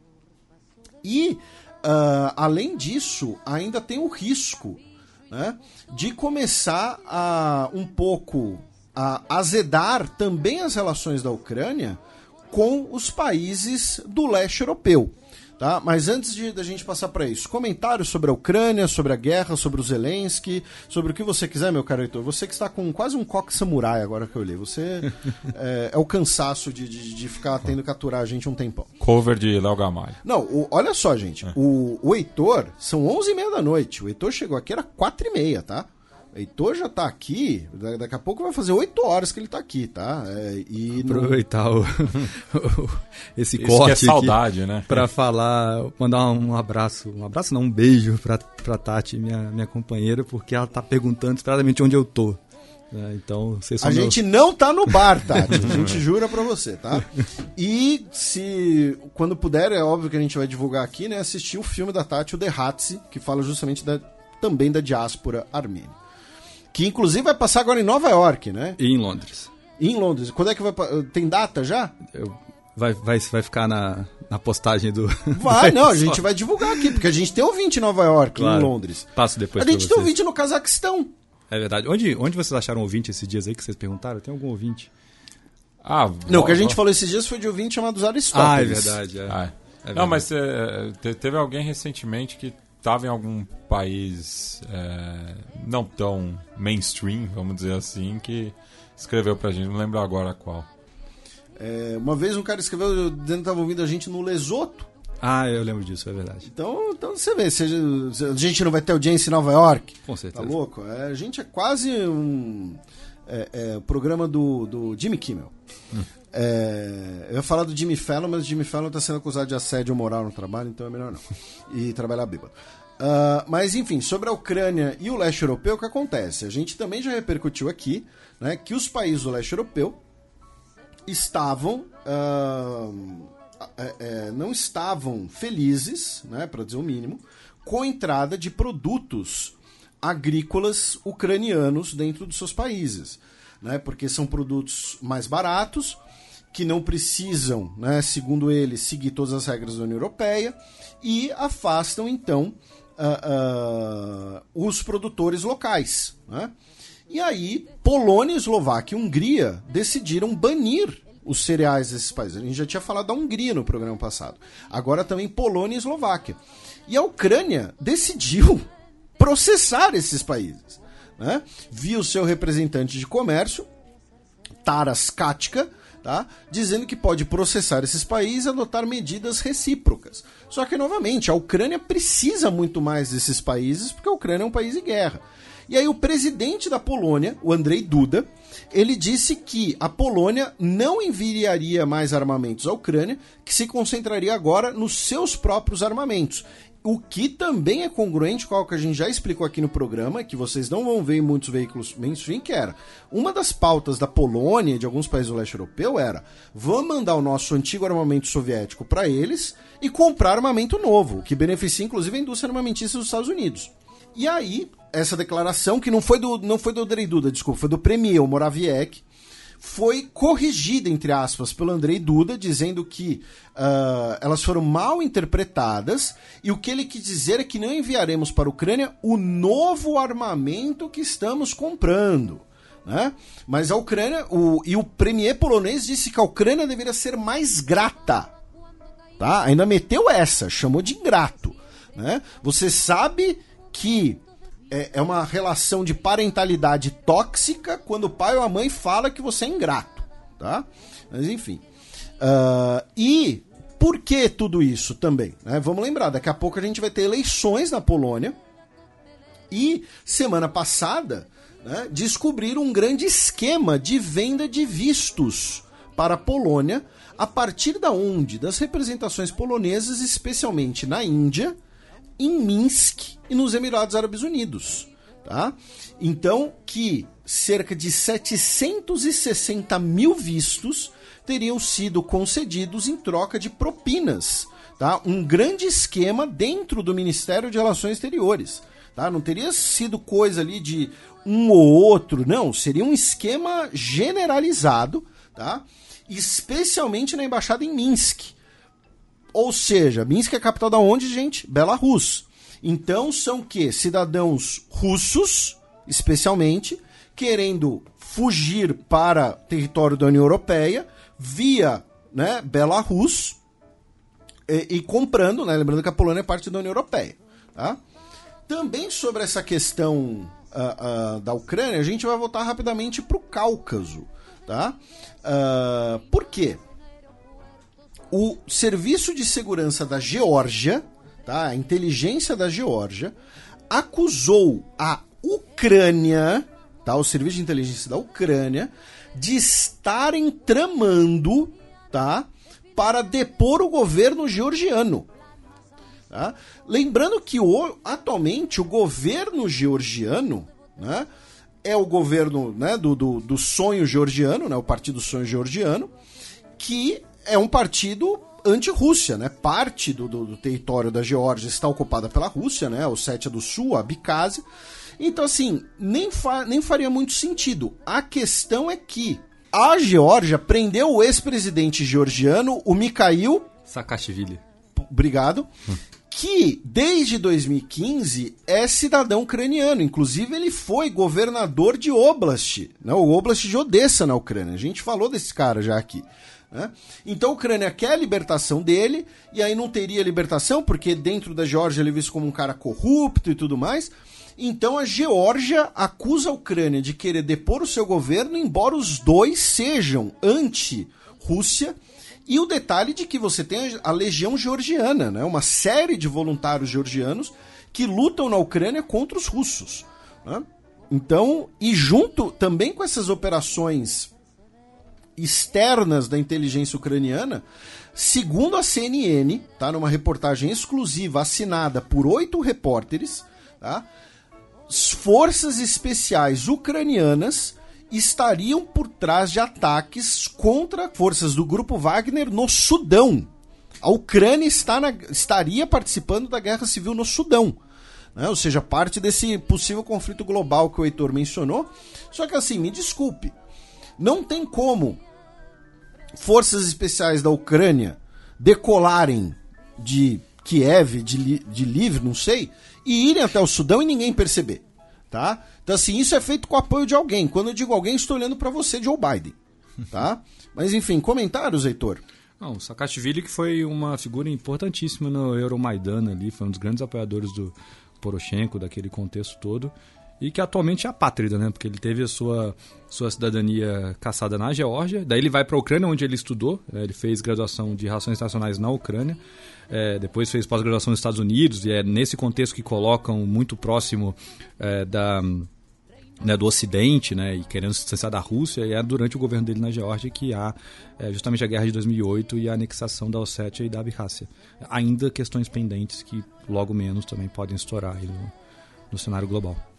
E, uh, além disso, ainda tem o risco né, de começar a um pouco a azedar também as relações da Ucrânia com os países do leste europeu. Tá? Mas antes de da gente passar para isso, comentários sobre a Ucrânia, sobre a guerra, sobre o Zelensky, sobre o que você quiser, meu caro Heitor. Você que está com quase um coque samurai agora que eu li. Você <laughs> é, é o cansaço de, de, de, ficar tendo que aturar a gente um tempão. Cover de Léo Gamalho. Não, o, olha só, gente. É. O, o Heitor, são 11h30 da noite. O Heitor chegou aqui, era 4h30, tá? Heitor já tá aqui, daqui a pouco vai fazer oito horas que ele tá aqui, tá? É, e Aproveitar o, esse Isso corte. Que é saudade, né? Pra falar, mandar um abraço, um abraço não, um beijo pra, pra Tati, minha, minha companheira, porque ela tá perguntando exatamente onde eu tô. É, então, vocês são A gente não tá no bar, Tati. A <laughs> gente jura pra você, tá? E se quando puder, é óbvio que a gente vai divulgar aqui, né? Assistir o filme da Tati, o The Hatsi, que fala justamente da, também da diáspora armênia. Que inclusive vai passar agora em Nova York, né? E em Londres. E em Londres. Quando é que vai. Tem data já? Eu, vai, vai, vai ficar na, na postagem do. <laughs> Vai, <laughs> não, a gente vai divulgar aqui, porque a gente tem ouvinte em Nova York, claro. em Londres. Passo depois. A gente tem ouvinte no Cazaquistão. É verdade. Onde, onde vocês acharam ouvinte esses dias aí que vocês perguntaram? Tem algum ouvinte? Ah, não, o que a gente falou esses dias foi de ouvinte chamado Aristóteles. Ah, é verdade. É. Ah, é. é não, mas é, teve alguém recentemente que estava em algum país é, não tão mainstream, vamos dizer assim, que escreveu pra gente, não lembro agora qual. É, uma vez um cara escreveu dizendo que estava ouvindo a gente no Lesoto. Ah, eu lembro disso, é verdade. Então, então você vê, se a gente não vai ter audiência em Nova York. Com certeza. Tá louco? É, a gente é quase um é, é, programa do, do Jimmy Kimmel. <laughs> É, eu ia falar do Jimmy Fallon, mas o Jimmy Fallon está sendo acusado de assédio moral no trabalho, então é melhor não. <laughs> E trabalhar bêbado. Uh, mas enfim, sobre a Ucrânia e o leste europeu, o que acontece? A gente também já repercutiu aqui né, que os países do leste europeu estavam. Uh, é, não estavam felizes, né, para dizer o mínimo, com a entrada de produtos agrícolas ucranianos dentro dos seus países. Né, porque são produtos mais baratos, que não precisam, né, segundo eles, seguir todas as regras da União Europeia e afastam então uh, uh, os produtores locais. Né? E aí, Polônia, Eslováquia e Hungria decidiram banir os cereais desses países. A gente já tinha falado da Hungria no programa passado. Agora também Polônia e Eslováquia. E a Ucrânia decidiu <laughs> processar esses países. Né? Viu seu representante de comércio, Taras Katka, tá? dizendo que pode processar esses países e adotar medidas recíprocas. Só que, novamente, a Ucrânia precisa muito mais desses países porque a Ucrânia é um país em guerra. E aí o presidente da Polônia, o Andrei Duda, ele disse que a Polônia não enviaria mais armamentos à Ucrânia, que se concentraria agora nos seus próprios armamentos. O que também é congruente com o que a gente já explicou aqui no programa, que vocês não vão ver em muitos veículos mainstream, que era uma das pautas da Polônia e de alguns países do leste europeu era vamos mandar o nosso antigo armamento soviético para eles e comprar armamento novo, que beneficia inclusive a indústria armamentista dos Estados Unidos. E aí, essa declaração, que não foi do, não foi do Andrei Duda, desculpa, foi do Premier, Morawiecki, foi corrigida, entre aspas, pelo Andrei Duda, dizendo que uh, elas foram mal interpretadas e o que ele quis dizer é que não enviaremos para a Ucrânia o novo armamento que estamos comprando. Né? Mas a Ucrânia, o, e o premier polonês disse que a Ucrânia deveria ser mais grata. Tá? Ainda meteu essa, chamou de ingrato. Né? Você sabe que é, é uma relação de parentalidade tóxica quando o pai ou a mãe fala que você é ingrato, tá? Mas enfim. Uh, e por que tudo isso também? Né? Vamos lembrar, daqui a pouco a gente vai ter eleições na Polônia. E semana passada né, descobriram um grande esquema de venda de vistos para a Polônia, a partir da onde? Das representações polonesas, especialmente na Índia, em Minsk e nos Emirados Árabes Unidos. Tá? Então, que cerca de 760 mil vistos teriam sido concedidos em troca de propinas. Tá? Um grande esquema dentro do Ministério de Relações Exteriores. Tá? Não teria sido coisa ali de um ou outro, não. Seria um esquema generalizado, tá? especialmente na embaixada em Minsk. Ou seja, Minsk é a capital da onde, gente? Belarus. Então são que cidadãos russos, especialmente, querendo fugir para território da União Europeia via né, Belarus e, e comprando, né, lembrando que a Polônia é parte da União Europeia. Tá? Também sobre essa questão uh, uh, da Ucrânia, a gente vai voltar rapidamente para o Cáucaso. Tá? Uh, por quê? O Serviço de Segurança da Geórgia, tá? a inteligência da Geórgia, acusou a Ucrânia, tá? o Serviço de Inteligência da Ucrânia, de estarem tramando tá? para depor o governo georgiano. Tá? Lembrando que o, atualmente o governo georgiano né, é o governo né, do, do, do, sonho georgiano, né, o Partido Sonho Georgiano, que é um partido anti-Rússia, né? Parte do, do, do, território da Geórgia está ocupada pela Rússia, né? O Sétia do Sul, a Abkhazia. Então, assim, nem, fa nem faria muito sentido. A questão é que a Geórgia prendeu o ex-presidente georgiano, o Mikhail Saakashvili. Obrigado. Hum que desde 2015 é cidadão ucraniano. Inclusive, ele foi governador de Oblast, né? o Oblast de Odessa na Ucrânia. A gente falou desse cara já aqui. Né? Então a Ucrânia quer a libertação dele, e aí não teria libertação, porque dentro da Geórgia ele é visto como um cara corrupto e tudo mais. Então a Geórgia acusa a Ucrânia de querer depor o seu governo, embora os dois sejam anti-Rússia e o detalhe de que você tem a legião georgiana, né? uma série de voluntários georgianos que lutam na Ucrânia contra os russos. Né? Então, e junto também com essas operações externas da inteligência ucraniana, segundo a CNN, tá, numa reportagem exclusiva assinada por oito repórteres, tá, forças especiais ucranianas estariam por trás de ataques contra forças do grupo Wagner no Sudão. A Ucrânia está na, estaria participando da guerra civil no Sudão. Né? Ou seja, parte desse possível conflito global que o Heitor mencionou. Só que assim, me desculpe, não tem como forças especiais da Ucrânia decolarem de Kiev, de, de Livre, não sei, e irem até o Sudão e ninguém perceber. Tá? Então, assim, isso é feito com o apoio de alguém. Quando eu digo alguém, estou olhando para você, Joe Biden. Tá? <laughs> Mas, enfim, comentários, Heitor? Não, o Saakashvili que foi uma figura importantíssima no Euromaidan ali, foi um dos grandes apoiadores do Poroshenko, daquele contexto todo, e que atualmente é apátrida, né? Porque ele teve a sua, sua cidadania caçada na Geórgia, daí ele vai para a Ucrânia, onde ele estudou, né? ele fez graduação de Relações Internacionais na Ucrânia, é, depois fez pós-graduação nos Estados Unidos, e é nesse contexto que colocam muito próximo é, da né, do Ocidente, né, e querendo se distanciar da Rússia, e é durante o governo dele na Geórgia que há é, justamente a guerra de 2008 e a anexação da Ossétia e da Abkhazia. Ainda questões pendentes que logo menos também podem estourar no, no cenário global.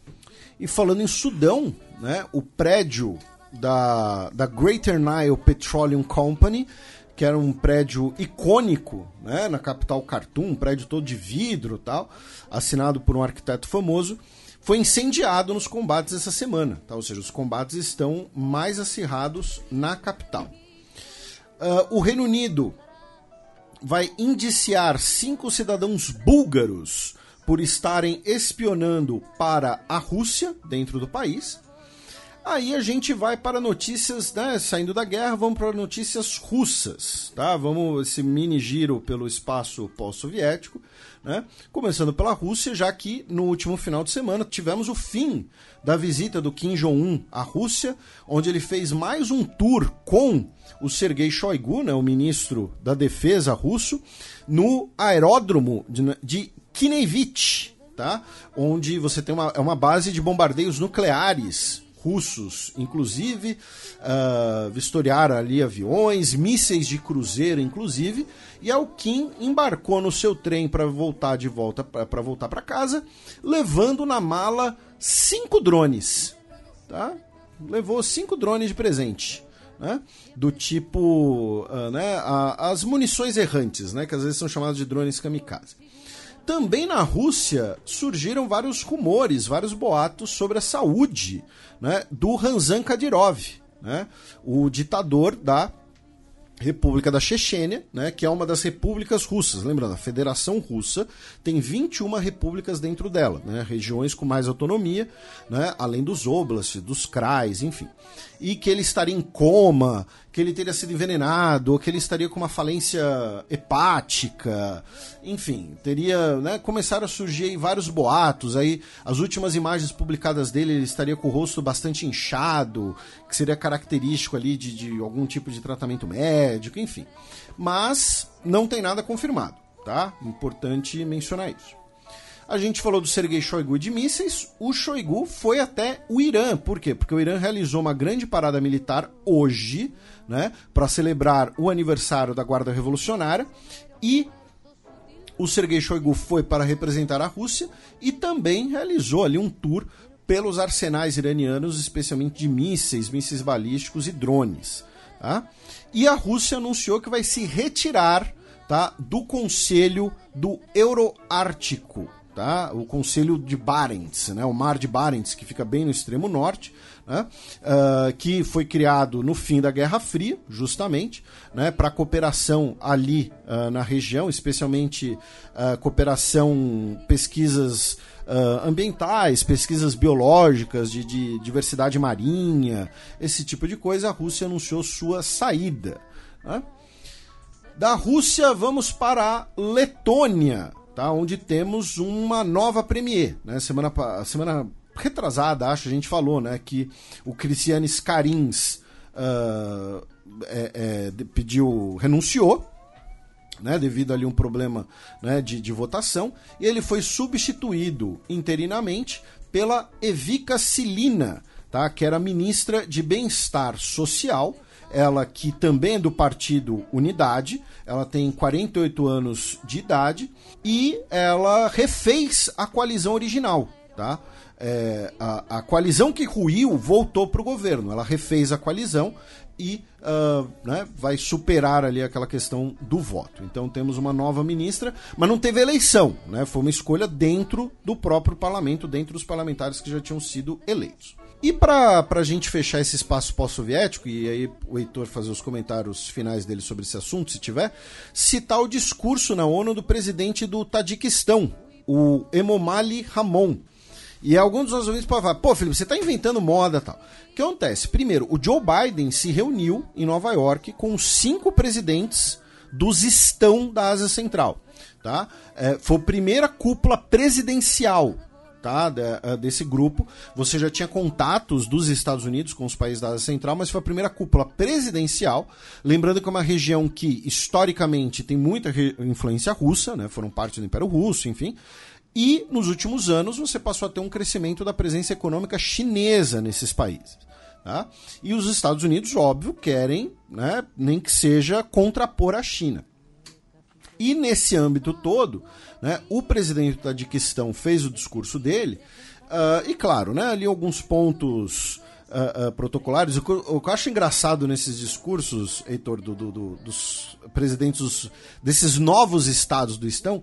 E falando em Sudão, né, o prédio da, da Greater Nile Petroleum Company, que era um prédio icônico né, na capital Khartoum, um prédio todo de vidro tal, assinado por um arquiteto famoso, foi incendiado nos combates essa semana. Tá? Ou seja, os combates estão mais acirrados na capital. Uh, o Reino Unido vai indiciar cinco cidadãos búlgaros por estarem espionando para a Rússia dentro do país. Aí a gente vai para notícias, né, saindo da guerra, vamos para notícias russas, tá? Vamos esse mini giro pelo espaço pós-soviético, né? Começando pela Rússia, já que no último final de semana tivemos o fim da visita do Kim Jong-un à Rússia, onde ele fez mais um tour com o Sergei Shoigu, né, o ministro da Defesa russo, no aeródromo de, Kinevich, tá? Onde você tem uma, é uma base de bombardeios nucleares russos, inclusive, uh, vistoriaram ali aviões, mísseis de cruzeiro, inclusive, e a Kim embarcou no seu trem para voltar de volta para voltar para casa, levando na mala cinco drones, tá? Levou cinco drones de presente. Né? do tipo uh, né, a, as munições errantes, né, que às vezes são chamadas de drones kamikaze. Também na Rússia surgiram vários rumores, vários boatos sobre a saúde né, do Ranzan Kadyrov, né, o ditador da República da Chechênia, né, que é uma das repúblicas russas. Lembrando, a Federação Russa tem 21 repúblicas dentro dela, né, regiões com mais autonomia, né, além dos oblasts, dos krais, enfim e que ele estaria em coma, que ele teria sido envenenado, ou que ele estaria com uma falência hepática, enfim, teria, né, começaram a surgir vários boatos, aí as últimas imagens publicadas dele, ele estaria com o rosto bastante inchado, que seria característico ali de, de algum tipo de tratamento médico, enfim. Mas não tem nada confirmado, tá? Importante mencionar isso. A gente falou do Sergei Shoigu de mísseis. O Shoigu foi até o Irã. Por quê? Porque o Irã realizou uma grande parada militar hoje, né, para celebrar o aniversário da Guarda Revolucionária e o Sergei Shoigu foi para representar a Rússia e também realizou ali um tour pelos arsenais iranianos, especialmente de mísseis, mísseis balísticos e drones. Tá? E a Rússia anunciou que vai se retirar tá, do Conselho do Euroártico tá? o Conselho de Barents, né? o Mar de Barents, que fica bem no extremo norte, né? Uh, que foi criado no fim da Guerra Fria, justamente, né? para cooperação ali uh, na região, especialmente uh, cooperação, pesquisas ambientais, pesquisas biológicas, de, de, diversidade marinha, esse tipo de coisa. A Rússia anunciou sua saída. Né? Da Rússia, vamos para a Letônia tá? onde temos uma nova premier. Né? Semana, semana retrasada, acho, a gente falou né, que o Cristianis Carins uh, é, é, pediu, renunciou, né, devido ali um problema né, de, de votação, e ele foi substituído interinamente pela Evica Silina, tá, que era ministra de Bem-Estar Social, ela que também é do partido Unidade, ela tem 48 anos de idade e ela refez a coalizão original, tá? É, a, a, coalizão que ruiu voltou para o governo, ela refez a coalizão e uh, né, vai superar ali aquela questão do voto. Então temos uma nova ministra, mas não teve eleição, né? Foi uma escolha dentro do próprio parlamento, dentro dos parlamentares que já tinham sido eleitos. E para a gente fechar esse espaço pós-soviético, e aí o Heitor fazer os comentários finais dele sobre esse assunto, se tiver, citar o discurso na ONU do presidente do Tadiquistão, o Emomali Ramon. E alguns dos nossos ouvintes podem falar, pô, Felipe, você está inventando moda tal. O que acontece? Primeiro, o Joe Biden se reuniu em Nova York com cinco presidentes dos estão da Ásia Central. Tá? É, foi a primeira cúpula presidencial tá, eh, desse grupo. Você já tinha contatos dos Estados Unidos com os países da Ásia Central, mas foi a primeira cúpula presidencial. Lembrando que é uma região que, historicamente, tem muita influência russa, né, foram parte do Império Russo, enfim. E nos últimos anos você passou a ter um crescimento da presença econômica chinesa nesses países. Tá? E os Estados Unidos, óbvio, querem, né, nem que seja contrapor a China. E nesse âmbito todo, né, o presidente da Tadiquistão fez o discurso dele, uh, e claro, né, ali alguns pontos uh, uh, protocolares. O que, o que, eu acho engraçado nesses discursos, Heitor, do, do, do, dos presidentes desses novos estados do Estão,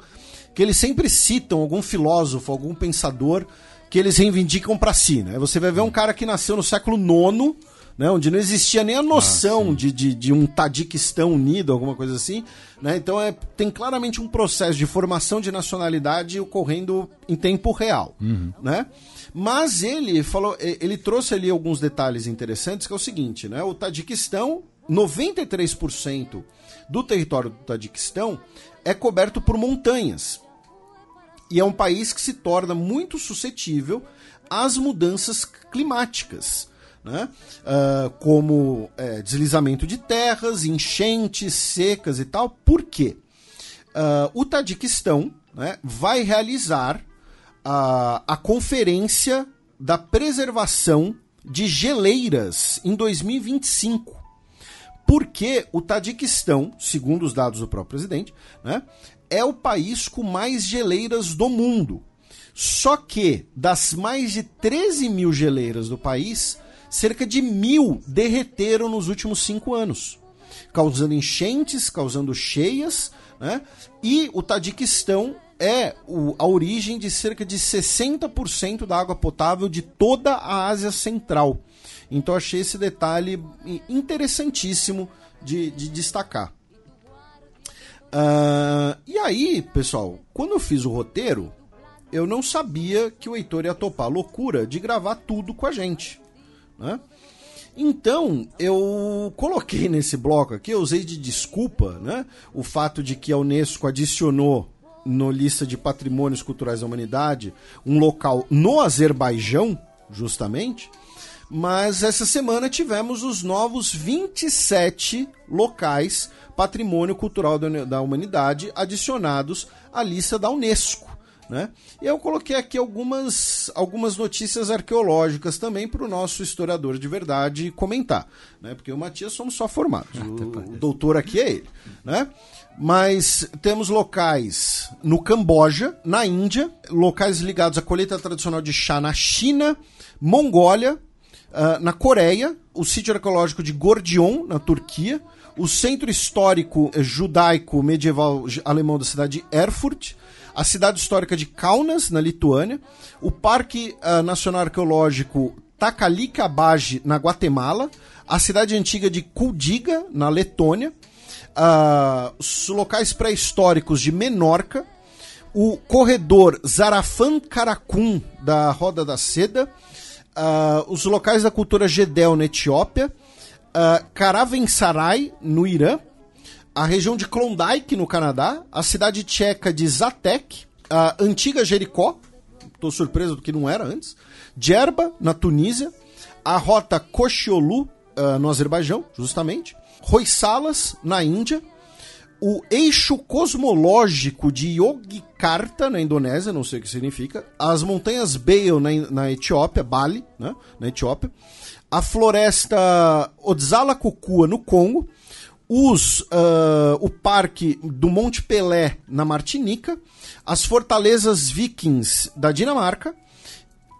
que eles sempre citam algum filósofo, algum pensador que eles reivindicam para si. Né? Você vai ver um cara que nasceu no século IX né, onde não existia nem a noção ah, de, de, de, um Tadiquistão unido, alguma coisa assim. Né? Então é, tem claramente um processo de formação de nacionalidade ocorrendo em tempo real. Uhum. Né? Mas ele falou, ele trouxe ali alguns detalhes interessantes, que é o seguinte, né? O Tadiquistão, 93% do território do Tadiquistão é coberto por montanhas. E é um país que se torna muito suscetível às mudanças climáticas né? Uh, como é, deslizamento de terras, enchentes, secas e tal. Por quê? Uh, o Tadiquistão né, vai realizar a, a conferência da preservação de geleiras em 2025. Porque o Tadiquistão, segundo os dados do próprio presidente, né, é o país com mais geleiras do mundo. Só que das mais de 13 mil geleiras do país, cerca de mil derreteram nos últimos cinco anos, causando enchentes, causando cheias, né? E o Tadiquistão é o, a origem de cerca de 60% da água potável de toda a Ásia Central. Então achei esse detalhe interessantíssimo de, de destacar. Uh, e aí, pessoal, quando eu fiz o roteiro, eu não sabia que o Heitor ia topar a loucura de gravar tudo com a gente. Né? Então, eu coloquei nesse bloco aqui, eu usei de desculpa né, o fato de que a Unesco adicionou no lista de patrimônios culturais da humanidade um local no Azerbaijão, justamente, mas essa semana tivemos os novos 27 locais patrimônio cultural da humanidade adicionados à lista da Unesco. Né? E eu coloquei aqui algumas, algumas notícias arqueológicas também para o nosso historiador de verdade comentar. Né? Porque o Matias somos só formados. <laughs> O, o doutor aqui é ele. Né? Mas temos locais no Camboja, na Índia, locais ligados à colheita tradicional de chá na China, Mongólia, Uh, na Coreia, o sítio arqueológico de Gordion, na Turquia, o centro histórico judaico medieval alemão da cidade de Erfurt, a cidade histórica de Kaunas, na Lituânia, o Parque uh, Nacional Arqueológico Takalika Bage, na Guatemala, a cidade antiga de Kuldiga, na Letônia, uh, os locais pré-históricos de Menorca, o corredor Zarafan Karakun, da Roda da Seda, uh, os locais da cultura Gedel na Etiópia, uh, Karavansarai no Irã, a região de Klondike no Canadá, a cidade tcheca de Zatek, a antiga Jericó, estou surpreso do que não era antes, Djerba na Tunísia, a rota Koshiolu uh, no Azerbaijão, justamente, Hoysalas na Índia, o eixo cosmológico de Yogyakarta, na Indonésia, não sei o que significa, as montanhas Bale, na, na Etiópia, Bali, né, na Etiópia, a floresta Odzala Kukua, no Congo, os, uh, o parque do Monte Pelé, na Martinica, as fortalezas vikings da Dinamarca,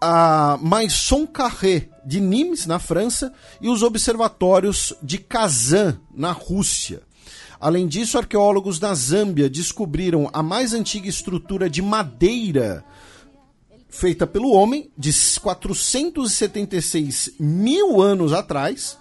a Maison Carré de Nimes, na França, e os observatórios de Kazan, na Rússia. Além disso, arqueólogos da Zâmbia descobriram a mais antiga estrutura de madeira feita pelo homem, de 476 mil anos atrás.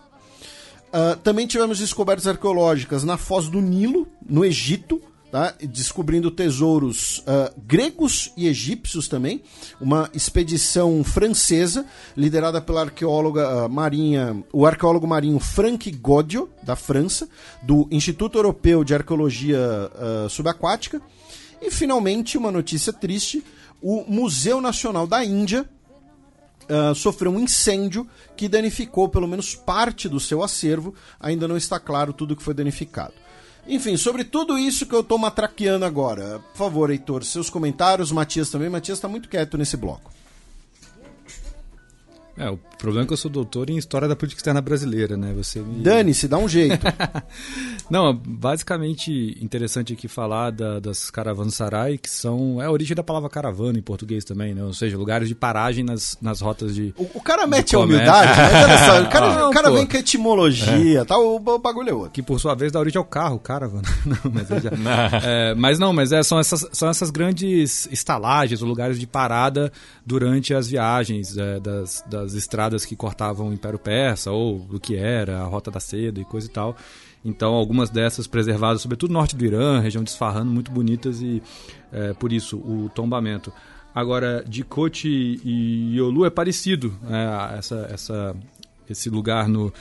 Uh, também tivemos descobertas arqueológicas na Foz do Nilo, no Egito, tá? descobrindo tesouros uh, gregos e egípcios também. Uma expedição francesa, liderada pela arqueóloga uh, marinha, o arqueólogo marinho Frank Godio, da França, do Instituto Europeu de Arqueologia Subaquática. E finalmente, uma notícia triste: o Museu Nacional da Índia. Sofreu um incêndio que danificou pelo menos parte do seu acervo. Ainda não está claro tudo que foi danificado. Enfim, sobre tudo isso que eu tô matraqueando agora, por favor, Heitor, seus comentários, Matias também. Matias está muito quieto nesse bloco. É, o problema é que eu sou doutor em História da Política Externa Brasileira, né? Você me... <laughs> Dane-se, dá um jeito. <laughs> Não, basicamente interessante aqui falar da, das caravansarai, que são... É a origem da palavra caravana em português também, né? Ou seja, lugares de paragem nas, nas rotas de O, o cara mete a humildade, né? Olha só, o cara, <laughs> Não, o cara vem com etimologia, é. tá? O, o, bagulho é outro. Que por sua vez dá origem ao carro, caravan. Não, mas, já... não. É, mas não, mas é, são, essas, são essas grandes estalagens, lugares de parada durante as viagens é, das, das estradas que cortavam o Império Persa, ou do que era, a Rota da Seda e coisa e tal. Então, algumas dessas preservadas, sobretudo no norte do Irã, região de Isfahan, muito bonitas e é, por isso o tombamento. Agora, de Kochi e Yolu é parecido, é, essa, essa, esse lugar no,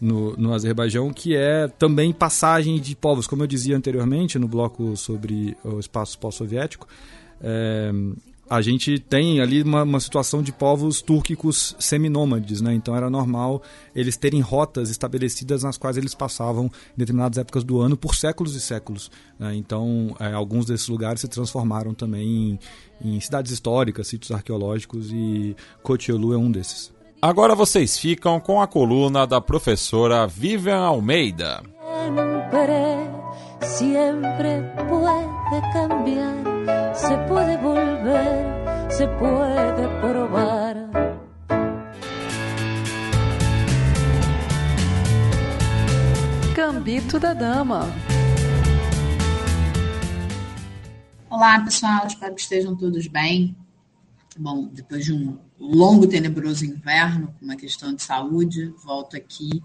no, no Azerbaijão, que é também passagem de povos, como eu dizia anteriormente no bloco sobre o espaço pós-soviético. É, a gente tem ali uma, uma, situação de povos túrquicos seminômades, né? Então era normal eles terem rotas estabelecidas nas quais eles passavam em determinadas épocas do ano por séculos e séculos. Né? Então é, alguns desses lugares se transformaram também em, em cidades históricas, sítios arqueológicos e Cotiolu é um desses. Agora vocês ficam com a coluna da professora Vivian Almeida. Siempre, puede cambiar, se puede volver, se puede probar. Gambito da Dama. Olá, pessoal, espero que estejam todos bem. Bom, depois de um longo, tenebroso inverno, com uma questão de saúde, volto aqui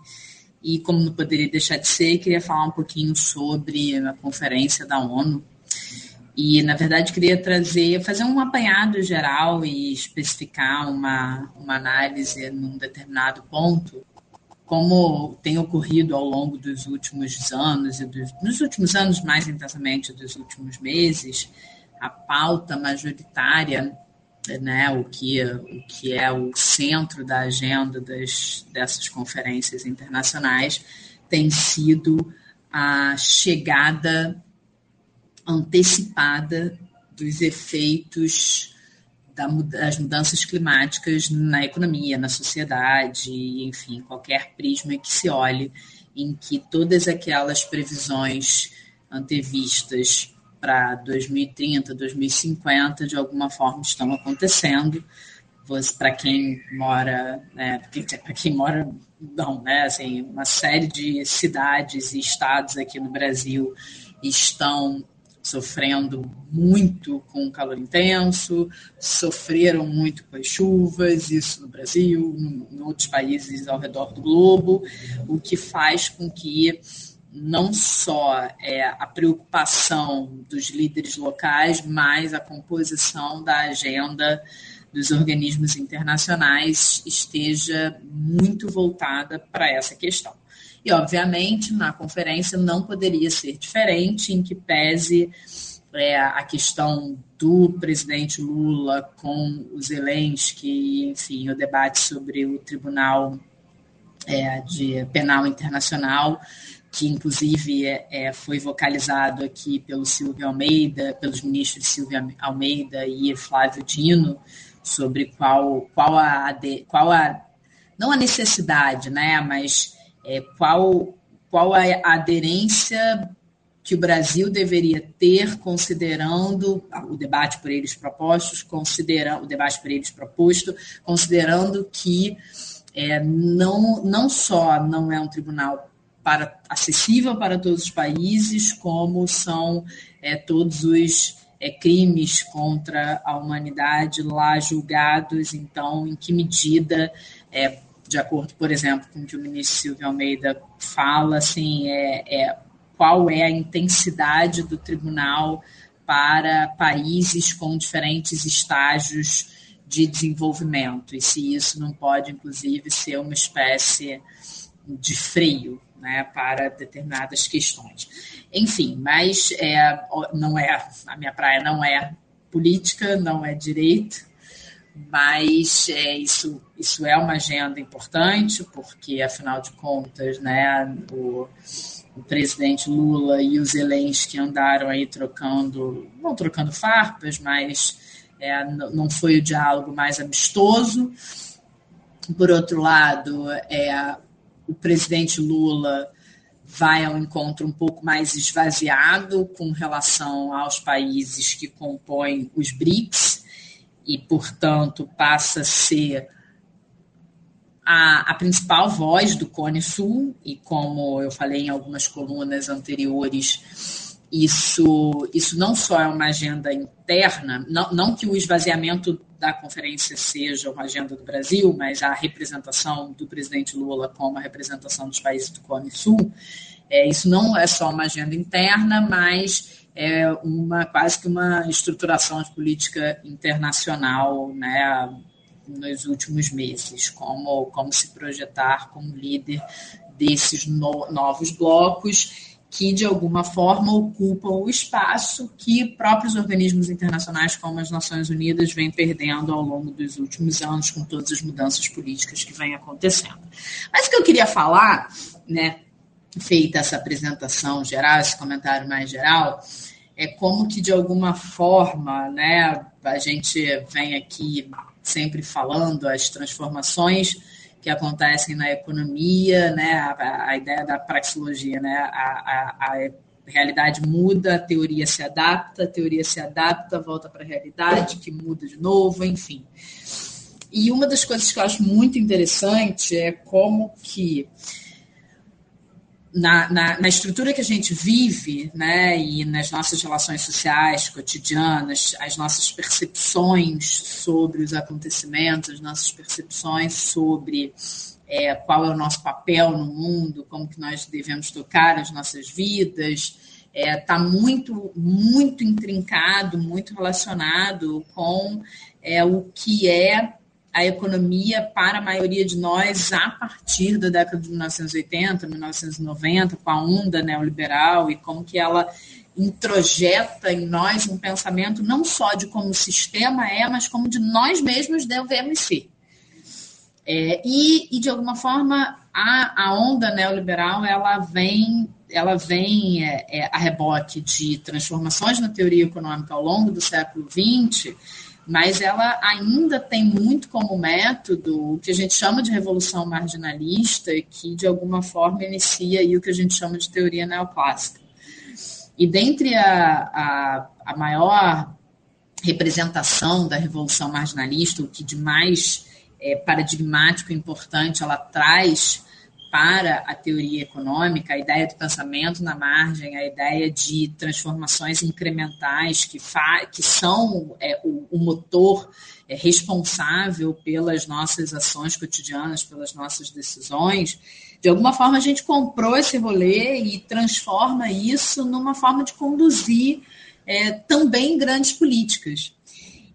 e, como não poderia deixar de ser, queria falar um pouquinho sobre a conferência da ONU. E, na verdade, queria trazer, fazer um apanhado geral e especificar uma, uma análise num determinado ponto, como tem ocorrido ao longo dos últimos anos, e dos, nos últimos anos, mais intensamente dos últimos meses, a pauta majoritária né, o, que, o que é o centro da agenda das, dessas conferências internacionais, tem sido a chegada antecipada dos efeitos das mudanças climáticas na economia, na sociedade, enfim, qualquer prisma que se olhe, em que todas aquelas previsões antevistas para 2030, 2050, de alguma forma estão acontecendo. Para quem mora, né, para quem mora, não, né, assim, uma série de cidades e estados aqui no Brasil estão sofrendo muito com o calor intenso, sofreram muito com as chuvas, isso no Brasil, em outros países ao redor do globo, o que faz com que não só é, a preocupação dos líderes locais, mas a composição da agenda dos organismos internacionais esteja muito voltada para essa questão. E, obviamente, na conferência não poderia ser diferente, em que pese é, a questão do presidente Lula com o Zelensky, enfim, o debate sobre o Tribunal é, de Penal Internacional, que inclusive é, é, foi vocalizado aqui pelo Silvio Almeida, pelos ministros Silvio Almeida e Flávio Dino, sobre qual, qual, a, qual a, não a necessidade, né, mas é, qual, qual a aderência que o Brasil deveria ter, considerando o debate por eles propostos, considerando o debate por eles proposto, considerando que é, não, não só não é um tribunal para, acessível para todos os países, como são é, todos os é, crimes contra a humanidade lá julgados, então, em que medida, é, de acordo, por exemplo, com o que o ministro Silvio Almeida fala, assim, é, é, qual é a intensidade do tribunal para países com diferentes estágios de desenvolvimento, e se isso não pode, inclusive, ser uma espécie de freio né, para determinadas questões. Enfim, mas é, não é a minha praia não é política, não é direito, mas é, isso, isso é uma agenda importante, porque, afinal de contas, né, o, o presidente Lula e o Zelensky andaram aí trocando, não trocando farpas, mas é, não foi o diálogo mais amistoso. Por outro lado, é, o presidente Lula vai ao encontro um pouco mais esvaziado com relação aos países que compõem os BRICS e, portanto, passa a ser a, a, principal voz do Cone Sul, e como eu falei em algumas colunas anteriores, isso, isso não só é uma agenda interna, não, não que o esvaziamento da conferência seja uma agenda do Brasil, mas a representação do presidente Lula como a representação dos países do Cone Sul, é, isso não é só uma agenda interna, mas é uma quase que uma estruturação de política internacional, né, nos últimos meses, como como se projetar como líder desses no, novos blocos que, de alguma forma, ocupam o espaço que próprios organismos internacionais, como as Nações Unidas, vêm perdendo ao longo dos últimos anos, com todas as mudanças políticas que vêm acontecendo. Mas o que eu queria falar, né, feita essa apresentação geral, esse comentário mais geral, é como que, de alguma forma, né, a gente vem aqui sempre falando as transformações que acontecem na economia, né, a, a ideia da praxeologia, né, a, a, a, realidade muda, a teoria se adapta, a teoria se adapta, volta para a realidade, que muda de novo, enfim. E uma das coisas que eu acho muito interessante é como que na, na, na, estrutura que a gente vive, né, e nas nossas relações sociais cotidianas, as nossas percepções sobre os acontecimentos, as nossas percepções sobre é, qual é o nosso papel no mundo, como que nós devemos tocar as nossas vidas, está é, tá muito, muito intrincado, muito relacionado com é, o que é a economia para a maioria de nós a partir da década de 1980, 1990, com a onda neoliberal e como que ela introjeta em nós um pensamento não só de como o sistema é, mas como de nós mesmos devemos ser. É, e, e, de alguma forma, a, a onda neoliberal ela vem, ela vem é, é, a rebote de transformações na teoria econômica ao longo do século XX, mas ela ainda tem muito como método o que a gente chama de revolução marginalista, que de alguma forma inicia aí o que a gente chama de teoria neoclássica. E dentre a, a, a maior representação da revolução marginalista, o que de mais é, paradigmático e importante ela traz para a teoria econômica, a ideia do pensamento na margem, a ideia de transformações incrementais que, que são é, o, o, motor é, responsável pelas nossas ações cotidianas, pelas nossas decisões. De alguma forma, a gente comprou esse rolê e transforma isso numa forma de conduzir é, também grandes políticas.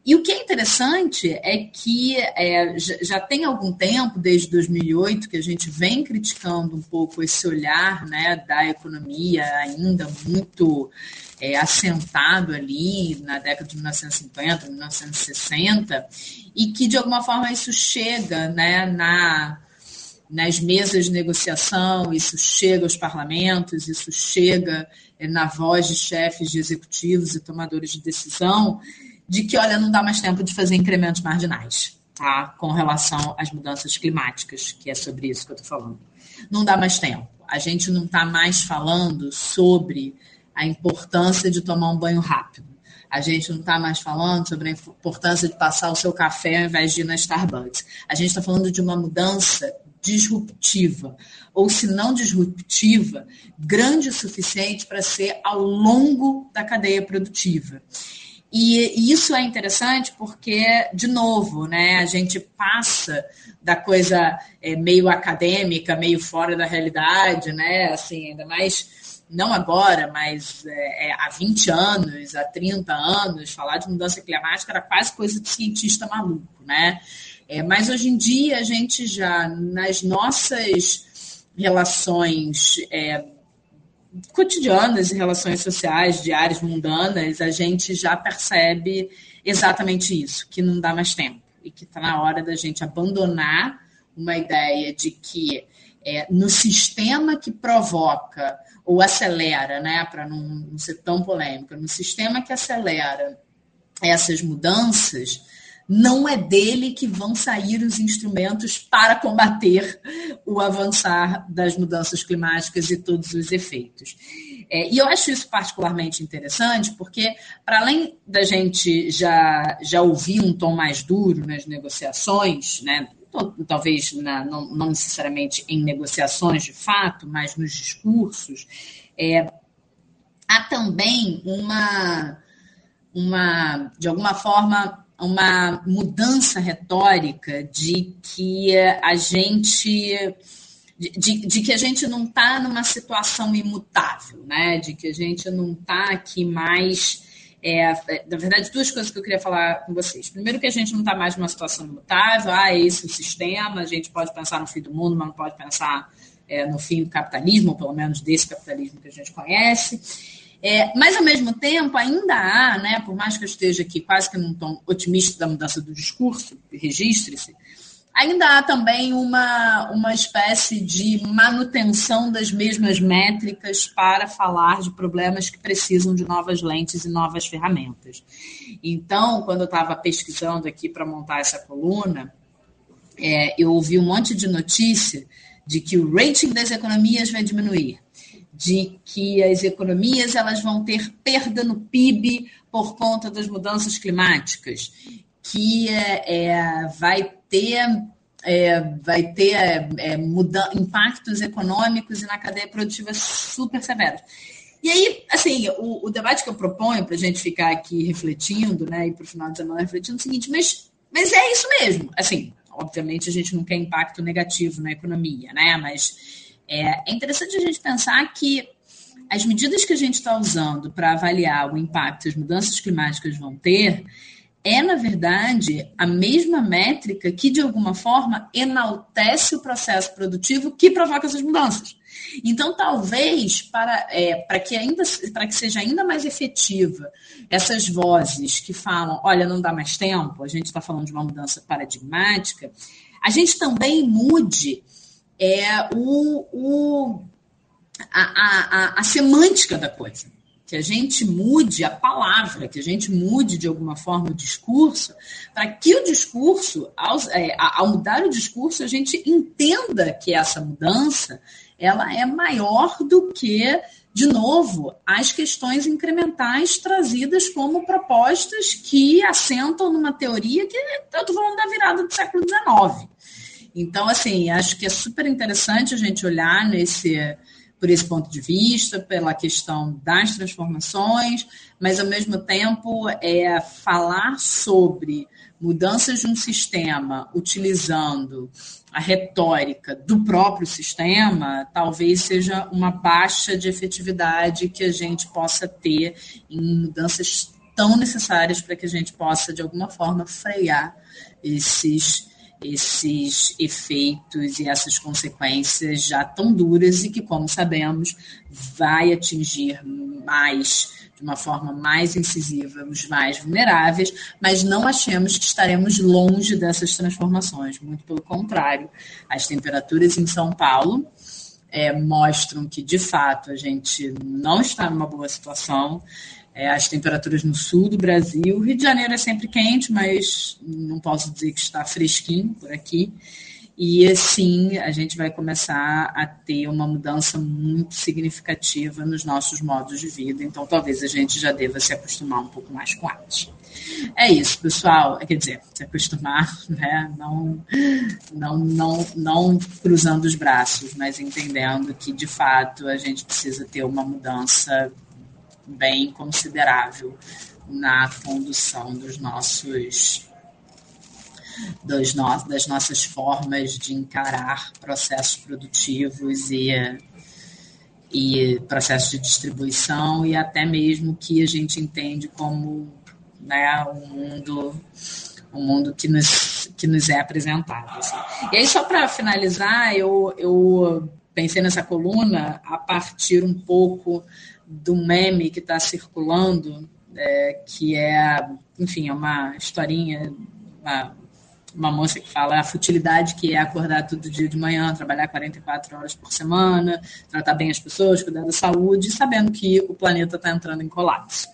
E o que é interessante é que é, já tem algum tempo, desde 2008, que a gente vem criticando um pouco esse olhar né, da economia ainda muito é, assentado ali na década de 1950, 1960, e que de alguma forma isso chega né, na, nas mesas de negociação, isso chega aos parlamentos, isso chega é, na voz de chefes de executivos e tomadores de decisão de que, olha, não dá mais tempo de fazer incrementos marginais, tá? Com relação às mudanças climáticas, que é sobre isso que eu estou falando. Não dá mais tempo. A gente não está mais falando sobre a importância de tomar um banho rápido. A gente não está mais falando sobre a importância de passar o seu café ao invés de ir na Starbucks. A gente está falando de uma mudança disruptiva, ou se não disruptiva, grande o suficiente para ser ao longo da cadeia produtiva. E isso é interessante porque, de novo, né, a gente passa da coisa é, meio acadêmica, meio fora da realidade, né, assim, ainda mais, não agora, mas é, é, há 20 anos, há 30 anos, falar de mudança climática era quase coisa de cientista maluco, né? É, mas hoje em dia a gente já, nas nossas relações é, cotidianas e relações sociais, diárias, mundanas, a gente já percebe exatamente isso, que não dá mais tempo e que está na hora da gente abandonar uma ideia de que é, no sistema que provoca ou acelera, né, para não, não ser tão polêmica, no sistema que acelera essas mudanças, não é dele que vão sair os instrumentos para combater o avançar das mudanças climáticas e todos os efeitos. É, e eu acho isso particularmente interessante, porque, para além da gente já, já ouvir um tom mais duro nas negociações, né, talvez na, não, não, necessariamente em negociações de fato, mas nos discursos, é, há também uma, uma, de alguma forma, uma mudança retórica de que a gente de, de, que a gente não está numa situação imutável, né? De que a gente não está aqui mais. É, na verdade, duas coisas que eu queria falar com vocês. Primeiro, que a gente não está mais numa situação imutável, ah, é esse o sistema, a gente pode pensar no fim do mundo, mas não pode pensar é, no fim do capitalismo, ou pelo menos desse capitalismo que a gente conhece. É, mas, ao mesmo tempo, ainda há, né, por mais que eu esteja aqui quase que num tom otimista da mudança do discurso, registre-se, ainda há também uma, uma espécie de manutenção das mesmas métricas para falar de problemas que precisam de novas lentes e novas ferramentas. Então, quando eu estava pesquisando aqui para montar essa coluna, é, eu ouvi um monte de notícia de que o rating das economias vai diminuir de que as economias elas vão ter perda no PIB por conta das mudanças climáticas, que é, é vai ter é, vai ter é, muda, impactos econômicos e na cadeia produtiva super severos. E aí, assim, o, o debate que eu proponho para a gente ficar aqui refletindo, né, e para o final de semana refletindo é o seguinte, mas, mas é isso mesmo. Assim, obviamente a gente não quer impacto negativo na economia, né, mas é, é interessante a gente pensar que as medidas que a gente está usando para avaliar o impacto que as mudanças climáticas vão ter é, na verdade, a mesma métrica que, de alguma forma, enaltece o processo produtivo que provoca essas mudanças. Então, talvez, para, é, para, que ainda, para que seja ainda mais efetiva essas vozes que falam, olha, não dá mais tempo, a gente está falando de uma mudança paradigmática, a gente também mude é o, o, a, a, a semântica da coisa. Que a gente mude a palavra, que a gente mude de alguma forma o discurso, para que o discurso, ao, é, ao mudar o discurso, a gente entenda que essa mudança ela é maior do que de novo, as questões incrementais trazidas como propostas que assentam numa teoria que eu estou falando da virada do século XIX. Então, assim, acho que é super interessante a gente olhar nesse, por esse ponto de vista, pela questão das transformações, mas ao mesmo tempo é falar sobre mudanças de um sistema utilizando a retórica do próprio sistema, talvez seja uma baixa de efetividade que a gente possa ter em mudanças tão necessárias para que a gente possa, de alguma forma, frear esses esses efeitos e essas consequências já tão duras e que, como sabemos, vai atingir mais, de uma forma mais incisiva, os mais vulneráveis, mas não achemos que estaremos longe dessas transformações, muito pelo contrário. As temperaturas em São Paulo é, mostram que, de fato, a gente não está numa boa situação é, as temperaturas no sul do Brasil. Rio de Janeiro é sempre quente, mas não posso dizer que está fresquinho por aqui. E assim a gente vai começar a ter uma mudança muito significativa nos nossos modos de vida. Então talvez a gente já deva se acostumar um pouco mais com elas. É isso, pessoal. Quer dizer, se acostumar, <laughs> né? Não, não, não, não cruzando os braços, mas entendendo que de fato a gente precisa ter uma mudança bem considerável na condução dos nossos dos no, das nossas formas de encarar processos produtivos e, e processos de distribuição e até mesmo que a gente entende como né, um mundo um mundo que nos, que nos é apresentado. Assim. E aí, só para finalizar, eu, eu pensei nessa coluna a partir um pouco do meme que está circulando, é, que é, enfim, é uma historinha, uma, uma moça que fala a futilidade que é acordar todo dia de manhã, trabalhar 44 horas por semana, tratar bem as pessoas, cuidar da saúde, sabendo que o planeta está entrando em colapso.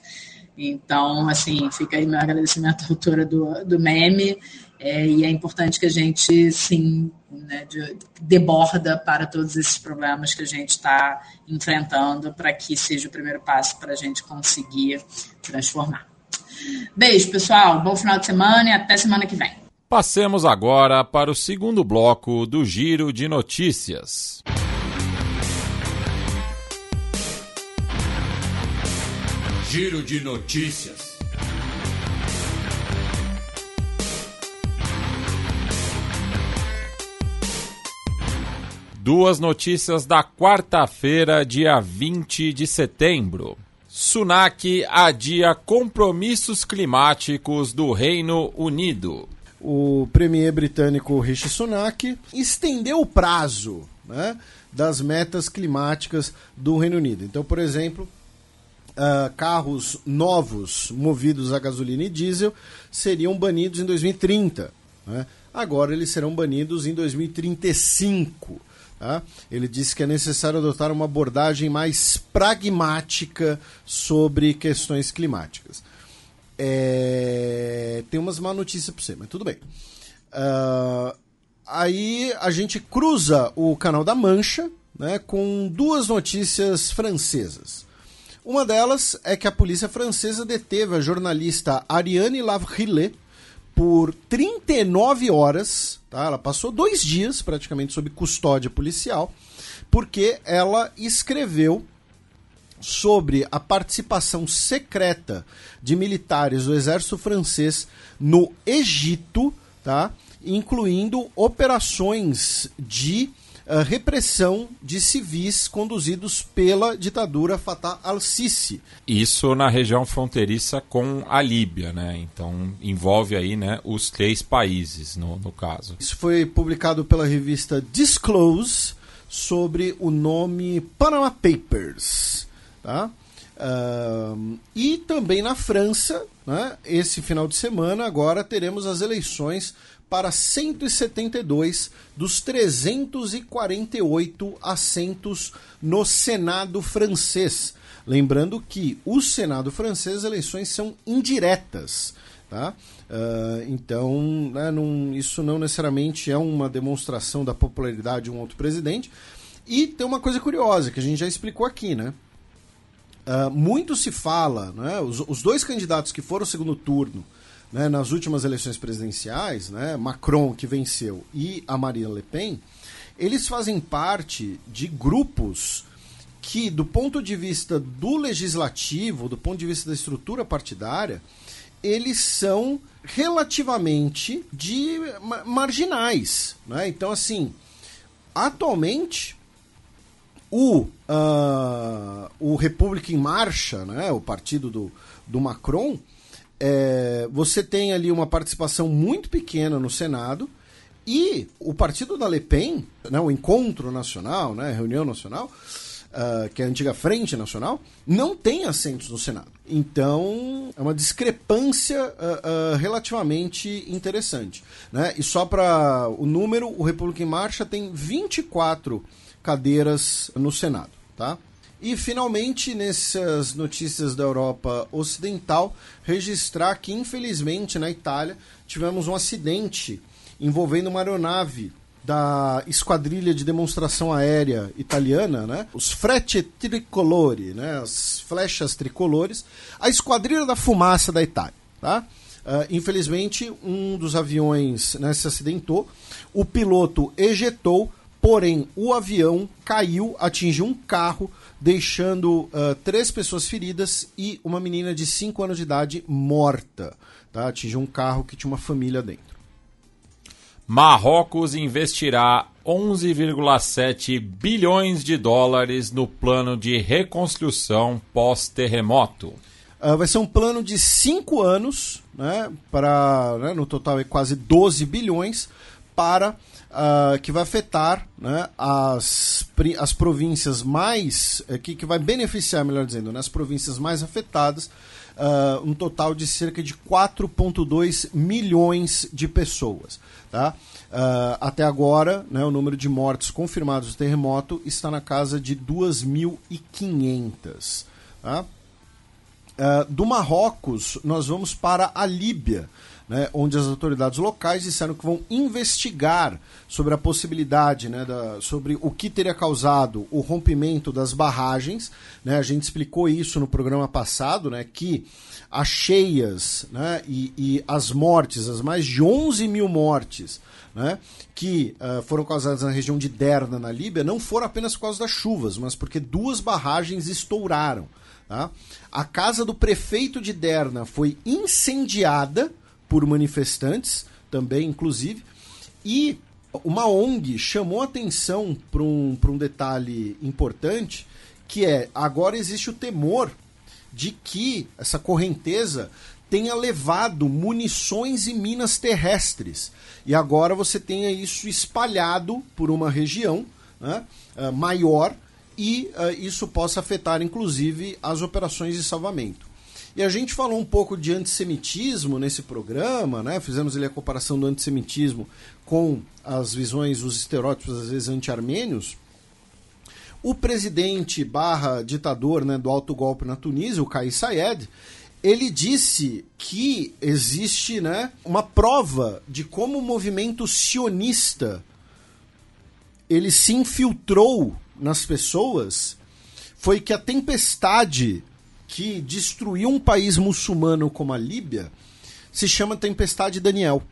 Então, assim, fica aí meu agradecimento à autora do, do meme, é, e é importante que a gente, sim, né, de, deborda para todos esses problemas que a gente está enfrentando, para que seja o primeiro passo para a gente conseguir transformar. Beijo, pessoal. Bom final de semana e até semana que vem. Passemos agora para o segundo bloco do Giro de Notícias. Giro de Notícias. Duas notícias da quarta-feira, dia 20 de setembro. Sunak adia compromissos climáticos do Reino Unido. O premier britânico Rishi Sunak estendeu o prazo né, das metas climáticas do Reino Unido. Então, por exemplo, uh, carros novos movidos a gasolina e diesel seriam banidos em 2030. Né? Agora eles serão banidos em 2035. Ele disse que é necessário adotar uma abordagem mais pragmática sobre questões climáticas. É... Tem umas má notícias para você, mas tudo bem. Uh, aí a gente cruza o canal da Mancha né, com duas notícias francesas. Uma delas é que a polícia francesa deteve a jornalista Ariane Lavrillet por 39 horas, tá? ela passou dois dias praticamente sob custódia policial, porque ela escreveu sobre a participação secreta de militares do exército francês no Egito, tá? incluindo operações de repressão de civis conduzidos pela ditadura Fatah al-Sisi. Isso na região fronteiriça com a Líbia, né? Então envolve aí, né, os três países no, no caso. Isso foi publicado pela revista Disclose sobre o nome Panama Papers, tá? Uh, também na França, né, esse final de semana, agora teremos as eleições para 172 dos 348 assentos no Senado francês. Lembrando que o Senado francês, as eleições são indiretas. Tá? Uh, então, né, isso não necessariamente é uma demonstração da popularidade de um outro presidente. E tem uma coisa curiosa que a gente já explicou aqui, né? Uh, muito se fala, né, os, os dois candidatos que foram ao segundo turno, né, nas últimas eleições presidenciais, né, Macron, que venceu, e a Marine Le Pen, eles fazem parte de grupos que, do ponto de vista do legislativo, do ponto de vista da estrutura partidária, eles são relativamente de marginais. Né? Então, assim, atualmente, o, uh, o República em Marcha, né, o partido do, do Macron, é, você tem ali uma participação muito pequena no Senado e o partido da Le Pen, né, o Encontro Nacional, né, Reunião Nacional, uh, que é a antiga Frente Nacional, não tem assentos no Senado. Então, é uma discrepância uh, uh, relativamente interessante. Né? E só para o número, o República em Marcha tem 24 cadeiras no Senado. Tá? E finalmente, nessas notícias da Europa Ocidental, registrar que infelizmente na Itália tivemos um acidente envolvendo uma aeronave da esquadrilha de demonstração aérea italiana, né? Os Frecce Tricolori, né? As flechas tricolores, a esquadrilha da fumaça da Itália, tá? Uh, infelizmente, um dos aviões né, se acidentou, o piloto ejetou, porém o avião caiu, atingiu um carro, deixando uh, três pessoas feridas e uma menina de 5 anos de idade morta. Tá? Atingiu um carro que tinha uma família dentro. Marrocos investirá 11,7 bilhões de dólares no plano de reconstrução pós-terremoto. Uh, vai ser um plano de cinco anos, né, para, né, no total é quase 12 bilhões, para uh, que vai afetar né, as, as províncias mais. Eh, que, que vai beneficiar, melhor dizendo, né, as províncias mais afetadas, uh, um total de cerca de 4,2 milhões de pessoas. Tá? Uh, até agora, né, o número de mortes confirmados do terremoto está na casa de 2.500. Tá? Uh, do Marrocos, nós vamos para a Líbia né, onde as autoridades locais disseram que vão investigar sobre a possibilidade, né, da, sobre o que teria causado o rompimento das barragens. Né, a gente explicou isso no programa passado, né, que as cheias né, e, e as mortes, as mais de 11 mil mortes né, que uh, foram causadas na região de Derna, na Líbia, não foram apenas por causa das chuvas, mas porque duas barragens estouraram. Tá? A casa do prefeito de Derna foi incendiada por manifestantes também, inclusive. E uma ONG chamou atenção para um, um detalhe importante, que é agora existe o temor de que essa correnteza tenha levado munições e minas terrestres. E agora você tenha isso espalhado por uma região, né, uh, maior e uh, isso possa afetar, inclusive, as operações de salvamento. E a gente falou um pouco de antissemitismo nesse programa, né? Fizemos ali a comparação do antissemitismo com as visões, os estereótipos, às vezes, anti-armênios. O presidente barra ditador né, do alto golpe na Tunísia, o Kais Sayed, ele disse que existe né, uma prova de como o movimento sionista ele se infiltrou nas pessoas foi que a tempestade que destruiu um país muçulmano como a Líbia se chama Tempestade Daniel.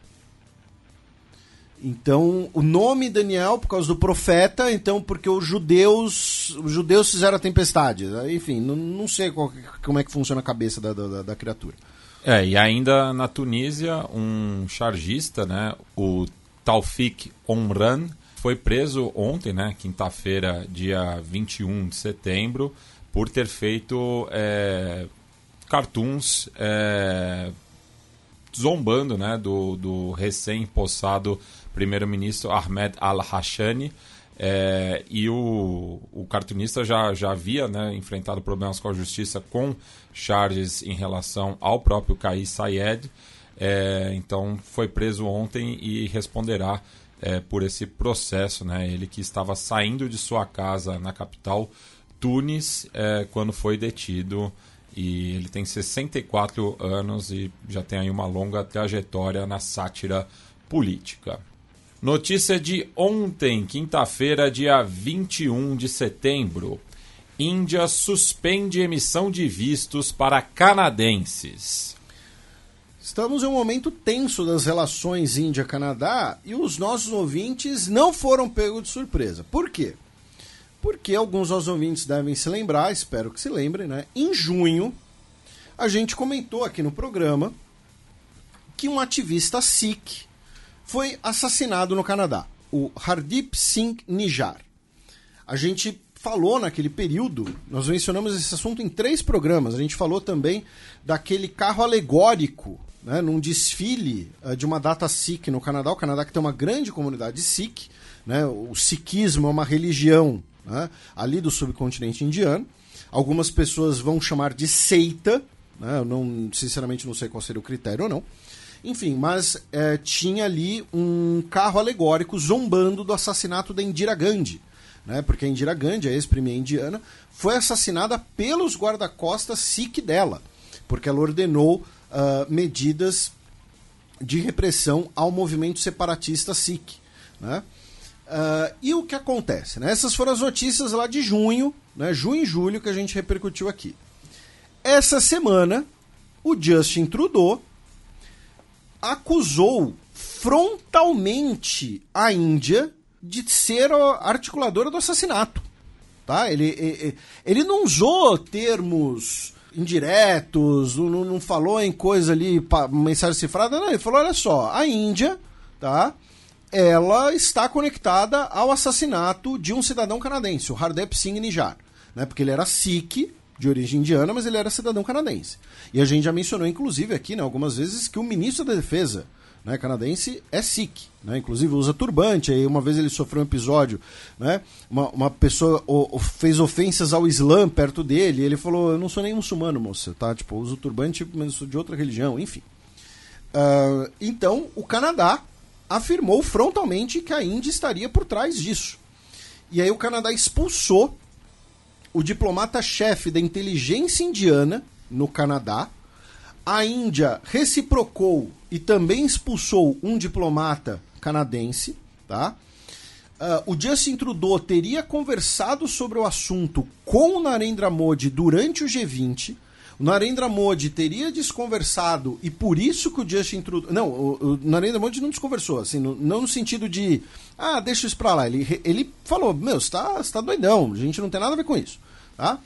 Então, o nome Daniel por causa do profeta, então porque os judeus, os judeus fizeram a tempestade. Enfim, não, não sei qual, como é que funciona a cabeça da, da, da, criatura. É, e ainda na Tunísia, um chargista, né, o Taufik Omran, foi preso ontem, né, quinta-feira, dia 21 de setembro, por ter feito é, cartoons é, zombando né, do, do recém-possado primeiro-ministro Ahmed al-Hashani. É, e o, o cartunista já, já havia né, enfrentado problemas com a justiça com charges em relação ao próprio Kais Sayed. É, então foi preso ontem e responderá é, por esse processo. Né? Ele que estava saindo de sua casa na capital Tunis é, quando foi detido. E ele tem 64 anos e já tem aí uma longa trajetória na sátira política. Notícia de ontem, quinta-feira, dia 21 de setembro. Índia suspende emissão de vistos para canadenses. Estamos em um momento tenso das relações Índia-Canadá e os nossos ouvintes não foram pegos de surpresa. Por quê? Porque alguns dos ouvintes devem se lembrar, espero que se lembrem, né? Em junho, a gente comentou aqui no programa que um ativista Sikh foi assassinado no Canadá, o Hardip Singh Nijar. A gente falou naquele período, nós mencionamos esse assunto em três programas. A gente falou também daquele carro alegórico, né, num desfile uh, de uma data Sikh no Canadá. O Canadá que tem uma grande comunidade Sikh. Né, o Sikhismo é uma religião né, ali do subcontinente indiano. Algumas pessoas vão chamar de seita, né, eu não, sinceramente não sei qual seria o critério ou não. Enfim, mas é, tinha ali um carro alegórico zombando do assassinato da Indira Gandhi. Né, porque a Indira Gandhi, a ex-premier indiana, foi assassinada pelos guarda-costas Sikh dela, porque ela ordenou uh, medidas de repressão ao movimento separatista Sikh. Né? Uh, e o que acontece? Né? Essas foram as notícias lá de junho, né? junho e julho, que a gente repercutiu aqui. Essa semana, o Justin Trudeau acusou frontalmente a Índia de ser a articuladora do assassinato. Tá? Ele, ele, ele não usou termos indiretos, não, não falou em coisa ali, mensagem cifrada, não, ele falou, olha só, a Índia, tá? Ela está conectada ao assassinato de um cidadão canadense, o Hardep Singh Nijar, né? Porque ele era Sikh, de origem indiana, mas ele era cidadão canadense. E a gente já mencionou, inclusive, aqui, né, algumas vezes, que o ministro da Defesa né, canadense é Sikh, né? Inclusive usa turbante. Aí uma vez ele sofreu um episódio, né? Uma, uma pessoa o, o, fez ofensas ao Islã perto dele. Ele falou: Eu não sou nem muçulmano, moça, tá? Tipo, uso turbante, mas sou de outra religião, enfim. Uh, então, o Canadá afirmou frontalmente que a Índia estaria por trás disso. E aí o Canadá expulsou o diplomata-chefe da inteligência indiana no Canadá. A Índia reciprocou e também expulsou um diplomata canadense, tá? Uh, o Justin Trudeau teria conversado sobre o assunto com o Narendra Modi durante o G20 o Narendra Modi teria desconversado e por isso que o Justin Trudeau. Não, o, Narendra Modi não desconversou, assim, não no sentido de. Ah, deixa isso pra lá. Ele, ele falou: Meu, você tá, você tá doidão, a gente não tem nada a ver com isso. Tá?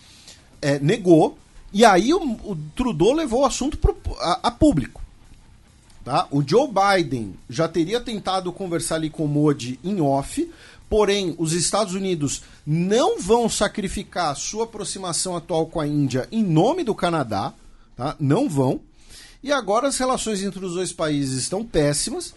É, negou. E aí o, o Trudeau levou o assunto pro, a, a público. Tá? O Joe Biden já teria tentado conversar ali com o Modi em off, Porém, os Estados Unidos não vão sacrificar sua aproximação atual com a Índia em nome do Canadá, tá? Não vão. E agora as relações entre os dois países estão péssimas.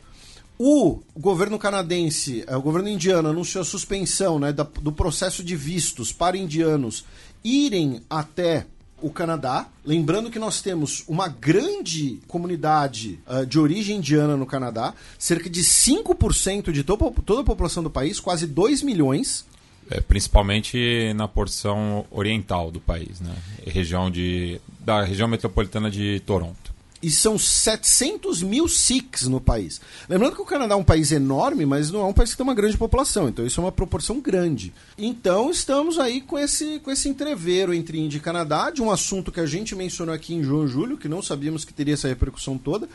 O governo canadense, o governo indiano anunciou a suspensão né, do processo de vistos para indianos irem até o Canadá. Lembrando que nós temos uma grande comunidade uh, de origem indiana no Canadá, cerca de 5% de to toda a população do país, quase 2 milhões. É, principalmente na porção oriental do país, né? Região de, da região metropolitana de Toronto e são 700 mil Sikhs no país. Lembrando que o Canadá é um país enorme, mas não é um país que tem uma grande população, então isso é uma proporção grande. Então estamos aí com esse, com esse entreveiro entre Índia e Canadá, de um assunto que a gente mencionou aqui em João Júlio, que não sabíamos que teria essa repercussão toda.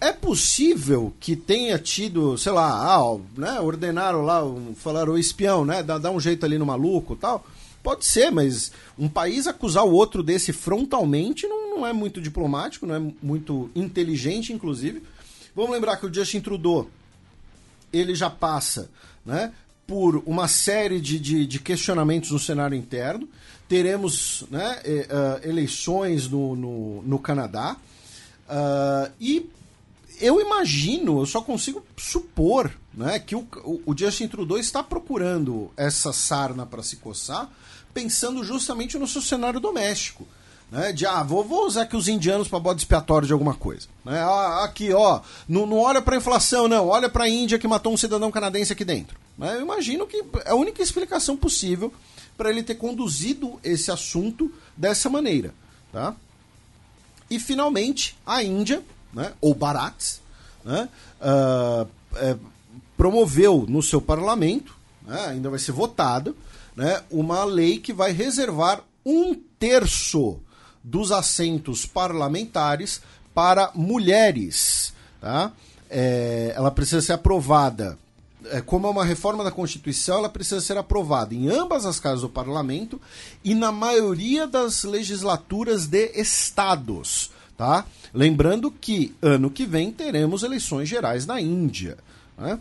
É possível que tenha tido, sei lá, ah, né, ordenaram lá, falaram o espião, né, dá, dá um jeito ali no maluco tal Pode ser, mas um país acusar o outro desse frontalmente não, não é muito diplomático, não é muito inteligente, inclusive. Vamos lembrar que o Justin Trudeau ele já passa né, por uma série de, de, de questionamentos no cenário interno. Teremos né, uh, eleições no, no, no Canadá. Uh, e eu imagino, eu só consigo supor né, que o, o Justin Trudeau está procurando essa sarna para se coçar pensando justamente no seu cenário doméstico. Né, de ah, vou, vou usar aqui os indianos para bode expiatório de alguma coisa. Né? Ah, aqui, ó, não, não olha para inflação, não, olha para a Índia que matou um cidadão canadense aqui dentro. Né? Eu imagino que é a única explicação possível para ele ter conduzido esse assunto dessa maneira. Tá? E finalmente, a Índia, né, ou Bharat, né, uh, é, promoveu no seu parlamento, né, ainda vai ser votado, né, uma lei que vai reservar um terço dos assentos parlamentares para mulheres. Tá? É, ela precisa ser aprovada. É, como é uma reforma da Constituição, ela precisa ser aprovada em ambas as casas do parlamento e na maioria das legislaturas de estados. Tá? Lembrando que ano que vem teremos eleições gerais na Índia. Né?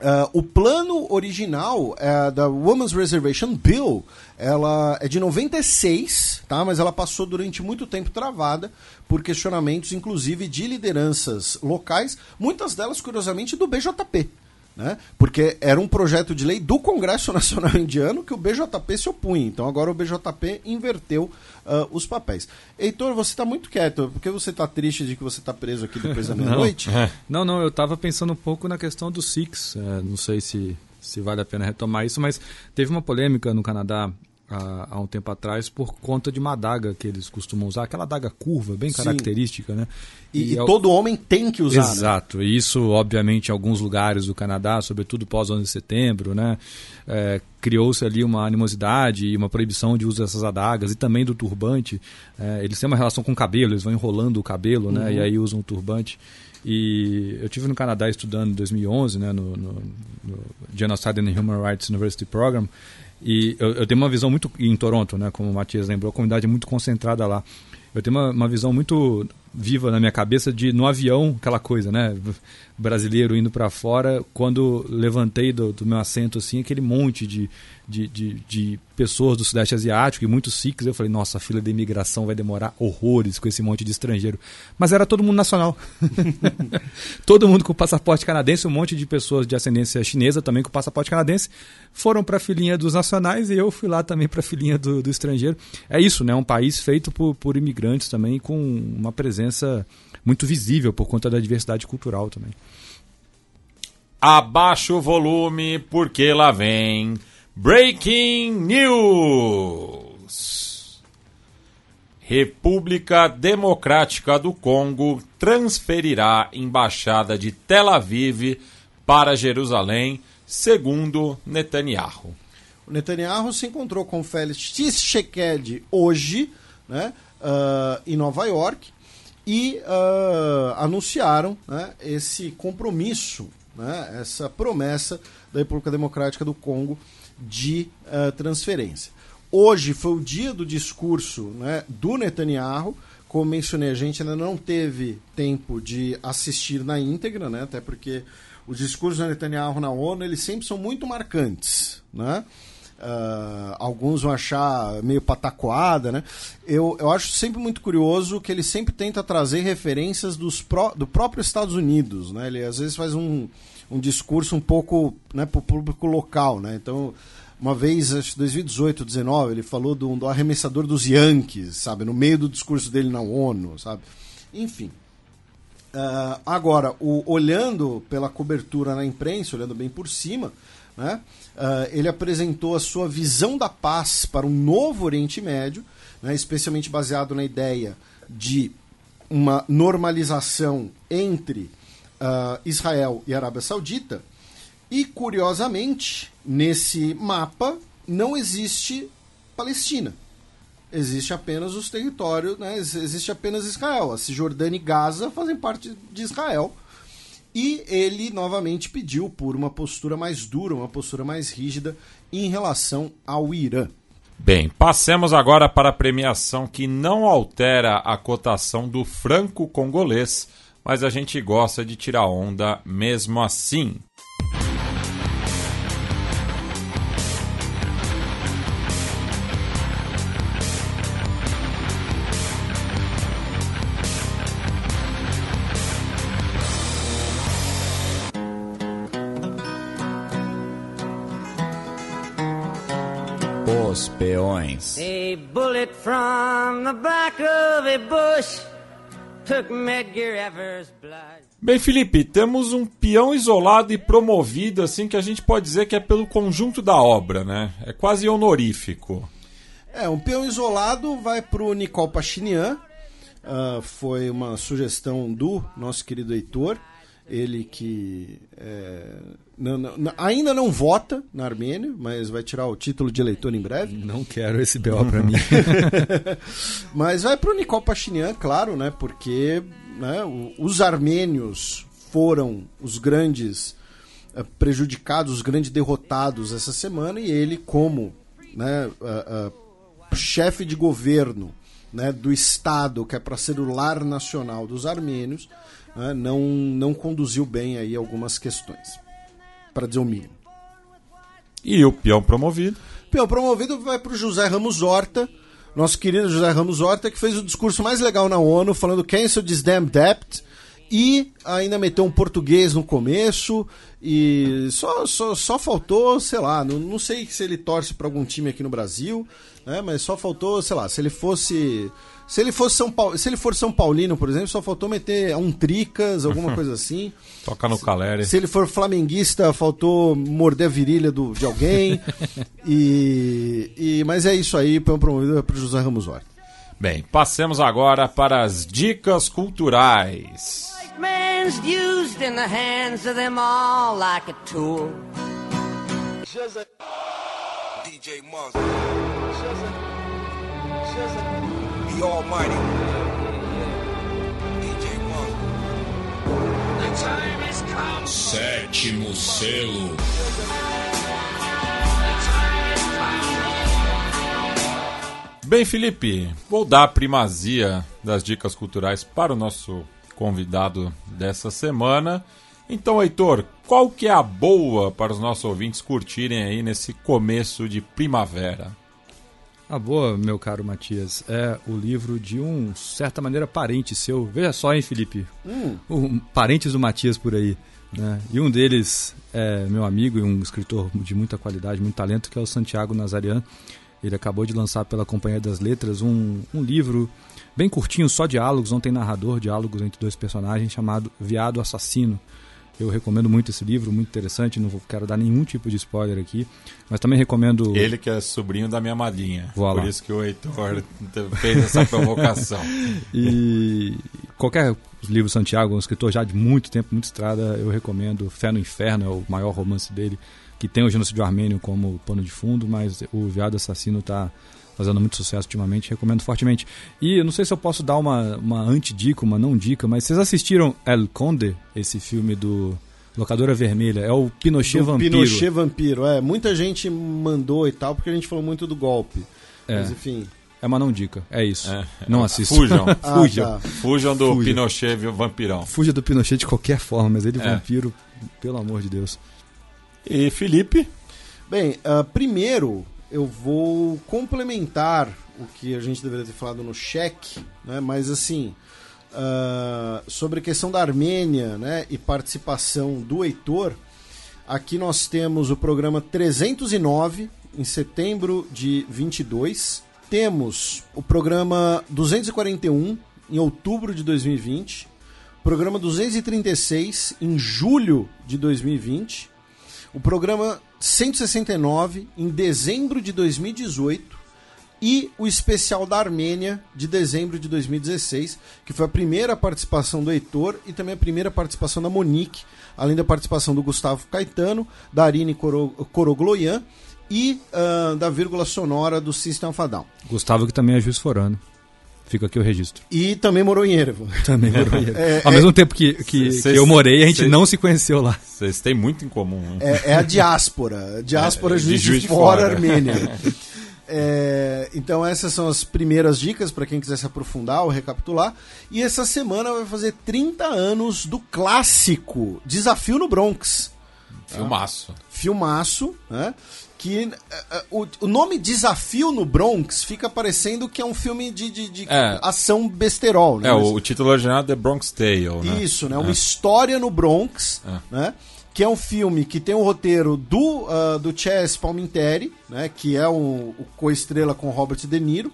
Uh, o plano original uh, da Women's Reservation Bill ela é de 96, tá? mas ela passou durante muito tempo travada por questionamentos, inclusive de lideranças locais, muitas delas, curiosamente, do BJP né? Porque era um projeto de lei do Congresso <laughs> Nacional Indiano que o BJP se opunha. Então agora o BJP inverteu uh, os papéis. Heitor, você está muito quieto. Por que você está triste de que você está preso aqui depois da <laughs> meia-noite? não, não, eu estava pensando um pouco na questão do Six. É, não sei se, se vale a pena retomar isso, mas teve uma polêmica no Canadá há, há, um tempo atrás por conta de uma adaga que eles costumam usar, aquela adaga curva, bem Sim. característica, né? E, e, e todo homem tem que usar. Né? Exato. Né? E isso, obviamente, em alguns lugares do Canadá, sobretudo pós 11 de setembro, né? É, Criou-se ali uma animosidade e uma proibição de uso dessas adagas e também do turbante. É, eles têm uma relação com o cabelo, eles vão enrolando o cabelo, né? uhum. E aí usam o turbante. E eu tive no Canadá estudando em 2011, né, no, no, no Genocide and Human Rights University Program, e eu, eu, tenho uma visão muito. Em Toronto, né, como o Matias lembrou, a comunidade é muito concentrada lá. Eu tenho uma, uma visão muito viva na minha cabeça de no avião, aquela coisa, né? Brasileiro indo para fora, quando levantei do, do, meu assento, assim, aquele monte de, de, de, de, pessoas do Sudeste Asiático e muitos Sikhs. Eu falei, nossa, a fila de imigração vai demorar horrores com esse monte de estrangeiro. Mas era todo mundo nacional. <laughs> todo mundo com passaporte canadense, um monte de pessoas de ascendência chinesa também com passaporte canadense, foram para a filinha dos nacionais e eu fui lá também para a filinha do, do, estrangeiro. É isso, né? Um país feito por, por imigrantes também, com uma presença muito visível por conta da diversidade cultural também. Abaixa o volume, porque lá vem Breaking News! República Democrática do Congo transferirá embaixada de Tel Aviv para Jerusalém, segundo Netanyahu. O Netanyahu se encontrou com Félix Tshisekedi hoje, né, uh, em Nova York, e uh, anunciaram né, esse compromisso, né, essa promessa da República Democrática do Congo de uh, transferência. Hoje foi o dia do discurso né, do Netanyahu. Como mencionei, a gente ainda não teve tempo de assistir na íntegra, né, até porque os discursos do Netanyahu na ONU eles sempre são muito marcantes. Né? Uh, alguns vão achar meio patacoada, né? Eu, eu acho sempre muito curioso que ele sempre tenta trazer referências dos pró do próprio Estados Unidos, né? Ele às vezes faz um, um discurso um pouco né, para o público local, né? Então, uma vez, acho que 2018, 2019, ele falou do, do arremessador dos Yankees, sabe? No meio do discurso dele na ONU, sabe? Enfim. Uh, agora, o, olhando pela cobertura na imprensa, olhando bem por cima, né? Uh, ele apresentou a sua visão da paz para um novo Oriente Médio, né, especialmente baseado na ideia de uma normalização entre uh, Israel e Arábia Saudita. E, curiosamente, nesse mapa não existe Palestina. Existe apenas os territórios, né, existe apenas Israel. A Cisjordânia e Gaza fazem parte de Israel. E ele novamente pediu por uma postura mais dura, uma postura mais rígida em relação ao Irã. Bem, passemos agora para a premiação que não altera a cotação do franco congolês, mas a gente gosta de tirar onda mesmo assim. Os peões. A bullet from the back of a bush Bem, Felipe, temos um peão isolado e promovido, assim, que a gente pode dizer que é pelo conjunto da obra, né? É quase honorífico. É, um peão isolado vai para o Nicole Pachinian. Uh, foi uma sugestão do nosso querido Heitor. Ele que é, não, não, ainda não vota na Armênia, mas vai tirar o título de eleitor em breve. Não quero esse BO para mim. <laughs> mas vai para o Nicole Pachinian, claro, né? Porque né, os armênios foram os grandes uh, prejudicados, os grandes derrotados essa semana e ele, como né, uh, uh, chefe de governo né, do Estado, que é para ser o lar nacional dos armênios, né, não, não conduziu bem aí algumas questões, para dizer o mínimo. E o peão promovido? O peão promovido vai para o José Ramos Horta, nosso querido José Ramos Horta, que fez o discurso mais legal na ONU, falando cancel this damn debt, e ainda meteu um português no começo, e só, só, só faltou, sei lá, não, não sei se ele torce para algum time aqui no Brasil, né, mas só faltou, sei lá, se ele fosse se ele fosse São Paulo, se ele for São Paulino, por exemplo, só faltou meter um tricas, alguma <laughs> coisa assim. Tocar no Caleri. Se ele for flamenguista, faltou morder a virilha do, de alguém. <laughs> e, e mas é isso aí, promovido para José Ramos Horta. Bem, passemos agora para as dicas culturais. used in the hands of them all like a tool. DJ Monster. <laughs> the. Sétimo selo. Bem, Felipe, vou dar a primazia das dicas culturais para o nosso convidado dessa semana. Então, Heitor, qual que é a boa para os nossos ouvintes curtirem aí nesse começo de primavera? A boa, meu caro Matias, é o livro de um, certa maneira, parente seu. Veja só, hein, Felipe? Hum. Um, parentes do Matias por aí. Né? E um deles é meu amigo e um escritor de muita qualidade, muito talento, que é o Santiago Nazarian. Ele acabou de lançar pela Companhia das Letras um, um livro bem curtinho, só diálogos, não tem narrador, diálogos entre dois personagens, chamado Viado Assassino. Eu recomendo muito esse livro, muito interessante. Não vou, quero dar nenhum tipo de spoiler aqui, mas também recomendo. Ele que é sobrinho da minha madrinha. Voilà. Por isso que o Heitor fez essa provocação. <laughs> e qualquer livro Santiago, um escritor já de muito tempo, muito estrada, eu recomendo. Fé no Inferno é o maior romance dele, que tem o genocídio armênio como pano de fundo, mas o Viado Assassino está fazendo muito sucesso ultimamente, recomendo fortemente. E eu não sei se eu posso dar uma, uma anti-dica, uma não dica, mas vocês assistiram El Conde, esse filme do Locadora Vermelha? É o Pinochet do Vampiro. Pinochet Vampiro, é. Muita gente mandou e tal, porque a gente falou muito do golpe. É. Mas enfim. É uma não dica, é isso. É, não assistam. Fujam. <laughs> ah, Fujam. Tá. Fujam do Fuja. Pinochet vampirão. Fuja do Pinochet de qualquer forma, mas ele é. vampiro, pelo amor de Deus. E Felipe? Bem, uh, primeiro eu vou complementar o que a gente deveria ter falado no cheque, né? mas assim, uh, sobre a questão da Armênia né? e participação do Heitor, aqui nós temos o programa 309, em setembro de 22. Temos o programa 241, em outubro de 2020. Programa 236, em julho de 2020 o programa 169 em dezembro de 2018 e o especial da Armênia de dezembro de 2016, que foi a primeira participação do Heitor e também a primeira participação da Monique, além da participação do Gustavo Caetano, da Arine Corogloian e uh, da vírgula sonora do System of a Down. Gustavo que também é juiz forano. Fica aqui o registro. E também morou em Erevo. Também morou em <laughs> Erevo. É, Ao é, mesmo tempo que, que, cês, que, eu morei, a gente cês, não se conheceu lá. Vocês têm muito em comum. Né? É, é, a diáspora. A <laughs> diáspora é, juiz, de, de fora, fora. Armênia. <laughs> É, então essas são as primeiras dicas para quem quiser se aprofundar ou recapitular. E essa semana vai fazer 30 anos do clássico Desafio no Bronx. Filmaço. Tá? Filmaço, né? Que uh, o, o, nome Desafio no Bronx fica parecendo que é um filme de, de, de é. ação besterol, né? É, o, o título original é The Bronx Tale, né? Isso, né? É. Uma história no Bronx, é. né? Que é um filme que tem o roteiro do, uh, do Chess Palminteri, né? Que é um, o co-estrela com Robert De Niro.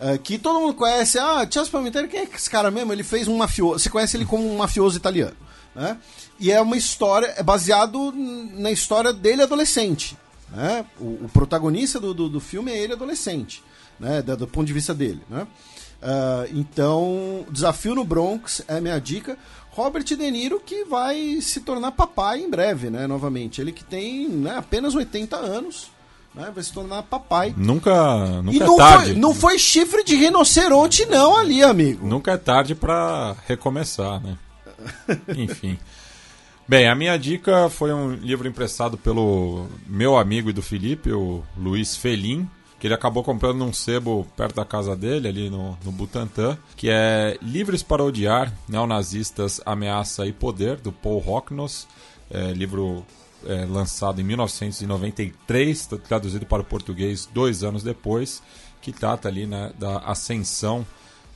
Uh, que todo mundo conhece. Ah, Chess Palminteri, quem é esse cara mesmo? Ele fez um mafioso. Você conhece ele como um mafioso italiano, né? E é uma história, é baseado na história dele adolescente, né? O, o protagonista do, do, do, filme é ele adolescente, né? do, do ponto de vista dele. Né? Uh, então, Desafio no Bronx é minha dica. Robert De Niro que vai se tornar papai em breve, né? Novamente. Ele que tem né, apenas 80 anos. Né, vai se tornar papai. Nunca, nunca e é não é tarde. Foi, não foi chifre de rinoceronte, não, ali, amigo. Nunca é tarde para recomeçar, né? <laughs> Enfim. Bem, a minha dica foi um livro emprestado pelo meu amigo e do Felipe, o Luiz Felim, que ele acabou comprando num sebo perto da casa dele, ali no, no Butantã, que é Livres para Odiar, Neonazistas, Ameaça e Poder, do Paul Rocknos, é, livro é, lançado em 1993, traduzido para o português dois anos depois, que trata ali né, da ascensão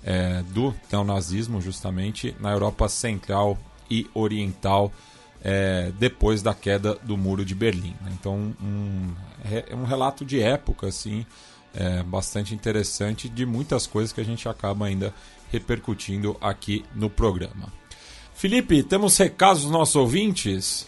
é, do neonazismo, justamente, na Europa Central e Oriental, é, depois da queda do muro de Berlim. Né? Então, um, é um relato de época, assim, é, bastante interessante de muitas coisas que a gente acaba ainda repercutindo aqui no programa. Felipe, temos recados dos nossos ouvintes?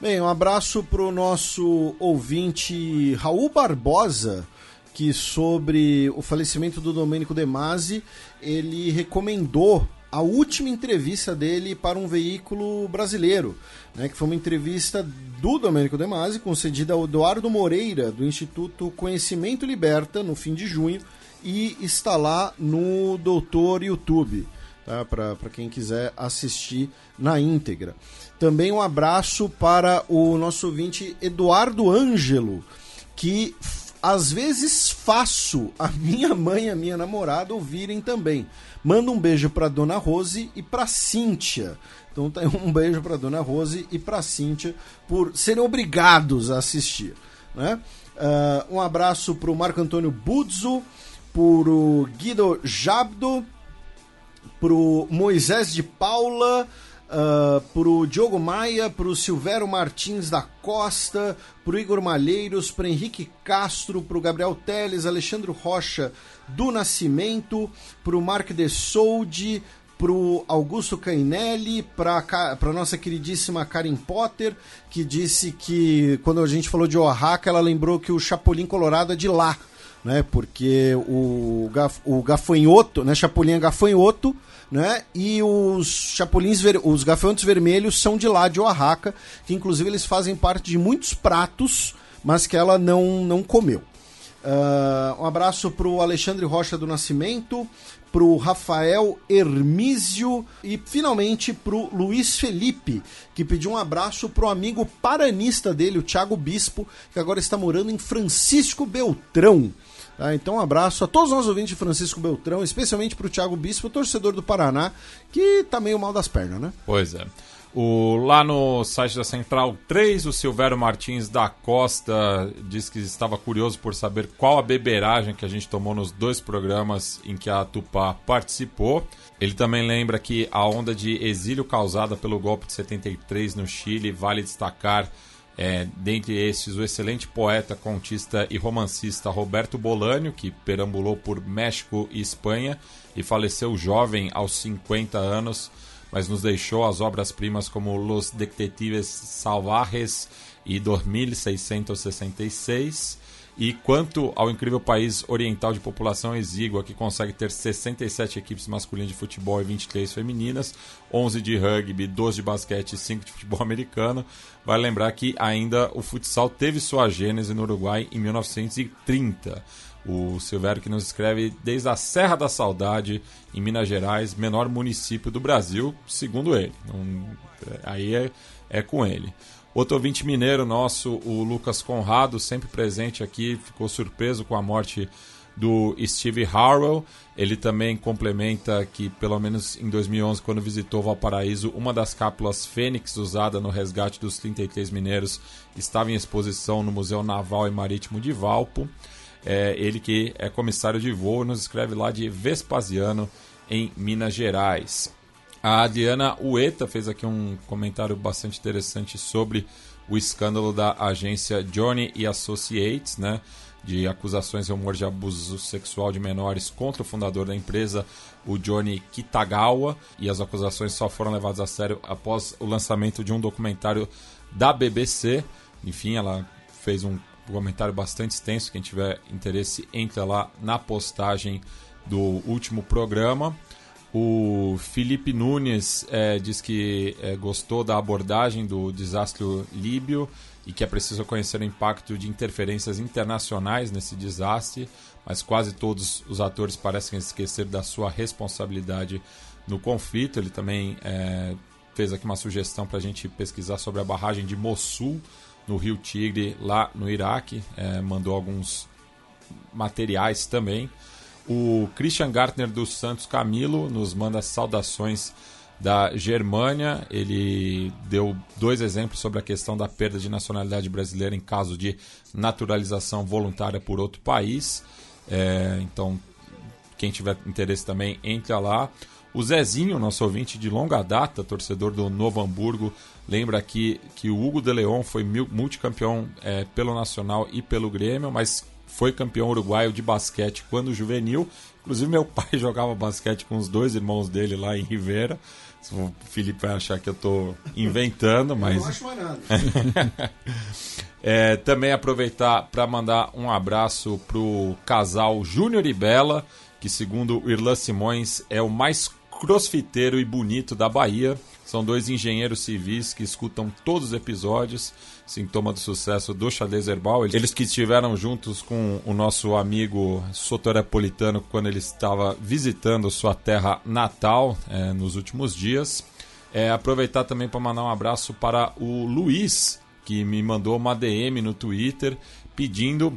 Bem, um abraço para o nosso ouvinte Raul Barbosa, que sobre o falecimento do Domênico De Masi, ele recomendou a última entrevista dele para um veículo brasileiro, né, que foi uma entrevista do Domênico De Masi, concedida ao Eduardo Moreira, do Instituto Conhecimento Liberta, no fim de junho, e está lá no Doutor YouTube, tá, para quem quiser assistir na íntegra. Também um abraço para o nosso ouvinte Eduardo Ângelo, que às vezes faço a minha mãe e a minha namorada ouvirem também. Manda um beijo para Dona Rose e para Cíntia. Então tá um beijo para Dona Rose e para Cíntia por serem obrigados a assistir. Né? Uh, um abraço para o Marco Antônio Buzzo, para o Guido Jabdo, para o Moisés de Paula, uh, pro Diogo Maia, pro Silvério Martins da Costa, pro Igor Malheiros, pro Henrique Castro, pro Gabriel Teles, Alexandre Rocha do Nascimento, pro Mark de Soldi, pro Augusto Cainelli, pra, pra nossa queridíssima Karen Potter, que disse que quando a gente falou de Oaxaca, ela lembrou que o Chapolin Colorado é de lá, né? Porque o, gaf, o gafanhoto, né? Chapolin é gafanhoto, né? E os chapulins, ver... os gafanhotos vermelhos são de lá de Oaxaca, que inclusive eles fazem parte de muitos pratos, mas que ela não, não comeu. Uh, um abraço para o Alexandre Rocha do Nascimento, para o Rafael Hermísio e finalmente para o Luiz Felipe, que pediu um abraço para o amigo paranista dele, o Thiago Bispo, que agora está morando em Francisco Beltrão. Tá? Então, um abraço a todos nós ouvintes de Francisco Beltrão, especialmente para o Thiago Bispo, torcedor do Paraná, que tá meio mal das pernas, né? Pois é. O, lá no site da Central 3, o Silvério Martins da Costa diz que estava curioso por saber qual a beberagem que a gente tomou nos dois programas em que a Tupá participou. Ele também lembra que a onda de exílio causada pelo golpe de 73 no Chile vale destacar é, dentre estes, o excelente poeta, contista e romancista Roberto Bolânio, que perambulou por México e Espanha e faleceu jovem aos 50 anos mas nos deixou as obras-primas como Los Detectives Salvajes e 2666. E quanto ao incrível país oriental de população exígua, que consegue ter 67 equipes masculinas de futebol e 23 femininas, 11 de rugby, 12 de basquete e 5 de futebol <laughs> americano, vai lembrar que ainda o futsal teve sua gênese no Uruguai em 1930. O Silvério que nos escreve desde a Serra da Saudade, em Minas Gerais, menor município do Brasil, segundo ele. aí é, é com ele. Outro ouvinte mineiro nosso, o Lucas Conrado, sempre presente aqui, ficou surpreso com a morte do Steve Harwell. Ele também complementa que, pelo menos em 2011, quando visitou Valparaíso, uma das cápsulas Fênix usada no resgate dos 33 mineiros estava em exposição no Museu Naval e Marítimo de Valpo. É, ele que é comissário de voo, nos escreve lá de Vespasiano, em Minas Gerais. A Adriana Ueta fez aqui um comentário bastante interessante sobre o escândalo da agência Johnny e Associates, né? De acusações e rumor de abuso sexual de menores contra o fundador da empresa, o Johnny Kitagawa. E as acusações só foram levadas a sério após o lançamento de um documentário da BBC. Enfim, ela fez um comentário bastante extenso. Quem tiver interesse, entra lá na postagem do último programa. O Felipe Nunes é, diz que é, gostou da abordagem do desastre líbio e que é preciso conhecer o impacto de interferências internacionais nesse desastre, mas quase todos os atores parecem esquecer da sua responsabilidade no conflito. Ele também é, fez aqui uma sugestão para a gente pesquisar sobre a barragem de Mossul, no Rio Tigre, lá no Iraque. É, mandou alguns materiais também. O Christian Gartner dos Santos Camilo nos manda saudações da Germânia. Ele deu dois exemplos sobre a questão da perda de nacionalidade brasileira em caso de naturalização voluntária por outro país. É, então, quem tiver interesse também, entra lá. O Zezinho, nosso ouvinte de longa data, torcedor do Novo Hamburgo, lembra aqui que o Hugo de Leon foi multicampeão é, pelo Nacional e pelo Grêmio, mas foi campeão uruguaio de basquete quando juvenil. Inclusive, meu <laughs> pai jogava basquete com os dois irmãos dele lá em Rivera. O Felipe vai achar que eu estou inventando, mas. Eu não acho mais nada. <laughs> é, também aproveitar para mandar um abraço pro casal Júnior e Bela, que, segundo o Irlan Simões, é o mais crossfiteiro e bonito da Bahia. São dois engenheiros civis que escutam todos os episódios, sintoma do sucesso do xadrez herbal. Eles que estiveram juntos com o nosso amigo sotorepolitano quando ele estava visitando sua terra natal é, nos últimos dias. É, aproveitar também para mandar um abraço para o Luiz, que me mandou uma DM no Twitter pedindo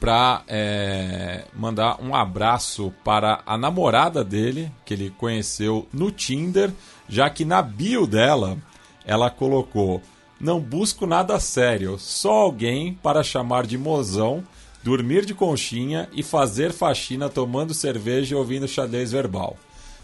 para é, mandar um abraço para a namorada dele, que ele conheceu no Tinder, já que na bio dela ela colocou: Não busco nada sério, só alguém para chamar de mozão, dormir de conchinha e fazer faxina tomando cerveja e ouvindo xadrez verbal.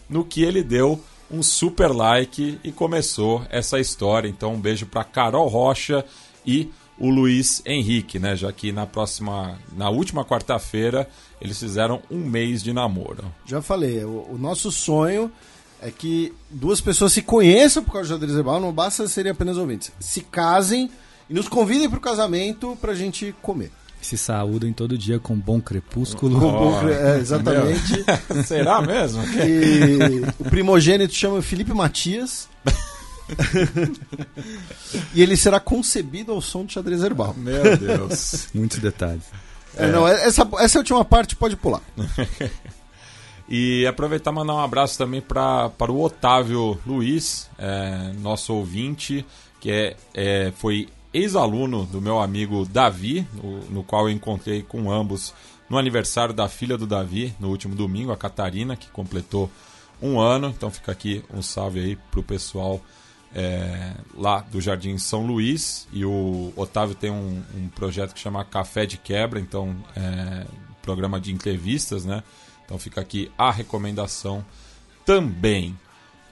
No que ele deu um super like e começou essa história. Então, um beijo para Carol Rocha e o Luiz Henrique, né? Já que na próxima, na última quarta-feira, eles fizeram um mês de namoro. Já falei, o, o, nosso sonho é que duas pessoas se conheçam por causa de xadrez herbal, não basta serem apenas ouvintes. Se casem e nos convidem para o casamento para a gente comer. Se saúdem todo dia com bom crepúsculo. Com bom cre... é, exatamente. <laughs> Será mesmo? E o primogênito chama Felipe Matias. <laughs> e ele será concebido ao som de xadrez herbal. Meu Deus. <laughs> Muitos detalhes. É, é. Não, essa, essa última parte pode pular. <laughs> e aproveitar e mandar um abraço também pra, para o Otávio Luiz, é, nosso ouvinte, que é, é foi ex-aluno do meu amigo Davi, no, no qual eu encontrei com ambos no aniversário da filha do Davi, no último domingo, a Catarina, que completou um ano. Então fica aqui um salve aí pro pessoal é, lá do Jardim São Luís e o Otávio tem um, um projeto que chama Café de Quebra, então é, programa de entrevistas, né? Então fica aqui a recomendação também.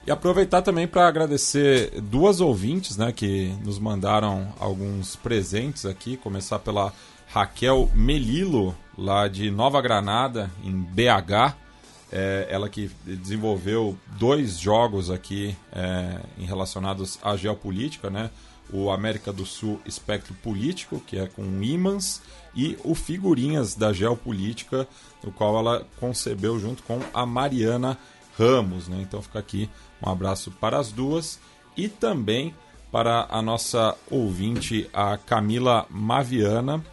E aproveitar também para agradecer duas ouvintes, né, que nos mandaram alguns presentes aqui. Começar pela Raquel Melilo, lá de Nova Granada, em BH. É, ela que desenvolveu dois jogos aqui é, relacionados à geopolítica, né? O América do Sul Espectro Político, que é com ímãs, e o Figurinhas da Geopolítica, o qual ela concebeu junto com a Mariana Ramos. Né? Então fica aqui um abraço para as duas e também para a nossa ouvinte, a Camila Maviana,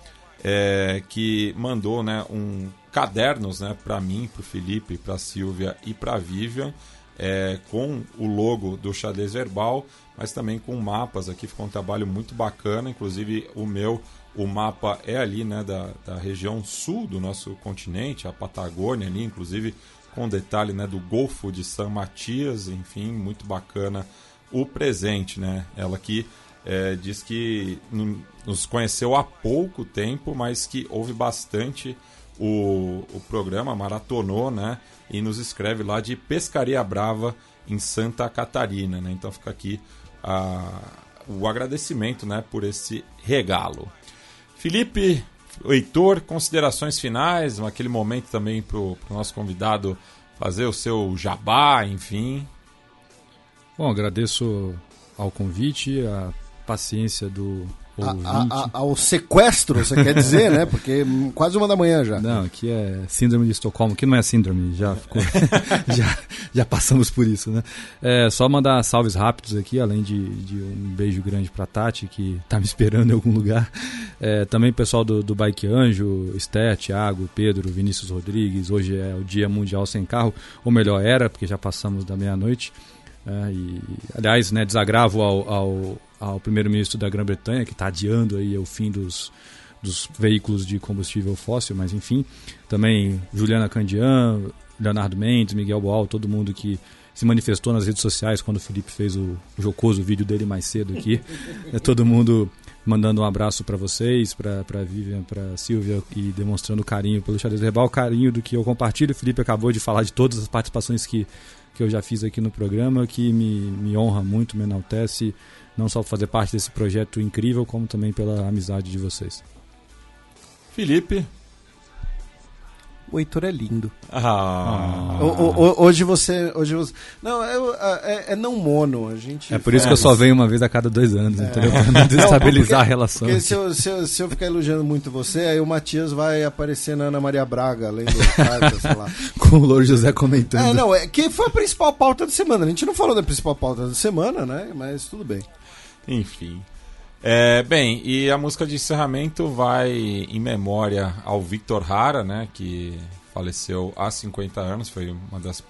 é, que mandou né, um cadernos né, para mim, para o Felipe, para a Silvia e para a Vivian, é, com o logo do xadrez verbal, mas também com mapas aqui. Ficou um trabalho muito bacana, inclusive o meu, o mapa é ali né, da, da região sul do nosso continente, a Patagônia ali, inclusive com detalhe né, do Golfo de San Matias, enfim, muito bacana o presente, né? Ela que é, diz que nos conheceu há pouco tempo, mas que ouve bastante o, o programa, maratonou, né? E nos escreve lá de Pescaria Brava, em Santa Catarina, né? Então fica aqui a, o agradecimento, né, por esse regalo. Felipe, Heitor, considerações finais, aquele momento também para o nosso convidado fazer o seu jabá, enfim. Bom, agradeço ao convite, a paciência do a, a, ao sequestro, você quer dizer, né? Porque quase uma da manhã já. Não, aqui é síndrome de Estocolmo, que não é síndrome, já, ficou, <laughs> já, já passamos por isso, né? É, só mandar salves rápidos aqui, além de, de um beijo grande pra Tati, que tá me esperando em algum lugar. É, também o pessoal do, do Bike Anjo, Esther, Thiago, Pedro, Vinícius Rodrigues. Hoje é o Dia Mundial Sem Carro, ou melhor, era, porque já passamos da meia-noite. É, e, aliás, né, desagravo ao, ao ao primeiro-ministro da Grã-Bretanha, que está adiando aí o fim dos, dos veículos de combustível fóssil, mas enfim. Também Juliana Candian, Leonardo Mendes, Miguel Boal, todo mundo que se manifestou nas redes sociais quando o Felipe fez o, jocoso vídeo dele mais cedo aqui. <laughs> é todo mundo mandando um abraço para vocês, para Vivian, para Silvia e demonstrando carinho pelo xadrez verbal, carinho do que eu compartilho. O Felipe acabou de falar de todas as participações que, que eu já fiz aqui no programa, que me, me honra muito, me enaltece não só por fazer parte desse projeto incrível, como também pela amizade de vocês. Felipe. O Heitor é lindo. Ah. O, o, hoje você. Hoje você não, é, é, é, não mono. A gente é por isso que eu só venho uma vez a cada dois anos, é. entendeu? <laughs> Pra não <laughs> desestabilizar a relação. Porque se eu, se, eu, se eu ficar elogiando muito você, aí o Matias vai aparecer na Ana Maria Braga, lendo cartas, sei lá. <laughs> Com o Louro José comentando. É, não, é que foi a principal pauta da semana. A gente não falou da principal pauta da semana, né? Mas tudo bem. Enfim. É, bem, e a música de encerramento vai em memória ao Victor Hara, né, que faleceu há 50 anos, foi uma das,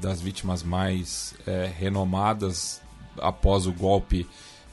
das vítimas mais é, renomadas após o golpe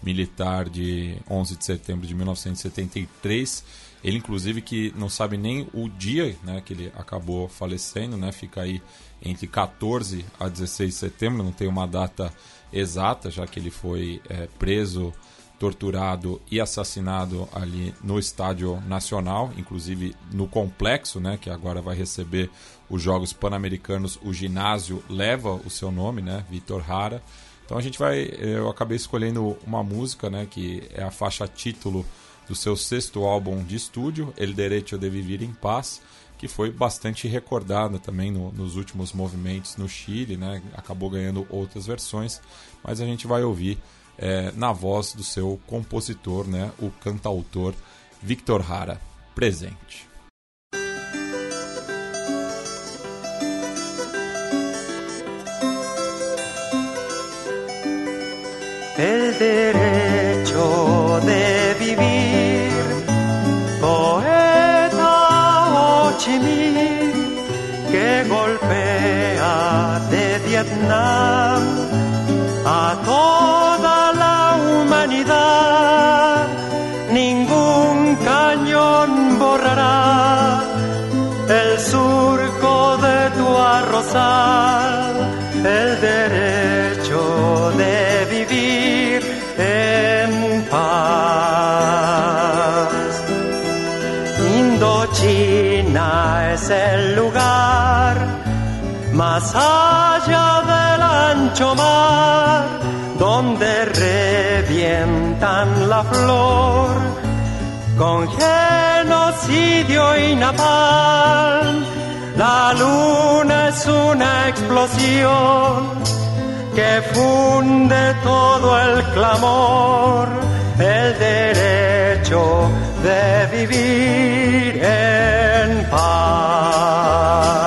militar de 11 de setembro de 1973. Ele, inclusive, que não sabe nem o dia né, que ele acabou falecendo, né, fica aí entre 14 a 16 de setembro, não tem uma data exata, já que ele foi é, preso, torturado e assassinado ali no Estádio Nacional, inclusive no complexo, né, que agora vai receber os Jogos Pan-Americanos. O ginásio leva o seu nome, né, Vitor Hara. Então a gente vai, eu acabei escolhendo uma música, né, que é a faixa título do seu sexto álbum de estúdio, El Derecho de Vivir em Paz que foi bastante recordada também no, nos últimos movimentos no Chile, né? acabou ganhando outras versões, mas a gente vai ouvir é, na voz do seu compositor, né? o cantautor Victor Hara, presente. Vietnam a toda la humanidad. Ningún cañón borrará el surco de tu arrozal, el derecho de vivir en paz. Indochina es el lugar más alto mar, donde revientan la flor con genocidio y napalm. La luna es una explosión que funde todo el clamor, el derecho de vivir en paz.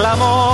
Clamor,